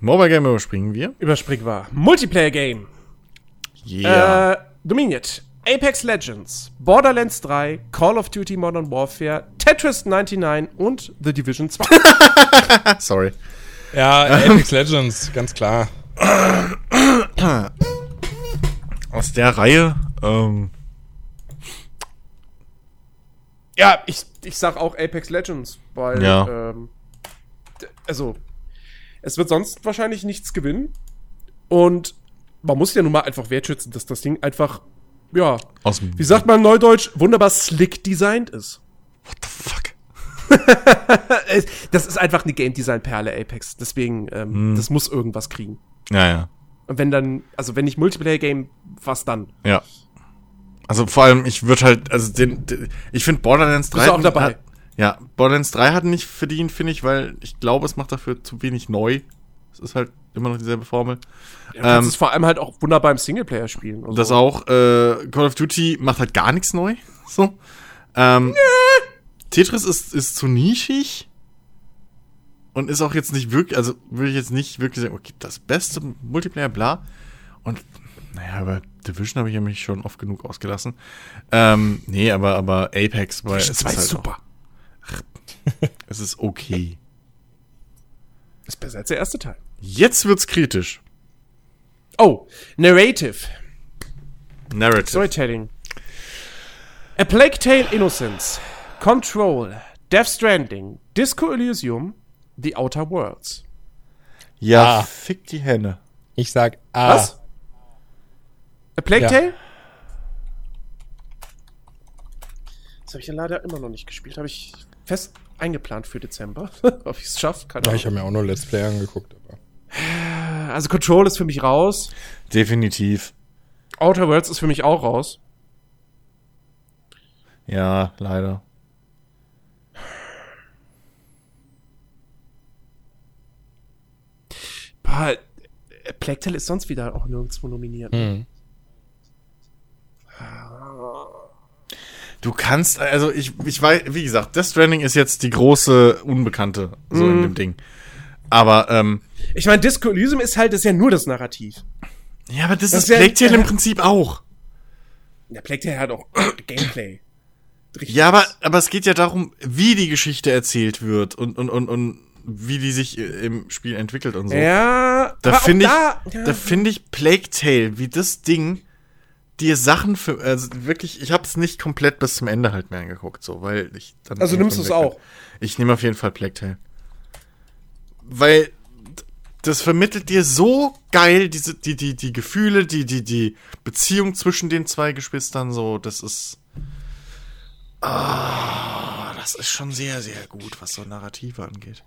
Mobile Game überspringen wir. Überspringen wir. Multiplayer Game. Yeah. Äh, dominiert. Apex Legends, Borderlands 3, Call of Duty Modern Warfare, Tetris 99 und The Division 2. Ah, sorry. Ja, Apex Legends, ganz klar. Aus der Reihe, ähm, ja, ich, ich sag auch Apex Legends, weil, Ja. ähm, also, es wird sonst wahrscheinlich nichts gewinnen. Und man muss ja nun mal einfach wertschätzen, dass das Ding einfach, ja, wie sagt man neudeutsch, wunderbar slick designt ist. What the fuck? Das ist einfach eine Game Design Perle Apex. Deswegen, ähm, das muss irgendwas kriegen. Ja, ja. Und wenn dann, also wenn nicht Multiplayer Game, was dann? Ja. Also vor allem, ich würde halt, also den, den ich finde Borderlands 3. Bist du auch dabei? Hat, ja, Borderlands 3 hat nicht verdient, finde ich, weil ich glaube, es macht dafür zu wenig neu. Es ist halt immer noch dieselbe Formel. Du kannst Ähm, es vor allem halt auch wunderbar im Singleplayer spielen. und Das auch, äh, Call of Duty macht halt gar nichts neu. So. Ähm, Tetris ist, ist zu nischig. Und ist auch jetzt nicht wirklich, also würde ich jetzt nicht wirklich sagen, okay, das beste Multiplayer, bla. Und, naja, aber Division habe ich ja mich schon oft genug ausgelassen. Ähm, nee, aber, aber Apex, weil 2 ist halt super. Auch, es ist okay. Ist besser als der erste Teil. Jetzt wird's kritisch. Oh, Narrative. Narrative. Storytelling. A Plague Tale Innocence. Control. Death Stranding. Disco Elysium. The Outer Worlds. Ja, Ah. fick die Henne. Ich sag A. Was? A Plague Ja. Tale? Das habe ich ja leider immer noch nicht gespielt. Habe ich fest eingeplant für Dezember. Ob ich es schaffe, keine Ja, Ahnung. ich habe mir auch nur Let's Play angeguckt. Aber. Also Control ist für mich raus. Definitiv. Outer Worlds ist für mich auch raus. Ja, leider. Boah, Plague Tale ist sonst wieder auch nirgendwo nominiert. Hm. Du kannst, also ich, ich weiß, wie gesagt, Death Stranding ist jetzt die große Unbekannte, so Mhm. in dem Ding. Aber, ähm, Ich meine, Disco Elysium ist halt, das ist ja nur das Narrativ. ja, aber das, Das ist wär- Plague Tale im Prinzip auch. Der Plague Tale hat auch Gameplay. Richtig. Ja, aber, aber es geht ja darum, wie die Geschichte erzählt wird und, und, und, und wie die sich äh, im Spiel entwickelt und so. Ja, Da finde ich, da, ja. da finde ich Plague Tale, wie das Ding dir Sachen für, also wirklich, ich habe es nicht komplett bis zum Ende halt mehr angeguckt, so, weil ich dann Also nimmst du es auch? Ich nehme auf jeden Fall Plague Tale. Weil das vermittelt dir so geil diese, die, die, die Gefühle, die, die, die Beziehung zwischen den zwei Geschwistern, so, das ist, ah, das ist schon sehr, sehr gut, was so Narrative angeht.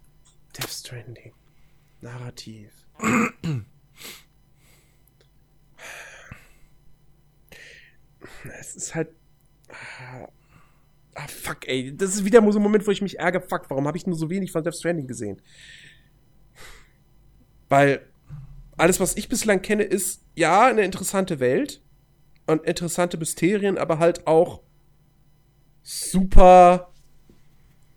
Death Stranding. Narrativ. es ist halt. Ah, ah, fuck, ey. Das ist wieder so ein Moment, wo ich mich ärgere. Fuck, warum habe ich nur so wenig von Death Stranding gesehen? Weil alles, was ich bislang kenne, ist ja eine interessante Welt und interessante Mysterien, aber halt auch super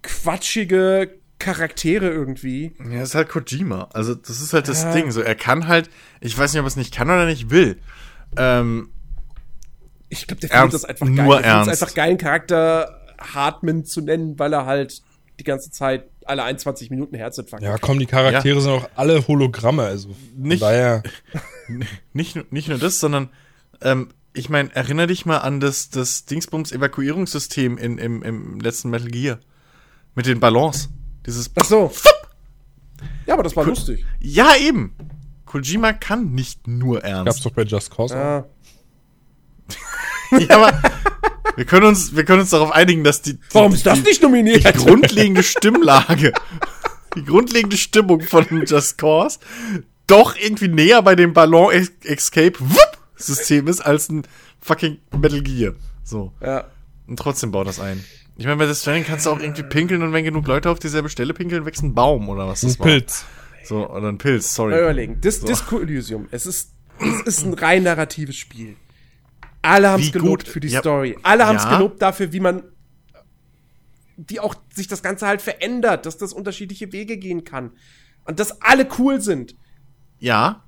quatschige Charaktere irgendwie. Ja, ist halt Kojima. Also, das ist halt das Ja. Ding. So, er kann halt, ich weiß nicht, ob er es nicht kann oder nicht will. Ähm, Ich glaube, der Ernst, findet das einfach nur geil. Der findet ernst. es einfach geil, einen Charakter Hartman zu nennen, weil er halt die ganze Zeit alle 21 Minuten Herzinfarkt Ja, komm, die Charaktere sind auch alle Hologramme, also Nicht- daher. nicht, nur- nicht nur das, sondern, ähm, ich meine, erinnere dich mal an das, das Dingsbums-Evakuierungssystem in, im, im letzten Metal Gear. Mit den Ballons. Dieses. Ach so. Ja, aber das war Cool. lustig. Ja, eben. Kojima kann nicht nur Gab's ernst. doch bei Just Cause. auch. Ja. ja, aber wir können uns, wir können uns darauf einigen, dass die, die Warum ist das die, nicht nominiert? die grundlegende Stimmlage, die grundlegende Stimmung von Just Cause doch irgendwie näher bei dem Ballon Es- Escape Wupp System ist als ein fucking Metal Gear. So. ja. Und trotzdem baut das ein. Ich meine, bei das Stranding kannst du auch irgendwie pinkeln und wenn genug Leute auf dieselbe Stelle pinkeln, wächst ein Baum oder was das Ein Pilz. So, oder ein Pilz, Mal sorry. überlegen. Dis Disco Elysium. Es ist, es ist ein rein narratives Spiel. Alle haben es gelobt gut- für die ja. Story. Alle haben es Ja. gelobt dafür, wie man wie auch sich das Ganze halt verändert, dass das unterschiedliche Wege gehen kann. Und dass alle cool sind. Ja,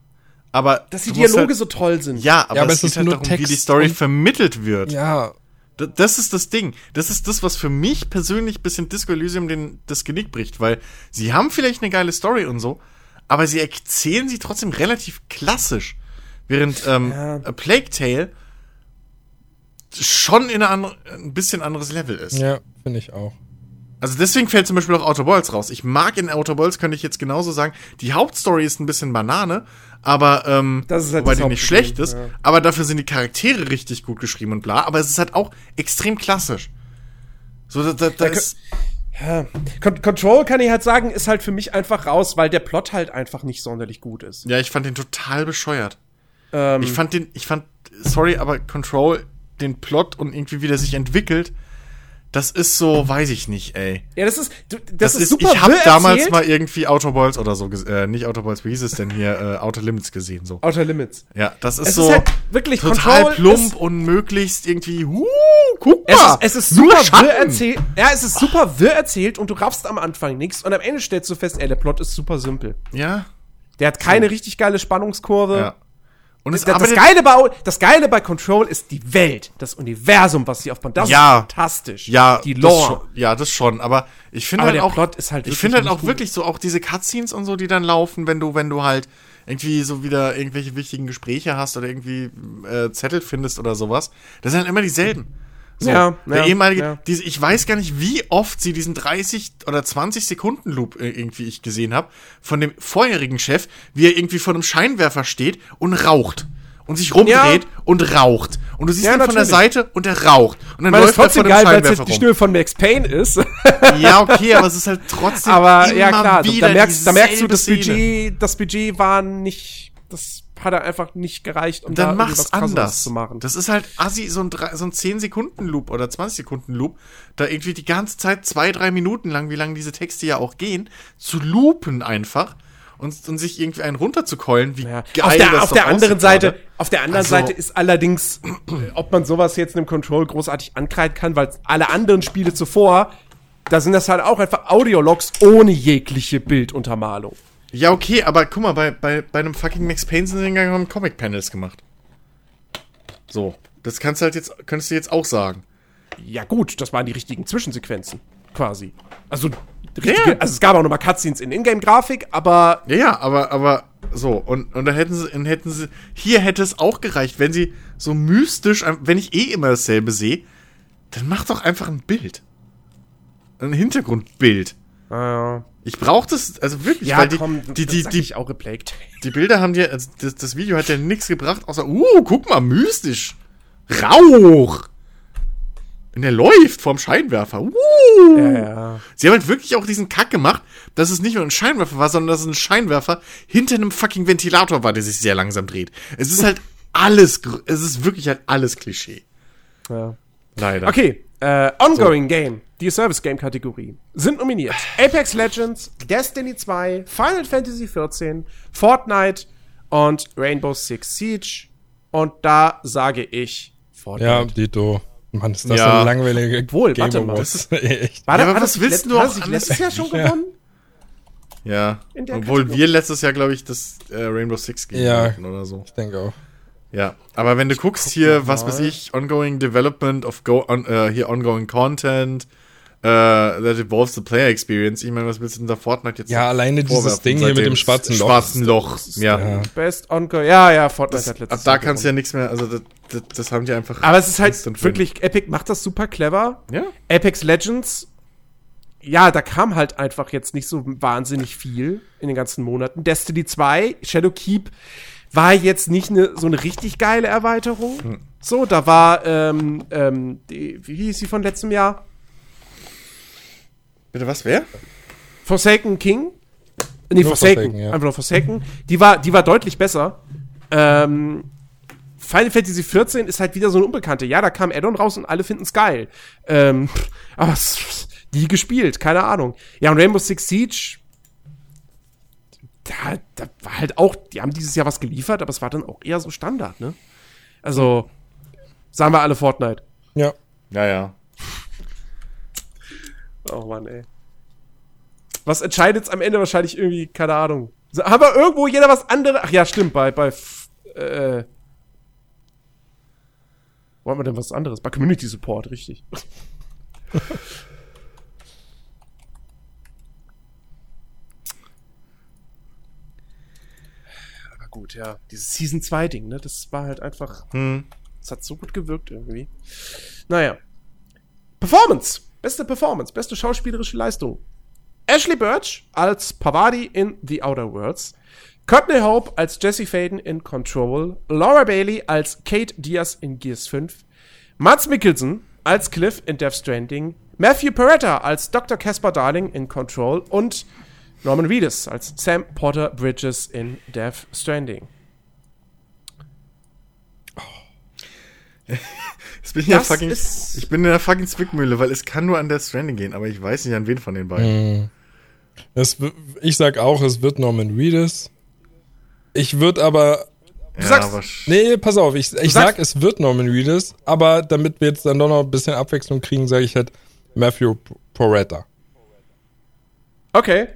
aber Dass die Dialoge halt, so toll sind. Ja, aber, Ja, aber es es geht ist halt nur darum, wie die Text Story vermittelt wird. Ja, Das ist das Ding. Das ist das, was für mich persönlich bisschen Disco Elysium den, das Genick bricht, weil sie haben vielleicht eine geile Story und so, aber sie erzählen sie trotzdem relativ klassisch. Während ähm, Ja. A Plague Tale schon in eine andere, ein bisschen anderes Level ist. ja, finde ich auch. Also deswegen fällt zum Beispiel auch Outer Worlds raus. Ich mag in Outer Worlds, könnte ich jetzt genauso sagen, die Hauptstory ist ein bisschen Banane, aber ähm, Das ist halt wobei die nicht schlecht ist, ja. aber dafür sind die Charaktere richtig gut geschrieben und bla, aber es ist halt auch extrem klassisch. So, da, da, da ist, Ja. Con Control kann ich halt sagen, ist halt für mich einfach raus, weil der Plot halt einfach nicht sonderlich gut ist. ja, ich fand den total bescheuert. Ähm, Ich fand den, ich fand, sorry, aber Control, den Plot und irgendwie wie der sich entwickelt, das ist so, weiß ich nicht, ey. ja, das ist, das, Das, ist, ist, super ich habe damals erzählt. mal irgendwie Outer Worlds oder so, äh, nicht Outer Worlds, wie hieß es denn hier, äh, Outer Limits gesehen, so. Outer Limits. Ja, das ist Es so ist halt wirklich total Control plump und möglichst irgendwie, huh, guck Es mal, ist, es ist super Schatten. wirr erzählt. Ja, es ist super wirr erzählt und du raffst am Anfang nichts und am Ende stellst du fest, ey, der Plot ist super simpel. Ja, Der hat keine richtig geile Spannungskurve. ja. Und es Das, das, Geile bei, das Geile bei Control ist die Welt, das Universum, was sie aufbauen. Das Ja. ist fantastisch. ja, die das Lore. schon, ja, das schon, aber ich finde halt der auch, Plot ist halt ich wirklich finde halt auch gut. wirklich so auch diese Cutscenes und so, die dann laufen, wenn du, wenn du halt irgendwie so wieder irgendwelche wichtigen Gespräche hast oder irgendwie äh, Zettel findest oder sowas, das sind halt immer dieselben. So, Ja, der ja, ehemalige, ja. diese, ich weiß gar nicht, wie oft sie diesen 30 oder 20 Sekunden Loop äh, irgendwie ich gesehen habe von dem vorherigen Chef, wie er irgendwie vor einem Scheinwerfer steht und raucht und sich rumdreht und raucht Und du siehst Ja, ihn von der. Seite und er raucht. Und dann das läuft ist er trotzdem vor dem geil, weil es die. Stimme von Max Payne ist. Ja, okay, aber es ist halt trotzdem Aber immer ja klar, da, wieder da, merkst, da merkst du, das. Budget, das Budget war nicht, das hat er einfach nicht gereicht, um da Dann irgendwie mach's anders. zu machen. Das ist halt assi, so ein, so ein 10-Sekunden-Loop oder 20-Sekunden-Loop, da irgendwie die ganze Zeit zwei, drei Minuten lang, wie lange diese Texte ja auch gehen, zu loopen einfach und, und sich irgendwie einen runterzukeulen, wie Ja. geil auf der, das auf der anderen Seite, gerade. auf der anderen Also- Seite ist allerdings, ob man sowas jetzt einem Control großartig ankreiden kann, weil alle anderen Spiele zuvor, da sind das halt auch einfach Audiologs ohne jegliche Bilduntermalung. Ja, okay, aber guck mal, bei, bei, bei einem fucking Max Payne sind sie hingegangen und haben Comic-Panels gemacht. So. Das kannst du halt jetzt, könntest du jetzt auch sagen. Ja gut, das waren die richtigen Zwischensequenzen, quasi. Also, richtige, Ja. also es gab auch nochmal Cutscenes in Ingame-Grafik, aber Ja, ja, aber, aber so, und, und dann hätten sie, dann hätten sie, hier hätte es auch gereicht, wenn sie so mystisch, wenn ich eh immer dasselbe sehe, dann mach doch einfach ein Bild. Ein Hintergrundbild. Äh, Ich brauch das, also wirklich, ja, weil die, komm, die, die, die, ich auch geplagt. die Bilder haben dir, also das, das Video hat ja nichts gebracht, außer, uh, guck mal, mystisch. Rauch. Und der läuft vorm Scheinwerfer. Uh. Ja, ja. Sie haben halt wirklich auch diesen Kack gemacht, dass es nicht nur ein Scheinwerfer war, sondern dass es ein Scheinwerfer hinter einem fucking Ventilator war, der sich sehr langsam dreht. Es ist halt alles, es ist wirklich halt alles Klischee. ja. Leider. Okay, äh, Ongoing Game, die Service Game Kategorie, sind nominiert Apex Legends, Destiny 2, Final Fantasy 14, Fortnite und Rainbow Six Siege. Und da sage ich Fortnite. Ja, Dito. Mann, ist das Ja. eine langweilige Obwohl, warte mal, Awards. Echt. War Ja, das, aber hat was das willst du hat auch das nicht alles- letztes Jahr schon Ja. gewonnen? Ja. Obwohl Kategorie. wir letztes Jahr, glaube ich, das äh, Rainbow Six gegeben Ja. hatten oder so. Ich denke auch. Ja. Aber wenn du guckst hier, was weiß ich, ongoing development of go on, äh, hier ongoing content, äh, that involves the player experience. Ich meine, was willst du denn da Fortnite jetzt Ja, alleine dieses Ding hier mit dem schwarzen Loch. Schwarzen Loch. Ja. ja. Best Ongoing, ja, ja, Fortnite Das, hat letztes ab da kannst du ja nichts mehr, also das, das, das haben die einfach. Aber es ist halt wirklich, Epic macht das super clever. Ja. Apex Legends, ja, da kam halt einfach jetzt nicht so wahnsinnig viel in den ganzen Monaten. Destiny 2, Shadowkeep war jetzt nicht ne, so eine richtig geile Erweiterung. Hm. So, da war, ähm, ähm, die, wie hieß sie von letztem Jahr? Bitte was, wer? Forsaken King? Nee, Nur Forsaken. Forsaken, ja. Einfach nur Forsaken. Die war, die war deutlich besser. Ähm, Final Fantasy 14 ist halt wieder so eine Unbekannte. Ja, da kam Addon raus und alle finden es geil. Ähm, aber die gespielt, keine Ahnung. Ja, und Rainbow Six Siege, da, da war halt auch, die haben dieses Jahr was geliefert, aber es war dann auch eher so Standard, ne? Also, sagen wir alle Fortnite. Ja. Ja, ja. Oh Mann, ey. Was entscheidet am Ende wahrscheinlich irgendwie, keine Ahnung. Haben wir irgendwo jeder was anderes? Ach ja, stimmt, bei, bei, F- äh, wo haben wir denn was anderes? Bei Community Support, richtig. gut, ja. Dieses Season 2 Ding, ne, das war halt einfach, Hm. das hat so gut gewirkt irgendwie. Naja. Performance. Beste Performance. Beste schauspielerische Leistung. Ashley Birch als Pavadi in The Outer Worlds. Courtney Hope als Jesse Faden in Control. Laura Bailey als Kate Diaz in Gears 5. Mads Mikkelsen als Cliff in Death Stranding. Matthew Peretta als Dr. Caspar Darling in Control. Und Norman Reedus als Sam Porter Bridges in Death Stranding. Jetzt bin ich, fucking, ist- ich bin in der fucking Zwickmühle, weil es kann nur an der Stranding gehen, aber ich weiß nicht an wen von den beiden. Das, w- ich sag auch, es wird Norman Reedus. Ich würde aber. Ja, sagst- aber Nee, pass auf, ich, ich sag, es wird Norman Reedus, aber damit wir jetzt dann doch noch ein bisschen Abwechslung kriegen, sage ich halt Matthew Poretta. Okay.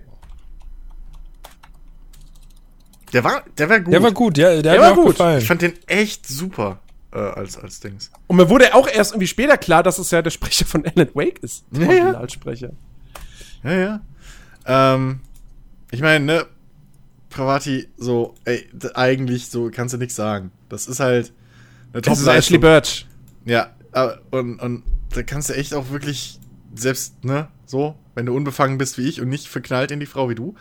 Der war, der war gut. Der war gut, ja, der, Der war gut. gefallen. Ich fand den echt super äh, als, als Dings. Und mir wurde auch erst irgendwie später klar, dass es ja der Sprecher von Alan Wake ist. Der Ja, ja. Originalsprecher. Ja, ja. Ähm, ich meine, ne, Pravati, so, ey, eigentlich so kannst du nichts sagen. Das ist halt eine Das ist Ashley. Birch. Ja, und, und da kannst du echt auch wirklich selbst, ne, so, wenn du unbefangen bist wie ich und nicht verknallt in die Frau wie du,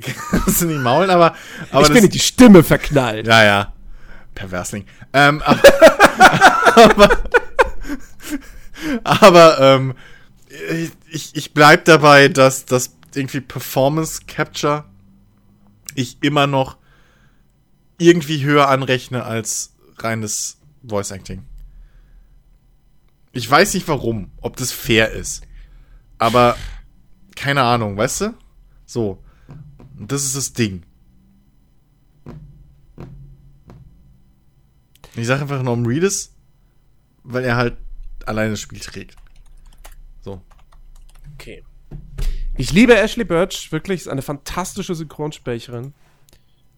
kannst du nicht maulen, aber, aber ich bin in die Stimme verknallt. ja, ja. Perversling. Ähm, aber, aber, aber ähm, ich, ich bleib dabei, dass das irgendwie Performance Capture ich immer noch irgendwie höher anrechne als reines Voice Acting. Ich weiß nicht warum, ob das fair ist. Aber keine Ahnung, weißt du? So. Und das ist das Ding. Ich sage einfach Norman Reedus, weil er halt alleine das Spiel trägt. So. Okay. Ich liebe Ashley Birch, wirklich, ist eine fantastische Synchronsprecherin.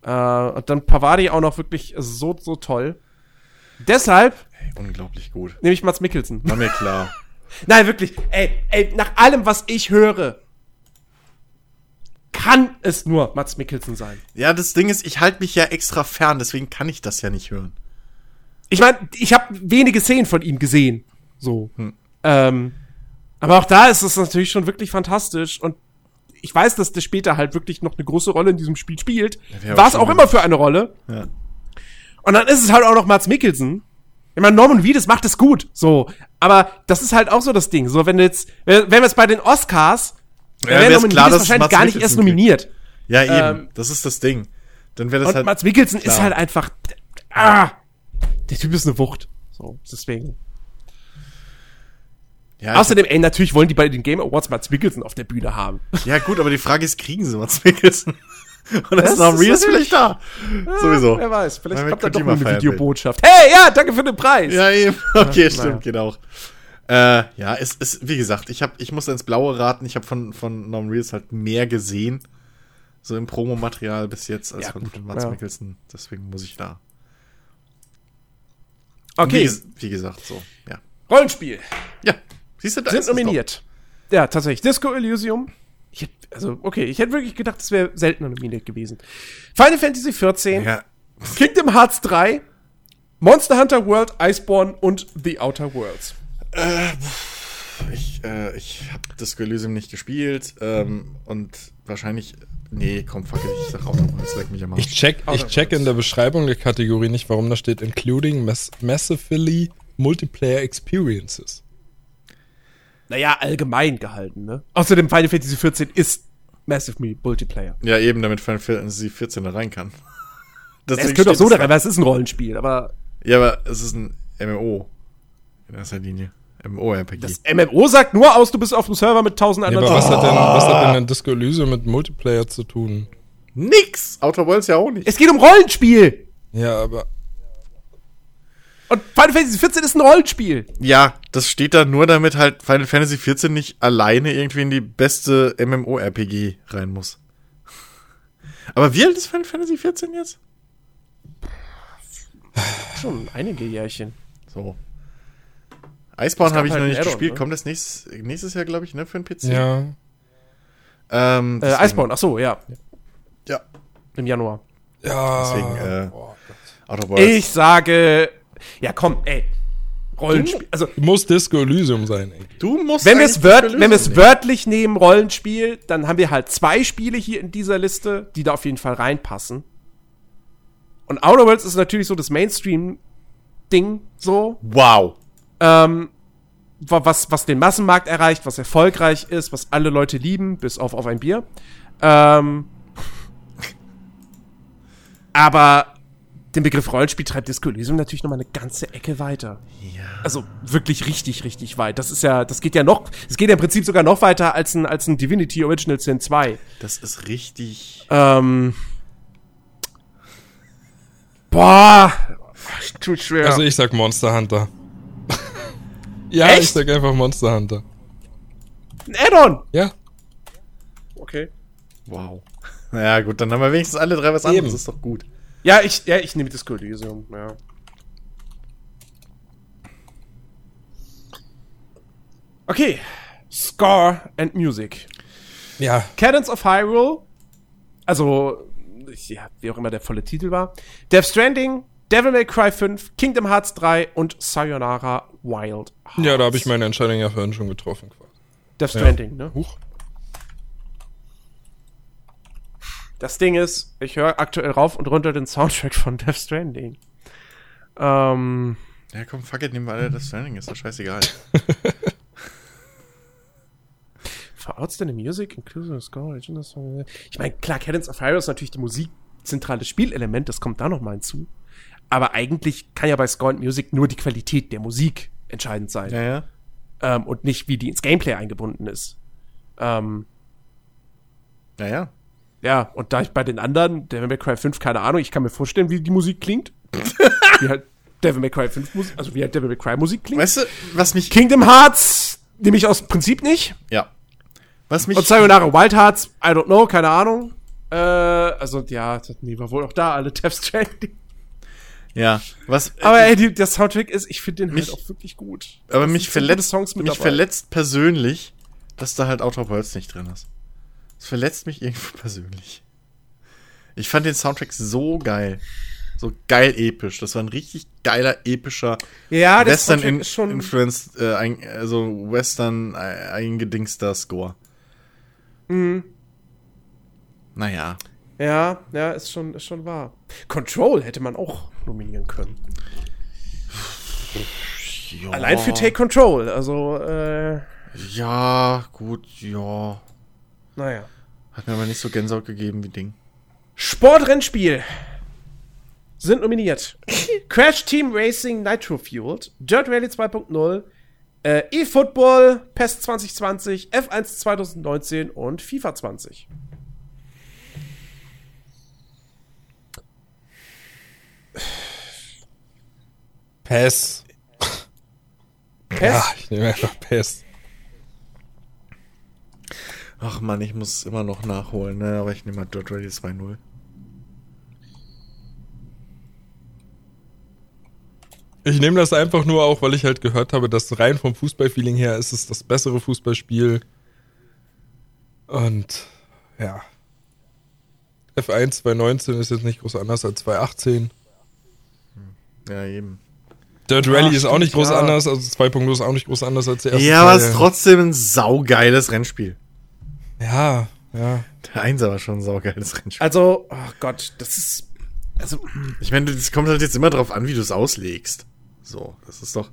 Äh, und dann Pavadi auch noch wirklich so, so toll. Deshalb Ey, unglaublich gut. nehme ich Mats Mikkelsen. War mir klar. Nein, wirklich. Ey, ey, nach allem, was ich höre, kann es nur Mats Mikkelsen sein. ja, das Ding ist, ich halte mich ja extra fern, deswegen kann ich das ja nicht hören. Ich meine, ich habe wenige Szenen von ihm gesehen. So. Hm. Ähm, aber auch da ist es natürlich schon wirklich fantastisch. Und ich weiß, dass der später halt wirklich noch eine große Rolle in diesem Spiel spielt. wäre War auch es auch immer für eine Rolle. Ja. Und dann ist es halt auch noch Mats Mikkelsen. Ich meine, Norman Reedus macht es gut, so. Aber das ist halt auch so das Ding. So, wenn du jetzt, wenn wir jetzt bei den Oscars, Ja, wäre Norman klar, dass wahrscheinlich Mats gar nicht Mikkelsen erst kriegt. nominiert. Ja, eben. Ähm, das ist das Ding. Dann wäre das Und halt. Mats Mikkelsen ist klar. halt einfach, ah, der Typ ist eine Wucht. So, deswegen. ja, Außerdem, ey, natürlich wollen die bei den Game Awards Mats Mikkelsen auf der Bühne haben. ja, gut, aber die Frage ist, kriegen sie Mats Mikkelsen? Und dann Das ist ist Reedus natürlich- vielleicht da. Sowieso. Wer weiß, vielleicht kommt da doch noch eine. Videobotschaft. Hey, ja, danke für den Preis. Ja, eben. Okay, Ja, stimmt, naja. geht auch. Äh, ja, es ist, wie gesagt, ich, hab, ich muss ins Blaue raten. Ich habe von, von Norman Reedus halt mehr gesehen. So im Promomaterial bis jetzt als Ja, von, von Mats ja. Mikkelsen. Deswegen muss ich da. Okay, Wie, wie gesagt, so, ja. Rollenspiel. Ja, siehst du, da Sind ist es nominiert. Ja, tatsächlich. Disco Elysium. Ich hätt, also, okay, ich hätte wirklich gedacht, das wäre seltener nominiert gewesen. Final Fantasy XIV. Ja, Kingdom Hearts 3, Monster Hunter World, Iceborne und The Outer Worlds. Ich, äh, ich habe Disco Elysium nicht gespielt. Ähm, und wahrscheinlich. Nee, komm, fuck it, ich sag auch noch mal, es leckt mich am Arsch. Ich check, ich check in der Beschreibung der Kategorie nicht, warum da steht including mass massively multiplayer experiences. Naja, allgemein gehalten, ne? Außerdem Final Fantasy XIV ist Massive Multiplayer. Ja, eben, damit Final Fantasy 14 da rein kann. Es Deswegen könnte auch so es da rein, weil es ist ein Rollenspiel, aber Ja, aber es ist ein MMO. In erster Linie. MMO-RPG. das MMO sagt nur aus, du bist auf dem Server mit tausend Nee, anderen. aber was hat, denn, was hat Ah. denn ein Disco Elysium mit Multiplayer zu tun? Nix! Outer Worlds ja auch nicht. es geht um Rollenspiel! Ja, aber Und Final Fantasy XIV ist ein Rollenspiel. Ja, das steht da nur, damit halt Final Fantasy 14 nicht alleine irgendwie in die beste MMO-RPG rein muss. Aber wie alt ist Final Fantasy 14 jetzt? Schon einige Jährchen. So. Gab habe ich halt noch nicht gespielt. ne? Kommt das nächstes, nächstes Jahr, glaube ich, ne, für den PC? ja. Ähm, Äh, Iceborne, ach so, ja. Ja. Im Januar. Ja. Deswegen, äh, oh Gott. Outer Worlds. Ich sage, ja komm, ey. Rollenspiel. Also, Muss Disco Elysium sein, ey. du musst wenn wir es wört, Disco wenn wir es Elysium wörtlich nehmen, Rollenspiel, dann haben wir halt zwei Spiele hier in dieser Liste, die da auf jeden Fall reinpassen. Und Outer Worlds ist natürlich so das Mainstream-Ding, so. Wow. Ähm, wa- was, was den Massenmarkt erreicht, was erfolgreich ist, was alle Leute lieben, bis auf auf ein Bier. Ähm, aber den Begriff Rollenspiel treibt Disco Elysium natürlich noch mal eine ganze Ecke weiter. Ja. Also wirklich richtig, richtig weit. Das ist ja, das geht ja noch, es geht ja im Prinzip sogar noch weiter als ein, als ein Divinity Original Sin 2. Das ist richtig. Ähm, boah, tut schwer. Also ich sag Monster Hunter. Ja, Echt? ich sag einfach Monster Hunter. ein Add-on. Ja. Okay. Wow. Naja, gut, dann haben wir wenigstens alle drei was anderes. Eben. Das ist doch gut. Ja, ich, ja, ich nehme Disco Elysium, ja. Okay. Score and Music. Ja. Cadence of Hyrule. Also, ja, wie auch immer der volle Titel war. Death Stranding, Devil May Cry 5, Kingdom Hearts 3 und Sayonara Wild Hearts. Ja, da habe ich meine Entscheidung ja vorhin schon getroffen. quasi. Death Stranding, ne? Huch. Das Ding ist, ich höre aktuell rauf und runter den Soundtrack von Death Stranding. Ähm, Ja, komm, fuck it, nehmen wir alle das Stranding, ist doch scheißegal. For outstanding music, inclusive score. Ich meine, klar, Cadence of Fire ist natürlich die Musik zentrales Spielelement, das kommt da noch mal hinzu. Aber eigentlich kann ja bei Score and Music nur die Qualität der Musik entscheidend sein. ja, ja. Ähm, und nicht, wie die ins Gameplay eingebunden ist. Ähm, Ja, ja. ja, und da ich bei den anderen, Devil May Cry 5, keine Ahnung, ich kann mir vorstellen, wie die Musik klingt. wie halt Devil May Cry 5 Musik, also wie halt Devil May Cry Musik klingt. Weißt du, was mich. Kingdom Hearts nehme ich aus Prinzip nicht. Ja. Was mich. Und Sayonara Wild Hearts, I don't know, keine Ahnung. Äh, also, ja, das- nee, war wohl auch da alle Death Stranding. Ja. Was. Aber ey, die, der Soundtrack ist, ich finde den Mich- halt auch wirklich gut. aber mich verletzt. Songs mit mich dabei. verletzt persönlich, dass da halt Outer Worlds nicht drin ist. Das verletzt mich irgendwo persönlich. Ich fand den Soundtrack so geil. So geil episch. Das war ein richtig geiler, epischer Ja, Western in, influenced, äh, ein, also Western äh, eingedingster Score. Mhm. Naja. Ja, ja, ist schon, ist schon wahr. Control hätte man auch nominieren können. Ja. Allein für Take Control, also, äh, Ja, gut, ja. naja. Hat mir aber nicht so Gänsehaut gegeben wie Ding. Sportrennspiel sind nominiert. Crash Team Racing Nitro Fueled, Dirt Rally 2.0, äh, eFootball, PES 2020, F1 2019 und FIFA 20. PES. PES? Ja, ich nehme einfach PES. Ach man, ich muss immer noch nachholen, ne? Aber ich nehme mal Dirt Rally 2.0. Ich nehme das einfach nur auch, weil ich halt gehört habe, dass rein vom Fußballfeeling her ist es das bessere Fußballspiel. Und ja. F1 2019 ist jetzt nicht groß anders als 2018. Ja, eben. Dirt Rally Ach, ist auch nicht groß ja. anders, also 2.0 ist auch nicht groß anders als der erste Ja, aber es ist trotzdem ein saugeiles Rennspiel. Ja, ja. Der Einser war schon ein saugeiles Rennspiel. Also, oh Gott, das ist. Also, Ich meine, es kommt halt jetzt immer drauf an, wie du es auslegst. So, das ist doch.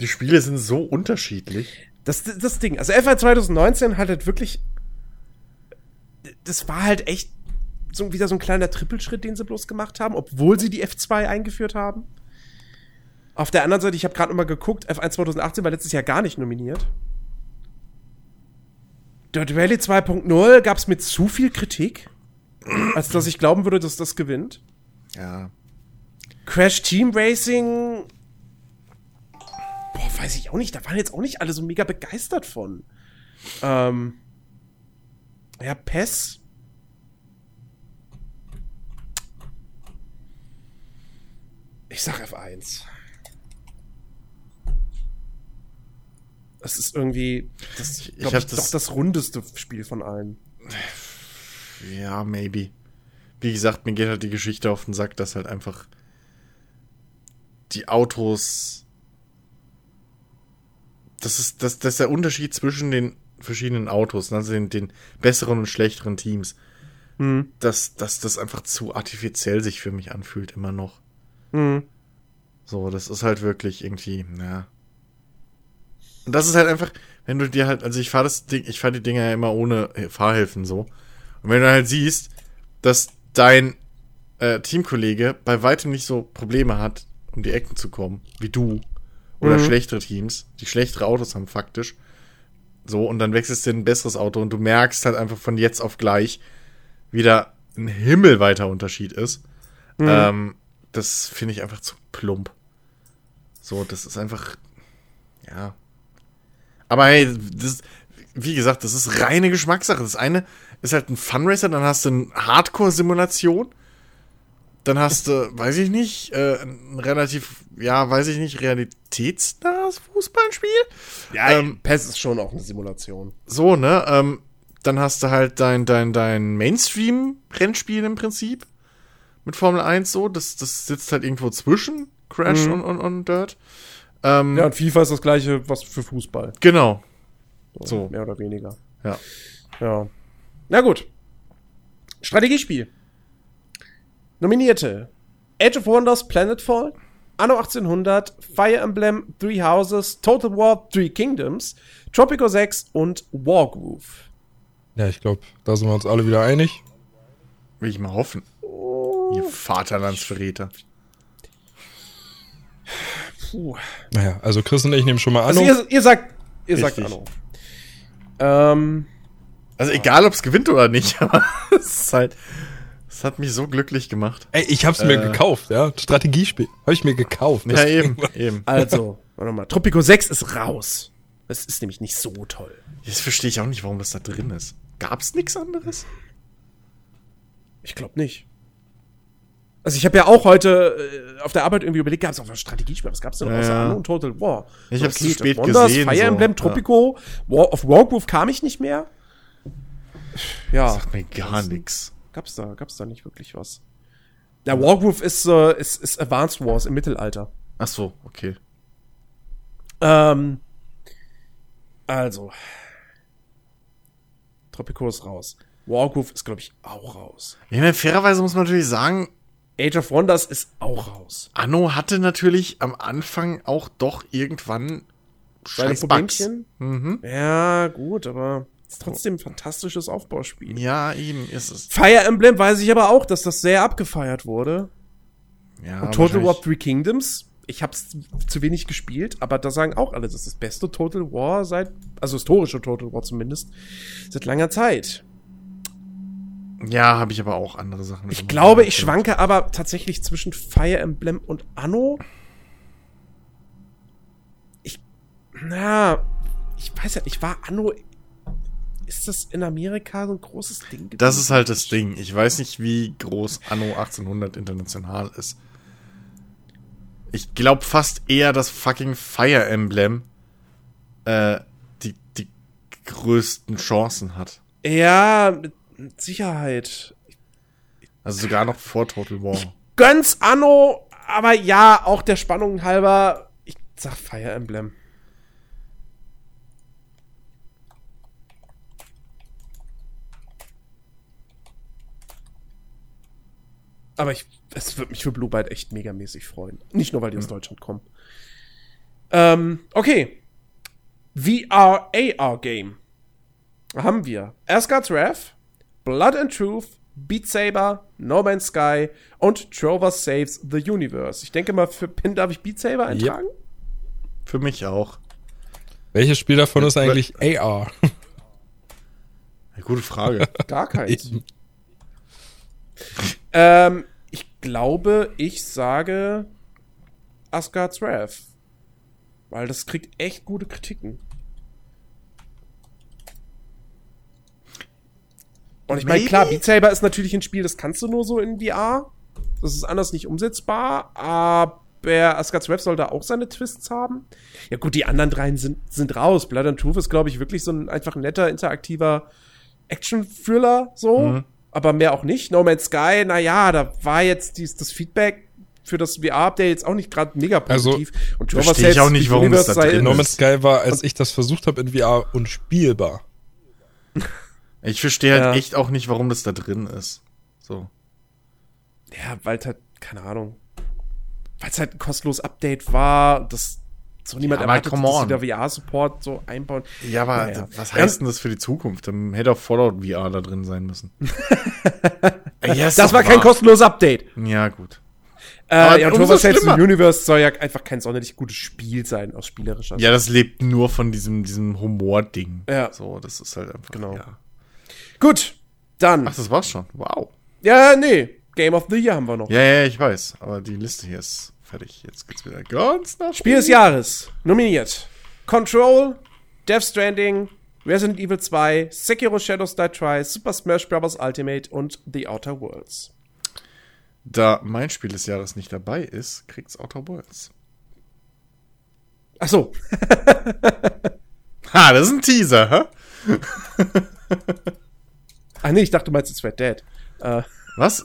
Die Spiele sind so unterschiedlich. das, das Ding. Also, F1 2019 hat halt wirklich. Das war halt echt so wieder so ein kleiner Trippelschritt, den sie bloß gemacht haben, obwohl sie die F2 eingeführt haben. Auf der anderen Seite, ich habe gerade noch mal geguckt, F1 2018 war letztes Jahr gar nicht nominiert. Dirt Rally 2.0 gab es mit zu viel Kritik, als dass ich glauben würde, dass das gewinnt. Ja. Crash Team Racing. Boah, weiß ich auch nicht. Da waren jetzt auch nicht alle so mega begeistert von. Ähm. Ja, PES. Ich sag F1. Das ist irgendwie, das Ich glaub hab ich, das- doch das rundeste Spiel von allen. Ja, maybe. Wie gesagt, mir geht halt die Geschichte auf den Sack, dass halt einfach die Autos. Das ist, das, das ist der Unterschied zwischen den verschiedenen Autos, also den, den besseren und schlechteren Teams. Hm. Dass, dass das einfach zu artifiziell sich für mich anfühlt, immer noch. Hm. So, das ist halt wirklich irgendwie, ja. Und das ist halt einfach, wenn du dir halt, also ich fahre das Ding, ich fahre die Dinger ja immer ohne Fahrhilfen so. Und wenn du halt siehst, dass dein äh, Teamkollege bei weitem nicht so Probleme hat, um die Ecken zu kommen, wie du, oder Mhm. schlechtere Teams, die schlechtere Autos haben faktisch, so, und dann wechselst du in ein besseres Auto und du merkst halt einfach von jetzt auf gleich wieder ein himmelweiter Unterschied ist. Mhm. Ähm, das finde ich einfach zu plump. So, das ist einfach, ja. Aber hey, das, wie gesagt, das ist reine Geschmackssache. Das eine ist halt ein Funracer, dann hast du eine Hardcore-Simulation. Dann hast du, weiß ich nicht, äh, ein relativ, ja, weiß ich nicht, realitätsnahes Fußballspiel. Ja, Ähm, PES ist schon auch eine Simulation. So, ne? Ähm, dann hast du halt dein, dein, dein Mainstream-Rennspiel im Prinzip. Mit Formel 1 so. Das, das sitzt halt irgendwo zwischen Crash Mhm. und, und, und Dirt. Ähm, Ja, und FIFA ist das gleiche, was für Fußball. Genau. So. Mehr oder weniger. Ja. Ja. Na gut. Strategiespiel. Nominierte. Age of Wonders, Planetfall, Anno 1800, Fire Emblem, Three Houses, Total War, Three Kingdoms, Tropico 6 und Wargroove. Ja, ich glaube, da sind wir uns alle wieder einig. Will ich mal hoffen. Ihr Vaterlandsverräter. Puh. Naja, also Chris und ich nehmen schon mal an. Also ihr, ihr sagt, ihr sagt. Anno. Ähm, Also egal, ob es gewinnt oder nicht, aber es ist halt. Es hat mich so glücklich gemacht. Ey, ich hab's mir Äh. gekauft, ja. Strategiespiel. Habe ich mir gekauft. Ja, eben, eben. also, warte mal. Tropico 6 ist raus. Das ist nämlich nicht so toll. Jetzt verstehe ich auch nicht, warum das da drin ist. Gab's nichts anderes? Ich glaube nicht. Also ich habe ja auch heute äh, auf der Arbeit irgendwie überlegt, gab es auch ein Strategiespiel? Was gab's denn Ja, außer ja. Anno und Total War? Ich hab's zu spät Wonders, gesehen, Fire so, Emblem, ja. Tropico, War of Wargroove kam ich nicht mehr. Ja, Sagt mir gar nix. gab's da, gab's da nicht wirklich was. Ja, Wargroove ist, äh, ist, ist Advanced Wars im Mittelalter. Ach so, okay. Ähm, also. Tropico ist raus. Wargroove ist, glaube ich, auch raus. Ich meine, fairerweise muss man natürlich sagen, Age of Wonders ist auch raus. Anno hatte natürlich am Anfang auch doch irgendwann scheiß Bugs. Mhm. Ja, gut, aber ist trotzdem ein fantastisches Aufbauspiel. Ja, eben ist es. Fire Emblem weiß ich aber auch, dass das sehr abgefeiert wurde. Ja, Und Total War Three Kingdoms, ich habe es zu wenig gespielt, aber da sagen auch alle, das ist das beste Total War seit, also historische Total War zumindest, seit langer Zeit. Ja, habe ich aber auch andere Sachen. Ich glaube, ich schwanke aber tatsächlich zwischen Fire Emblem und Anno. Ich, na, ich weiß ja nicht, war Anno, ist das in Amerika so ein großes Ding gewesen? Das ist halt das Ding. Ich weiß nicht, wie groß Anno 1800 international ist. Ich glaube fast eher, dass fucking Fire Emblem äh, die, die größten Chancen hat. Ja, mit mit Sicherheit. Also sogar noch vor Total War. Gönn's Anno, aber ja, auch der Spannung halber, ich sag Fire Emblem. Aber ich, es würde mich für Blue Byte echt megamäßig freuen. Nicht nur, weil die aus Deutschland kommen. Ähm, okay. VR-AR-Game. Haben wir Asgard's Wrath, Blood and Truth, Beat Saber, No Man's Sky und Trover Saves the Universe. Ich denke mal, für Pin darf ich Beat Saber eintragen? Für mich auch. Welches Spiel davon ist eigentlich AR? Eine gute Frage. Gar keins. ähm, ich glaube, ich sage Asgard's Wrath. Weil das kriegt echt gute Kritiken. Und ich meine, klar, Beat Saber ist natürlich ein Spiel, das kannst du nur so in VR. Das ist anders nicht umsetzbar, aber Asgard's Wrath soll da auch seine Twists haben. Ja gut, die anderen dreien sind, sind raus. Blood and Truth ist, glaube ich, wirklich so ein einfach netter, interaktiver Action-Thriller, so. Mhm. Aber mehr auch nicht. No Man's Sky, na ja, da war jetzt dies, das Feedback für das VR-Update jetzt auch nicht gerade mega Also, positiv. Und Trover versteh ich auch nicht, warum das da drin No ist. Man's Sky war, als ich das versucht habe in VR, unspielbar. Ich verstehe halt Ja. echt auch nicht, warum das da drin ist. So. Ja, weil halt, keine Ahnung. Weil es halt ein kostenloses Update war, das so niemand Ja, erwartet, dass sie da VR-Support so einbauen. Ja, aber Naja. was heißt denn das für die Zukunft? Dann hätte auch Fallout VR da drin sein müssen. ja, ist Das war kein wahr. kostenloses Update. Ja, gut. Äh, Aber ja, the schlimmer. Universe soll ja einfach kein sonderlich gutes Spiel sein aus spielerischer Ja, das lebt nur von diesem, diesem Humor-Ding. Ja. So, das ist halt einfach. Genau. Ja. Gut, dann. Ach, das war's schon. Wow. Ja, nee. Game of the Year haben wir noch. Ja, ja, ich weiß. Aber die Liste hier ist fertig. Jetzt geht's wieder ganz nach Spiel des Jahres. Nominiert. Control, Death Stranding, Resident Evil 2, Sekiro Shadows Die Twice, Super Smash Bros. Ultimate und The Outer Worlds. Da mein Spiel des Jahres nicht dabei ist, kriegt's Outer Worlds. Ach so. Ha, das ist ein Teaser, hä? Ach nee, ich dachte, du meinst jetzt Red Dead. Äh, Was?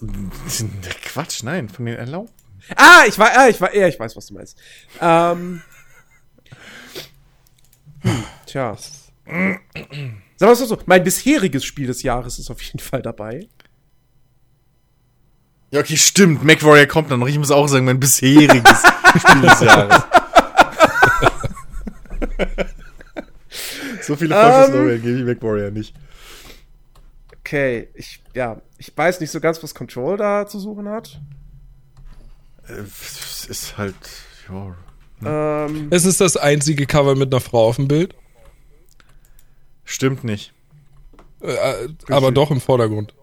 Quatsch, nein, von den Erlaubten. ah, ich war, ah, ich war, ja, ich weiß, was du meinst. Ähm, hm, tja. Sagen wir es doch so, mein bisheriges Spiel des Jahres ist auf jeden Fall dabei. Ja, okay, stimmt. MacWarrior kommt dann noch. Ich muss auch sagen, mein bisheriges Spiel des Jahres. so viele Vorschusslorbeeren gebe ich MacWarrior nicht. Okay, ich, ja, ich weiß nicht so ganz, was Control da zu suchen hat. Äh, Es ist halt, ja. Ähm, Es ist das einzige Cover mit einer Frau auf dem Bild. Stimmt nicht. Äh, äh, aber doch im Vordergrund.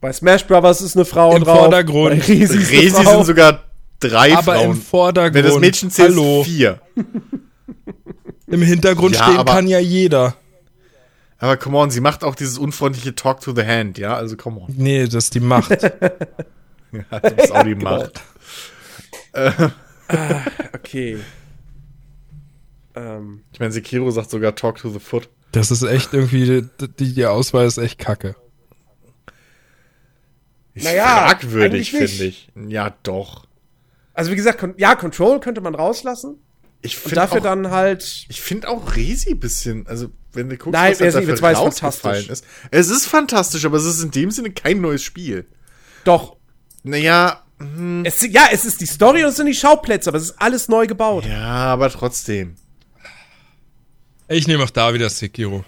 bei Smash Brothers ist eine Frau Im drauf. Vordergrund. Bei Resi, ist eine Resi Frau. sind sogar drei aber Frauen. im Vordergrund. Wenn das Mädchen zählt, Hallo. vier. Im Hintergrund Ja, stehen aber- kann ja jeder. Aber come on, sie macht auch dieses unfreundliche Talk to the Hand, ja? Also come on. Nee, das ist die Macht. Ja, du bist auch die Macht. Okay. Ähm, Ich meine, Sekiro sagt sogar Talk to the Foot. Das ist echt irgendwie, die, die Auswahl ist echt kacke. Ist Naja, fragwürdig, finde ich. Ja, doch. also wie gesagt, ja, Control könnte man rauslassen. Ich Und finde dafür auch, dann halt. ich finde auch Resi ein bisschen, also wenn du guckst, Nein, was halt Resident Evil dafür 2 ist rausgefallen fantastisch. ist. Es ist fantastisch, aber es ist in dem Sinne kein neues Spiel. Doch. Naja, hm, Es, ja, es ist die Story und es sind die Schauplätze, aber es ist alles neu gebaut. ja, aber trotzdem. Ich nehme auch da wieder Sekiro.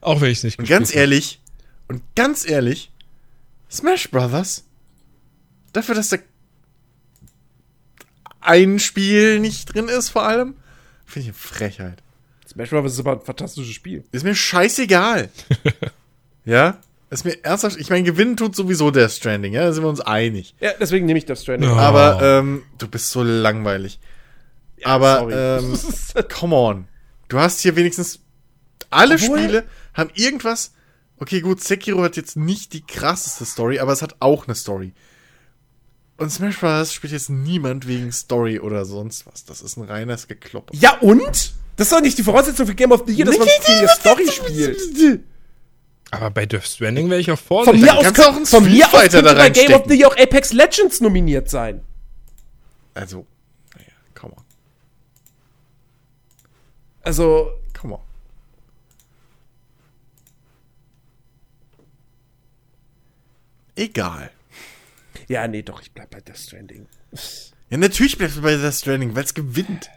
Auch wenn ich es nicht Und ganz ehrlich, und ganz ehrlich, Smash Brothers, dafür, dass da ein Spiel nicht drin ist, vor allem, finde ich eine Frechheit. Smash Bros. ist aber ein fantastisches Spiel. Ist mir scheißegal. ja? Ist mir ernsthaft, ich meine, gewinnen tut sowieso der Stranding, ja, da sind wir uns einig. Ja, deswegen nehme ich das Stranding. Ja. Aber, ähm, du bist so langweilig. Aber, sorry. ähm, come on. Du hast hier wenigstens, alle Obwohl- Spiele haben irgendwas, okay, gut, Sekiro hat jetzt nicht die krasseste Story, aber es hat auch eine Story. Und Smash Bros. spielt jetzt niemand wegen Story oder sonst was. Das ist ein reines Gekloppe. Ja, und? Das ist doch nicht die Voraussetzung für Game of the Year, dass man die Story spielt. Aber bei Death Stranding wäre ich auch Von vorsichtig. mir aus, kannst du auch von mir aus könnte da bei Game of the Year auch Apex Legends nominiert sein. Also, naja, come on, Also, come on. Egal. Ja, nee, doch, ich bleib bei Death Stranding. Ja, natürlich bleibst du bei The Stranding, weil es gewinnt.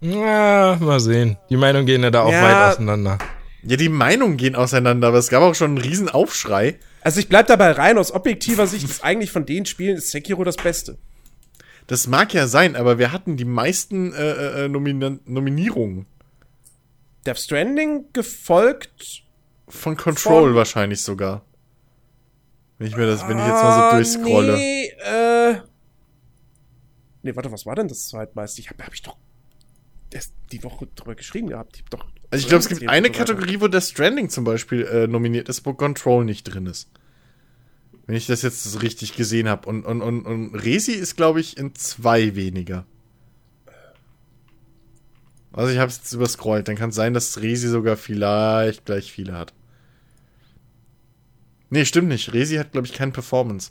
Ja, mal sehen. Die Meinungen gehen ja da auch Ja. weit auseinander. Ja, die Meinungen gehen auseinander, aber es gab auch schon einen riesen Aufschrei. Also ich bleib dabei rein, aus objektiver Sicht ist eigentlich von den Spielen ist Sekiro das Beste. Das mag ja sein, aber wir hatten die meisten äh, äh, Nomina Nominierungen. Death Stranding gefolgt. Von Control Von- wahrscheinlich sogar. Wenn ich mir das, wenn ich jetzt mal so Ah, durchscrolle. Nee, äh. Nee, warte, was war denn das zweitmeiste? Ich habe hab ich doch erst die Woche drüber geschrieben gehabt. Ich doch Also ich glaube, es gibt eine so. Kategorie, wo der Stranding zum Beispiel äh, nominiert ist, wo Control nicht drin ist. Wenn ich das jetzt so richtig gesehen habe. Und, und, und, und Resi ist, glaube ich, in zwei weniger. Also ich habe es jetzt überscrollt. Dann kann es sein, dass Resi sogar vielleicht gleich viele hat. Nee, stimmt nicht. Resi hat, glaube ich, keinen Performance.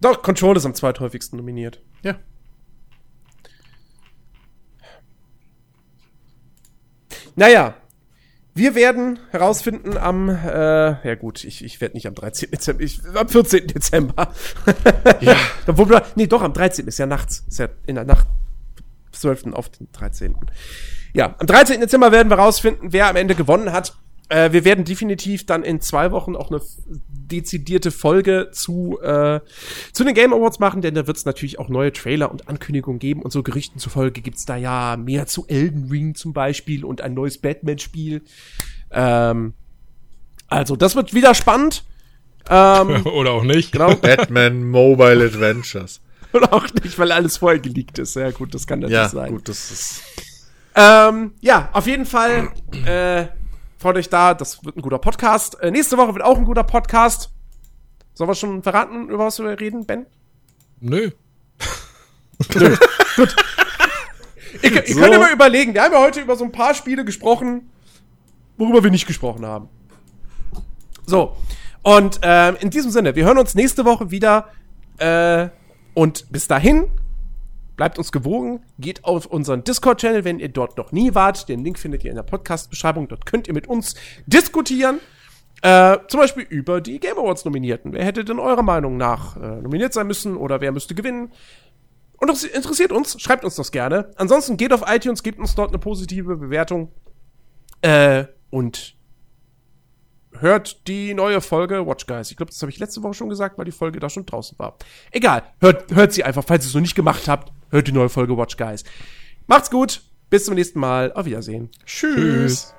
Doch, Control ist am zweithäufigsten nominiert. Ja. Naja, wir werden herausfinden am, äh, ja gut, ich, ich werde nicht am 13. Dezember, ich, am 14. Dezember. Ja. Obwohl, nee, doch, am 13. ist ja nachts. Ist ja in der Nacht 12. auf den 13. Ja, am 13. Dezember werden wir herausfinden, wer am Ende gewonnen hat. Äh, wir werden definitiv dann in zwei Wochen auch eine dezidierte Folge zu, äh, zu den Game Awards machen, denn da wird es natürlich auch neue Trailer und Ankündigungen geben und so Gerüchten zufolge gibt's da ja mehr zu Elden Ring zum Beispiel und ein neues Batman-Spiel. Ähm, also, das wird wieder spannend. Ähm, Oder auch nicht. genau. Batman Mobile Adventures. Und auch nicht, weil alles vorher geleakt ist. Ja, gut, das kann natürlich Ja, sein. gut, das ist. Ähm, ja, auf jeden Fall. Äh, freut euch da, das wird ein guter Podcast. Äh, nächste Woche wird auch ein guter Podcast. Sollen wir schon verraten, über was wir reden, Ben? Nö. Ihr, ihr So. könnt immer überlegen. Wir haben ja heute über so ein paar Spiele gesprochen, worüber wir nicht gesprochen haben. So. Und ähm, in diesem Sinne, wir hören uns nächste Woche wieder. Äh, und bis dahin, bleibt uns gewogen. Geht auf unseren Discord-Channel, wenn ihr dort noch nie wart. Den Link findet ihr in der Podcast-Beschreibung. Dort könnt ihr mit uns diskutieren. Äh, zum Beispiel über die Game Awards Nominierten. Wer hätte denn eurer Meinung nach äh, nominiert sein müssen oder wer müsste gewinnen? Und das interessiert uns, schreibt uns das gerne. Ansonsten geht auf iTunes, gebt uns dort eine positive Bewertung. Äh, und hört die neue Folge Watch Guys. Ich glaube, das habe ich letzte Woche schon gesagt, weil die Folge da schon draußen war. Egal, hört, hört sie einfach, falls ihr es noch nicht gemacht habt hört die neue Folge Watch Guys. Macht's gut, bis zum nächsten Mal, auf Wiedersehen. Tschüss. Tschüss.